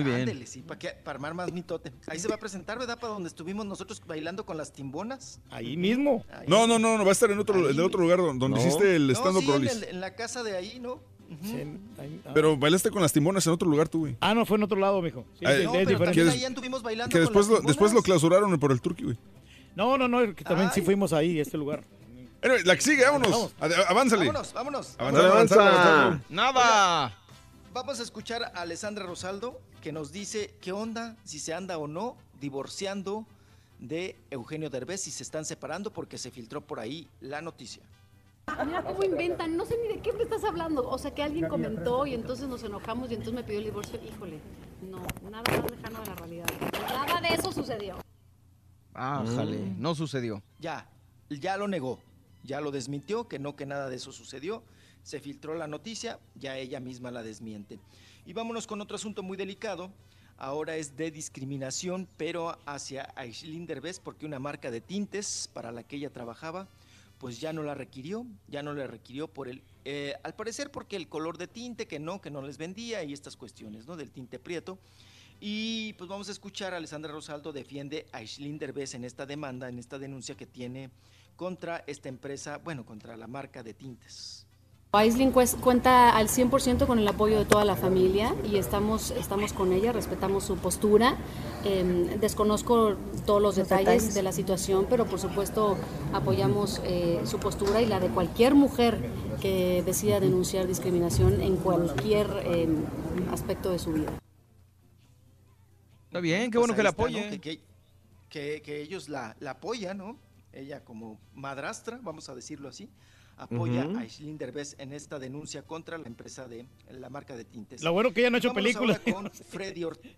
Speaker 1: Muy bien.
Speaker 49: Ándele, sí, para, que, para armar más mitote. Ahí se va a presentar, ¿verdad? Para donde estuvimos nosotros bailando con las timbonas.
Speaker 5: Ahí mismo.
Speaker 2: No, no, no, no, va a estar en otro, en otro lugar donde,
Speaker 49: No.
Speaker 2: hiciste el
Speaker 49: No,
Speaker 2: stand-up
Speaker 49: sí, en, la casa de ahí, ¿no? Ujú.
Speaker 2: Pero bailaste con las timonas en otro lugar tú, güey.
Speaker 5: Ah, no, fue en otro lado, mijo. Sí,
Speaker 2: Ah,
Speaker 5: es-
Speaker 2: no,
Speaker 5: es
Speaker 2: pero
Speaker 5: diferente.
Speaker 2: también
Speaker 49: ahí anduvimos bailando
Speaker 2: Que
Speaker 49: con
Speaker 2: después
Speaker 49: las
Speaker 2: lo, después lo clausuraron por el turqui, güey.
Speaker 5: No, no, no, que también sí fuimos ahí, a este lugar.
Speaker 2: Anyway, la que sigue, vámonos.
Speaker 5: Vamos.
Speaker 2: Avánzale.
Speaker 49: Vámonos, vámonos.
Speaker 2: Avanzar, avanzar, avanzar.
Speaker 1: Nada.
Speaker 49: Vamos a escuchar a Alessandra Rosaldo que nos dice qué onda, si se anda o no divorciando de Eugenio Derbez, si se están separando porque se filtró por ahí la noticia.
Speaker 60: Mira cómo inventan, no sé ni de qué me estás hablando. O sea, que alguien comentó y entonces nos enojamos y entonces me pidió el divorcio. Híjole, no, nada más lejano de la realidad. Nada de eso sucedió.
Speaker 1: Ájale,
Speaker 49: Mm.
Speaker 1: no sucedió.
Speaker 49: Ya, ya lo negó, ya lo desmintió, que no, que nada de eso sucedió. Se filtró la noticia, ya ella misma la desmiente. Y vámonos con otro asunto muy delicado. Ahora es de discriminación, pero hacia Aislinn Derbez, porque una marca de tintes para la que ella trabajaba, pues ya no la requirió, ya no la requirió por el, eh, al parecer porque el color de tinte, que no, que no les vendía y estas cuestiones, ¿no? Del tinte prieto. Y pues vamos a escuchar a Alessandra Rosaldo defiende a Aislinn Derbez en esta demanda, en esta denuncia que tiene contra esta empresa, bueno, contra la marca de tintes.
Speaker 60: Aislinn cues- cuenta al 100% con el apoyo de toda la familia y estamos, estamos con ella, respetamos su postura. Eh, desconozco todos los,
Speaker 61: Los
Speaker 60: detalles,
Speaker 61: detalles.
Speaker 60: de la situación, pero por supuesto apoyamos eh, su postura y la de cualquier mujer que decida denunciar discriminación en cualquier eh, aspecto de su vida.
Speaker 1: Está bien, qué
Speaker 49: Pues
Speaker 1: bueno que
Speaker 49: ahí
Speaker 1: la
Speaker 49: está, ¿no?
Speaker 1: apoye.
Speaker 49: Que, que- que- que ellos la, la apoyan, ¿no? Ella como madrastra, vamos a decirlo así, apoya a Aislinn Derbez en esta denuncia contra la empresa de la marca de tintes.
Speaker 5: Lo bueno que ella no ha hecho películas.
Speaker 49: con Freddy Ortiz.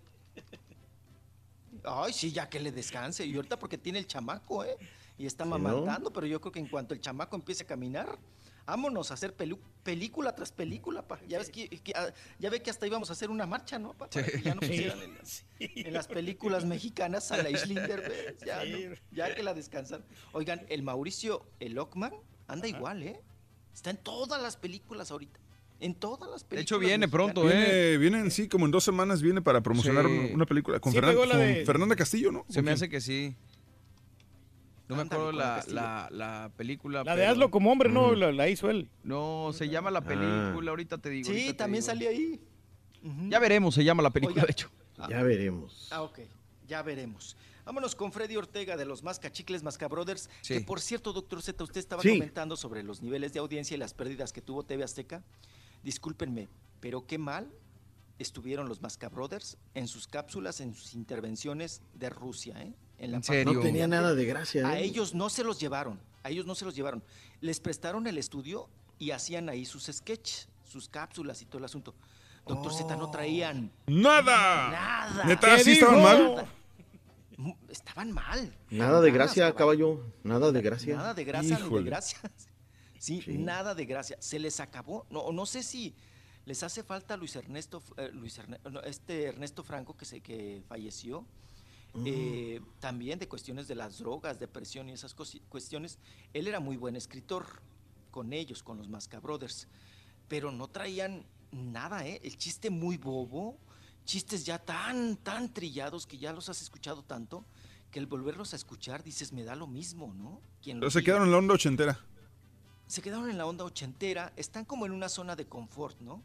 Speaker 49: Ay, sí, ya que le descanse. Y ahorita porque tiene el chamaco, ¿eh? Y está
Speaker 30: ¿no?
Speaker 49: mamantando, pero yo creo que en cuanto el chamaco empiece a caminar, vámonos a hacer pelu- película tras película, pa. Ya ves que, que, ah, ya ve que hasta íbamos a hacer una marcha, ¿no? Pa? Para que ya no
Speaker 5: Sí.
Speaker 49: pusieran en las, en las películas mexicanas a la Aislinn Derbez, ya, ¿no? ya que la descansan. Oigan, el Mauricio el Ockman anda igual, ¿eh? Está en todas las películas ahorita. En todas las películas.
Speaker 1: De hecho, viene
Speaker 49: mexicanas.
Speaker 1: pronto, ¿eh?
Speaker 2: Viene, vienen, sí, como en dos semanas viene para promocionar
Speaker 1: Sí.
Speaker 2: una- película con,
Speaker 5: Sí,
Speaker 2: Fernan-
Speaker 5: pegó la
Speaker 2: con
Speaker 5: de-
Speaker 2: Fernanda Castillo, ¿no?
Speaker 1: Se
Speaker 2: ¿Con
Speaker 1: me
Speaker 2: quién?
Speaker 1: hace que sí. No me acuerdo la, la, la película.
Speaker 5: La de
Speaker 1: pero-
Speaker 5: Hazlo como hombre, no,
Speaker 1: Ujú.
Speaker 5: la, la hizo él.
Speaker 1: No, se llama la película, ahorita te digo.
Speaker 49: Sí,
Speaker 1: te
Speaker 49: también salió ahí.
Speaker 1: Ya veremos, se llama la película,
Speaker 49: Oiga,
Speaker 1: de hecho.
Speaker 30: Ya veremos.
Speaker 49: Ah, ok, ya veremos. Vámonos con Freddy Ortega de los Mascachicles Mascabrothers.
Speaker 1: Sí.
Speaker 49: Que por cierto, doctor Z, usted estaba
Speaker 30: Sí.
Speaker 49: comentando sobre los niveles de audiencia y las pérdidas que tuvo TV Azteca. Discúlpenme, pero qué mal estuvieron los Mascabrothers en sus cápsulas, en sus intervenciones de Rusia, ¿eh? En,
Speaker 1: ¿En serio?
Speaker 30: No tenía nada de gracia.
Speaker 49: A
Speaker 30: ¿eh?
Speaker 49: ellos no se los llevaron, a ellos no se los llevaron. Les prestaron el estudio y hacían ahí sus sketches, sus cápsulas y todo el asunto. Doctor Z no traían
Speaker 2: ¡Nada!
Speaker 49: nada.
Speaker 2: ¿Neta?
Speaker 5: ¿Qué
Speaker 2: ¿Sí estaban mal?
Speaker 49: Mm, Estaban mal.
Speaker 30: Nada de gracia, caballo. Nada de gracia.
Speaker 49: Nada de gracia ni de gracia. Sí,
Speaker 30: Sí.
Speaker 49: nada de gracia. Se les acabó. No, no sé si les hace falta Luis Ernesto, eh, Luis Erne- no, este Ernesto Franco que se que falleció. eh, también de cuestiones de las drogas, depresión y esas cuestiones. Él era muy buen escritor con ellos, con los Mascabrothers, pero no traían nada, ¿eh? El chiste muy bobo, chistes ya tan, tan trillados que ya los has escuchado tanto que el volverlos a escuchar dices, me da lo mismo, ¿no?
Speaker 2: Pero se
Speaker 49: diga.
Speaker 2: quedaron en la onda ochentera.
Speaker 49: Se quedaron en la onda ochentera, están como en una zona de confort, ¿no?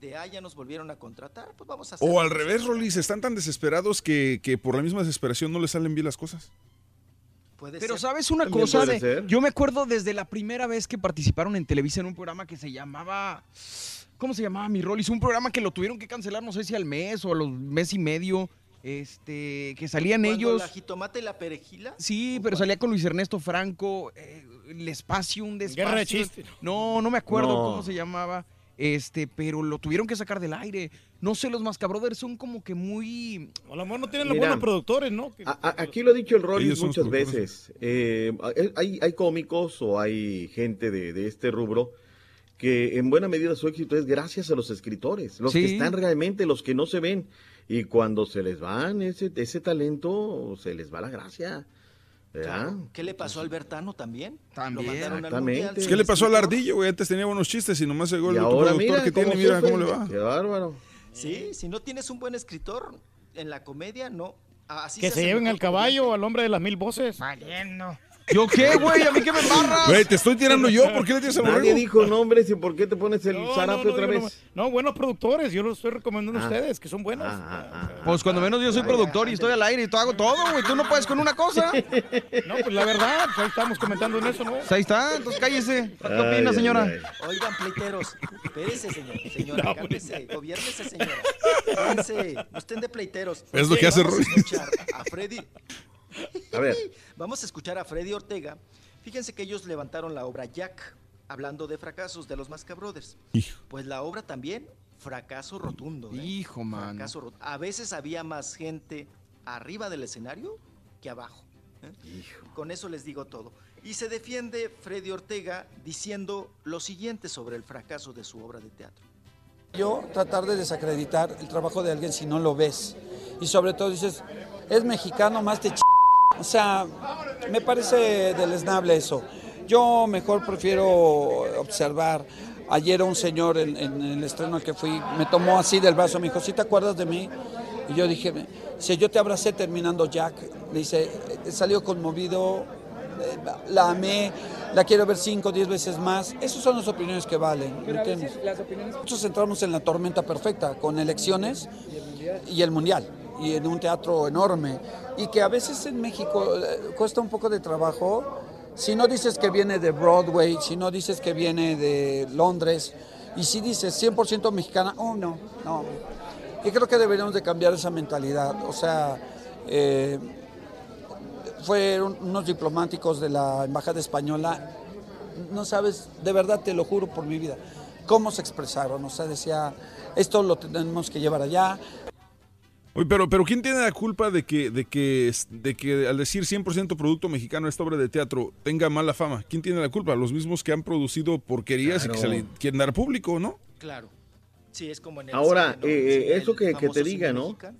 Speaker 49: De, ah, ya nos volvieron a contratar, pues vamos a hacer...
Speaker 2: O al revés, Rolis, están tan desesperados que, que por la misma desesperación no les salen bien las cosas.
Speaker 49: Puede
Speaker 1: Pero
Speaker 49: ser.
Speaker 1: sabes una cosa, de- yo me acuerdo desde la primera vez que participaron en Televisa en un programa que se llamaba, ¿cómo se llamaba mi Rollis? Un programa que lo tuvieron que cancelar, no sé si al mes o a los mes y medio, este, que salían ellos.
Speaker 49: la jitomate y la perejila.
Speaker 1: Sí, pero salía con Luis Ernesto Franco, eh, el espacio, un despacio.
Speaker 5: Guerra de chistes.
Speaker 1: No, no me acuerdo
Speaker 30: No.
Speaker 1: cómo se llamaba. Este, pero lo tuvieron que sacar del aire. No sé, los Mascabrothers son como que muy.
Speaker 5: A lo mejor no tienen los
Speaker 30: Mira,
Speaker 5: buenos productores, ¿no? Que-
Speaker 30: A- a- aquí lo ha dicho el Rollis muchas veces. Eh, hay, hay cómicos o hay gente de, de este rubro que en buena medida su éxito es gracias a los escritores, los que
Speaker 1: Sí.
Speaker 30: están realmente, los que no se ven. Y cuando se les van ese, ese talento, se les va la gracia.
Speaker 49: Claro. ¿Qué le pasó a Albertano también?
Speaker 1: También,
Speaker 49: Lo al
Speaker 30: exactamente.
Speaker 49: Mundial,
Speaker 2: ¿Qué le pasó al ardillo, güey? Antes tenía buenos chistes y nomás llegó el
Speaker 30: Y
Speaker 2: otro
Speaker 30: ahora
Speaker 2: productor
Speaker 30: mira
Speaker 2: que tiene,
Speaker 30: cómo
Speaker 2: mira cómo le va.
Speaker 30: Qué bárbaro.
Speaker 49: Sí, si no tienes un buen escritor en la comedia, no. Así
Speaker 5: que
Speaker 49: se
Speaker 5: se lleven al caballo,
Speaker 49: comediante.
Speaker 5: al hombre de las mil voces.
Speaker 4: Valiendo.
Speaker 1: ¿Yo qué, güey? ¿A mí qué me embarras?
Speaker 2: Güey, te estoy tirando yo, ¿por qué le tienes a
Speaker 30: Nadie
Speaker 2: borrego?
Speaker 30: dijo nombres y por qué te pones el
Speaker 5: No,
Speaker 30: zarape
Speaker 5: no, no,
Speaker 30: otra vez.
Speaker 5: No, no, buenos productores, yo los estoy recomendando a
Speaker 30: Ah.
Speaker 5: ustedes, que son buenos.
Speaker 30: Ah, ah.
Speaker 1: Pues cuando menos yo soy productor y estoy al aire y todo hago todo, güey. Tú no puedes con una cosa.
Speaker 5: No, pues la verdad, pues ahí estamos comentando en eso, ¿no?
Speaker 1: Pues ahí está, entonces cállese. ¿Qué opina, señora?
Speaker 30: ay.
Speaker 49: Oigan, pleiteros, espérese, señor, señora,
Speaker 5: No,
Speaker 49: cálmese, gobiérnese, señora. Cálmese, no estén de pleiteros.
Speaker 2: Es lo que hace Roy.
Speaker 49: a Freddy.
Speaker 30: A ver.
Speaker 49: Vamos a escuchar a Freddy Ortega. Fíjense que ellos levantaron la obra Jack, hablando de fracasos de los Mascabrothers.
Speaker 2: Hijo.
Speaker 49: Pues la obra también, fracaso rotundo. ¿eh?
Speaker 1: Hijo, man.
Speaker 49: Fracaso A veces había más gente arriba del escenario que abajo. ¿eh? Con eso les digo todo. Y se defiende Freddy Ortega diciendo lo siguiente sobre el fracaso de su obra de teatro.
Speaker 61: Yo tratar de desacreditar el trabajo de alguien si no lo ves. Y sobre todo dices, es mexicano más de ch... O sea, me parece deleznable eso. Yo mejor prefiero observar. Ayer un señor en, en el estreno al que fui me tomó así del brazo, me dijo, ¿sí te acuerdas de mí? Y yo dije, si yo te abracé terminando Jack, le dice, he salido conmovido, eh, la amé, la quiero ver cinco, diez veces más. Esas son las opiniones que valen, ¿me entiendes? Nosotros entramos en la tormenta perfecta, con elecciones y el mundial, y en un teatro enorme, y que a veces en México eh, cuesta un poco de trabajo. Si no dices que viene de Broadway, si no dices que viene de Londres, y si dices 100% mexicana, oh no, no. Y creo que deberíamos de cambiar esa mentalidad. O sea, eh, fueron unos diplomáticos de la Embajada Española, no sabes, de verdad te lo juro por mi vida, cómo se expresaron. O sea, decía, esto lo tenemos que llevar allá.
Speaker 2: Oye, pero, pero ¿quién tiene la culpa de que, de que, de que al decir 100% producto mexicano esta obra de teatro tenga mala fama? ¿Quién tiene la culpa? Los mismos que han producido porquerías y que se le quieren dar público, ¿no?
Speaker 49: Claro. Sí, es como en el
Speaker 30: Ahora,
Speaker 49: cine, ¿no?
Speaker 30: eh, eh, eso
Speaker 49: el
Speaker 30: que, te diga, ¿no?
Speaker 49: mexicano.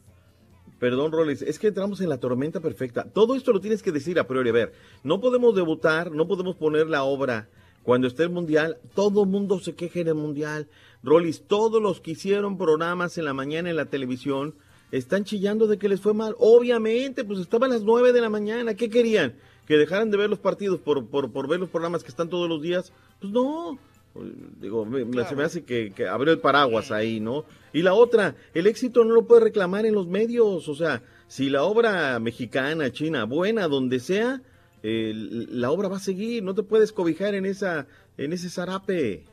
Speaker 30: Perdón, Roles, es que entramos en la tormenta perfecta. Todo esto lo tienes que decir a priori. A ver, no podemos debutar, no podemos poner la obra cuando esté el mundial. Todo el mundo se queja en el mundial. Rolis, todos los que hicieron programas en la mañana en la televisión están chillando de que les fue mal. Obviamente, pues estaban a las 9 de la mañana. ¿Qué querían? ¿Que dejaran de ver los partidos por, por, por ver los programas que están todos los días? Pues no. Digo, me- se me hace que, que abrió el paraguas ahí, ¿no? Y la otra, el éxito no lo puede reclamar en los medios. O sea, si la obra mexicana, china, buena, donde sea, eh, la obra va a seguir. No te puedes cobijar en esa en ese zarape.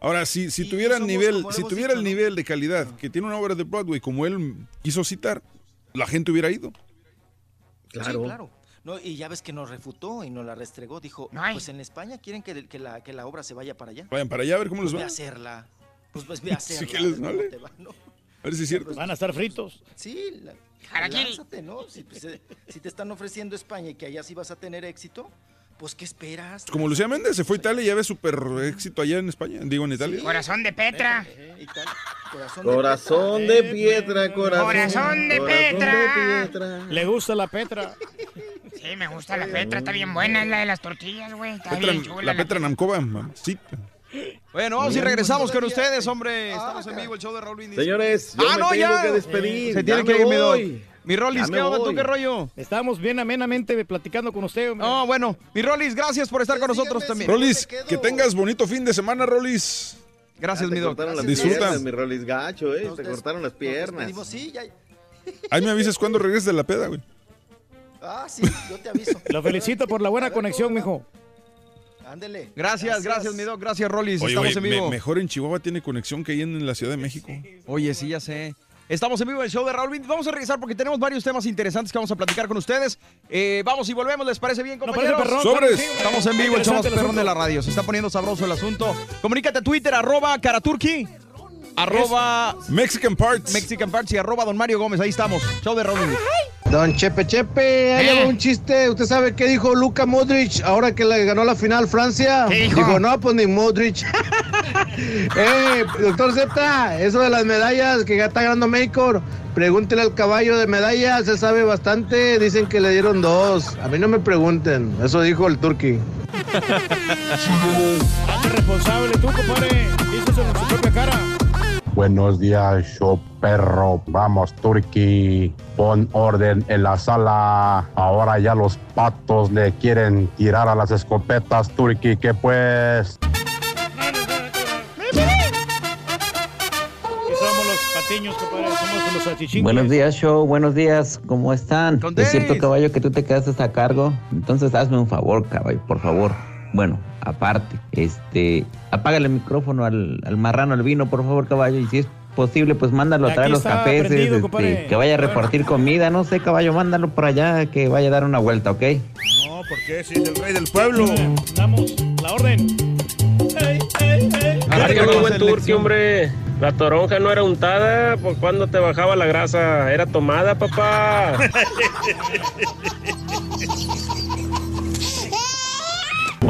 Speaker 2: Ahora, si, si tuviera el nivel, si tuviera el nivel de calidad que tiene una obra de Broadway como él quiso citar, la gente hubiera ido.
Speaker 49: Sí, claro. No, y ya ves que nos refutó y nos la restregó. Dijo, pues en España quieren que, que la, que la obra se vaya para allá.
Speaker 2: Vayan para allá a ver cómo les
Speaker 49: Pues
Speaker 2: va.
Speaker 49: a hacerla. Pues, pues ve a
Speaker 2: Sí,
Speaker 49: hacerla.
Speaker 2: que les
Speaker 49: a ver cómo
Speaker 2: vale.
Speaker 49: te va, ¿no?
Speaker 2: A ver si es cierto.
Speaker 5: Van a estar fritos.
Speaker 49: Sí, la- lánzate, ¿no? Si, pues, eh, si te están ofreciendo España y que allá sí vas a tener éxito, pues ¿qué esperas?
Speaker 2: Como Lucía Méndez se fue a Italia y ya ve súper éxito allá en España, digo en Italia.
Speaker 4: Corazón de Petra.
Speaker 49: Corazón,
Speaker 30: Corazón de piedra, corazón.
Speaker 4: Corazón de Petra.
Speaker 5: Le gusta la Petra.
Speaker 4: Sí, me gusta la Petra, está bien buena, es la de las tortillas, güey. Está
Speaker 2: Petra-
Speaker 4: bien chula.
Speaker 2: la Petra Namcova, mamacita.
Speaker 1: Bueno, vamos y regresamos con ustedes, hombre. Estamos en vivo, el show de Raúl Brindis.
Speaker 30: Señores, yo
Speaker 1: ah,
Speaker 30: me
Speaker 1: no,
Speaker 30: tengo
Speaker 1: ya.
Speaker 30: que despedir.
Speaker 1: Se tiene
Speaker 30: Ya
Speaker 1: que
Speaker 30: me
Speaker 1: ir, mi Doc. Mi Rolis, ¿qué
Speaker 30: me
Speaker 1: onda? ¿Tú qué rollo?
Speaker 5: Estamos bien amenamente platicando con usted. hombre.
Speaker 1: No, bueno, mi Rolis, gracias por estar con nosotros también.
Speaker 2: Rolis, que tengas bonito fin de semana, Rolis.
Speaker 1: Gracias,
Speaker 30: Ya te
Speaker 1: mi Doc.
Speaker 30: cortaron las
Speaker 2: Disfruta.
Speaker 30: piernas, mi Rolis gacho, eh. Te cortaron las piernas.
Speaker 49: Sí, ya.
Speaker 2: Ahí me avisas cuando regreses de la peda, güey.
Speaker 49: Ah, sí, yo te aviso.
Speaker 5: Lo felicito por la buena conexión, mijo.
Speaker 49: Ándele.
Speaker 1: Gracias, gracias, mi Doc. Gracias, Rolis.
Speaker 2: Oye,
Speaker 1: Estamos en vivo.
Speaker 2: me- mejor en Chihuahua tiene conexión que ahí en la Ciudad de México.
Speaker 1: Oye, sí, ya sé. Estamos en vivo en el show de Raúl Brindis. Vamos a regresar porque tenemos varios temas interesantes que vamos a platicar con ustedes. Eh, vamos y volvemos, ¿les parece bien, compañeros?
Speaker 5: parece
Speaker 2: Sobres.
Speaker 1: Estamos en vivo, el show más perrón de la radio. Se está poniendo sabroso el asunto. Comunícate a Twitter, arroba Karaturki, arroba
Speaker 2: Mexican Parts.
Speaker 1: Mexican Parts y arroba Don Mario Gómez. Ahí estamos. Show de Raúl.
Speaker 48: Don Chepe Chepe, ahí va un chiste. ¿Usted sabe qué dijo Luka Modric ahora que le ganó la final Francia?
Speaker 4: ¿Qué dijo?
Speaker 48: no, pues ni Modric. eh, doctor Z, eso de las medallas que ya está ganando México, pregúntele al caballo de medallas, se sabe bastante. Dicen que le dieron dos. A mí no me pregunten. Eso dijo el turqui.
Speaker 5: Hazte responsable tú, compadre. Díselo en su propia cara.
Speaker 62: Buenos días, show perro. Vamos, Turki. Pon orden en la sala. Ahora ya los patos le quieren tirar a las escopetas, Turki. ¿Qué pues?
Speaker 5: Que salchichines.
Speaker 63: Buenos días, show. Buenos días. ¿Cómo están?
Speaker 1: Con
Speaker 63: Es cierto, caballo, que tú te quedaste a cargo. Entonces, hazme un favor, caballo, por favor. Bueno, aparte, este, apágale el micrófono al, al marrano, al vino, por favor, caballo. Y si es posible, pues mándalo a traer los cafés,
Speaker 5: prendido,
Speaker 63: este, que vaya a repartir comida. No sé, caballo, mándalo por allá, que vaya a dar una vuelta, ¿ok?
Speaker 5: No, ¿por qué? Si es el rey del pueblo. Damos la orden. Ey, ey, ey.
Speaker 64: Buen hombre. La toronja no era untada, ¿por cuando te bajaba la grasa? Era tomada, papá.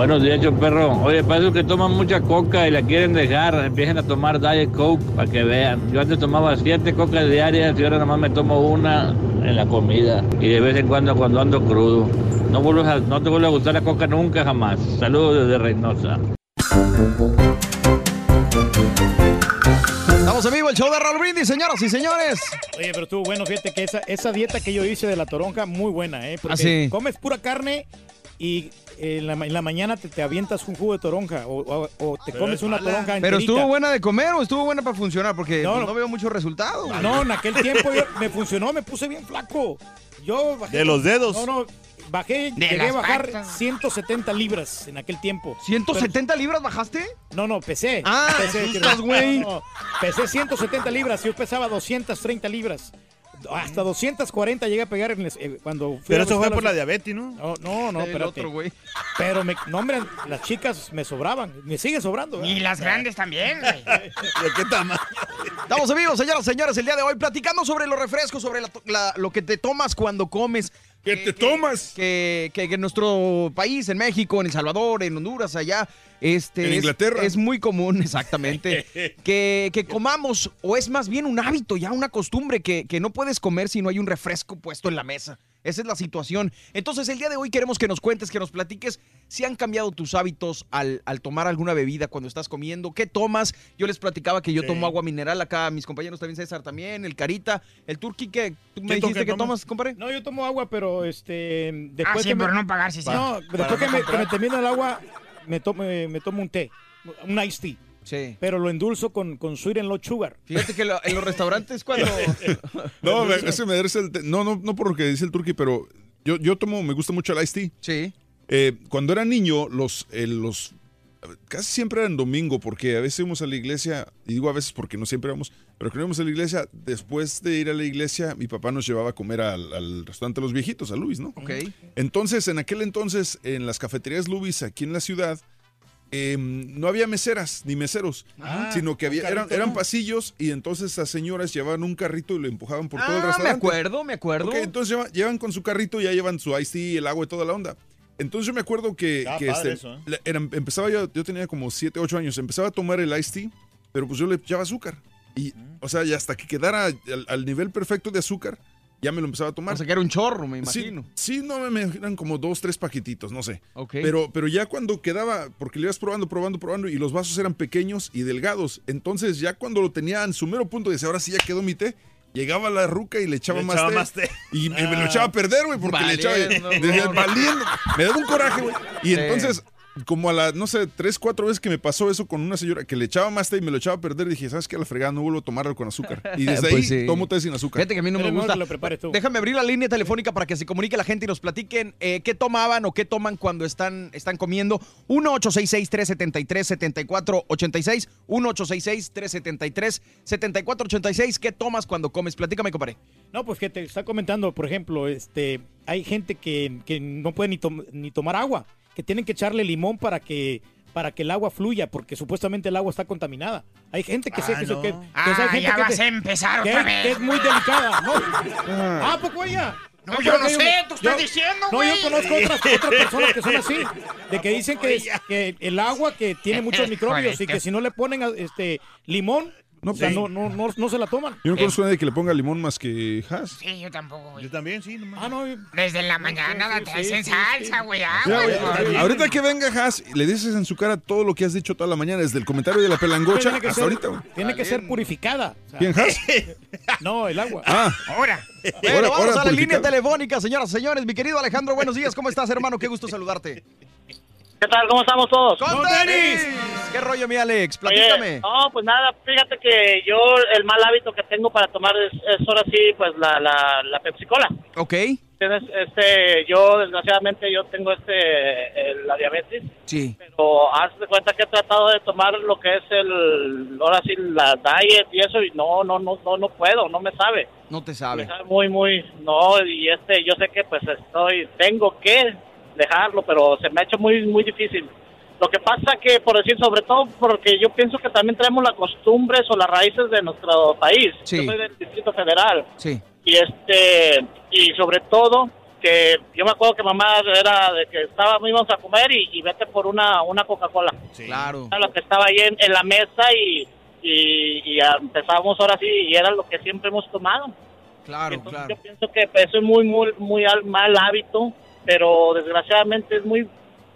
Speaker 65: Buenos días, yo perro. Oye, para esos que toman mucha coca y la quieren dejar, empiecen a tomar Diet Coke para que vean. Yo antes tomaba siete cocas diarias y ahora nomás me tomo una en la comida. Y de vez en cuando cuando ando crudo. No, a- no te vuelve a gustar la coca nunca jamás. Saludos desde Reynosa.
Speaker 1: Estamos en vivo, el show de Raúl Brindis, señoras y señores.
Speaker 5: Oye, pero estuvo bueno, fíjate que esa, esa dieta que yo hice de la toronja, muy buena, ¿eh? Porque
Speaker 1: Ah, sí.
Speaker 5: comes pura carne y en la, ma- en la mañana te, te avientas un jugo de toronja o, o- o te comes una toronja
Speaker 1: Pero
Speaker 5: enterita.
Speaker 1: estuvo buena de comer o estuvo buena para funcionar porque
Speaker 5: No,
Speaker 1: no,
Speaker 5: no.
Speaker 1: veo mucho resultado. güey.
Speaker 5: No, en aquel tiempo yo- me funcionó, me puse bien flaco. Yo bajé.
Speaker 66: De los dedos.
Speaker 5: No, no, bajé,
Speaker 4: De
Speaker 5: llegué a bajar
Speaker 4: patas.
Speaker 5: 170 libras en aquel tiempo.
Speaker 1: ¿170 libras bajaste?
Speaker 5: No, no, pesé.
Speaker 1: Ah,
Speaker 5: pesé,
Speaker 1: asustas, güey.
Speaker 5: No, no, pesé 170 libras, yo pesaba 230 libras. Hasta 240 llegué a pegar en eh, cuando fui
Speaker 66: Pero
Speaker 5: a
Speaker 66: eso fue por la diabetes, ¿no?
Speaker 5: No, no, espérate.
Speaker 1: otro, güey.
Speaker 5: Pero, me, no, hombre, las chicas me sobraban. Me sigue sobrando.
Speaker 4: Y las grandes también, güey.
Speaker 66: ¿De qué tamaño?
Speaker 1: Estamos vivo, señoras y señores, el día de hoy platicando sobre los refrescos, sobre la- lo que te tomas cuando comes.
Speaker 2: ¿Qué te tomas?
Speaker 1: Que, que- que en nuestro país, en México, en El Salvador, en Honduras, allá, este,
Speaker 2: En
Speaker 1: es-
Speaker 2: Inglaterra.
Speaker 1: Es, muy común, exactamente, que, que comamos, o es más bien un hábito, ya una costumbre, que, que no puedes comer si no hay un refresco puesto en la mesa. Esa es la situación. Entonces, el día de hoy queremos que nos cuentes, que nos platiques si han cambiado tus hábitos al, al tomar alguna bebida cuando estás comiendo. ¿Qué tomas? Yo les platicaba que yo
Speaker 66: Sí.
Speaker 1: tomo agua mineral acá, mis compañeros también, César también, el Carita, el Turqui, que tú me
Speaker 66: ¿Qué
Speaker 1: dijiste que tomas, compadre.
Speaker 5: No, yo tomo agua, pero este. Después
Speaker 4: Ah, sí,
Speaker 5: que me-
Speaker 4: por no pagar, sí, sí.
Speaker 5: No, después que me, que me termino el agua, me tomo, me tomo un té. un iced tea.
Speaker 1: Sí.
Speaker 5: Pero lo endulzo con, con sweet and low sugar.
Speaker 1: Fíjate que lo- en los restaurantes cuando...
Speaker 2: No, me, ese me merece el té. No, no, no por lo que dice el turqui, pero yo, yo tomo, me gusta mucho el iced tea.
Speaker 1: Sí.
Speaker 2: Eh, cuando era niño, los, eh, los casi siempre eran domingo, porque a veces íbamos a la iglesia, y digo a veces porque no siempre vamos, pero cuando íbamos a la iglesia, después de ir a la iglesia, mi papá nos llevaba a comer al, al restaurante Los Viejitos, a Luis, ¿no?
Speaker 1: Ok.
Speaker 2: Entonces, en aquel entonces, en las cafeterías Lubis aquí en la ciudad, eh, no había meseras ni meseros,
Speaker 1: Ah,
Speaker 2: sino que había, eran, pasillos y entonces las señoras llevaban un carrito y lo empujaban por todo el
Speaker 1: Ah, me
Speaker 2: restaurante.
Speaker 1: acuerdo, me acuerdo.
Speaker 2: Entonces llevan, llevan con su carrito y ya llevan su ice tea, el agua y toda la onda. Entonces yo me acuerdo que,
Speaker 3: Ah,
Speaker 2: que
Speaker 3: padre
Speaker 2: este,
Speaker 3: eso, ¿eh?
Speaker 2: era- empezaba yo, yo tenía como 7, 8 años, empezaba a tomar el ice tea, pero pues yo le echaba azúcar. Y, o sea, y hasta que quedara al, al nivel perfecto de azúcar, ya me lo empezaba a tomar.
Speaker 1: O sea, que era un chorro, me
Speaker 2: Sí,
Speaker 1: imagino.
Speaker 2: Sí, no, me, me- eran como dos, tres paquetitos, no sé.
Speaker 1: Ok.
Speaker 2: Pero, pero ya cuando quedaba, porque le ibas probando, probando, probando, y los vasos eran pequeños y delgados. Entonces, ya cuando lo tenía en su mero punto, decía, ahora sí ya quedó mi té. Llegaba la ruca y le echaba,
Speaker 3: Le
Speaker 2: más,
Speaker 3: echaba
Speaker 2: té,
Speaker 3: más té.
Speaker 2: Y me, me lo
Speaker 3: Ah.
Speaker 2: echaba a perder, güey, porque le echaba. Valiendo. Me daba un coraje, güey. Y
Speaker 3: Sí.
Speaker 2: entonces, como a las, no sé, tres, cuatro veces que me pasó eso con una señora que le echaba más té y me lo echaba a perder, dije, ¿sabes qué? A la fregada no vuelvo a tomarlo con azúcar. Y desde ahí
Speaker 1: Pues sí.
Speaker 2: tomo té sin azúcar.
Speaker 1: Fíjate que a mí no me gusta. Déjame abrir la línea telefónica para que se comunique la gente y nos platiquen eh, qué tomaban o qué toman cuando están, están comiendo. 1-866-373-7486. 1-866-373-7486. ¿Qué tomas cuando comes? Platícame, compadre.
Speaker 5: No, pues que te está comentando, por ejemplo, este, hay gente que, que no puede ni tomar agua, que tienen que echarle limón para que para que el agua fluya, porque supuestamente el agua está contaminada. Hay gente que sé
Speaker 4: Ah,
Speaker 5: que,
Speaker 4: no.
Speaker 5: que, que
Speaker 4: Ah,
Speaker 5: hay gente
Speaker 4: ya
Speaker 5: que
Speaker 4: vas
Speaker 5: te-
Speaker 4: a empezar
Speaker 5: que
Speaker 4: otra
Speaker 5: es-
Speaker 4: vez.
Speaker 5: que es muy delicada, ¿no? Ah, poco ella.
Speaker 4: No,
Speaker 5: Ah,
Speaker 4: yo no
Speaker 5: que
Speaker 4: sé, tú estás diciendo,
Speaker 5: No, yo conozco otras, otras personas que son así, de que dicen que, que el agua que tiene muchos microbios y que si no le ponen este limón,
Speaker 2: No, sí.
Speaker 5: no, no, no, no se la toman.
Speaker 2: Yo no conozco a nadie que le ponga limón más que Haas.
Speaker 4: Sí, yo tampoco, güey.
Speaker 3: Yo también, sí. nomás.
Speaker 5: Ah, no.
Speaker 4: Desde la mañana la traes en salsa, güey.
Speaker 2: Ahorita que venga Haas, le dices en su cara todo lo que has dicho toda la mañana, desde el comentario de la pelangocha hasta
Speaker 5: ser,
Speaker 2: ahorita, güey.
Speaker 5: tiene que ser purificada. o sea.
Speaker 2: ¿Quién, Haas?
Speaker 5: No, el agua.
Speaker 2: Ah.
Speaker 4: Ahora.
Speaker 1: Bueno,
Speaker 2: Ahora-
Speaker 1: vamos
Speaker 2: ahora
Speaker 1: a la
Speaker 2: purificado.
Speaker 1: línea telefónica, señoras y señores. Mi querido Alejandro, buenos días. ¿Cómo estás, hermano? Qué gusto saludarte.
Speaker 67: ¿Qué tal? ¿Cómo estamos todos?
Speaker 1: ¡Con tenis! ¿Qué rollo, mi Alex?
Speaker 67: Oye,
Speaker 1: Platícame.
Speaker 67: no, pues nada, fíjate que yo el mal hábito que tengo para tomar es, es ahora sí, pues la, la, la Pepsi Cola.
Speaker 1: Ok.
Speaker 67: Tienes, este, yo desgraciadamente yo tengo este, el- la diabetes,
Speaker 1: Sí.
Speaker 67: pero haz de cuenta que he tratado de tomar lo que es el, ahora sí, la diet y eso y no, no, no, no, no puedo, no me sabe.
Speaker 1: No te
Speaker 67: Me
Speaker 1: sabe.
Speaker 67: sabe muy, muy, no, y este, yo sé que pues estoy, tengo que dejarlo, pero se me ha hecho muy, muy difícil. Lo que pasa que, por decir, sobre todo porque yo pienso que también traemos las costumbres o las raíces de nuestro país.
Speaker 1: Sí.
Speaker 67: Yo soy del Distrito Federal
Speaker 1: Sí.
Speaker 67: y este, y sobre todo que yo me acuerdo que mamá era de que estaba, íbamos a comer y, y vete por una, una Coca-Cola.
Speaker 1: Claro.
Speaker 67: Era lo que estaba ahí en, en la mesa y, y, y empezábamos ahora sí y era lo que siempre hemos tomado.
Speaker 1: Claro,
Speaker 67: Entonces,
Speaker 1: claro.
Speaker 67: Yo pienso que eso es muy, muy, muy al- mal hábito, pero desgraciadamente es muy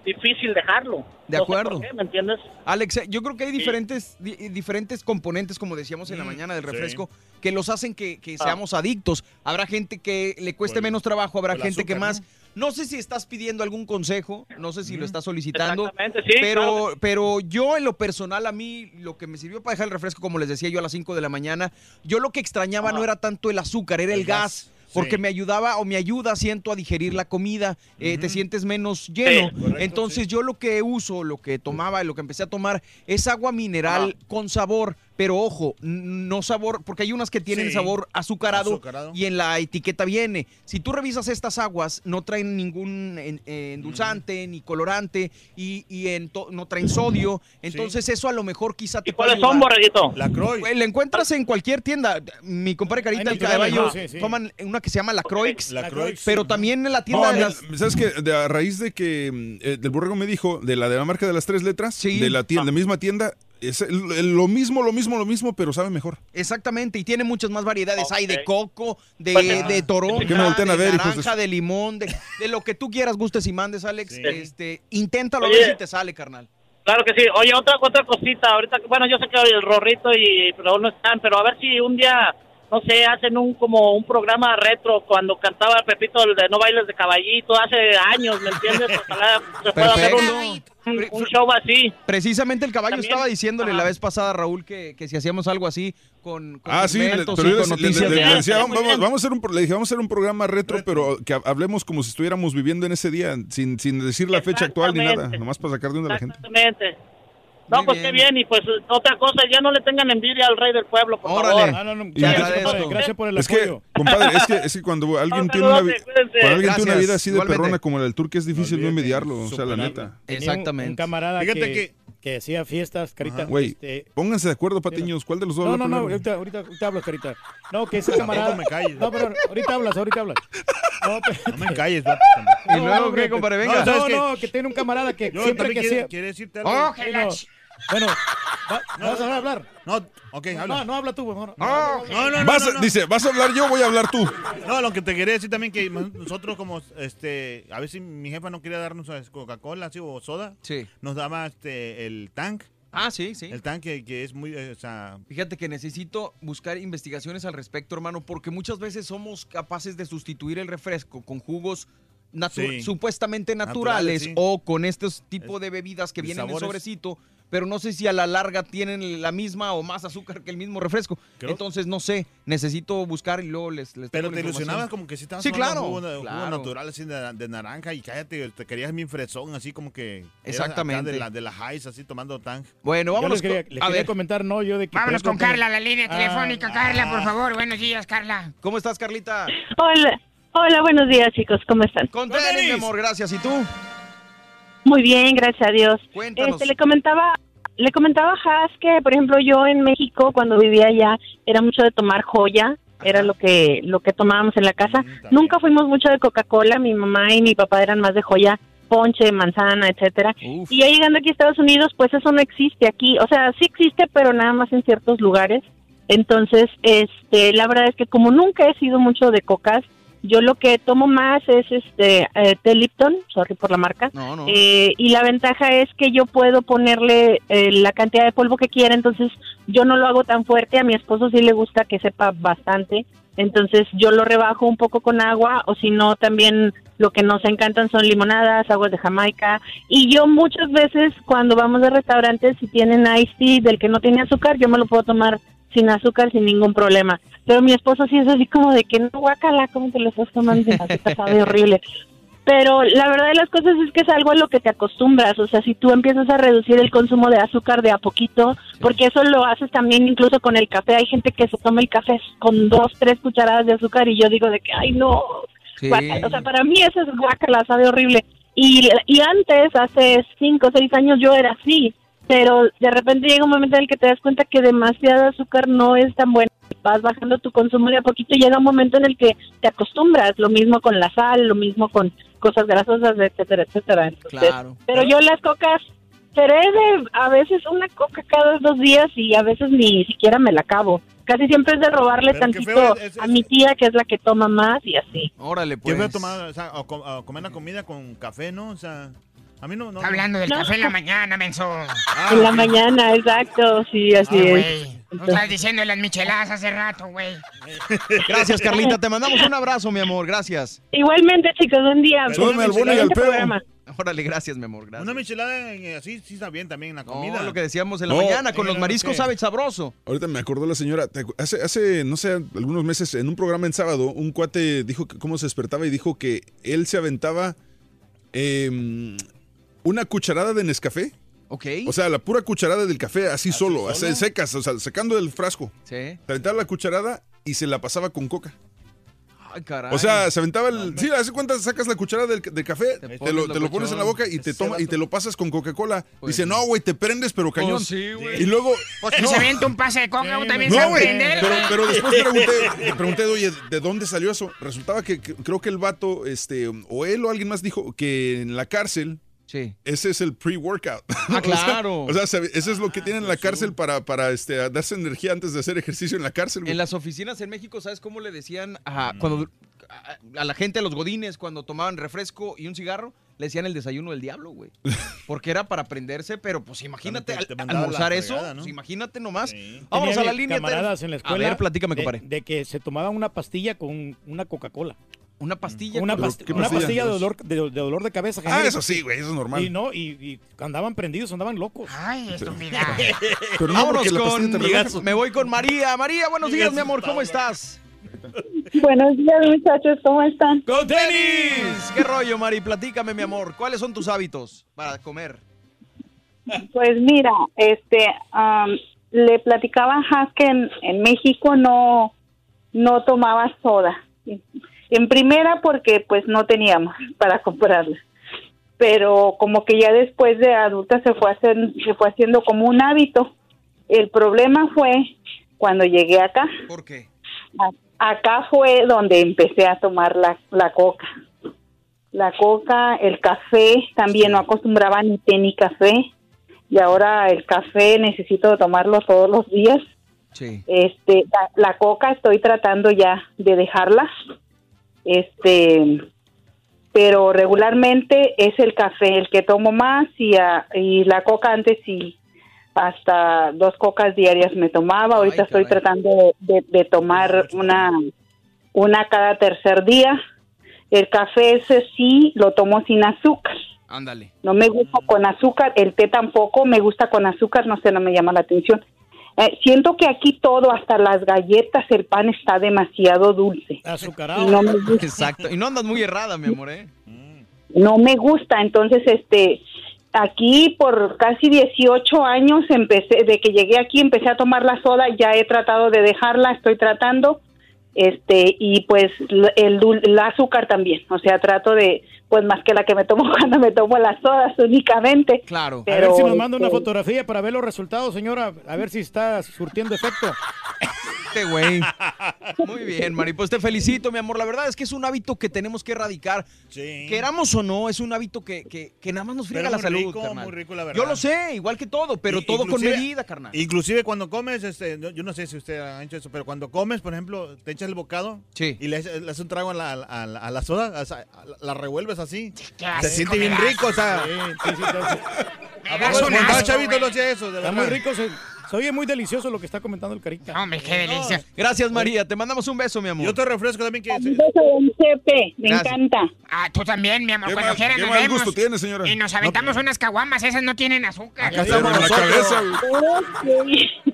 Speaker 67: difícil dejarlo.
Speaker 1: De
Speaker 67: No sé por
Speaker 1: acuerdo.
Speaker 67: qué, ¿Me entiendes?
Speaker 1: Alex, yo creo que hay diferentes, di- diferentes componentes, como decíamos en la mañana del
Speaker 3: sí.
Speaker 1: refresco, que los hacen que, que
Speaker 67: Ah.
Speaker 1: seamos adictos. Habrá gente que le cueste menos trabajo, habrá gente que más. ¿no? sé si estás pidiendo algún consejo, no sé si lo estás solicitando.
Speaker 67: Exactamente, sí,
Speaker 1: Pero,
Speaker 67: claro.
Speaker 1: pero yo en lo personal, a mí lo que me sirvió para dejar el refresco, como les decía yo a las 5 de la mañana, yo lo que extrañaba no era tanto el azúcar, era el,
Speaker 3: El
Speaker 1: gas.
Speaker 3: gas,
Speaker 1: Porque
Speaker 3: sí.
Speaker 1: me ayudaba o me ayuda, siento, a digerir la comida, eh, te sientes menos lleno.
Speaker 3: correcto,
Speaker 1: Entonces yo lo que uso, lo que tomaba, lo que empecé a tomar es agua mineral con sabor, pero ojo, no sabor, porque hay unas que tienen
Speaker 3: Sí.
Speaker 1: sabor azucarado,
Speaker 3: Azucarado.
Speaker 1: y en la etiqueta viene. Si tú revisas estas aguas, no traen ningún en- eh, endulzante ni colorante y, y en to- no traen sodio. Entonces eso a lo mejor quizá te puede
Speaker 67: ¿Cuáles son, borreguito?
Speaker 3: La Croix.
Speaker 1: Pues, La encuentras en cualquier tienda. Mi compadre Carita, el
Speaker 5: el
Speaker 1: caballo,
Speaker 5: sí, sí.
Speaker 1: toman una que se llama la Croix,
Speaker 3: La Croix.
Speaker 1: pero también en la tienda de.
Speaker 2: ¿Sabes qué? De, a raíz de que mm, eh, del borrego me dijo, de la de la marca de las tres letras,
Speaker 1: Sí.
Speaker 2: de la, tienda, la misma tienda, es lo mismo, lo mismo, lo mismo, pero sabe mejor.
Speaker 1: Exactamente, y tiene muchas más variedades. Hay de coco, de,
Speaker 67: Pues,
Speaker 1: de
Speaker 67: ah,
Speaker 2: ¿por qué me
Speaker 1: toronja,
Speaker 2: a
Speaker 1: de
Speaker 2: ver, hijos de
Speaker 1: naranja, de limón, de, de lo que tú quieras, gustes y mandes, Alex.
Speaker 3: Sí.
Speaker 1: Este, inténtalo a
Speaker 67: Oye.
Speaker 1: ver si te sale, carnal.
Speaker 67: Claro que sí. Oye, otra otra cosita. Ahorita, bueno, yo sé que el Rorrito y pero no están, pero a ver si un día no sé, hacen un como un programa retro cuando cantaba Pepito el de No Bailes de Caballito hace años, ¿me entiendes? Ojalá se pueda hacer un, un- un show así.
Speaker 1: Precisamente el caballo
Speaker 67: También.
Speaker 1: estaba diciéndole
Speaker 67: Ajá.
Speaker 1: la vez pasada, Raúl, que, que si hacíamos algo así con, con
Speaker 2: Ah, sí, le- pero yo
Speaker 1: con
Speaker 2: le- le-
Speaker 1: noticias
Speaker 2: le-
Speaker 1: de-
Speaker 2: le decía, vamos, vamos- a hacer un, le dije, vamos a hacer un programa retro, pero que ha- hablemos como si estuviéramos viviendo en ese día, sin, sin decir la fecha actual ni nada, nomás para sacar de onda a la gente.
Speaker 67: Exactamente. No,
Speaker 1: Muy
Speaker 67: pues
Speaker 1: bien.
Speaker 67: qué bien, y pues otra cosa, ya no le tengan envidia al rey del pueblo, por
Speaker 1: Órale.
Speaker 67: favor.
Speaker 5: Ah, no, no,
Speaker 2: Y
Speaker 5: gracias,
Speaker 2: gracias-
Speaker 5: por el
Speaker 2: Es que,
Speaker 5: apoyo.
Speaker 2: compadre, es que, es que cuando alguien
Speaker 67: No,
Speaker 2: tiene una, cuando alguien tiene una vida así de
Speaker 1: igualmente.
Speaker 2: perrona como la del turque es difícil no envidiarlo, o sea, la neta.
Speaker 5: Tenía un- Un, camarada
Speaker 2: Fíjate
Speaker 5: que,
Speaker 2: que-
Speaker 5: que hacía fiestas, Carita.
Speaker 2: Güey,
Speaker 5: este,
Speaker 2: pónganse de acuerdo, patiños, ¿cuál de los dos
Speaker 5: no, no, no, ahorita, ahorita, ahorita hablas, Carita. No, que ese camarada...
Speaker 2: me calles.
Speaker 5: No, pero ahorita hablas, ahorita hablas. No,
Speaker 3: No me calles, vato.
Speaker 1: ¿Y luego qué, compadre? Venga.
Speaker 5: No,
Speaker 3: ¿sabes
Speaker 5: no, que tiene un camarada que siempre que
Speaker 3: quiere- quiere decirte algo.
Speaker 5: Bueno, va- ¿vas a hablar?
Speaker 3: No, ok, habla.
Speaker 5: No, no habla tú, mejor.
Speaker 3: No, no, no,
Speaker 2: Vas
Speaker 3: no, no.
Speaker 2: Dice, ¿vas a hablar yo voy a hablar tú?
Speaker 3: No, lo que te quería decir también que nosotros como, este, a veces mi jefa no quería darnos Coca-Cola, así, o soda.
Speaker 1: Sí.
Speaker 3: Nos daba, este, el tank.
Speaker 1: Ah, sí, sí.
Speaker 3: El tanque que es muy, eh, o sea...
Speaker 1: Fíjate que necesito buscar investigaciones al respecto, hermano, porque muchas veces somos capaces de sustituir el refresco con jugos natu-
Speaker 3: Sí.
Speaker 1: supuestamente
Speaker 3: Naturales,
Speaker 1: naturales,
Speaker 3: sí.
Speaker 1: o con estos tipos de bebidas que vienen en sobrecito, pero no sé si a la larga tienen la misma o más azúcar que el mismo refresco.
Speaker 3: Creo-
Speaker 1: Entonces, no sé, necesito buscar y luego les, les
Speaker 3: Pero te ilusionabas como que si estabas
Speaker 1: Sí, claro,
Speaker 3: jugo, de- jugo
Speaker 1: claro.
Speaker 3: natural así de, de naranja y cállate, te querías bien fresón, así como que...
Speaker 1: Exactamente.
Speaker 3: De la, de la highs, así tomando tank.
Speaker 1: Bueno,
Speaker 5: Yo
Speaker 1: vámonos
Speaker 5: les quería, les
Speaker 1: a
Speaker 5: quería
Speaker 1: ver.
Speaker 5: comentar, no, yo de que...
Speaker 4: Vámonos con Carla, la línea
Speaker 5: Ah,
Speaker 4: telefónica. Carla, por favor. Buenos días, Carla.
Speaker 1: ¿Cómo estás, Carlita?
Speaker 68: Hola, hola, buenos días chicos, ¿cómo están?
Speaker 1: Con tenis, mi amor, gracias. ¿Y tú?
Speaker 68: Muy bien, gracias a Dios.
Speaker 1: Cuéntanos.
Speaker 68: Este, le comentaba, le comentaba a Haas que, por ejemplo, yo en México cuando vivía allá era mucho de tomar joya, era lo que lo que tomábamos en la casa.
Speaker 1: Mm,
Speaker 68: Nunca fuimos mucho de Coca-Cola, mi mamá y mi papá eran más de joya, ponche, manzana, etcétera. Y ya llegando aquí a Estados Unidos, pues eso no existe aquí, o sea, sí existe, pero nada más en ciertos lugares. Entonces, este, la verdad es que como nunca he sido mucho de cocas, yo lo que tomo más es este eh, té Lipton, sorry por la marca.
Speaker 1: No, no.
Speaker 68: Eh, y la ventaja es que yo puedo ponerle eh, la cantidad de polvo que quiera, entonces yo no lo hago tan fuerte. A mi esposo sí le gusta que sepa bastante, entonces yo lo rebajo un poco con agua o si no también lo que nos encantan son limonadas, aguas de Jamaica. Y yo muchas veces cuando vamos a restaurantes si tienen iced tea del que no tiene azúcar, yo me lo puedo tomar sin azúcar sin ningún problema. Pero mi esposo sí es así como de que no guacala, ¿cómo te lo estás tomando sin azúcar? Sabe horrible. Pero la verdad de las cosas es que es algo a lo que te acostumbras, o sea, si tú empiezas a reducir el consumo de azúcar de a poquito, porque eso lo haces también incluso con el café, hay gente que se toma el café con dos, tres cucharadas de azúcar y yo digo de que, ay no,
Speaker 1: Sí.
Speaker 68: o sea, para mí eso es guacala, sabe horrible. Y, y antes, hace cinco o seis años yo era así, pero de repente llega un momento en el que te das cuenta que demasiado azúcar no es tan bueno. Vas bajando tu consumo de a poquito y llega un momento en el que te acostumbras. Lo mismo con la sal, lo mismo con cosas grasosas, etcétera, etcétera. Entonces,
Speaker 1: Claro.
Speaker 68: Pero yo las cocas, seré de a veces una coca cada dos días y a veces ni siquiera me la acabo. Casi siempre es de robarle
Speaker 3: Pero
Speaker 68: tantito
Speaker 3: feo es- es-
Speaker 68: a mi tía, que es la que toma más y así.
Speaker 1: Órale,
Speaker 3: ¿Qué
Speaker 1: pues.
Speaker 3: fue tomar, o sea, o, co- o comer la comida con café, no? O sea, a mí no... no
Speaker 4: Está hablando del
Speaker 68: No.
Speaker 4: café en la mañana, menso.
Speaker 68: en la mañana, exacto, sí, así
Speaker 4: Ay,
Speaker 68: es.
Speaker 4: güey. Tú estás diciendo las micheladas hace rato, güey.
Speaker 1: Gracias, Carlita. Te mandamos un abrazo, mi amor. Gracias.
Speaker 68: Igualmente, chicos, buen día.
Speaker 3: Súbeme al bono y al
Speaker 68: Excelente
Speaker 3: pedo.
Speaker 1: Órale, gracias, mi amor. Gracias.
Speaker 3: Una michelada eh, así sí está bien también en la comida.
Speaker 1: No, lo que decíamos en la
Speaker 2: No.
Speaker 1: mañana, con los mariscos sabe sabroso.
Speaker 2: Ahorita me acordó la señora, hace, hace, no sé, algunos meses, en un programa en sábado, un cuate dijo que cómo se despertaba y dijo que él se aventaba em, una cucharada de Nescafé.
Speaker 1: Ok.
Speaker 2: O sea, la pura cucharada del café, así solo, así secas, o sea, sacando del frasco.
Speaker 1: Sí.
Speaker 2: Se aventaba la cucharada y se la pasaba con coca.
Speaker 1: Ay, caray.
Speaker 2: O sea, se aventaba el. Sí, hace cuenta, sacas la cuchara del, del café, te, lo, te lo pones en la boca y te toma y te lo pasas con Coca-Cola. Dice, no, güey, te prendes, pero cañón.
Speaker 1: Pues sí, güey.
Speaker 2: Y luego.
Speaker 4: Pues
Speaker 2: no.
Speaker 4: se avienta un pase de coca, también se va
Speaker 2: No,
Speaker 4: a
Speaker 2: güey.
Speaker 4: prender.
Speaker 2: Pero,
Speaker 4: güey.
Speaker 2: pero después pregunté, le pregunté, oye, ¿de dónde salió eso? Resultaba que, que- creo que el vato, este, o él o alguien más dijo que en la cárcel.
Speaker 1: Sí.
Speaker 2: Ese es el pre-workout.
Speaker 1: Ah,
Speaker 2: O sea,
Speaker 1: claro.
Speaker 2: O sea, se- eso es lo que tienen en la cárcel para, para este, darse energía antes de hacer ejercicio en la cárcel. güey.
Speaker 1: En las oficinas en México, ¿sabes cómo le decían a, cuando, a, a la gente, a los godines, cuando tomaban refresco y un cigarro? le decían el desayuno del diablo, güey. Porque era para aprenderse, pero pues imagínate
Speaker 3: Te-
Speaker 1: al-
Speaker 3: te
Speaker 1: almorzar eso. pues, imagínate nomás. Vámonos
Speaker 5: Tenía
Speaker 1: a la línea.
Speaker 5: camaradas en la escuela.
Speaker 1: A ver, platícame,
Speaker 5: de-
Speaker 1: compadre.
Speaker 5: De, que se tomaban una pastilla con una Coca-Cola.
Speaker 1: Una pastilla.
Speaker 5: Una,
Speaker 1: con-
Speaker 5: pasti-
Speaker 1: ¿Qué
Speaker 5: una
Speaker 1: pastilla?
Speaker 5: pastilla de dolor de, de dolor de cabeza.
Speaker 2: Ah, eso sí, güey, eso es normal.
Speaker 5: Y no, y, y andaban prendidos, andaban locos.
Speaker 60: Ay, estúpida.
Speaker 2: Pero no
Speaker 1: Vámonos
Speaker 2: pastilla
Speaker 1: con.
Speaker 2: relaja.
Speaker 1: Me voy con María. María, buenos días, mi amor. ¿Cómo estás?
Speaker 69: Buenos días, muchachos, ¿cómo están?
Speaker 1: ¡Con tenis! ¿Qué rollo, Mari? Platícame, mi amor. ¿Cuáles son tus hábitos para comer?
Speaker 69: Pues mira, este, am, le platicaba a Has que en, en México no, no tomaba soda. En primera porque pues no teníamos para comprarla. Pero como que ya después de adulta se fue, hacer, se fue haciendo como un hábito. El problema fue cuando llegué acá.
Speaker 1: ¿Por qué?
Speaker 69: Acá fue donde empecé a tomar la, la coca. La coca, el café, también no acostumbraba ni té ni café. Y ahora el café necesito tomarlo todos los días.
Speaker 1: Sí.
Speaker 69: Este, la, la coca estoy tratando ya de dejarla. Este, pero regularmente es el café el que tomo más y, a- y la coca antes sí hasta dos cocas diarias me tomaba. Ahorita estoy tratando de, de- de tomar una una cada tercer día. El café ese sí lo tomo sin azúcar.
Speaker 1: Ándale.
Speaker 69: No me gusta con azúcar, el té tampoco me gusta con azúcar, no sé, no me llama la atención. Eh, siento que aquí todo, hasta las galletas, el pan está demasiado dulce.
Speaker 5: Azucarado.
Speaker 69: No me gusta.
Speaker 1: Exacto. Y no andas muy errada, mi amor, ¿eh?
Speaker 69: no me gusta. Entonces, este, aquí por casi 18 años empecé, de que llegué aquí empecé a tomar la soda, ya he tratado de dejarla, estoy tratando, este, y pues el, dul- el azúcar también, o sea, trato de, pues más que la que me tomo cuando me tomo las sodas únicamente.
Speaker 1: Claro.
Speaker 5: a ver si nos manda una
Speaker 69: este,
Speaker 5: fotografía para ver los resultados, señora. A ver si está surtiendo efecto.
Speaker 1: Este güey. Muy bien, Mari. Pues te felicito, mi amor. La verdad es que es un hábito que tenemos que erradicar. Queramos o no, es un hábito que, que, que nada más nos friega la
Speaker 3: muy
Speaker 1: salud,
Speaker 3: rico,
Speaker 1: carnal.
Speaker 3: muy rico, la verdad.
Speaker 1: Yo lo sé, igual que todo, pero
Speaker 3: Y-
Speaker 1: todo con medida, carnal.
Speaker 3: Inclusive cuando comes, este, yo no sé si usted ha hecho eso, pero cuando comes, por ejemplo, te echas el bocado y le, haces un trago a la, a la- a la soda, la, la revuelves así. Se siente bien rico, o sea.
Speaker 5: Sí, sí, sí, sí.
Speaker 3: ¿A poco chavito no hacía eso? de
Speaker 5: Está muy rico. Se, se oye muy delicioso lo que está comentando el Carica.
Speaker 60: Hombre, qué delicia.
Speaker 1: Gracias, María. Te mandamos un beso, mi amor.
Speaker 3: Yo te refresco también que...
Speaker 69: Un beso de un Chepe, me
Speaker 1: Gracias.
Speaker 69: encanta.
Speaker 60: Ah, tú también, mi amor,
Speaker 2: Qué
Speaker 60: cuando
Speaker 2: mal-
Speaker 60: quieran
Speaker 2: qué
Speaker 60: nos
Speaker 2: mal
Speaker 60: vemos.
Speaker 2: gusto tiene, señora.
Speaker 60: Y nos aventamos unas caguamas, esas no tienen azúcar.
Speaker 3: Acá estamos
Speaker 2: en la
Speaker 3: nosotros.
Speaker 2: cabeza,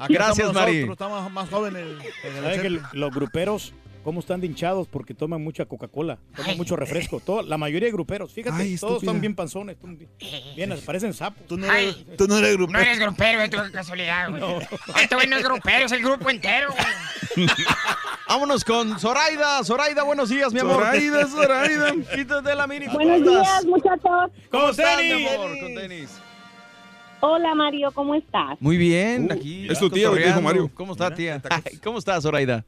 Speaker 1: Gracias,
Speaker 3: nosotros, Estamos más jóvenes. en el
Speaker 5: ¿Sabe que los gruperos, cómo están hinchados? Porque toman mucha Coca-Cola, toman mucho refresco. Todo, la mayoría de gruperos, fíjate,
Speaker 2: Ay,
Speaker 5: todos están bien panzones. están Bien, parecen sapos.
Speaker 3: Tú no
Speaker 60: Ay.
Speaker 3: eres, tú no eres grupero.
Speaker 60: No eres grupero, tú, qué casualidad, güey. Este güey no es grupero, es el grupo entero, güey.
Speaker 1: Vámonos con Zoraida. Zoraida, buenos días, mi amor.
Speaker 2: Zoraida, Zoraida.
Speaker 1: Quítate la mini.
Speaker 69: Buenos
Speaker 1: ¿cómo
Speaker 69: días, muchachos.
Speaker 1: ¿Cómo
Speaker 5: ¡Con
Speaker 1: estás, mi amor? Con tenis.
Speaker 69: Hola, Mario, ¿cómo estás?
Speaker 1: Muy bien,
Speaker 2: Uh,
Speaker 1: aquí.
Speaker 2: es tu tía, dijo. Mario.
Speaker 1: ¿Cómo está, tía? Ay, ¿Cómo estás, Zoraida?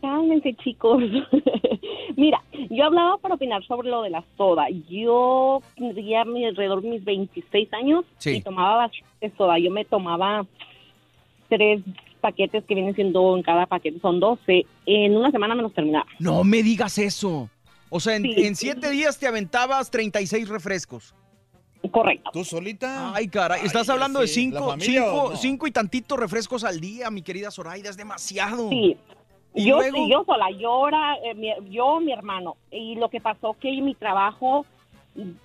Speaker 69: Cálmense, chicos. Mira, yo hablaba para opinar sobre lo de la soda. Yo tendría mi- alrededor de mis 26 años
Speaker 1: Sí.
Speaker 69: y tomaba bastante soda. Yo me tomaba tres paquetes que vienen siendo en cada paquete, son 12. En una semana me los terminaba.
Speaker 1: No me digas eso. O sea, en,
Speaker 69: Sí.
Speaker 1: en siete días te aventabas 36 refrescos.
Speaker 69: Correcto.
Speaker 3: ¿Tú solita?
Speaker 1: Ay, caray. Estás
Speaker 3: Ay,
Speaker 1: hablando de
Speaker 3: sí. ¿La
Speaker 1: cinco,
Speaker 3: familia
Speaker 1: cinco,
Speaker 3: no?
Speaker 1: cinco y tantitos refrescos al día, mi querida Zoraida. Es demasiado.
Speaker 69: Sí.
Speaker 1: ¿Y
Speaker 69: yo
Speaker 1: luego?
Speaker 69: sí, yo sola, yo era, eh, mi, yo, mi hermano. Y lo que pasó que mi trabajo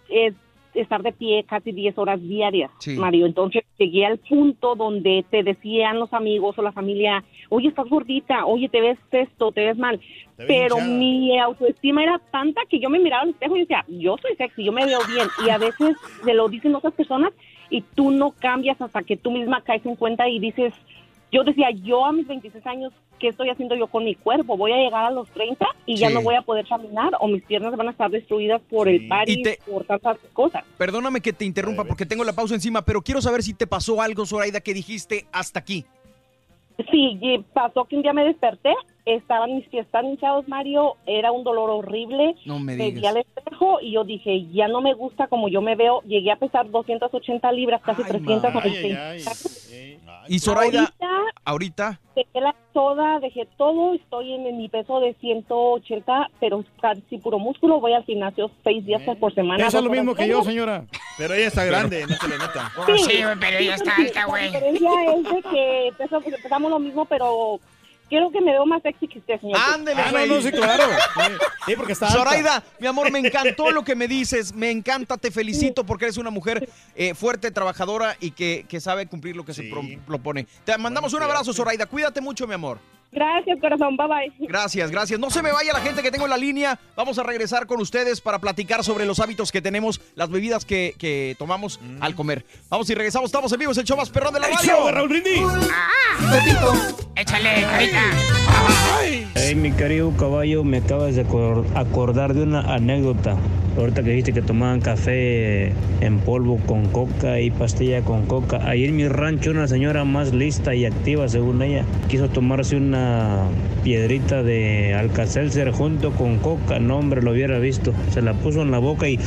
Speaker 69: es estar de pie casi 10 horas diarias,
Speaker 1: Sí.
Speaker 69: Mario. Entonces llegué al punto donde te decían los amigos o la familia, oye, estás gordita, oye, te ves esto, te ves mal.
Speaker 3: Te
Speaker 69: Pero
Speaker 3: hinchada.
Speaker 69: mi autoestima era tanta que yo me miraba al espejo y decía, yo soy sexy, yo me veo bien. Y a veces te lo dicen otras personas y tú no cambias hasta que tú misma caes en cuenta y dices, yo decía, yo a mis 26 años, ¿qué estoy haciendo yo con mi cuerpo? Voy a llegar a los 30 y ya no voy a poder caminar o mis piernas van a estar destruidas por el party,
Speaker 1: te-
Speaker 69: por tantas cosas.
Speaker 1: Perdóname que te interrumpa porque tengo la pausa encima, pero quiero saber si te pasó algo, Zoraida, que dijiste hasta aquí.
Speaker 69: Sí, pasó que un día me desperté, estaban mis pies tan hinchados, Mario, era un dolor horrible.
Speaker 1: No me digas.
Speaker 69: al espejo y yo dije, ya no me gusta como yo me veo. Llegué a pesar 280 libras, casi
Speaker 1: Ay,
Speaker 69: 300
Speaker 1: ma.
Speaker 69: con
Speaker 5: Ay,
Speaker 69: el
Speaker 5: ay, ay.
Speaker 1: Y Zoraida,
Speaker 69: Ahorita
Speaker 1: ahorita.
Speaker 70: Dejé la soda, dejé todo, estoy en, en mi peso de 180, pero casi puro músculo. Voy al gimnasio seis días por semana.
Speaker 5: Eso es lo mismo que yo, señora.
Speaker 3: Pero ella está grande, no se le nota.
Speaker 70: Sí,
Speaker 4: pero ella está
Speaker 70: sí,
Speaker 4: alta, güey.
Speaker 70: La diferencia es de que peso- pesamos lo mismo, pero quiero que me veo más sexy que usted, señor.
Speaker 1: Ándele,
Speaker 5: Ah, no,
Speaker 1: güey.
Speaker 5: no, sí, claro. Sí, porque está alta.
Speaker 1: Zoraida, mi amor, me encantó lo que me dices. Me encanta, te felicito porque eres una mujer eh, fuerte, trabajadora y que, que sabe cumplir lo que se pro- propone. Te mandamos un abrazo, Zoraida. Cuídate mucho, mi amor.
Speaker 70: Gracias, corazón. Bye bye.
Speaker 1: Gracias, gracias. No se me vaya la gente que tengo en la línea. Vamos a regresar con ustedes para platicar sobre los hábitos que tenemos, las bebidas que, que tomamos al comer. Vamos y regresamos. Estamos en vivo. Es el show más perrón de la
Speaker 5: ¡El
Speaker 1: radio.
Speaker 5: show de Raúl Brindis!
Speaker 4: Échale, carita.
Speaker 71: Hey, mi querido caballo, me acabas de acor- acordar de una anécdota. Ahorita que dijiste que tomaban café en polvo con coca y pastilla con coca. Ahí en mi rancho una señora más lista y activa, según ella, quiso tomarse una piedrita de Alcacelser junto con coca. No, hombre, lo hubiera visto. Se la puso en la boca y...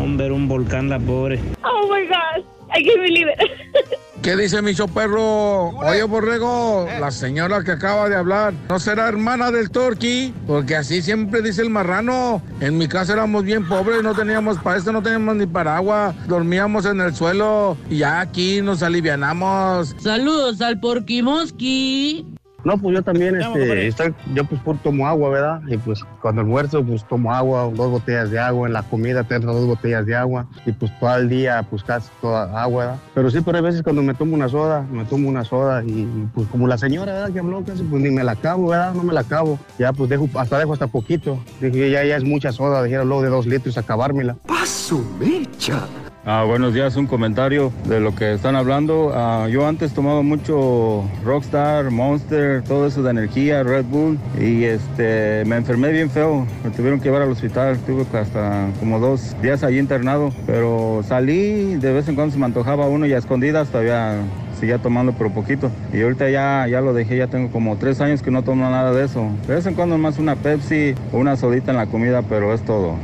Speaker 71: Hombre, un volcán la pobre.
Speaker 70: Oh my God. I can't believe it.
Speaker 72: ¿Qué dice mi perro? Oye, Borrego, la señora que acaba de hablar, ¿no será hermana del Turkey? Porque así siempre dice el marrano. En mi casa éramos bien pobres, no teníamos para esto, no teníamos ni paraguas, dormíamos en el suelo y ya aquí nos alivianamos.
Speaker 73: Saludos al Porquimoski.
Speaker 66: No, pues yo también, este, estoy, yo pues puro tomo agua, ¿verdad? Y pues cuando almuerzo, pues tomo agua, dos botellas de agua, en la comida tengo dos botellas de agua, y pues todo el día, pues casi toda agua, ¿verdad? Pero sí, pero hay veces cuando me tomo una soda, me tomo una soda, y pues como la señora, ¿verdad? Que habló casi, pues ni me la acabo, ¿verdad? No me la acabo. Ya pues dejo, hasta dejo hasta poquito. Dije, ya, ya es mucha soda, dijeron luego de dos litros acabármela.
Speaker 74: ¡Paso, mecha! Ah, buenos días, un comentario de lo que están hablando. Ah, yo antes tomaba mucho Rockstar, Monster, todo eso de energía, Red Bull, y este, me enfermé bien feo. Me tuvieron que llevar al hospital, estuve hasta como dos días allí internado, pero salí, de vez en cuando se me antojaba uno y a escondidas todavía seguía tomando pero poquito. Y ahorita ya, ya lo dejé, ya tengo como tres años que no tomo nada de eso. De vez en cuando más una Pepsi o una sodita en la comida, pero es todo.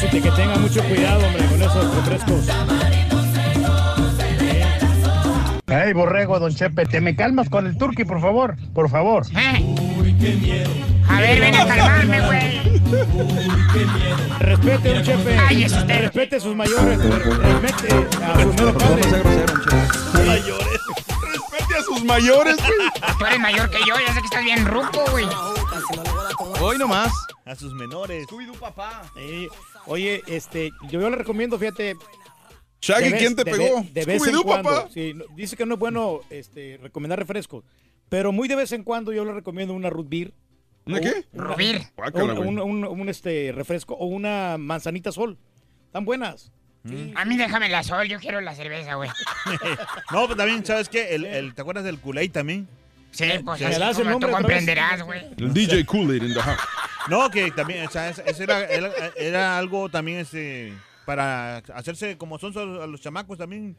Speaker 5: Que tenga mucho cuidado, hombre, con esos refrescos.
Speaker 66: Hey, Borrego, don Chepe, ¿te me calmas con el turqui, por favor? Por favor.
Speaker 4: A ver, ven a calmarme, güey.
Speaker 5: Respete, don Chepe.
Speaker 4: Ay, es usted.
Speaker 5: Respete a sus mayores. Respete a sus meros padres.
Speaker 2: Mayores. Respete a sus mayores, güey.
Speaker 4: Tú eres mayor que yo, ya sé que estás bien ruco, güey.
Speaker 1: Hoy nomás.
Speaker 3: A sus menores.
Speaker 1: Scooby-Doo, papá.
Speaker 5: Sí. Oye, este, yo, yo le recomiendo, fíjate.
Speaker 2: Shaggy,
Speaker 5: vez-
Speaker 2: ¿quién te
Speaker 5: de
Speaker 2: pegó?
Speaker 5: ve- De vez en cuando.
Speaker 2: papá.
Speaker 5: Sí, no- dice que no es bueno este, recomendar refrescos, pero muy de vez en cuando yo le recomiendo una root beer.
Speaker 2: ¿Una
Speaker 5: o
Speaker 2: qué?
Speaker 5: una-
Speaker 4: Root beer.
Speaker 2: Guácala,
Speaker 5: un,
Speaker 2: güey.
Speaker 5: un- un, este, refresco o una manzanita sol. Están buenas.
Speaker 4: A mí déjame la sol, yo quiero la cerveza, güey.
Speaker 3: No, pues también, ¿sabes qué? El, el- ¿Te acuerdas del Kool-Aid también?
Speaker 4: Sí, pues
Speaker 3: ¿Me
Speaker 4: así
Speaker 3: das el
Speaker 4: como tú comprenderás, güey.
Speaker 2: El DJ Kool-Aid in the house.
Speaker 3: No, que también, o sea, es- eso era, era, era algo también este, para hacerse como son a los chamacos también.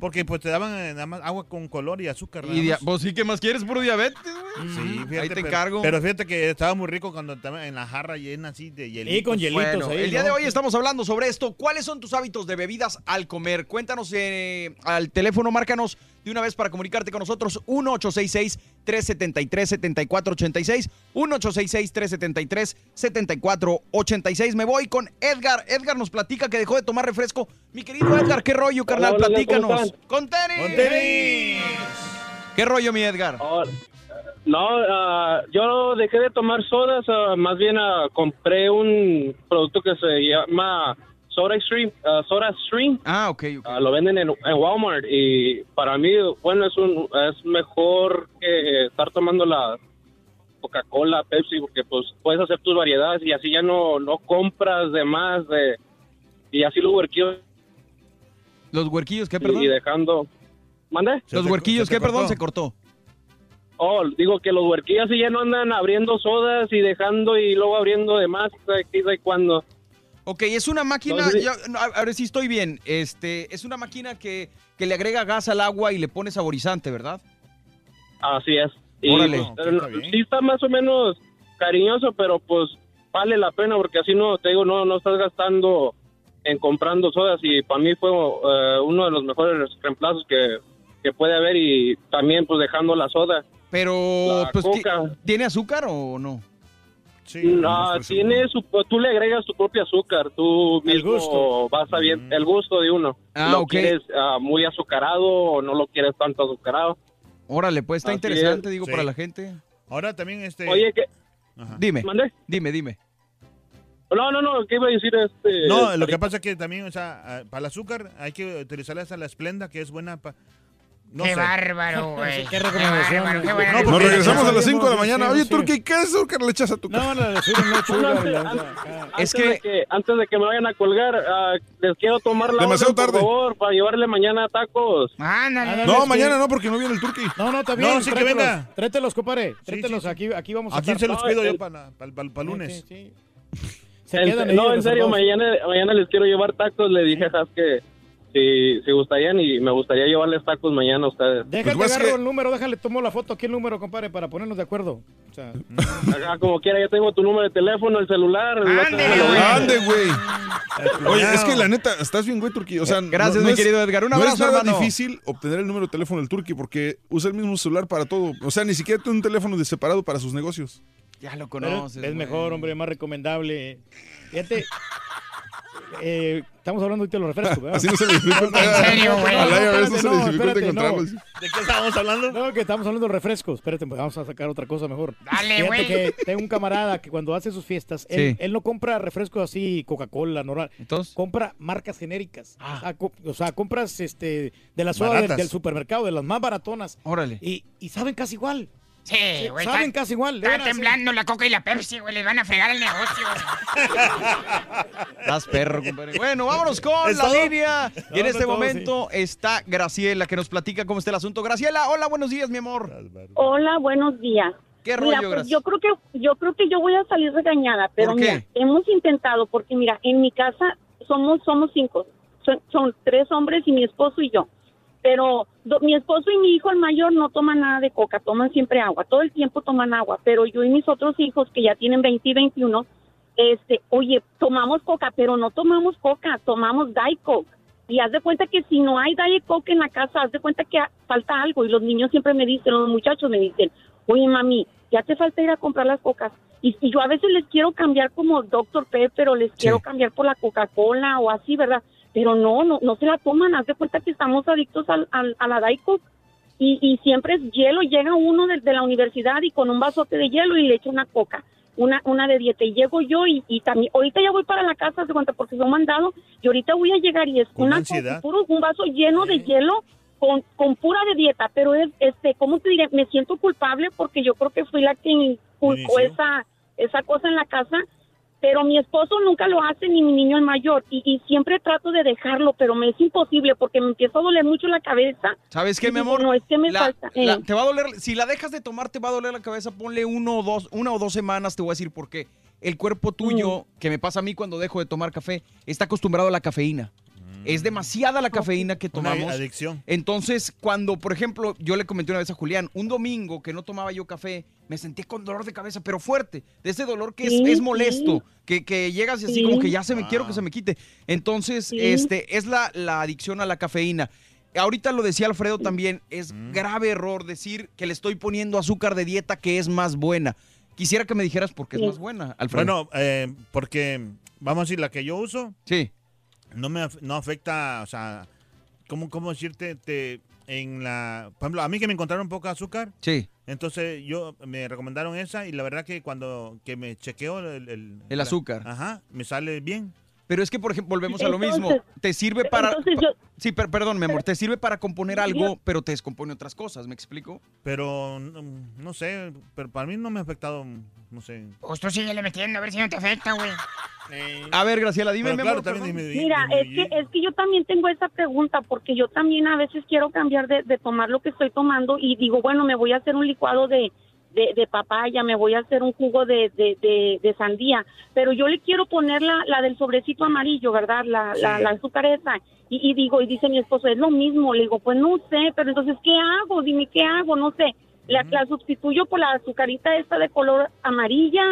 Speaker 3: Porque pues te daban eh, nada más agua con color y azúcar.
Speaker 1: Y vos sí, ¿qué más quieres? Puro diabetes, güey.
Speaker 3: Sí,
Speaker 1: Ahí
Speaker 3: fíjate,
Speaker 1: te
Speaker 3: pero-
Speaker 1: encargo.
Speaker 3: Pero fíjate que estaba muy rico cuando estaba en la jarra llena así de hielitos.
Speaker 1: Bueno, el día de hoy estamos hablando sobre esto. ¿Cuáles son tus hábitos de bebidas al comer? Cuéntanos eh, al teléfono, márcanos de una vez para comunicarte con nosotros. 1-866-373-7486. 1-866-373-7486. Me voy con Edgar. Edgar nos platica que dejó de tomar refresco. Mi querido Edgar, ¿qué rollo, carnal?
Speaker 75: Hola, hola, ¿cómo
Speaker 1: Platícanos.
Speaker 75: están?
Speaker 1: Con tenis. ¿Qué rollo, mi Edgar?
Speaker 75: No, ah, yo dejé de tomar sodas, ah, más bien ah, compré un producto que se llama Soda Stream, ah, Soda Stream.
Speaker 1: Ah, ok,
Speaker 75: Ah, lo venden en, en Walmart y para mí, bueno, es un es mejor que estar tomando la Coca-Cola, Pepsi, porque pues puedes hacer tus variedades y así ya no, no compras de más de, y así los huerquillos
Speaker 1: ¿Los huerquillos qué, perdón?
Speaker 75: y dejando... ¿Mande?
Speaker 1: ¿Los huerquillos qué, perdón? Se cortó.
Speaker 75: Oh, digo que los huerquillos sí ya no andan abriendo sodas y dejando y luego abriendo de más, qué y cuando.
Speaker 1: Ok, es una máquina,
Speaker 75: Entonces-
Speaker 1: ya, no, a ver si estoy bien, este, es una máquina que, que le agrega gas al agua y le pone saborizante, ¿verdad?
Speaker 75: Así es. Y,
Speaker 1: Órale.
Speaker 75: pues, sí está más o menos cariñoso, pero pues vale la pena porque así no, te digo, no, no estás gastando en comprando sodas y para mí fue eh, uno de los mejores reemplazos que, que puede haber y también pues dejando la soda.
Speaker 1: Pero,
Speaker 75: La
Speaker 1: pues, ¿ti-
Speaker 75: coca.
Speaker 1: ¿tiene azúcar o no?
Speaker 75: No, tiene su, tú le agregas tu propio azúcar, tú mismo
Speaker 1: gusto.
Speaker 75: vas a bien, el gusto de uno.
Speaker 1: Ah,
Speaker 75: ¿Lo quieres ah, muy azucarado o no lo quieres tanto azucarado?
Speaker 1: Órale, pues está
Speaker 75: Así
Speaker 1: interesante,
Speaker 75: es.
Speaker 1: digo,
Speaker 75: Sí.
Speaker 1: para la gente.
Speaker 3: Ahora también este...
Speaker 75: Oye, que...
Speaker 1: Dime,
Speaker 75: ¿Mandé?
Speaker 1: dime, dime.
Speaker 75: No, no, no, ¿qué iba a decir este?
Speaker 3: No, lo que pasa es que también, o sea, ah, para el azúcar hay que utilizar esa la esplenda, que es buena para... No
Speaker 4: Qué
Speaker 3: sé.
Speaker 4: bárbaro, güey.
Speaker 5: Qué recomendación.
Speaker 4: bárbaro, qué
Speaker 5: No,
Speaker 3: porque-
Speaker 2: regresamos a las 5 de la mañana. Oye. Turki, ¿qué azúcar le echas a tu?
Speaker 5: No, no,
Speaker 75: antes
Speaker 1: que-
Speaker 75: antes de que me vayan a colgar, ah, les quiero tomar la
Speaker 2: Demasiado
Speaker 75: orden,
Speaker 2: tarde.
Speaker 75: por favor, para llevarle mañana tacos.
Speaker 4: Ándale.
Speaker 2: No, mañana no, porque no viene el Turki.
Speaker 5: No, no, está bien.
Speaker 3: No, sí que venga.
Speaker 5: Tráetelos, compadre.
Speaker 3: Sí,
Speaker 5: Tráetelos.
Speaker 3: sí, sí.
Speaker 5: Aquí, aquí vamos a
Speaker 3: ¿A quién se los
Speaker 75: No,
Speaker 3: pido yo
Speaker 75: el-
Speaker 3: para el lunes?
Speaker 5: Sí, sí.
Speaker 75: No, en serio, mañana, mañana les quiero llevar tacos. Le dije a que si, si gustarían y me gustaría llevarles tacos mañana a ustedes.
Speaker 5: Déjate,
Speaker 2: Pues,
Speaker 5: agarro
Speaker 2: que-
Speaker 5: el número, déjale, tomo la foto aquí el número, compadre, para ponernos de acuerdo. O sea,
Speaker 75: Acá como quiera, ya tengo tu número de teléfono, el celular.
Speaker 2: Ande, güey. Oye, es que la neta, estás bien, güey, Turki. O sea,
Speaker 1: Eh, Gracias, mi
Speaker 2: es-
Speaker 1: querido Edgar. Un
Speaker 2: no
Speaker 1: abrazo,
Speaker 2: es nada
Speaker 1: hermano.
Speaker 2: difícil obtener el número de teléfono del Turki porque usa el mismo celular para todo. O sea, ni siquiera tiene un teléfono de separado para sus negocios.
Speaker 1: Ya lo
Speaker 5: pero
Speaker 1: conoces.
Speaker 5: es
Speaker 1: güey.
Speaker 5: mejor, hombre, más recomendable. Fíjate, eh, estamos hablando ahorita de los refrescos, ¿verdad?
Speaker 2: Así no se le dificulta.
Speaker 4: ¿En serio, güey?
Speaker 2: Al IRS no se le
Speaker 5: espérate, no,
Speaker 2: dificulta encontrarlos.
Speaker 3: ¿De qué estábamos hablando?
Speaker 5: No, que estamos hablando de refrescos. Espérate, pues vamos a sacar otra cosa mejor.
Speaker 4: Dale, güey.
Speaker 5: que tengo un camarada que cuando hace sus fiestas, él,
Speaker 1: Sí.
Speaker 5: él no compra refrescos así, Coca-Cola, normal.
Speaker 1: Entonces,
Speaker 5: Compra marcas genéricas.
Speaker 1: Ah.
Speaker 5: O, sea, co- o sea, compras este de la soda del supermercado, de las más baratonas.
Speaker 1: órale.
Speaker 5: Y, y saben casi igual.
Speaker 4: Sí, güey.
Speaker 5: saben
Speaker 4: está-
Speaker 5: casi igual. de
Speaker 4: Está
Speaker 5: sí.
Speaker 4: temblando la coca y la Pepsi, güey. Les van a fregar el negocio.
Speaker 1: Estás perro, compadre. Bueno, vámonos con
Speaker 3: ¿Es
Speaker 1: la
Speaker 3: todo?
Speaker 1: línea. Y en este
Speaker 5: todo,
Speaker 1: momento está Graciela, que nos platica cómo está el asunto. Graciela, hola, buenos días, mi amor.
Speaker 70: Hola, buenos días.
Speaker 1: ¿Qué
Speaker 70: Mira,
Speaker 1: rollo,
Speaker 70: pues
Speaker 1: Graciela?
Speaker 70: yo creo que yo creo que yo voy a salir regañada, pero
Speaker 1: ¿Por qué?
Speaker 70: mira, hemos intentado porque mira, en mi casa somos somos cinco, son, son tres hombres y mi esposo y yo. Pero do- mi esposo y mi hijo el mayor no toman nada de coca, toman siempre agua, todo el tiempo toman agua, pero yo y mis otros hijos que ya tienen 20 y 21, este, oye, tomamos coca, pero no tomamos coca, tomamos Diet Coke. Y haz de cuenta que si no hay Diet Coke en la casa, haz de cuenta que falta algo. Y los niños siempre me dicen, los muchachos me dicen, oye mami, ya te falta ir a comprar las cocas. Y, y yo a veces les quiero cambiar como Dr. Pepper o les quiero cambiar por la Coca-Cola o así, ¿verdad? Pero no, no, no se la toman. Haz de cuenta que estamos adictos al, al- a la Coke. Y, y siempre es hielo. Llega uno de, de la universidad y con un vasote de hielo y le echa una coca. Una, una de dieta y llego yo y, y también ahorita ya voy para la casa de cuenta porque son mandado y ahorita voy a llegar y es una
Speaker 3: ansiedad.
Speaker 70: puro un vaso lleno de hielo con, con pura de dieta, pero es, este, ¿cómo te diré? Me siento culpable porque yo creo que fui la que inculcó esa, esa cosa en la casa, pero mi esposo nunca lo hace ni mi niño el mayor y, y siempre trato de dejarlo, pero me es imposible porque me empieza a doler mucho la cabeza.
Speaker 1: ¿Sabes qué, mi amor?
Speaker 70: No, es que me
Speaker 1: La-
Speaker 70: falta.
Speaker 1: la-
Speaker 70: eh.
Speaker 1: te va a doler, si la dejas de tomar, te va a doler la cabeza. Ponle uno o dos, una o dos semanas, te voy a decir por qué. El cuerpo tuyo, que me pasa a mí cuando dejo de tomar café, está acostumbrado a la cafeína. Es demasiada la cafeína que
Speaker 3: Una
Speaker 1: tomamos.
Speaker 3: adicción.
Speaker 1: Entonces, cuando, por ejemplo, yo le comenté una vez a Julián, un domingo que no tomaba yo café, me sentí con dolor de cabeza, pero fuerte, de ese dolor que es,
Speaker 70: Sí,
Speaker 1: es molesto,
Speaker 70: sí.
Speaker 1: que, que llegas y así
Speaker 70: Sí.
Speaker 1: como que ya se me quiero que se me quite. Entonces,
Speaker 70: Sí.
Speaker 1: este, es la, la adicción a la cafeína. Ahorita lo decía Alfredo también, es
Speaker 3: Mm.
Speaker 1: grave error decir que le estoy poniendo azúcar de dieta que es más buena. Quisiera que me dijeras por qué es más buena, Alfredo.
Speaker 3: Bueno, eh, porque, vamos a decir, la que yo uso
Speaker 1: sí.
Speaker 3: No me no afecta, o sea, ¿cómo, cómo decirte? Te, en la, por ejemplo, a mí que me encontraron poca azúcar,
Speaker 1: Sí.
Speaker 3: entonces yo me recomendaron esa y la verdad que cuando que me chequeo el, el,
Speaker 1: El
Speaker 3: la-
Speaker 1: azúcar.
Speaker 3: ajá, me sale bien.
Speaker 1: Pero es que, por ejemplo, volvemos a lo mismo. Te sirve para...
Speaker 70: yo-
Speaker 1: Sí, per- perdón, mi amor. Te sirve para componer
Speaker 70: Yo-
Speaker 1: algo, pero te descompone otras cosas. ¿Me explico?
Speaker 3: Pero no, no sé, pero para mí no me ha afectado, no sé.
Speaker 4: Pues tú síguele metiendo a ver si no te afecta, güey.
Speaker 1: A ver, Graciela, dime, mi
Speaker 3: claro,
Speaker 1: amor,
Speaker 3: dime-
Speaker 70: Mira, es que, es que yo también tengo esa pregunta porque yo también a veces quiero cambiar de, de tomar lo que estoy tomando y digo, bueno, me voy a hacer un licuado de, de, de papaya, me voy a hacer un jugo de, de, de, de sandía, pero yo le quiero poner la, la del sobrecito amarillo, ¿verdad? La, la,
Speaker 3: Sí.
Speaker 70: la azúcar esa. Y, y digo, y dice mi esposo, es lo mismo. Le digo, pues no sé, pero entonces, ¿qué hago? Dime, ¿qué hago? No sé. La, la sustituyo por la azucarita esta de color amarilla.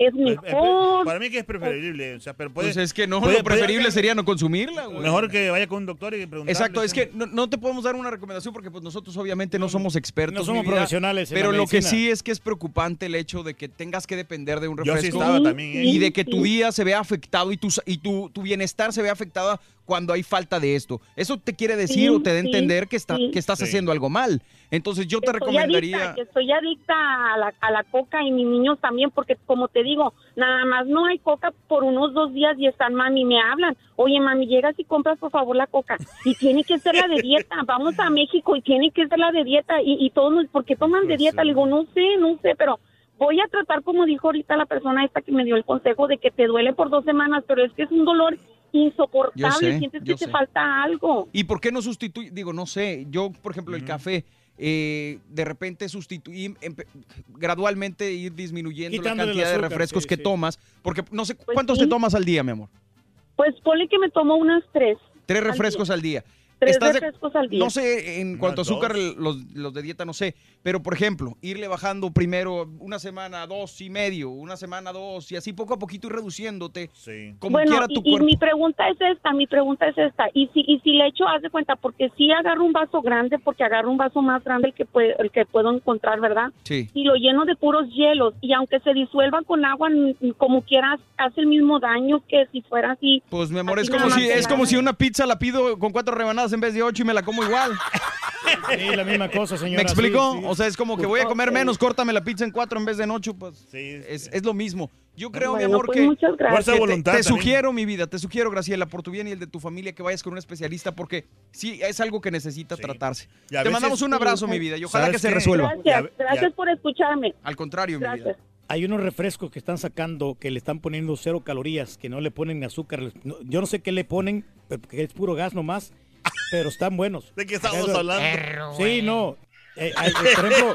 Speaker 70: Es
Speaker 3: Eh, eh,
Speaker 70: mejor.
Speaker 3: Para mí que es preferible, o sea, pero puede,
Speaker 1: Pues es que no,
Speaker 3: puede-
Speaker 1: lo preferible
Speaker 3: puede-
Speaker 1: sería no consumirla, güey.
Speaker 3: Mejor que vaya con un doctor y preguntarle.
Speaker 1: Exacto, es que no, no te podemos dar una recomendación porque pues nosotros obviamente no somos expertos.
Speaker 5: no somos
Speaker 1: vida,
Speaker 5: profesionales en
Speaker 1: Pero
Speaker 5: la
Speaker 1: lo que sí es que es preocupante el hecho de que tengas que depender de un
Speaker 3: Yo sí
Speaker 1: refresco.
Speaker 3: estaba también, ¿eh?
Speaker 1: Y de que tu día se vea afectado y tu, y tu, tu bienestar se vea afectado cuando hay falta de esto. Eso te quiere decir
Speaker 70: Sí,
Speaker 1: o te da a
Speaker 70: sí,
Speaker 1: entender que, está,
Speaker 70: sí.
Speaker 1: que estás
Speaker 3: Sí.
Speaker 1: haciendo algo mal. Entonces yo te
Speaker 70: Estoy
Speaker 1: recomendaría...
Speaker 70: adicta, estoy adicta a la, a la coca y mis niños también, porque como te digo, nada más no hay coca por unos dos días y están mami, me hablan. Oye, mami, llegas y compras por favor la coca. Y tiene que ser la de dieta. Vamos a México y tiene que ser la de dieta. Y, y todos, nos- ¿por qué toman de dieta? Le digo, no sé, no sé, pero voy a tratar, como dijo ahorita la persona esta que me dio el consejo, de que te duele por dos semanas, pero es que es un dolor insoportable.
Speaker 1: Sé,
Speaker 70: Sientes que te falta algo.
Speaker 1: ¿Y por qué no sustituir? Digo, no sé, yo, por ejemplo, el café, eh, de repente sustituir, gradualmente ir disminuyendo la
Speaker 5: Quitándole
Speaker 1: cantidad de refrescos
Speaker 5: sí,
Speaker 1: que
Speaker 5: sí.
Speaker 1: tomas, porque no sé,
Speaker 70: Pues
Speaker 1: ¿cuántos
Speaker 70: sí.
Speaker 1: te tomas al día, mi amor?
Speaker 70: Pues ponle que me tomo unas tres.
Speaker 1: Tres
Speaker 70: al
Speaker 1: refrescos
Speaker 70: día.
Speaker 1: al día.
Speaker 70: Tres
Speaker 1: ¿Estás de-
Speaker 70: refrescos al día.
Speaker 1: No sé en cuanto a azúcar, los, los de dieta no sé, pero por ejemplo, irle bajando primero una semana, dos y medio, una semana, dos, y así poco a poquito ir reduciéndote,
Speaker 3: Sí.
Speaker 1: como
Speaker 70: bueno,
Speaker 1: quiera
Speaker 70: y,
Speaker 1: tu
Speaker 70: y
Speaker 1: cuerpo.
Speaker 70: mi pregunta es esta, mi pregunta es esta. Y si, y si le echo, haz de cuenta, porque si agarro un vaso grande, porque agarro un vaso más grande el que, puede, el que puedo encontrar, ¿verdad?
Speaker 1: Sí.
Speaker 70: Y lo lleno de puros hielos. Y aunque se disuelva con agua, como quieras, hace el mismo daño que si fuera así.
Speaker 1: Pues mi amor,
Speaker 70: Así
Speaker 1: es como si es como si una pizza la pido con cuatro rebanadas en vez de ocho y me la como igual.
Speaker 5: Sí, la misma cosa, señora.
Speaker 1: ¿Me explico?
Speaker 5: sí, sí.
Speaker 1: O sea, es como que voy a comer menos, córtame la pizza en cuatro en vez de en ocho, pues
Speaker 3: Sí,
Speaker 1: es, es lo mismo. Yo creo, mi
Speaker 70: Bueno,
Speaker 1: amor,
Speaker 70: pues
Speaker 1: que,
Speaker 70: muchas gracias.
Speaker 1: Que te- te, sugiero, mi vida, te sugiero, Graciela, por tu bien y el de tu familia, que vayas con un especialista porque sí, es algo que necesita
Speaker 3: Sí.
Speaker 1: tratarse. Te
Speaker 3: veces-
Speaker 1: mandamos un abrazo, mi vida, y ojalá
Speaker 3: ¿Sabes
Speaker 1: que se
Speaker 3: qué?
Speaker 1: resuelva.
Speaker 3: Ya-
Speaker 70: Gracias, gracias por escucharme.
Speaker 1: Al contrario, mi vida.
Speaker 70: Gracias.
Speaker 5: Hay unos refrescos que están sacando que le están poniendo cero calorías, que no le ponen azúcar. Yo no sé qué le ponen, pero que es puro gas nomás, pero están buenos.
Speaker 3: ¿De qué estamos
Speaker 5: Eso-
Speaker 3: hablando?
Speaker 5: Sí, no. Eh, hay- eh, por ejemplo,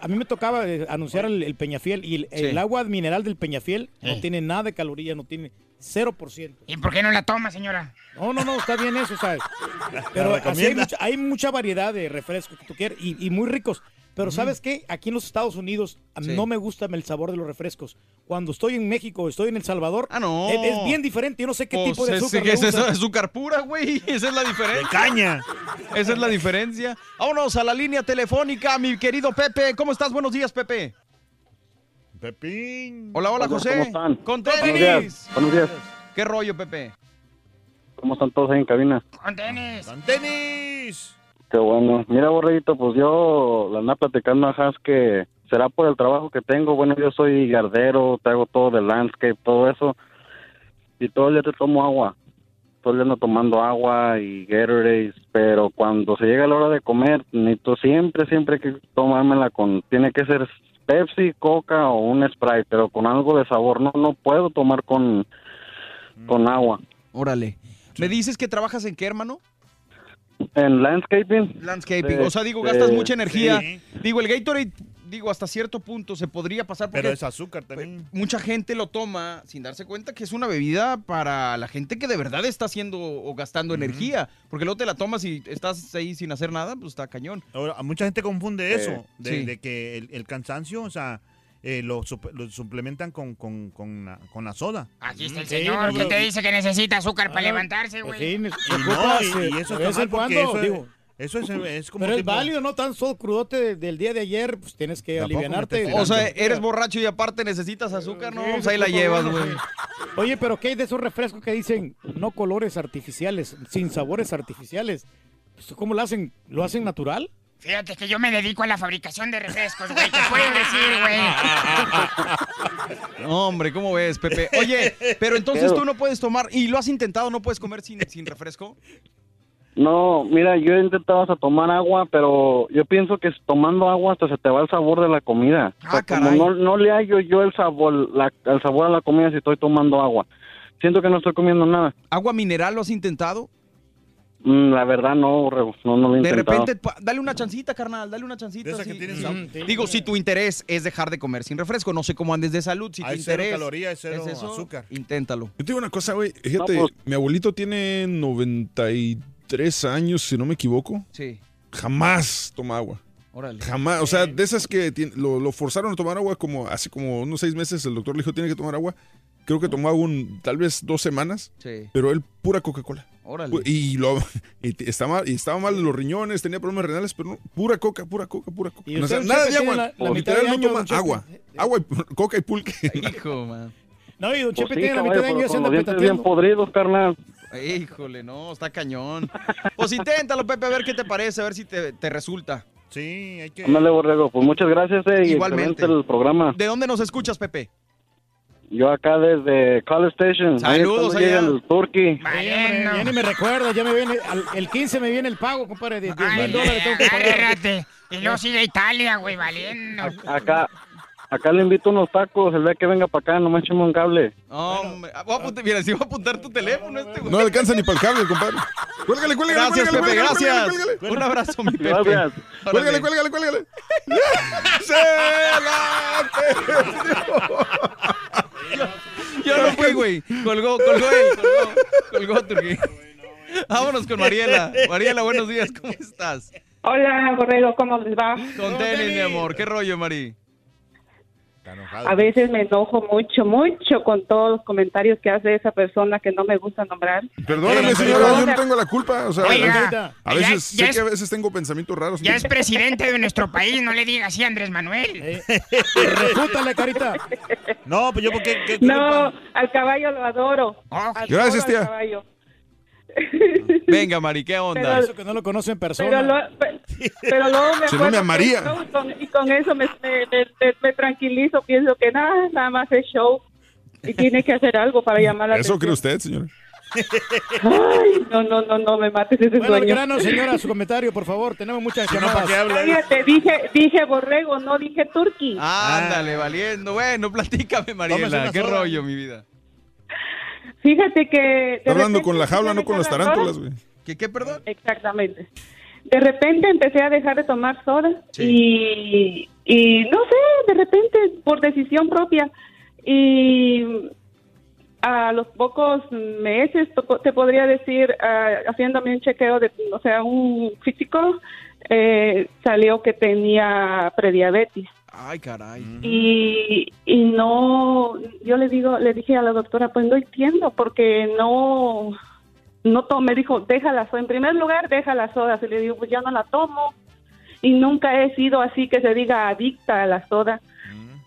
Speaker 5: a mí me tocaba eh, anunciar el, el Peñafiel y el, agua mineral del Peñafiel no
Speaker 4: Eh.
Speaker 5: tiene nada de calorías, no tiene 0%.
Speaker 4: ¿Y por qué no la toma, señora?
Speaker 5: No, no, no, está bien eso, ¿sabes? Pero así hay, mucha, hay mucha variedad de refrescos que tú quieres y, y muy ricos. Pero ¿sabes qué? Aquí en los Estados Unidos
Speaker 1: Sí.
Speaker 5: no me gusta el sabor de los refrescos. Cuando estoy en México o estoy en El Salvador,
Speaker 1: Ah, no.
Speaker 5: es, es bien diferente. Yo no sé qué
Speaker 1: Pues
Speaker 5: tipo de azúcar
Speaker 1: es esa
Speaker 5: usan.
Speaker 1: azúcar pura, güey. Esa es la diferencia.
Speaker 3: De caña.
Speaker 1: Esa es la diferencia. Vámonos a la línea telefónica, mi querido Pepe. ¿Cómo estás? Buenos días, Pepe.
Speaker 3: Pepín.
Speaker 1: Hola, hola,
Speaker 75: ¿Cómo
Speaker 1: José.
Speaker 75: están?
Speaker 1: Con
Speaker 75: Buenos
Speaker 1: tenis.
Speaker 75: días. Buenos días.
Speaker 1: ¿Qué rollo, Pepe?
Speaker 75: ¿Cómo están todos ahí en cabina?
Speaker 4: Con tenis.
Speaker 3: Con tenis.
Speaker 75: Qué bueno. Mira, Borreguito, pues yo la ando platicando ajá, es que será por el trabajo que tengo. Bueno, yo soy gardero, traigo todo de landscape, todo eso. Y todo el día te tomo agua. Todo el día ando tomando agua y Gatorade. Pero cuando se llega la hora de comer, necesito siempre, siempre que tomármela con... Tiene que ser Pepsi, Coca o un Sprite, pero con algo de sabor. No, no puedo tomar con, con agua.
Speaker 1: Órale. ¿Me dices que trabajas en qué, hermano?
Speaker 75: En landscaping.
Speaker 1: Landscaping. O sea, digo, gastas
Speaker 75: eh,
Speaker 1: mucha energía.
Speaker 3: sí.
Speaker 1: Digo, el Gatorade, digo, hasta cierto punto se podría pasar porque
Speaker 3: Pero es azúcar también.
Speaker 1: mucha gente lo toma sin darse cuenta que es una bebida para la gente que de verdad está haciendo o gastando energía. Porque luego te la tomas y estás ahí sin hacer nada, pues está cañón.
Speaker 3: Ahora, mucha gente confunde eso,
Speaker 75: Eh,
Speaker 3: de,
Speaker 1: sí.
Speaker 3: de que el, el cansancio, o sea, eh, lo, sup- lo suplementan con, con, con, la, con la soda.
Speaker 4: Aquí está el
Speaker 5: Sí,
Speaker 4: señor.
Speaker 5: no,
Speaker 4: ¿Quién te dice que necesita azúcar para
Speaker 5: Ah,
Speaker 4: levantarse, güey?
Speaker 5: sí,
Speaker 3: Y no,
Speaker 5: ocupas,
Speaker 3: y, y eso
Speaker 5: vez
Speaker 3: mal porque
Speaker 5: cuando,
Speaker 3: eso, es-
Speaker 5: digo.
Speaker 3: eso es, es como
Speaker 5: Pero es
Speaker 3: tipo-
Speaker 5: válido, ¿no? Tan solo crudote de- del día de ayer, pues tienes que
Speaker 3: Tampoco me
Speaker 5: alivianarte.
Speaker 3: estés
Speaker 1: O sea, eres borracho y aparte necesitas azúcar, no,
Speaker 5: Sí,
Speaker 1: pues ahí la llevas, güey.
Speaker 5: Oye, pero ¿qué hay de esos refrescos que dicen no colores artificiales, sin sabores artificiales? Pues, ¿Cómo lo hacen? ¿Lo hacen natural?
Speaker 4: Fíjate que yo me dedico a la fabricación de refrescos, güey. ¿Qué puedo decir, güey?
Speaker 1: No, hombre, ¿cómo ves, Pepe? Oye, pero entonces tú no puedes tomar, y lo has intentado, no puedes comer sin, sin refresco.
Speaker 75: No, mira, yo he intentado hasta tomar agua, pero yo pienso que tomando agua hasta se te va el sabor de la comida. O sea,
Speaker 1: Ah,
Speaker 75: como no, no le hallo yo el sabor, la- el sabor a la comida si estoy tomando agua. Siento que no estoy comiendo nada.
Speaker 1: ¿Agua mineral lo has intentado?
Speaker 75: Mm, la verdad no, no, no lo he
Speaker 1: De
Speaker 75: intentado.
Speaker 1: repente, pa- dale una chancita, carnal, dale una chancita.
Speaker 3: De
Speaker 1: sí. Mm. Digo, si tu interés es dejar de comer sin refresco, no sé cómo andes de salud, si tu
Speaker 3: Hay cero
Speaker 1: interés
Speaker 3: calorías, cero
Speaker 1: es eso,
Speaker 3: azúcar.
Speaker 1: inténtalo.
Speaker 2: Yo te digo una cosa, güey. Fíjate,
Speaker 75: No, pues-
Speaker 2: mi abuelito tiene 93 años, si no me equivoco.
Speaker 1: Sí.
Speaker 2: Jamás toma agua.
Speaker 1: Órale.
Speaker 2: Jamás, o sea, de esas que tien- lo, lo forzaron a tomar agua como hace como unos seis meses, el doctor le dijo tiene que tomar agua. Creo que tomó agua un, tal vez dos semanas,
Speaker 1: Sí.
Speaker 2: pero él pura Coca-Cola.
Speaker 1: Órale.
Speaker 2: Y, lo, y estaba, y estaba mal de los riñones, tenía problemas renales, pero no, pura coca, pura coca, pura coca.
Speaker 5: Y
Speaker 2: O sea, nada de agua.
Speaker 5: la- la
Speaker 2: O
Speaker 5: mitad
Speaker 2: literal
Speaker 5: de
Speaker 2: no toma
Speaker 5: Chepe.
Speaker 2: agua. Agua y coca y pulque.
Speaker 1: Hijo, man.
Speaker 5: No, y Don Chepe
Speaker 75: Pues sí,
Speaker 5: tiene la mitad de año y
Speaker 75: los dientes bien
Speaker 5: petateando.
Speaker 75: podridos, carnal.
Speaker 1: Híjole, no, está cañón. Pues inténtalo, Pepe, a ver qué te parece, a ver si te, te resulta.
Speaker 3: Sí, hay que...
Speaker 75: Ándale, Borrego. Pues muchas gracias, eh. y
Speaker 1: Igualmente.
Speaker 75: excelente el programa.
Speaker 1: ¿De dónde nos escuchas, Pepe?
Speaker 75: Yo acá desde College Station.
Speaker 1: Saludos allá.
Speaker 75: llega el Turkey.
Speaker 5: Ya ni me recuerda, ya me viene, al- el 15 me viene el pago, compadre, de 10 mil dólares tengo que pagar.
Speaker 4: agárrate. Y luego sigue Italia, güey, valiendo.
Speaker 75: Acá, acá le invito unos tacos. El día que venga para acá, no me echemos un cable.
Speaker 1: Hombre, ah, voy a apuntar- mira, si voy a apuntar tu teléfono este, güey.
Speaker 2: No alcanza ni para el cable, compadre. Cuélgale, cuélgale,
Speaker 1: Gracias,
Speaker 2: cuélgale,
Speaker 1: Pepe,
Speaker 2: cuélgale,
Speaker 1: gracias.
Speaker 2: cuélgale, cuélgale.
Speaker 1: Un abrazo, mi Pepe.
Speaker 75: Gracias.
Speaker 2: Cuélgale, cuélgale, cuélgale. ¡Se
Speaker 1: Yo no fui, güey. Colgó, colgó él, colgó, colgó Turquí. Vámonos con Mariela. Mariela, buenos días, ¿cómo estás?
Speaker 76: Hola, Borrego, ¿cómo les va?
Speaker 1: Con tenis, mi amor. ¿Qué rollo, Mari?
Speaker 76: A veces me enojo mucho, mucho con todos los comentarios que hace esa persona que no me gusta nombrar.
Speaker 2: Perdóname,
Speaker 76: Pero-
Speaker 2: señora, yo no tengo la culpa. O sea,
Speaker 4: Oiga,
Speaker 2: a veces
Speaker 4: ya-
Speaker 2: sé
Speaker 4: ya
Speaker 2: que
Speaker 4: es-
Speaker 2: a veces tengo pensamientos raros.
Speaker 4: Ya es presidente de nuestro país, no le digas así a Andrés Manuel.
Speaker 5: Refútale, carita.
Speaker 3: No, pues yo porque... qué
Speaker 76: No, al caballo lo adoro. Adoro
Speaker 1: Gracias,
Speaker 76: al
Speaker 1: tía.
Speaker 76: caballo.
Speaker 1: Venga, Mari, ¿qué onda?
Speaker 76: Pero-
Speaker 5: Eso que no lo conoce en persona.
Speaker 76: Pero, lo- pe- pero luego me
Speaker 5: Si no, me
Speaker 76: acuerdo
Speaker 5: amaría.
Speaker 76: y con- y con eso me, me- me- me- me tranquilizo, pienso que nada, nada más es show y tiene que hacer algo para llamar la
Speaker 2: ¿Eso cree
Speaker 76: atención.
Speaker 2: usted, señora?
Speaker 76: Ay, no, no, no, no me mates ese
Speaker 5: Bueno,
Speaker 76: sueño.
Speaker 5: grano, señora, su comentario, por favor. Tenemos muchas
Speaker 3: no,
Speaker 5: llamadas.
Speaker 3: ¿para qué habla?
Speaker 76: Cállate, dije, dije borrego, no dije turqui.
Speaker 1: Ándale, valiendo. Bueno, platícame, Mariela. ¿Qué rollo, mi vida?
Speaker 76: Fíjate que...
Speaker 2: hablando con la jaula, no con las tarántulas,
Speaker 76: soda.
Speaker 2: güey.
Speaker 1: ¿Qué, qué, perdón?
Speaker 76: Exactamente. De repente empecé a dejar de tomar soda y, y no sé, de repente por decisión propia y a los pocos meses te podría decir ah, haciéndome un chequeo de, o sea, un físico eh, salió que tenía prediabetes
Speaker 1: Ay, caray.
Speaker 76: y, y no, yo le digo, le dije a la doctora, pues no entiendo porque no, no tomo, me dijo, déjala soda, en primer lugar deja la soda, y le digo, pues ya no la tomo y nunca he sido así que se diga adicta a la soda.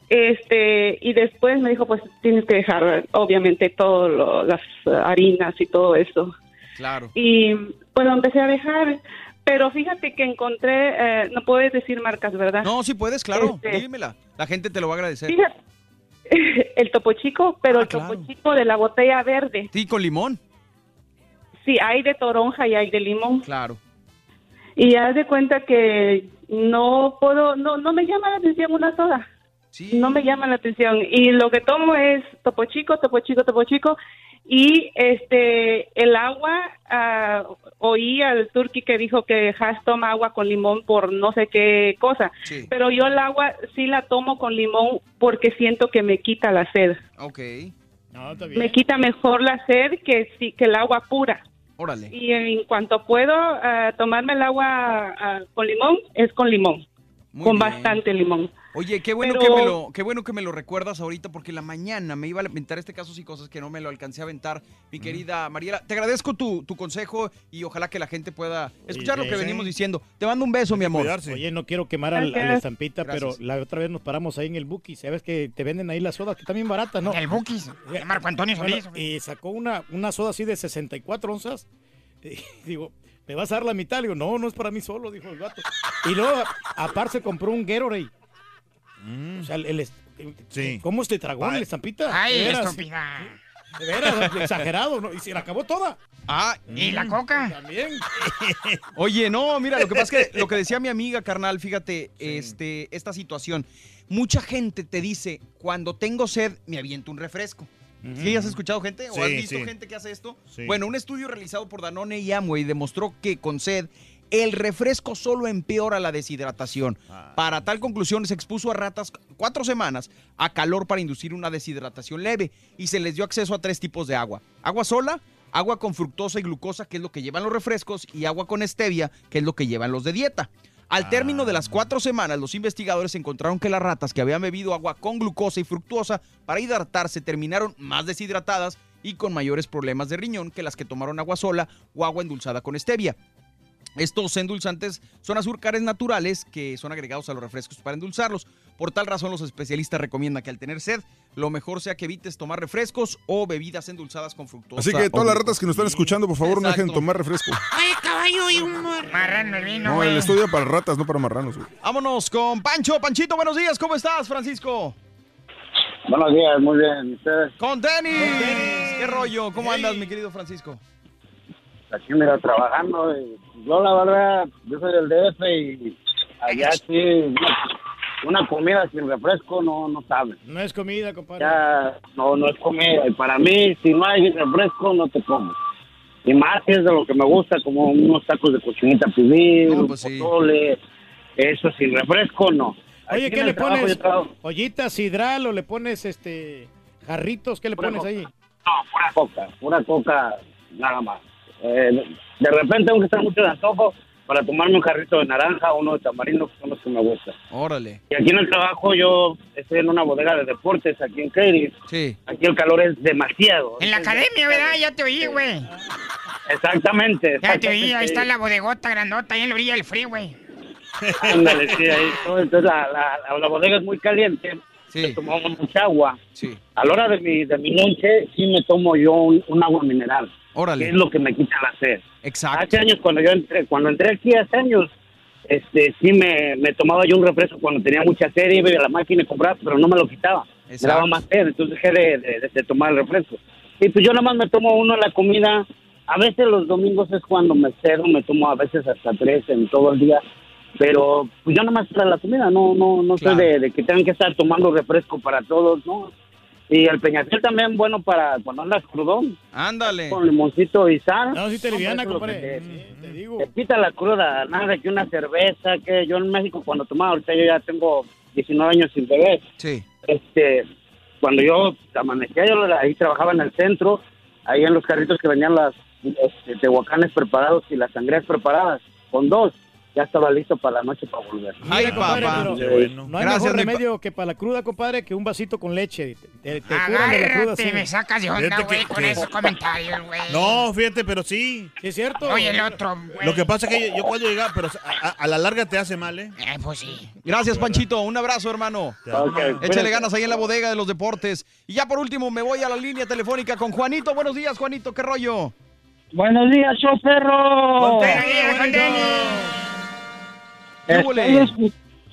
Speaker 76: Este, y después me dijo, pues tienes que dejar obviamente todas las harinas y todo eso.
Speaker 1: Claro.
Speaker 76: Y pues lo empecé a dejar, pero fíjate que encontré, eh, no puedes decir marcas, ¿verdad?
Speaker 1: No, sí puedes, claro.
Speaker 76: Este-
Speaker 1: Dímela. La gente te lo va a agradecer.
Speaker 76: Fíjate, el topo chico, pero
Speaker 1: Ah,
Speaker 76: el topo chico de la botella verde.
Speaker 1: Sí, con limón.
Speaker 76: Sí, hay de toronja y hay de limón.
Speaker 1: Claro.
Speaker 76: Y haz de cuenta que no puedo, no, no me llama la atención una soda. No me llama la atención. Y lo que tomo es topo chico, topo chico, topo chico. Y este, el agua, ah, oí al turqui que dijo que Has toma agua con limón por no sé qué cosa. Pero yo el agua sí la tomo con limón porque siento que me quita la sed.
Speaker 1: Ok.
Speaker 5: No, está
Speaker 76: Me quita mejor la sed que, sí, que el agua pura.
Speaker 1: Órale.
Speaker 76: Y en cuanto puedo ah, tomarme el agua ah, con limón, es con limón.
Speaker 1: Muy
Speaker 76: con
Speaker 1: bien.
Speaker 76: bastante limón.
Speaker 1: Oye, qué bueno,
Speaker 76: Pero-
Speaker 1: que me lo, qué bueno que me lo recuerdas ahorita, porque la mañana me iba a aventar este caso y cosas que no me lo alcancé a aventar. Mi querida Mariela, te agradezco tu, tu consejo y ojalá que la gente pueda escuchar lo que venimos diciendo. Te mando un beso, mi amor.
Speaker 5: Oye, no quiero quemar al, a la
Speaker 1: Gracias.
Speaker 5: estampita, pero la otra vez nos paramos ahí en el Bookies. Sabes que te venden ahí las sodas, que bien baratas, ¿no?
Speaker 4: El Bookies, de Marco Antonio
Speaker 5: Bueno,
Speaker 4: Solís.
Speaker 5: y sacó una, una soda así de 64 onzas. Y digo, ¿me vas a dar la mitad? Le digo, no, no es para mí solo, dijo el gato. Y luego, aparte, se compró un Gatorade. O sea, el, el est-
Speaker 3: Sí.
Speaker 5: ¿cómo se tragó
Speaker 3: Ay.
Speaker 5: la estampita?
Speaker 4: Ay,
Speaker 5: De veras,
Speaker 4: estúpida.
Speaker 5: De veras, exagerado, ¿no? Y se la acabó toda.
Speaker 1: Ah,
Speaker 4: ¿Y la coca?
Speaker 5: También.
Speaker 1: Oye, no, mira, lo que pasa es que lo que decía mi amiga, carnal, fíjate, este, esta situación. Mucha gente te dice, cuando tengo sed, me aviento un refresco. ¿Sí has escuchado gente? ¿O
Speaker 3: Sí,
Speaker 1: has visto
Speaker 3: sí.
Speaker 1: gente que hace esto?
Speaker 3: Sí.
Speaker 1: Bueno, un estudio realizado por Danone y Amway demostró que con sed, el refresco solo empeora la deshidratación.
Speaker 3: Ah.
Speaker 1: Para tal conclusión, se expuso a ratas cuatro semanas a calor para inducir una deshidratación leve y se les dio acceso a tres tipos de agua. Agua sola, agua con fructosa y glucosa, que es lo que llevan los refrescos, y agua con stevia, que es lo que llevan los de dieta. Al término de las cuatro semanas, los investigadores encontraron que las ratas que habían bebido agua con glucosa y fructuosa para hidratarse terminaron más deshidratadas y con mayores problemas de riñón que las que tomaron agua sola o agua endulzada con stevia. Estos endulzantes son azúcares naturales que son agregados a los refrescos para endulzarlos. Por tal razón, los especialistas recomiendan que al tener sed, lo mejor sea que evites tomar refrescos o bebidas endulzadas con fructosa.
Speaker 2: Así que todas las ratas que nos están escuchando, por favor, no dejen de tomar refresco.
Speaker 4: Oye, caballo y un marrano el vino,
Speaker 2: No, el estudio para ratas, no para marranos, güey.
Speaker 1: Vámonos con Pancho. Panchito, buenos días. ¿Cómo estás, Francisco?
Speaker 66: Buenos días, muy bien. ¿Y ¿Ustedes?
Speaker 1: Con tenis. ¿Qué rollo? ¿Cómo andas, mi querido Francisco?
Speaker 66: Aquí, mira, trabajando. y yo, la verdad, yo soy del DF y allá sí, una, comida sin refresco no, no sabe.
Speaker 5: No es comida, compadre.
Speaker 66: Ya, no, no es comida. Y para mí, si no hay refresco, no te como. Y más es de lo que me gusta, como unos tacos de cochinita pibil, un pozole, eso sin refresco, no.
Speaker 5: Oye,
Speaker 66: Aquí
Speaker 5: ¿qué le pones? ¿Ollitas, sidral o le pones este jarritos? ¿Qué le
Speaker 66: Pura
Speaker 5: pones
Speaker 66: coca.
Speaker 5: ahí?
Speaker 66: No, pura coca, pura coca, nada más. Eh, de repente tengo que estar mucho de antojo para tomarme un jarrito de naranja o uno de tamarindo, que son los que me gustan.
Speaker 1: Órale.
Speaker 66: Y aquí en el trabajo yo estoy en una bodega de deportes aquí en Katy.
Speaker 1: Sí.
Speaker 66: Aquí el calor es demasiado.
Speaker 4: En la academia, ¿verdad? Ya te oí, güey.
Speaker 66: Exactamente.
Speaker 4: Ya te oí, ahí está la bodegota grandota, ahí en la orilla del freeway.
Speaker 66: Ándale, sí, ahí. Entonces la, la, la- la bodega es muy caliente.
Speaker 1: Sí.
Speaker 66: Tomamos mucha agua.
Speaker 1: Sí.
Speaker 66: A la hora de mi, de mi lonche, sí me tomo yo un, un agua mineral.
Speaker 1: Órale.
Speaker 66: Que es lo que me quita la sed.
Speaker 1: Exacto.
Speaker 66: Hace años, cuando yo entré, cuando entré aquí hace años, este, sí me, me tomaba yo un refresco cuando tenía mucha sed, iba a la máquina y compraba, pero no me lo quitaba. Me
Speaker 1: Exacto.
Speaker 66: daba más sed, entonces dejé de, de- de tomar el refresco. Y pues yo nada más me tomo uno en la comida. A veces los domingos es cuando me cedo, me tomo a veces hasta tres en todo el día. Pero pues yo nada más para la comida, no no no
Speaker 1: Claro.
Speaker 66: de, de que tengan que estar tomando refresco para todos, ¿no? Y el peñafiel también bueno para cuando andas crudón,
Speaker 1: Ándale.
Speaker 66: con limoncito y sal.
Speaker 5: No, sí te liviana, compadre.
Speaker 66: te-
Speaker 5: Te digo.
Speaker 66: te quita la cruda, nada que una cerveza, que yo en México cuando tomaba, ahorita yo ya tengo 19 años sin beber,
Speaker 1: Sí.
Speaker 66: este, cuando yo amanecía, yo ahí trabajaba en el centro, ahí en los carritos que venían las este, tehuacanes preparados y las sangrías preparadas, con dos, ya estaba listo para la noche para volver.
Speaker 5: Mira, compadre, pero
Speaker 66: bueno.
Speaker 5: no hay
Speaker 66: Gracias,
Speaker 5: mejor
Speaker 66: pa-
Speaker 5: remedio que para la cruda, compadre, que un vasito con leche. Te, te curan de la cruda, sí.
Speaker 4: me sacas de onda, güey,
Speaker 3: que-
Speaker 4: con
Speaker 3: que-
Speaker 4: esos comentarios, güey.
Speaker 3: No, fíjate, pero sí.
Speaker 5: Sí, es cierto.
Speaker 4: Oye, el otro, güey.
Speaker 3: Lo que pasa es que yo, yo cuando llegaba, pero a, a- a la larga te hace mal, ¿eh?
Speaker 4: Eh, pues sí.
Speaker 1: Gracias, Panchito. Un abrazo, hermano. Échale ganas ahí en la bodega de los deportes. Y ya por último, me voy a la línea telefónica con Juanito. Buenos días, Juanito. ¿Qué rollo?
Speaker 75: Buenos días, show perro. Estoy, escu-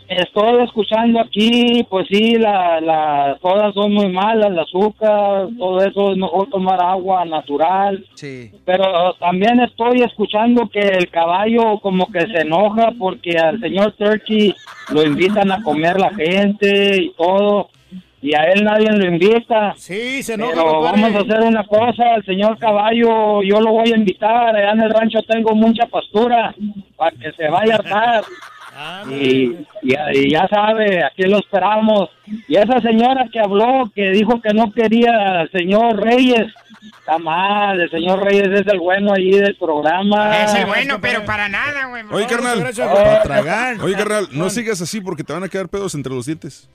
Speaker 75: estoy escuchando aquí, pues sí, la- las cosas son muy malas, el azúcar, todo eso es mejor tomar agua natural.
Speaker 1: Sí.
Speaker 75: Pero también estoy escuchando que el caballo como que se enoja porque al señor Turkey lo invitan a comer la gente y todo. Y a él nadie lo invita.
Speaker 5: Sí, se enoja,
Speaker 75: Pero vamos a hacer una cosa, el señor Caballo, yo lo voy a invitar, allá en el rancho tengo mucha pastura para que se vaya a hartar. Y, y- y ya sabe, aquí lo esperamos. Y esa señora que habló, que dijo que no quería al señor Reyes, está mal, el señor Reyes es el bueno allí del programa.
Speaker 4: Es el bueno, pero para nada, güey.
Speaker 2: Oye, carnal.
Speaker 75: Para tragar.
Speaker 2: Oye, carnal, no sigas así porque te van a quedar pedos entre los dientes.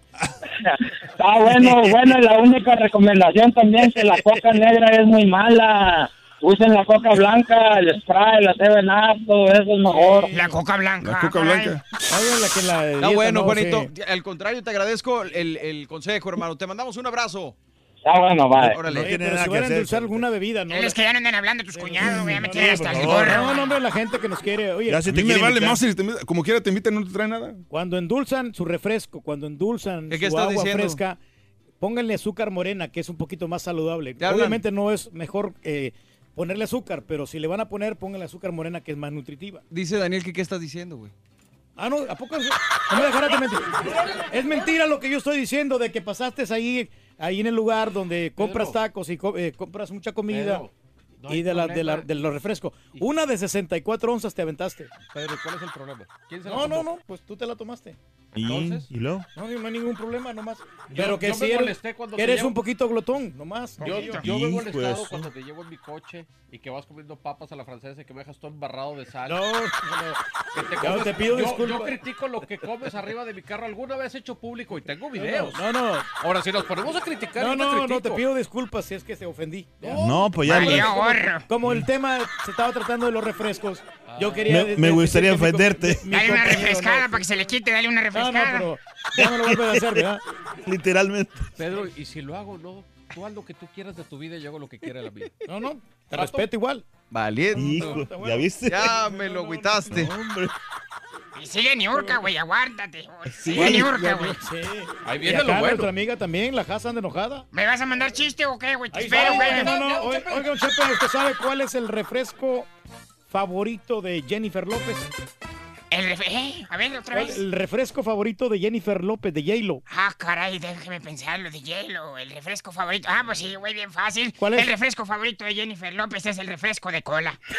Speaker 75: Está bueno, bueno, la única recomendación también que la coca negra es muy mala. Usen la coca blanca, el spray, la Seven Up, todo eso es mejor.
Speaker 4: La coca blanca.
Speaker 2: La coca blanca.
Speaker 5: Oye, la que la
Speaker 1: Está
Speaker 5: dieta,
Speaker 1: bueno,
Speaker 5: no,
Speaker 1: Juanito.
Speaker 5: sí.
Speaker 1: Al contrario, te agradezco el, el consejo, hermano. Te mandamos un abrazo.
Speaker 75: Está bueno, bye.
Speaker 1: Órale.
Speaker 5: Oye, pero si van a endulzar alguna bebida, ¿no?
Speaker 4: Es que ya no andan hablando tus cuñados, güey. Ya me
Speaker 5: No,
Speaker 4: tienen
Speaker 5: no,
Speaker 4: hasta el gorro.
Speaker 5: No, no, hombre, la gente que nos quiere. Oye,
Speaker 2: a mí me vale más si te como quiera te invitan no te traen nada.
Speaker 5: Cuando endulzan su refresco, cuando endulzan
Speaker 1: ¿Qué-
Speaker 5: su agua
Speaker 1: diciendo?
Speaker 5: fresca, pónganle azúcar morena, que es un poquito más saludable. Obviamente no es mejor eh, ponerle azúcar, pero si le van a poner, pónganle azúcar morena, que es más nutritiva.
Speaker 1: Dice Daniel que qué estás diciendo, güey.
Speaker 5: Ah, no, ¿a poco es? No me dejarás de mentir. Es mentira lo que yo estoy diciendo de que pasaste ahí, ahí en el lugar donde compras tacos y co- eh, compras mucha comida
Speaker 77: Pedro, no
Speaker 5: y de, la, de, la- de los refrescos. Una de 64 onzas te aventaste.
Speaker 77: Pedro, ¿cuál es el problema? ¿Quién se la
Speaker 5: No, no, no, pues tú te la tomaste.
Speaker 3: ¿Y,
Speaker 5: Entonces,
Speaker 3: ¿Y luego?
Speaker 5: no, no hay ningún problema nomás.
Speaker 75: Yo-
Speaker 5: Pero que
Speaker 75: yo
Speaker 5: si eres,
Speaker 75: molesté cuando
Speaker 5: que
Speaker 75: te
Speaker 5: eres
Speaker 75: llevo-
Speaker 5: un poquito glotón, nomás.
Speaker 75: Yo,
Speaker 5: Yo-
Speaker 75: yo me he molestado cuando te llevo en mi coche y que vas comiendo papas a la francesa y que me dejas todo embarrado de sal.
Speaker 5: No, no, no.
Speaker 75: Que te
Speaker 5: Ya
Speaker 75: comes-
Speaker 5: te pido
Speaker 75: yo,
Speaker 5: disculpas.
Speaker 75: yo critico lo que comes arriba de mi carro. Alguna vez he hecho público y tengo videos.
Speaker 5: No, no.
Speaker 75: Ahora, si nos ponemos a criticar,
Speaker 5: No, no, no, te pido disculpas si es que te ofendí.
Speaker 3: No, pues ya.
Speaker 5: Como-. Como el tema se estaba tratando de los refrescos, yo quería.
Speaker 3: Me- gustaría ofenderte.
Speaker 4: Dale una refrescada
Speaker 5: no.
Speaker 4: para que se le quite, dale una
Speaker 5: No, no,
Speaker 4: refrescada.
Speaker 5: pero ya no lo vuelves a hacer, ¿verdad?
Speaker 3: Literalmente.
Speaker 75: Pedro, y si lo hago, no. Tú haz lo que tú quieras de tu vida y yo hago lo que quiera de la mía.
Speaker 5: No, no, te respeto igual.
Speaker 1: Valiente.
Speaker 3: Hijo, ¿ya viste?
Speaker 1: Ya me lo agüitaste.
Speaker 3: Hombre.
Speaker 4: Y sigue Niurka, güey, aguántate.
Speaker 3: Sí,
Speaker 4: Sigue Niurka, güey.
Speaker 5: Sí.
Speaker 75: Ahí
Speaker 5: Y
Speaker 75: viene
Speaker 5: acá
Speaker 75: lo bueno.
Speaker 5: nuestra amiga también, la Haas anda enojada.
Speaker 4: ¿Me vas a mandar chiste o qué, güey? Te
Speaker 5: Ahí
Speaker 4: espero, güey.
Speaker 5: No, no, oiga, oiga, don Chepe, ¿usted sabe cuál es el refresco favorito de Jennifer López?
Speaker 4: El ¿Eh? A ver, otra
Speaker 5: ¿Cuál-
Speaker 4: vez.
Speaker 5: El refresco favorito de Jennifer López, de J-Lo.
Speaker 4: Ah, caray, déjeme pensarlo de hielo. El refresco favorito. Ah, pues sí, güey, bien fácil.
Speaker 5: ¿Cuál es?
Speaker 4: El refresco favorito de Jennifer López es el refresco de cola.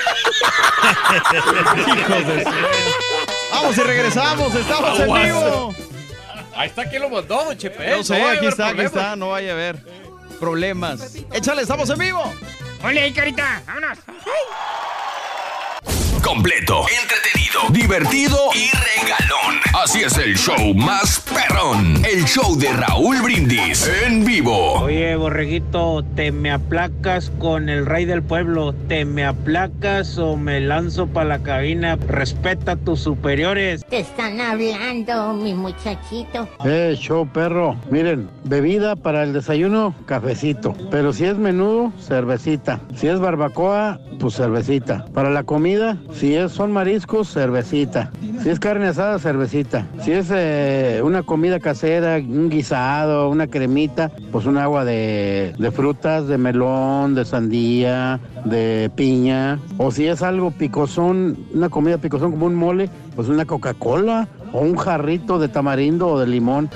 Speaker 3: Hijos de su-
Speaker 1: Vamos y regresamos, estamos en vivo.
Speaker 75: Ahí está quien lo mandó, don Chepe.
Speaker 1: No sé, aquí está, aquí está, no vaya a haber problemas. Échale, estamos en vivo.
Speaker 4: Ole, ahí, carita, vámonos.
Speaker 10: Completo, entretenido, divertido y regalón. Así es el show más perrón. El show de Raúl Brindis en vivo.
Speaker 78: Oye, borreguito, ¿te me aplacas con el rey del pueblo? ¿Te me aplacas o me lanzo para la cabina? Respeta a tus superiores.
Speaker 79: Te están hablando, mi muchachito.
Speaker 80: Eh, show perro. Miren, bebida para el desayuno, cafecito. Pero si es menudo, cervecita. Si es barbacoa, pues cervecita. Para la comida, si es, son mariscos, cervecita. Si es carne asada, cervecita. Si es eh, una comida casera, un guisado, una cremita, pues un agua de, de frutas, de melón, de sandía, de piña. O si es algo picosón, una comida picosón como un mole, pues una Coca-Cola o un jarrito de tamarindo o de limón.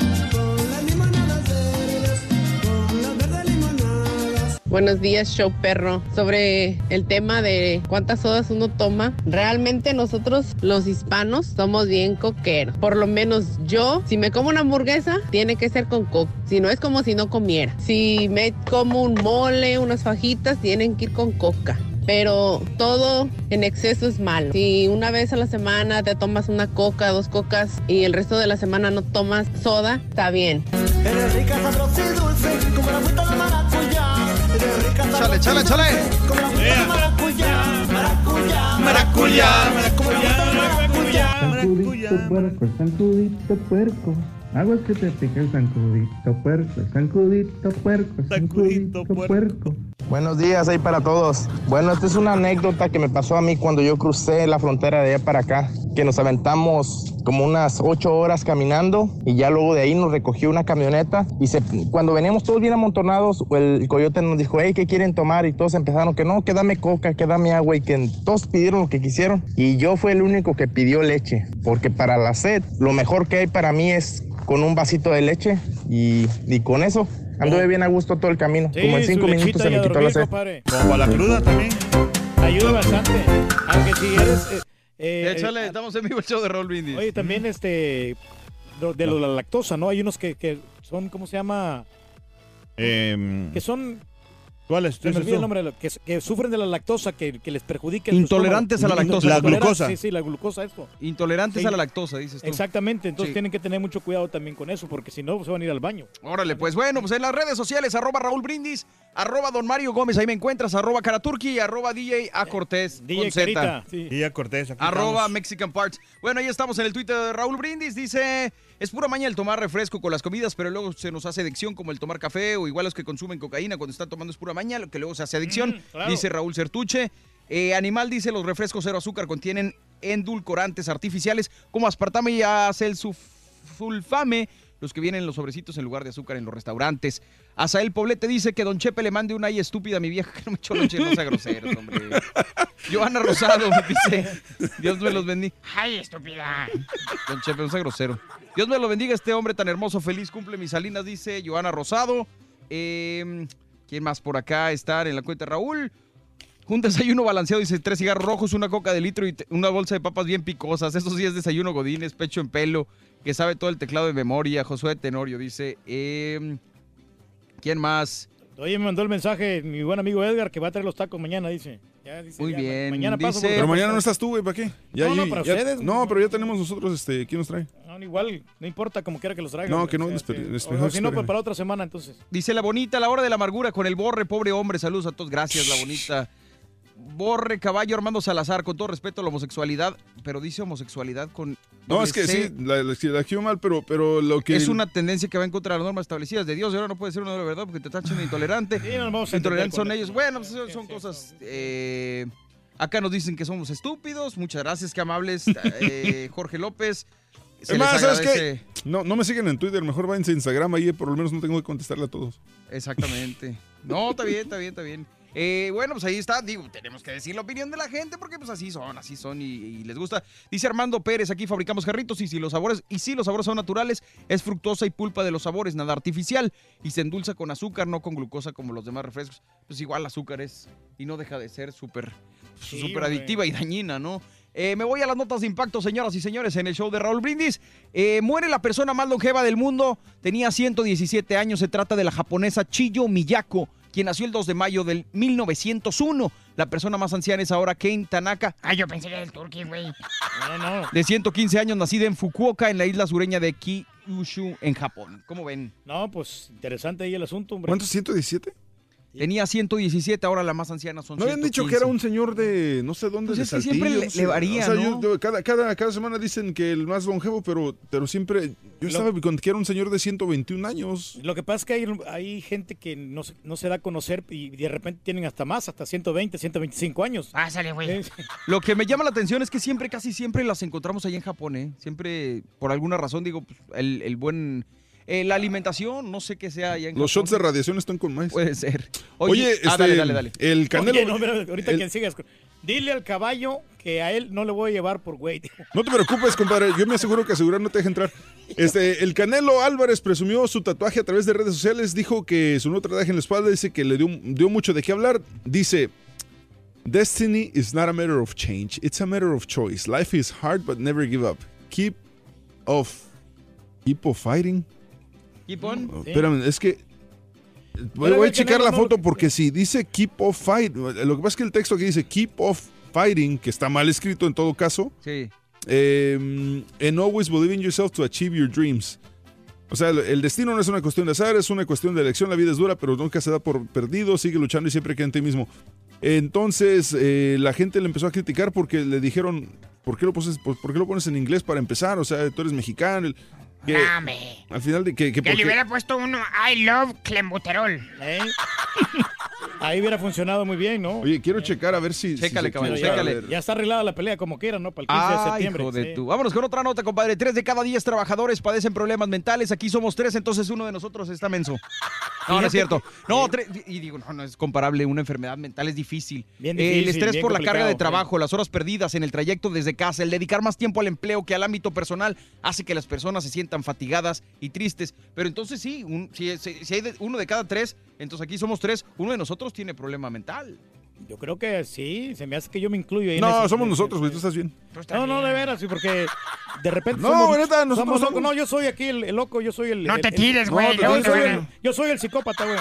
Speaker 81: Buenos días, show perro. Sobre el tema de cuántas sodas uno toma, realmente nosotros los hispanos somos bien coqueros. Por lo menos yo, si me como una hamburguesa, tiene que ser con coca. Si no es como si no comiera. Si me como un mole, unas fajitas, tienen que ir con coca. Pero todo en exceso es malo. Si una vez a la semana te tomas una coca, dos cocas y el resto de la semana no tomas soda, está bien.
Speaker 82: Eres rica, sabrosa como la fruta de maracuyá.
Speaker 1: Chale, chale, chale.
Speaker 82: maracuyá. Maracuyá,
Speaker 3: Maracuyá,
Speaker 82: maracuyá.
Speaker 83: Zancudito puerco, zancudito puerco. Aguas que te pica el zancudito puerco, zancudito puerco, zancudito puerco.
Speaker 84: Buenos días ahí para todos. Bueno, esta es una anécdota que me pasó a mí cuando yo crucé la frontera de allá para acá, que nos aventamos como unas ocho horas caminando y ya luego de ahí nos recogió una camioneta y se, cuando veníamos todos bien amontonados, el coyote nos dijo, hey, ¿qué quieren tomar? Y todos empezaron que no, que dame coca, que dame agua y que todos pidieron lo que quisieron y yo fui el único que pidió leche, porque para la sed lo mejor que hay para mí es con un vasito de leche y, y con eso anduve bien a gusto todo el camino. Como en cinco minutos se
Speaker 5: a
Speaker 84: me quitó la sed.
Speaker 3: Como para la cruda también.
Speaker 5: Ayuda bastante. Aunque si eres... eh, eh,
Speaker 1: Échale,
Speaker 5: eh,
Speaker 1: estamos en vivo el show de Raúl Brindis.
Speaker 5: Oye, también este... De lo la lactosa, ¿no? Hay unos que, que son, ¿cómo se llama?
Speaker 3: Em,
Speaker 5: Que son...
Speaker 3: ¿Cuáles?
Speaker 5: Se me el nombre, de que, que sufren de la lactosa, que, que les perjudica.
Speaker 1: Intolerantes a la lactosa. La glucosa.
Speaker 5: Sí, sí, la glucosa, esto.
Speaker 1: Intolerantes
Speaker 5: Sí.
Speaker 1: a la lactosa, dices tú.
Speaker 5: Exactamente, entonces
Speaker 1: Sí.
Speaker 5: tienen que tener mucho cuidado también con eso, porque si no, se van a ir al baño.
Speaker 1: Órale, pues bueno, pues en las redes sociales, arroba Raúl Brindis, arroba Don Mario Gómez, ahí me encuentras, arroba Caraturki y arroba DJ A Cortés.
Speaker 5: DJ
Speaker 1: con Z.
Speaker 5: Carita, sí.
Speaker 3: Cortés.
Speaker 1: Arroba
Speaker 3: estamos.
Speaker 1: Mexican Parts. Bueno, ahí estamos en el Twitter de Raúl Brindis. Dice, es pura maña el tomar refresco con las comidas, pero luego se nos hace adicción como el tomar café o igual los que consumen cocaína cuando están tomando es pura maña, lo que luego se hace adicción.
Speaker 5: claro.
Speaker 1: Dice Raúl Sertuche. Eh, Animal dice, los refrescos cero azúcar contienen endulcorantes artificiales como aspartame y acesulfame, los que vienen en los sobrecitos en lugar de azúcar en los restaurantes. Asael Poblete dice que Don Chepe le mande una ay estúpida a mi vieja que no me echó lonche, no sea groseros, hombre. Joana Rosado dice, Dios me los bendiga.
Speaker 4: Ay, estúpida.
Speaker 1: Don Chepe, no sea grosero. Dios me lo bendiga este hombre tan hermoso, feliz cumple mis salinas, dice Joana Rosado. Eh, ¿Quién más por acá está en la cuenta? Raúl. Un desayuno balanceado, dice tres cigarros rojos, una coca de litro y una bolsa de papas bien picosas. Eso sí es desayuno godines, pecho en pelo, que sabe todo el teclado de memoria. Josué Tenorio dice, em, ¿quién más?
Speaker 5: Oye, me mandó el mensaje mi buen amigo Edgar que va a traer los tacos mañana, dice. Ya, dice,
Speaker 1: Muy
Speaker 5: ya,
Speaker 1: bien,
Speaker 5: Mañana paso
Speaker 1: dice-
Speaker 5: por-
Speaker 2: Pero mañana no estás tú, güey, ¿para qué? Ya,
Speaker 5: No, no,
Speaker 2: ya-
Speaker 5: para
Speaker 2: ya-
Speaker 5: ustedes.
Speaker 2: No, pero ya tenemos nosotros, este, ¿quién nos trae?
Speaker 5: No, igual, no importa como quiera que los traigan.
Speaker 2: No, que no,
Speaker 5: O sea,
Speaker 2: esper-
Speaker 5: este,
Speaker 2: es
Speaker 5: o si no, pues para otra semana entonces.
Speaker 1: Dice la bonita, la hora de la amargura con el borre, pobre hombre. Saludos a todos, gracias, la bonita. Borre, caballo, Armando Salazar, con todo respeto a la homosexualidad, pero dice homosexualidad con.
Speaker 2: No, es que
Speaker 1: C.
Speaker 2: sí, la, la, mal, pero, pero lo que...
Speaker 1: Es una tendencia que va en contra de las normas establecidas de Dios y ahora no puede ser una de la verdad porque te tachan de intolerante.
Speaker 5: Sí, nos vamos a
Speaker 1: Intolerantes son ellos. Bueno, pues son, cosas. eh, acá nos dicen que somos estúpidos. Muchas gracias, qué amables. eh, Jorge López. Se
Speaker 2: Es más,
Speaker 1: les
Speaker 2: ¿sabes qué? No, no me siguen en Twitter, mejor váyanse a Instagram, ahí por lo menos no tengo que contestarle a todos.
Speaker 1: Exactamente. No, está bien, está bien, está bien. Eh, bueno, pues ahí está. Digo, tenemos que decir la opinión de la gente porque pues así son, así son y, y les gusta. Dice Armando Pérez, aquí fabricamos jarritos y si los sabores, y si los sabores son naturales, es fructosa y pulpa de los sabores, nada artificial. Y se endulza con azúcar, no con glucosa como los demás refrescos. Pues igual azúcar es y no deja de ser súper
Speaker 5: Sí, hombre.
Speaker 1: adictiva y dañina, ¿no? Eh, me voy a las notas de impacto, señoras y señores, en el show de Raúl Brindis. Eh, muere la persona más longeva del mundo. Tenía 117 años. Se trata de la japonesa Chiyo Miyako, quien nació el 2 de mayo del 1901. La persona más anciana es ahora Kane Tanaka.
Speaker 4: Ay, yo pensé que era el turqui, güey.
Speaker 5: No, no.
Speaker 1: De 115 años, nacida en Fukuoka, en la isla sureña de Kyushu, en Japón. ¿Cómo ven?
Speaker 5: No, pues interesante ahí el asunto, hombre.
Speaker 2: ¿Cuántos? ¿117?
Speaker 1: Tenía 117, ahora la más anciana son
Speaker 2: ¿No habían dicho que era un señor de no sé dónde,
Speaker 1: Pues
Speaker 2: de
Speaker 1: es que siempre le-
Speaker 2: no sé.
Speaker 1: le varía,
Speaker 2: O sea,
Speaker 1: ¿no?
Speaker 2: yo- cada, cada, cada semana dicen que el más longevo, pero, pero siempre... Yo estaba con que era un señor de 121 años.
Speaker 5: Lo que pasa es que hay, hay gente que no, se- no se da a conocer y de repente tienen hasta más, hasta 120, 125 años.
Speaker 4: Pásale, güey.
Speaker 1: Lo que me llama la atención es que siempre, casi siempre las encontramos allá en Japón, ¿eh? Siempre, por alguna razón, digo, pues, el, el buen... eh, la alimentación, no sé qué sea allá en
Speaker 2: Los shots de radiación están con más.
Speaker 1: Puede ser.
Speaker 2: Oye,
Speaker 1: Oye,
Speaker 2: este,
Speaker 1: ah, dale, dale, dale.
Speaker 2: el Canelo...
Speaker 5: Oye, no, mira, ahorita
Speaker 2: el-
Speaker 5: que sigas. Dile al caballo que a él no le voy a llevar por güey.
Speaker 2: No te preocupes, compadre. Yo me aseguro que asegurar no te deja entrar. Este, el Canelo Álvarez presumió su tatuaje a través de redes sociales. Dijo que su nuevo tatuaje en la espalda dice que le dio, dio mucho de qué hablar. Dice: Destiny is not a matter of change, it's a matter of choice. Life is hard, but never give up. Keep off. Keep of fighting.
Speaker 1: Keep on.
Speaker 2: Espérame, es que. Voy, a checar la foto porque si dice keep off fight, lo que pasa es que el texto aquí dice keep off fighting, que está mal escrito en todo caso.
Speaker 1: Sí.
Speaker 2: Eh, and always believe in yourself to achieve your dreams. O sea, el, destino no es una cuestión de azar, es una cuestión de elección. La vida es dura, pero nunca se da por perdido. Sigue luchando y siempre queda en ti mismo. Entonces, eh, la gente le empezó a criticar porque le dijeron, ¿por qué lo, pones, por, por qué lo pones en inglés para empezar? O sea, tú eres mexicano. El- que,
Speaker 4: Dame.
Speaker 2: al final, de que, que
Speaker 4: Que le hubiera puesto uno I love clembuterol.
Speaker 5: ¿Eh? Ahí hubiera funcionado muy bien, ¿no?
Speaker 2: Oye, quiero checar a ver si.
Speaker 1: Chécale,
Speaker 2: si quiere.
Speaker 1: chécale.
Speaker 5: Ya está arreglada la pelea como quiera, ¿no? Para el 15 de
Speaker 1: Ah,
Speaker 5: septiembre.
Speaker 1: hijo de
Speaker 5: sí.
Speaker 1: tu. Vámonos con otra nota, compadre. Tres de cada diez trabajadores padecen problemas mentales. Aquí somos tres, entonces uno de nosotros está menso. No, no es cierto. No, tre- y digo, no, no es comparable. Una enfermedad mental es difícil.
Speaker 5: Bien
Speaker 1: el
Speaker 5: difícil,
Speaker 1: estrés
Speaker 5: bien
Speaker 1: por la carga de
Speaker 5: complicado,
Speaker 1: trabajo, las horas perdidas en el trayecto desde casa, el dedicar más tiempo al empleo que al ámbito personal, hace que las personas se sientan fatigadas y tristes. Pero entonces sí, un- si, si- si hay de- uno de cada tres, entonces aquí somos tres, uno de nosotros tiene problema mental.
Speaker 5: Yo creo que sí, se me hace que yo me incluyo ahí. en
Speaker 2: No,
Speaker 5: ese-
Speaker 2: somos nosotros, güey, tú estás bien.
Speaker 5: No, no, de veras, sí, porque de repente
Speaker 2: No,
Speaker 5: somos,
Speaker 2: neta, nosotros
Speaker 5: somos
Speaker 2: somos-
Speaker 5: No, yo soy aquí el, el loco, yo soy el...
Speaker 4: No
Speaker 5: el-
Speaker 4: te tires, güey,
Speaker 5: No, yo soy el psicópata, güey.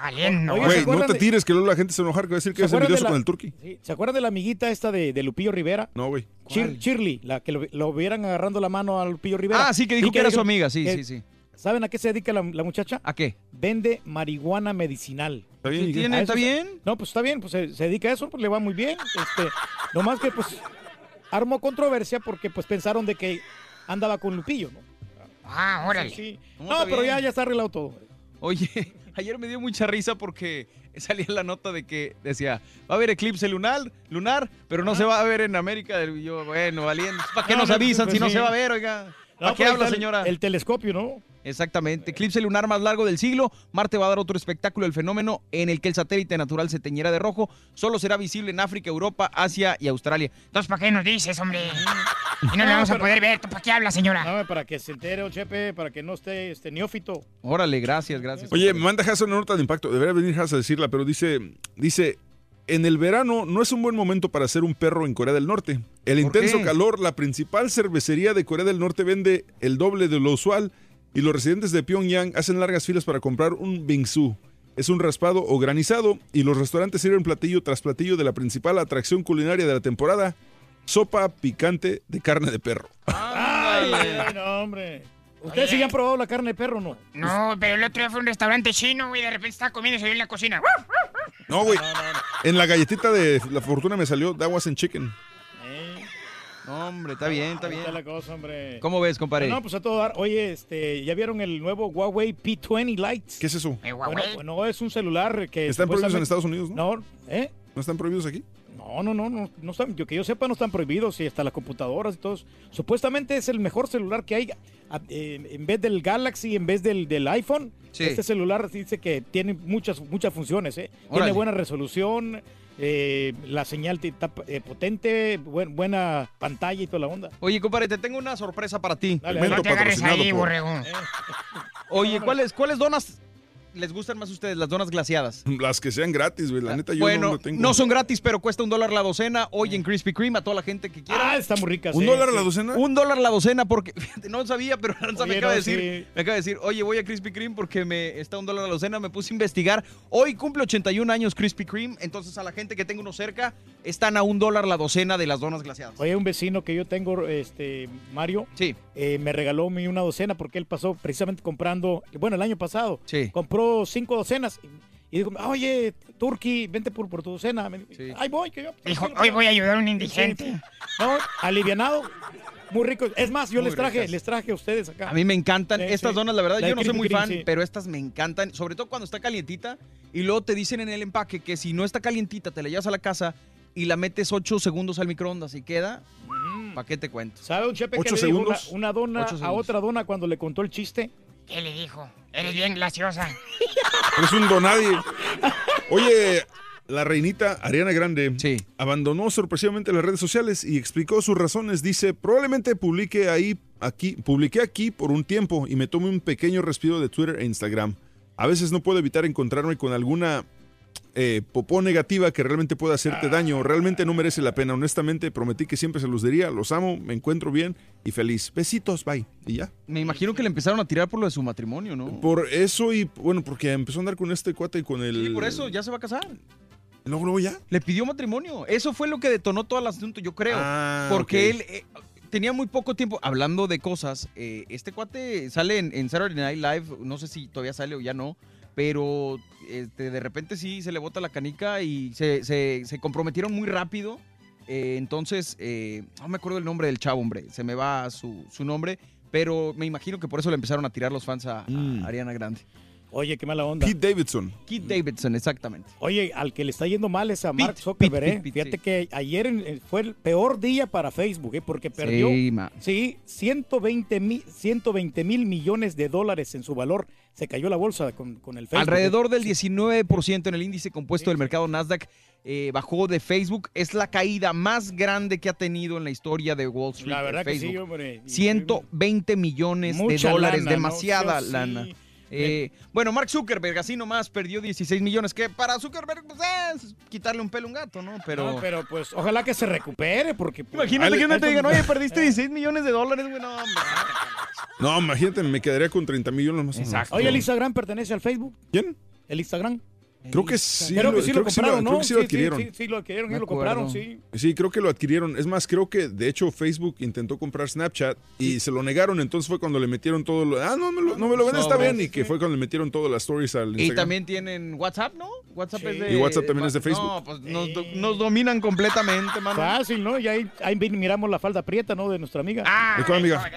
Speaker 4: Valiendo, güey.
Speaker 5: ¿se
Speaker 2: Güey, no te tires, que luego la gente se enojar que va a decir que
Speaker 5: ¿Se
Speaker 2: es envidioso
Speaker 5: la-
Speaker 2: con el turqui.
Speaker 5: Sí, ¿Se acuerdan de la amiguita esta de, de Lupillo Rivera?
Speaker 2: No, güey.
Speaker 5: Chir- Shirley, la que lo, lo vieran agarrando la mano a Lupillo Rivera.
Speaker 1: Ah, sí, que dijo que era su amiga, sí,
Speaker 5: que-
Speaker 1: sí, sí.
Speaker 5: ¿Saben a qué se dedica la, la muchacha?
Speaker 1: ¿A qué?
Speaker 5: Vende marihuana medicinal.
Speaker 2: ¿Está bien?
Speaker 1: ¿Tiene-
Speaker 5: ¿A
Speaker 1: ¿Está bien?
Speaker 5: No, pues está bien, pues se, se dedica a eso, pues le va muy bien. Este, nomás que pues armó controversia porque pues pensaron de que andaba con Lupillo, ¿no?
Speaker 4: Ah, órale.
Speaker 5: Sí, sí.
Speaker 1: No,
Speaker 5: pero ya,
Speaker 1: bien.
Speaker 5: ya está arreglado todo.
Speaker 1: Oye, ayer me dio mucha risa porque salía la nota de que decía, va a haber eclipse lunar, lunar, pero no se va a ver en América. Y yo, bueno, valiente. ¿Para qué
Speaker 5: No,
Speaker 1: nos
Speaker 5: no,
Speaker 1: avisan
Speaker 5: pues
Speaker 1: si no
Speaker 5: sí.
Speaker 1: se va a ver, oiga? ¿Para
Speaker 5: No,
Speaker 1: qué
Speaker 5: pues,
Speaker 1: habla,
Speaker 5: el-
Speaker 1: señora?
Speaker 5: El telescopio, ¿no?
Speaker 1: Exactamente. Eclipse lunar más largo del siglo. Marte va a dar otro espectáculo del fenómeno en el que el satélite natural se teñirá de rojo. Solo será visible en África, Europa, Asia y Australia.
Speaker 4: Entonces, ¿para qué nos dices, hombre? Y no le vamos a poder ver. ¿Tú para qué hablas, señora?
Speaker 5: No, para que se entere el chepe, para que no esté este neófito.
Speaker 1: Órale, gracias, gracias.
Speaker 2: Oye, me manda Haas una nota de impacto. Debería venir Haas a decirla, pero dice, dice, en el verano no es un buen momento para ser un perro en Corea del Norte. El
Speaker 1: ¿Por
Speaker 2: intenso
Speaker 1: qué?
Speaker 2: calor, la principal cervecería de Corea del Norte vende el doble de lo usual y los residentes de Pyongyang hacen largas filas para comprar un bingsu. Es un raspado o granizado y los restaurantes sirven platillo tras platillo de la principal atracción culinaria de la temporada, sopa picante de carne de perro.
Speaker 5: Ay, no, hombre. ¿Ustedes sí han probado la carne de perro o no?
Speaker 85: No, pero el otro día fue a un restaurante chino, güey, de repente estaba comiendo y se vio en la cocina.
Speaker 2: No, güey. En la galletita de la fortuna me salió that was in chicken.
Speaker 1: No, hombre, está bien, está bien.
Speaker 5: está la cosa, hombre.
Speaker 1: ¿Cómo ves, compadre?
Speaker 5: No, pues a todo dar. Oye, este, ¿ya vieron el nuevo Huawei P20 Lite?
Speaker 2: ¿Qué es eso?
Speaker 5: Bueno, bueno, es un celular que...
Speaker 2: Están prohibidos en Estados Unidos, ¿no?
Speaker 5: No, ¿eh?
Speaker 2: ¿No están prohibidos aquí?
Speaker 5: No, no, no, no, no están, yo que yo sepa no están prohibidos y hasta las computadoras y todo. Supuestamente es el mejor celular que hay a- eh, en vez del Galaxy, en vez del, del iPhone.
Speaker 1: Sí.
Speaker 5: Este celular dice que tiene muchas muchas funciones, ¿eh? Tiene buena resolución, eh, la señal está eh, potente, buen- buena pantalla y toda la onda.
Speaker 1: Oye, compadre, te tengo una sorpresa para ti.
Speaker 5: Dale, dale. No te agarres
Speaker 85: patrocinado ahí, por- borrego.
Speaker 1: Oye, ¿cuáles, ¿cuáles donas les gustan más a ustedes? Las donas glaciadas.
Speaker 2: Las que sean gratis, güey. La neta, yo
Speaker 1: bueno,
Speaker 2: no lo tengo.
Speaker 1: no son gratis, pero cuesta un dólar la docena. Hoy en Krispy Kreme a toda la gente que quiera.
Speaker 5: Ah, está muy rica.
Speaker 2: ¿Un dólar la docena?
Speaker 1: Un dólar la docena porque fíjate, no sabía, pero Aranza me acaba de
Speaker 5: no,
Speaker 1: decir,
Speaker 5: sí.
Speaker 1: me acaba de decir, oye, voy a Krispy Kreme porque me está un dólar la docena, me puse a investigar. Hoy cumple 81 años Krispy Kreme, entonces a la gente que tengo uno cerca están a un dólar la docena de las donas glaciadas.
Speaker 5: Oye, un vecino que yo tengo, este, Mario,
Speaker 1: sí.
Speaker 5: me regaló una docena porque él pasó precisamente comprando, bueno, el año pasado,
Speaker 1: Sí.
Speaker 5: compró cinco docenas y, dijo, oye, Turki, vente por, por tu docena. Me- Ahí voy, que yo.
Speaker 85: Dijo, hoy voy a ayudar a un indigente.
Speaker 5: Sí, sí. No, alivianado, muy rico. Es más, yo
Speaker 1: Muy
Speaker 5: les traje,
Speaker 1: ricas.
Speaker 5: les traje a ustedes acá.
Speaker 1: A mí me encantan
Speaker 5: Sí,
Speaker 1: estas
Speaker 5: sí.
Speaker 1: donas, la verdad,
Speaker 5: La
Speaker 1: yo no soy muy fan,
Speaker 5: sí.
Speaker 1: pero estas me encantan, sobre todo cuando está calientita y luego te dicen en el empaque que si no está calientita te la llevas a la casa y la metes 8 segundos al microondas y queda, ¿para qué te cuento?
Speaker 5: ¿Sabe un chepe que
Speaker 1: ¿Ocho
Speaker 5: le dijo una,
Speaker 1: segundos?
Speaker 5: una dona a otra dona cuando le contó el chiste?
Speaker 85: ¿Qué le dijo? Eres bien graciosa.
Speaker 2: Eres un donadie. Oye, la reinita Ariana Grande abandonó sorpresivamente las redes sociales y explicó sus razones. Dice, probablemente publique ahí, aquí, publiqué aquí por un tiempo y me tome un pequeño respiro de Twitter e Instagram. A veces no puedo evitar encontrarme con alguna eh, popó negativa que realmente pueda hacerte daño. Realmente no merece la pena. Honestamente, prometí que siempre se los diría. Los amo, me encuentro bien y feliz. Besitos, bye. Y ya.
Speaker 1: Me imagino que le empezaron a tirar por lo de su matrimonio, ¿no?
Speaker 2: Por eso y bueno, porque empezó a andar con este cuate y con el...
Speaker 1: Sí, por eso ya se va a casar.
Speaker 2: Luego, luego ya.
Speaker 1: Le pidió matrimonio. Eso fue lo que detonó todo el asunto, yo creo.
Speaker 2: Ah,
Speaker 1: porque él eh, tenía muy poco tiempo hablando de cosas. eh, este cuate sale en, en Saturday Night Live, no sé si todavía sale o ya no, pero este, de repente sí se le bota la canica y se, se- se comprometieron muy rápido. Eh, entonces, eh, no me acuerdo el nombre del chavo, hombre. Se me va su, su nombre. Pero me imagino que por eso le empezaron a tirar los fans a, a
Speaker 2: Mm.
Speaker 1: Ariana Grande.
Speaker 5: Oye, qué mala onda.
Speaker 2: Pete Davidson.
Speaker 1: Keith Davidson, exactamente.
Speaker 5: Oye, al que le está yendo mal es a
Speaker 1: Pete,
Speaker 5: Mark Zuckerberg,
Speaker 1: Pete,
Speaker 5: ¿eh?
Speaker 1: Pete,
Speaker 5: Fíjate
Speaker 1: sí.
Speaker 5: que ayer eh, fue el peor día para Facebook, ¿eh? Porque perdió,
Speaker 1: Sí, ma.
Speaker 5: sí, 120 mil 120 mil millones de dólares en su valor. Se cayó la bolsa con, con el Facebook. ¿eh?
Speaker 1: Alrededor del 19% en el índice compuesto del mercado Nasdaq eh, bajó de Facebook. Es la caída más grande que ha tenido en la historia de Wall Street.
Speaker 5: La verdad que sí, hombre.
Speaker 1: 120 millones de dólares,
Speaker 5: lana, ¿no?
Speaker 1: demasiada lana. Eh, bueno, Mark Zuckerberg así nomás perdió 16 millones, que para Zuckerberg pues, es quitarle un pelo a un gato, ¿no? Pero,
Speaker 5: No, pero pues ojalá que se recupere porque... pues,
Speaker 1: imagínate que
Speaker 5: a
Speaker 1: no te digan, oye, perdiste 16 millones de dólares, güey, no, hombre.
Speaker 2: No, imagínate, me quedaría con 30 millones más. Exacto.
Speaker 5: Oye, el Instagram pertenece al Facebook.
Speaker 2: ¿Quién?
Speaker 5: El Instagram.
Speaker 2: Creo que sí.
Speaker 5: Creo que sí lo
Speaker 2: creo
Speaker 5: compraron,
Speaker 2: creo
Speaker 5: ¿no?
Speaker 2: que sí lo
Speaker 5: Sí,
Speaker 2: adquirieron.
Speaker 5: Sí, sí, lo adquirieron, sí lo compraron, sí.
Speaker 2: Sí, creo que lo adquirieron. Es más, creo que de hecho Facebook intentó comprar Snapchat y se lo negaron. Entonces fue cuando le metieron todo lo. Ah, no, me lo- no me lo ven, está bien. Y que fue cuando le metieron todas las stories al
Speaker 1: Y también tienen WhatsApp, ¿no? WhatsApp es de...
Speaker 2: Y WhatsApp también es de Facebook.
Speaker 1: No, pues nos, do- nos dominan completamente, mano.
Speaker 5: Fácil, ¿no? Y ahí, ahí miramos la falda prieta, ¿no? De nuestra amiga.
Speaker 85: Ah,
Speaker 2: ¿De cuál amiga?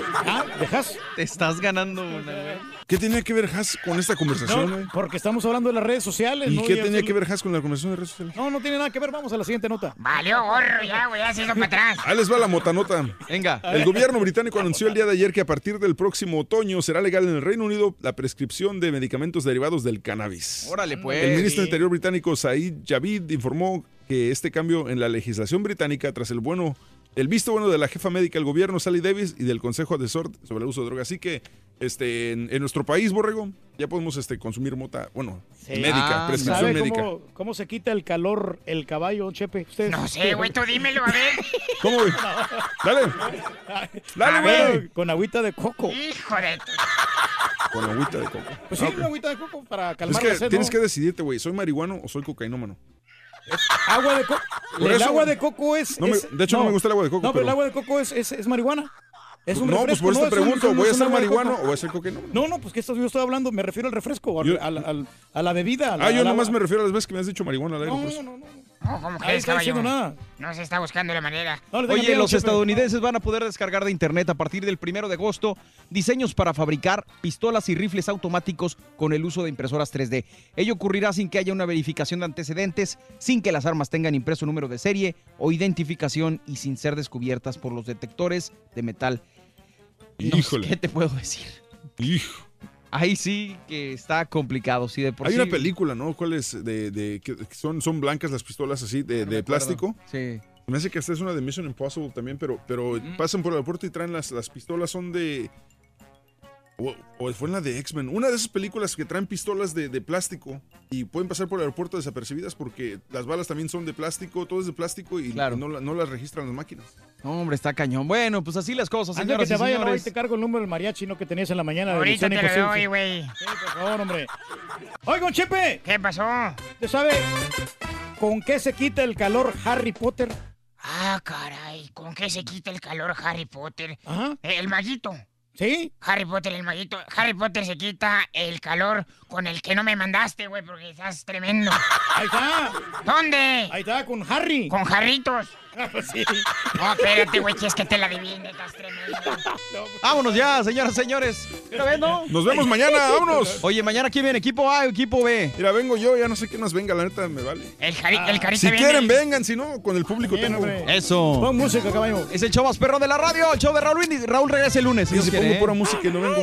Speaker 85: Hijo de
Speaker 5: Ah, ¿dejas?
Speaker 1: Te estás ganando una, güey.
Speaker 2: ¿Qué tenía que ver Has con esta conversación,
Speaker 5: No,
Speaker 2: güey?
Speaker 5: porque estamos hablando de las redes sociales,
Speaker 2: ¿Y
Speaker 5: ¿no?
Speaker 2: qué tenía que ver Has con la conversación de redes sociales?
Speaker 5: No, no tiene nada que ver. Vamos a la siguiente nota.
Speaker 85: Valió gorro ya, güey, ya se hizo para atrás.
Speaker 2: Ahí les va la motanota.
Speaker 1: Venga.
Speaker 2: El gobierno británico anunció el día de ayer que a partir del próximo otoño será legal en el Reino Unido la prescripción de medicamentos derivados del cannabis.
Speaker 1: Órale, pues.
Speaker 2: El ministro de Interior británico Said Javid informó que este cambio en la legislación británica tras el bueno el visto bueno de la jefa médica del gobierno Sally Davis y del Consejo Asesor sobre el uso de drogas. Así que este, en, en nuestro país, Borrego, ya podemos este, consumir mota, bueno,
Speaker 5: Sí.
Speaker 2: médica,
Speaker 5: Ah,
Speaker 2: prescripción
Speaker 5: ¿Sabe
Speaker 2: médica.
Speaker 5: Cómo, cómo se quita el calor el caballo, Chepe? ¿Ustedes?
Speaker 4: No sé, güey, tú dímelo, a ver.
Speaker 2: ¿Cómo, güey? Dale. Dale, güey.
Speaker 5: Con agüita de coco.
Speaker 4: Hijo de...
Speaker 2: Con agüita de coco.
Speaker 5: Pues sí,
Speaker 2: Ah,
Speaker 5: una agüita de coco para
Speaker 2: Es
Speaker 5: calmar
Speaker 2: que
Speaker 5: la sed,
Speaker 2: tienes
Speaker 5: ¿no?
Speaker 2: que decidirte, güey. ¿Soy marihuano o soy cocainómano?
Speaker 5: Agua de coco. El
Speaker 2: eso-
Speaker 5: agua de coco es...
Speaker 2: No me-
Speaker 5: es-
Speaker 2: de hecho, no me gusta el agua de coco,
Speaker 5: No, pero, el agua de coco es, es, es marihuana. Es un
Speaker 2: no, pues por eso te pregunto,
Speaker 5: un-
Speaker 2: ¿voy a ser marihuano o voy a ser cocainómano?
Speaker 5: No, no, pues que esto yo estoy hablando, me refiero al refresco, al-
Speaker 2: Yo-
Speaker 5: al- al- a la bebida. a la-
Speaker 2: Ah, yo nomás me refiero a las veces que me has dicho marihuana al aire.
Speaker 5: No,
Speaker 2: eso.
Speaker 5: no, no.
Speaker 4: No, ¿cómo
Speaker 5: Ahí
Speaker 4: crees,
Speaker 5: está diciendo nada.
Speaker 4: No se está buscando la manera.
Speaker 1: Oye, los estadounidenses van a poder descargar de internet a partir del primero de agosto diseños para fabricar pistolas y rifles automáticos con el uso de impresoras 3D. Ello ocurrirá sin que haya una verificación de antecedentes, sin que las armas tengan impreso número de serie o identificación y sin ser descubiertas por los detectores de metal. No sé,
Speaker 2: Híjole.
Speaker 1: ¿Qué te puedo decir?
Speaker 2: Hijo.
Speaker 1: Ahí sí que está complicado, sí, de por
Speaker 2: Hay
Speaker 1: sí.
Speaker 2: una película, ¿no? ¿Cuál es? De, de, que son, son blancas las pistolas así, de, de plástico.
Speaker 1: Sí.
Speaker 2: Me hace que esta es una de Mission Impossible también, pero, pero pasan por el aeropuerto y traen las, las pistolas, son de... O, o fue en la de X-Men. Una de esas películas que traen pistolas de, de plástico y pueden pasar por el aeropuerto desapercibidas porque las balas también son de plástico, todo es de plástico y, y no, la- no las registran las máquinas.
Speaker 1: No, hombre, está cañón. Bueno, pues así las cosas,
Speaker 5: Antes que te vayan, hoy te cargo el número del mariachi, ¿no? Que tenías en la mañana. de
Speaker 4: Ahorita
Speaker 5: Misión
Speaker 4: te lo doy, güey.
Speaker 5: Sí, por favor, hombre. Oigan, Chepe.
Speaker 4: ¿Qué pasó?
Speaker 5: ¿Usted sabe con qué se quita el calor Harry Potter?
Speaker 4: Ah, caray, ¿con qué se quita el calor Harry Potter?
Speaker 5: Ajá.
Speaker 4: El maguito.
Speaker 5: ¿Sí?
Speaker 4: Harry Potter, el maguito. Harry Potter se quita el calor con el que no me mandaste, güey, porque estás tremendo.
Speaker 5: Ahí está.
Speaker 4: ¿Dónde?
Speaker 5: Ahí está, con Harry.
Speaker 4: Con jarritos.
Speaker 5: sí.
Speaker 4: No, espérate, güey, que es que te la adivine, estás tremendo.
Speaker 1: Vámonos ya, señoras y señores. Mira, ven, ¿no?
Speaker 2: Nos vemos mañana, vámonos.
Speaker 1: Oye, mañana quién viene, equipo A o equipo B.
Speaker 2: Mira, vengo yo, ya no sé quién más venga, la neta me vale.
Speaker 4: El, cari el carita
Speaker 2: Si
Speaker 4: viene.
Speaker 2: quieren, vengan, si no, con el público tengo.
Speaker 1: Eso.
Speaker 5: Pon música, caballo.
Speaker 1: Es el show más perrón de la radio, el show de Raúl. Raúl regresa el lunes.
Speaker 2: Sí,
Speaker 1: Dios
Speaker 2: si
Speaker 1: quiere,
Speaker 2: pongo
Speaker 1: ¿eh?
Speaker 2: pura música y no vengo.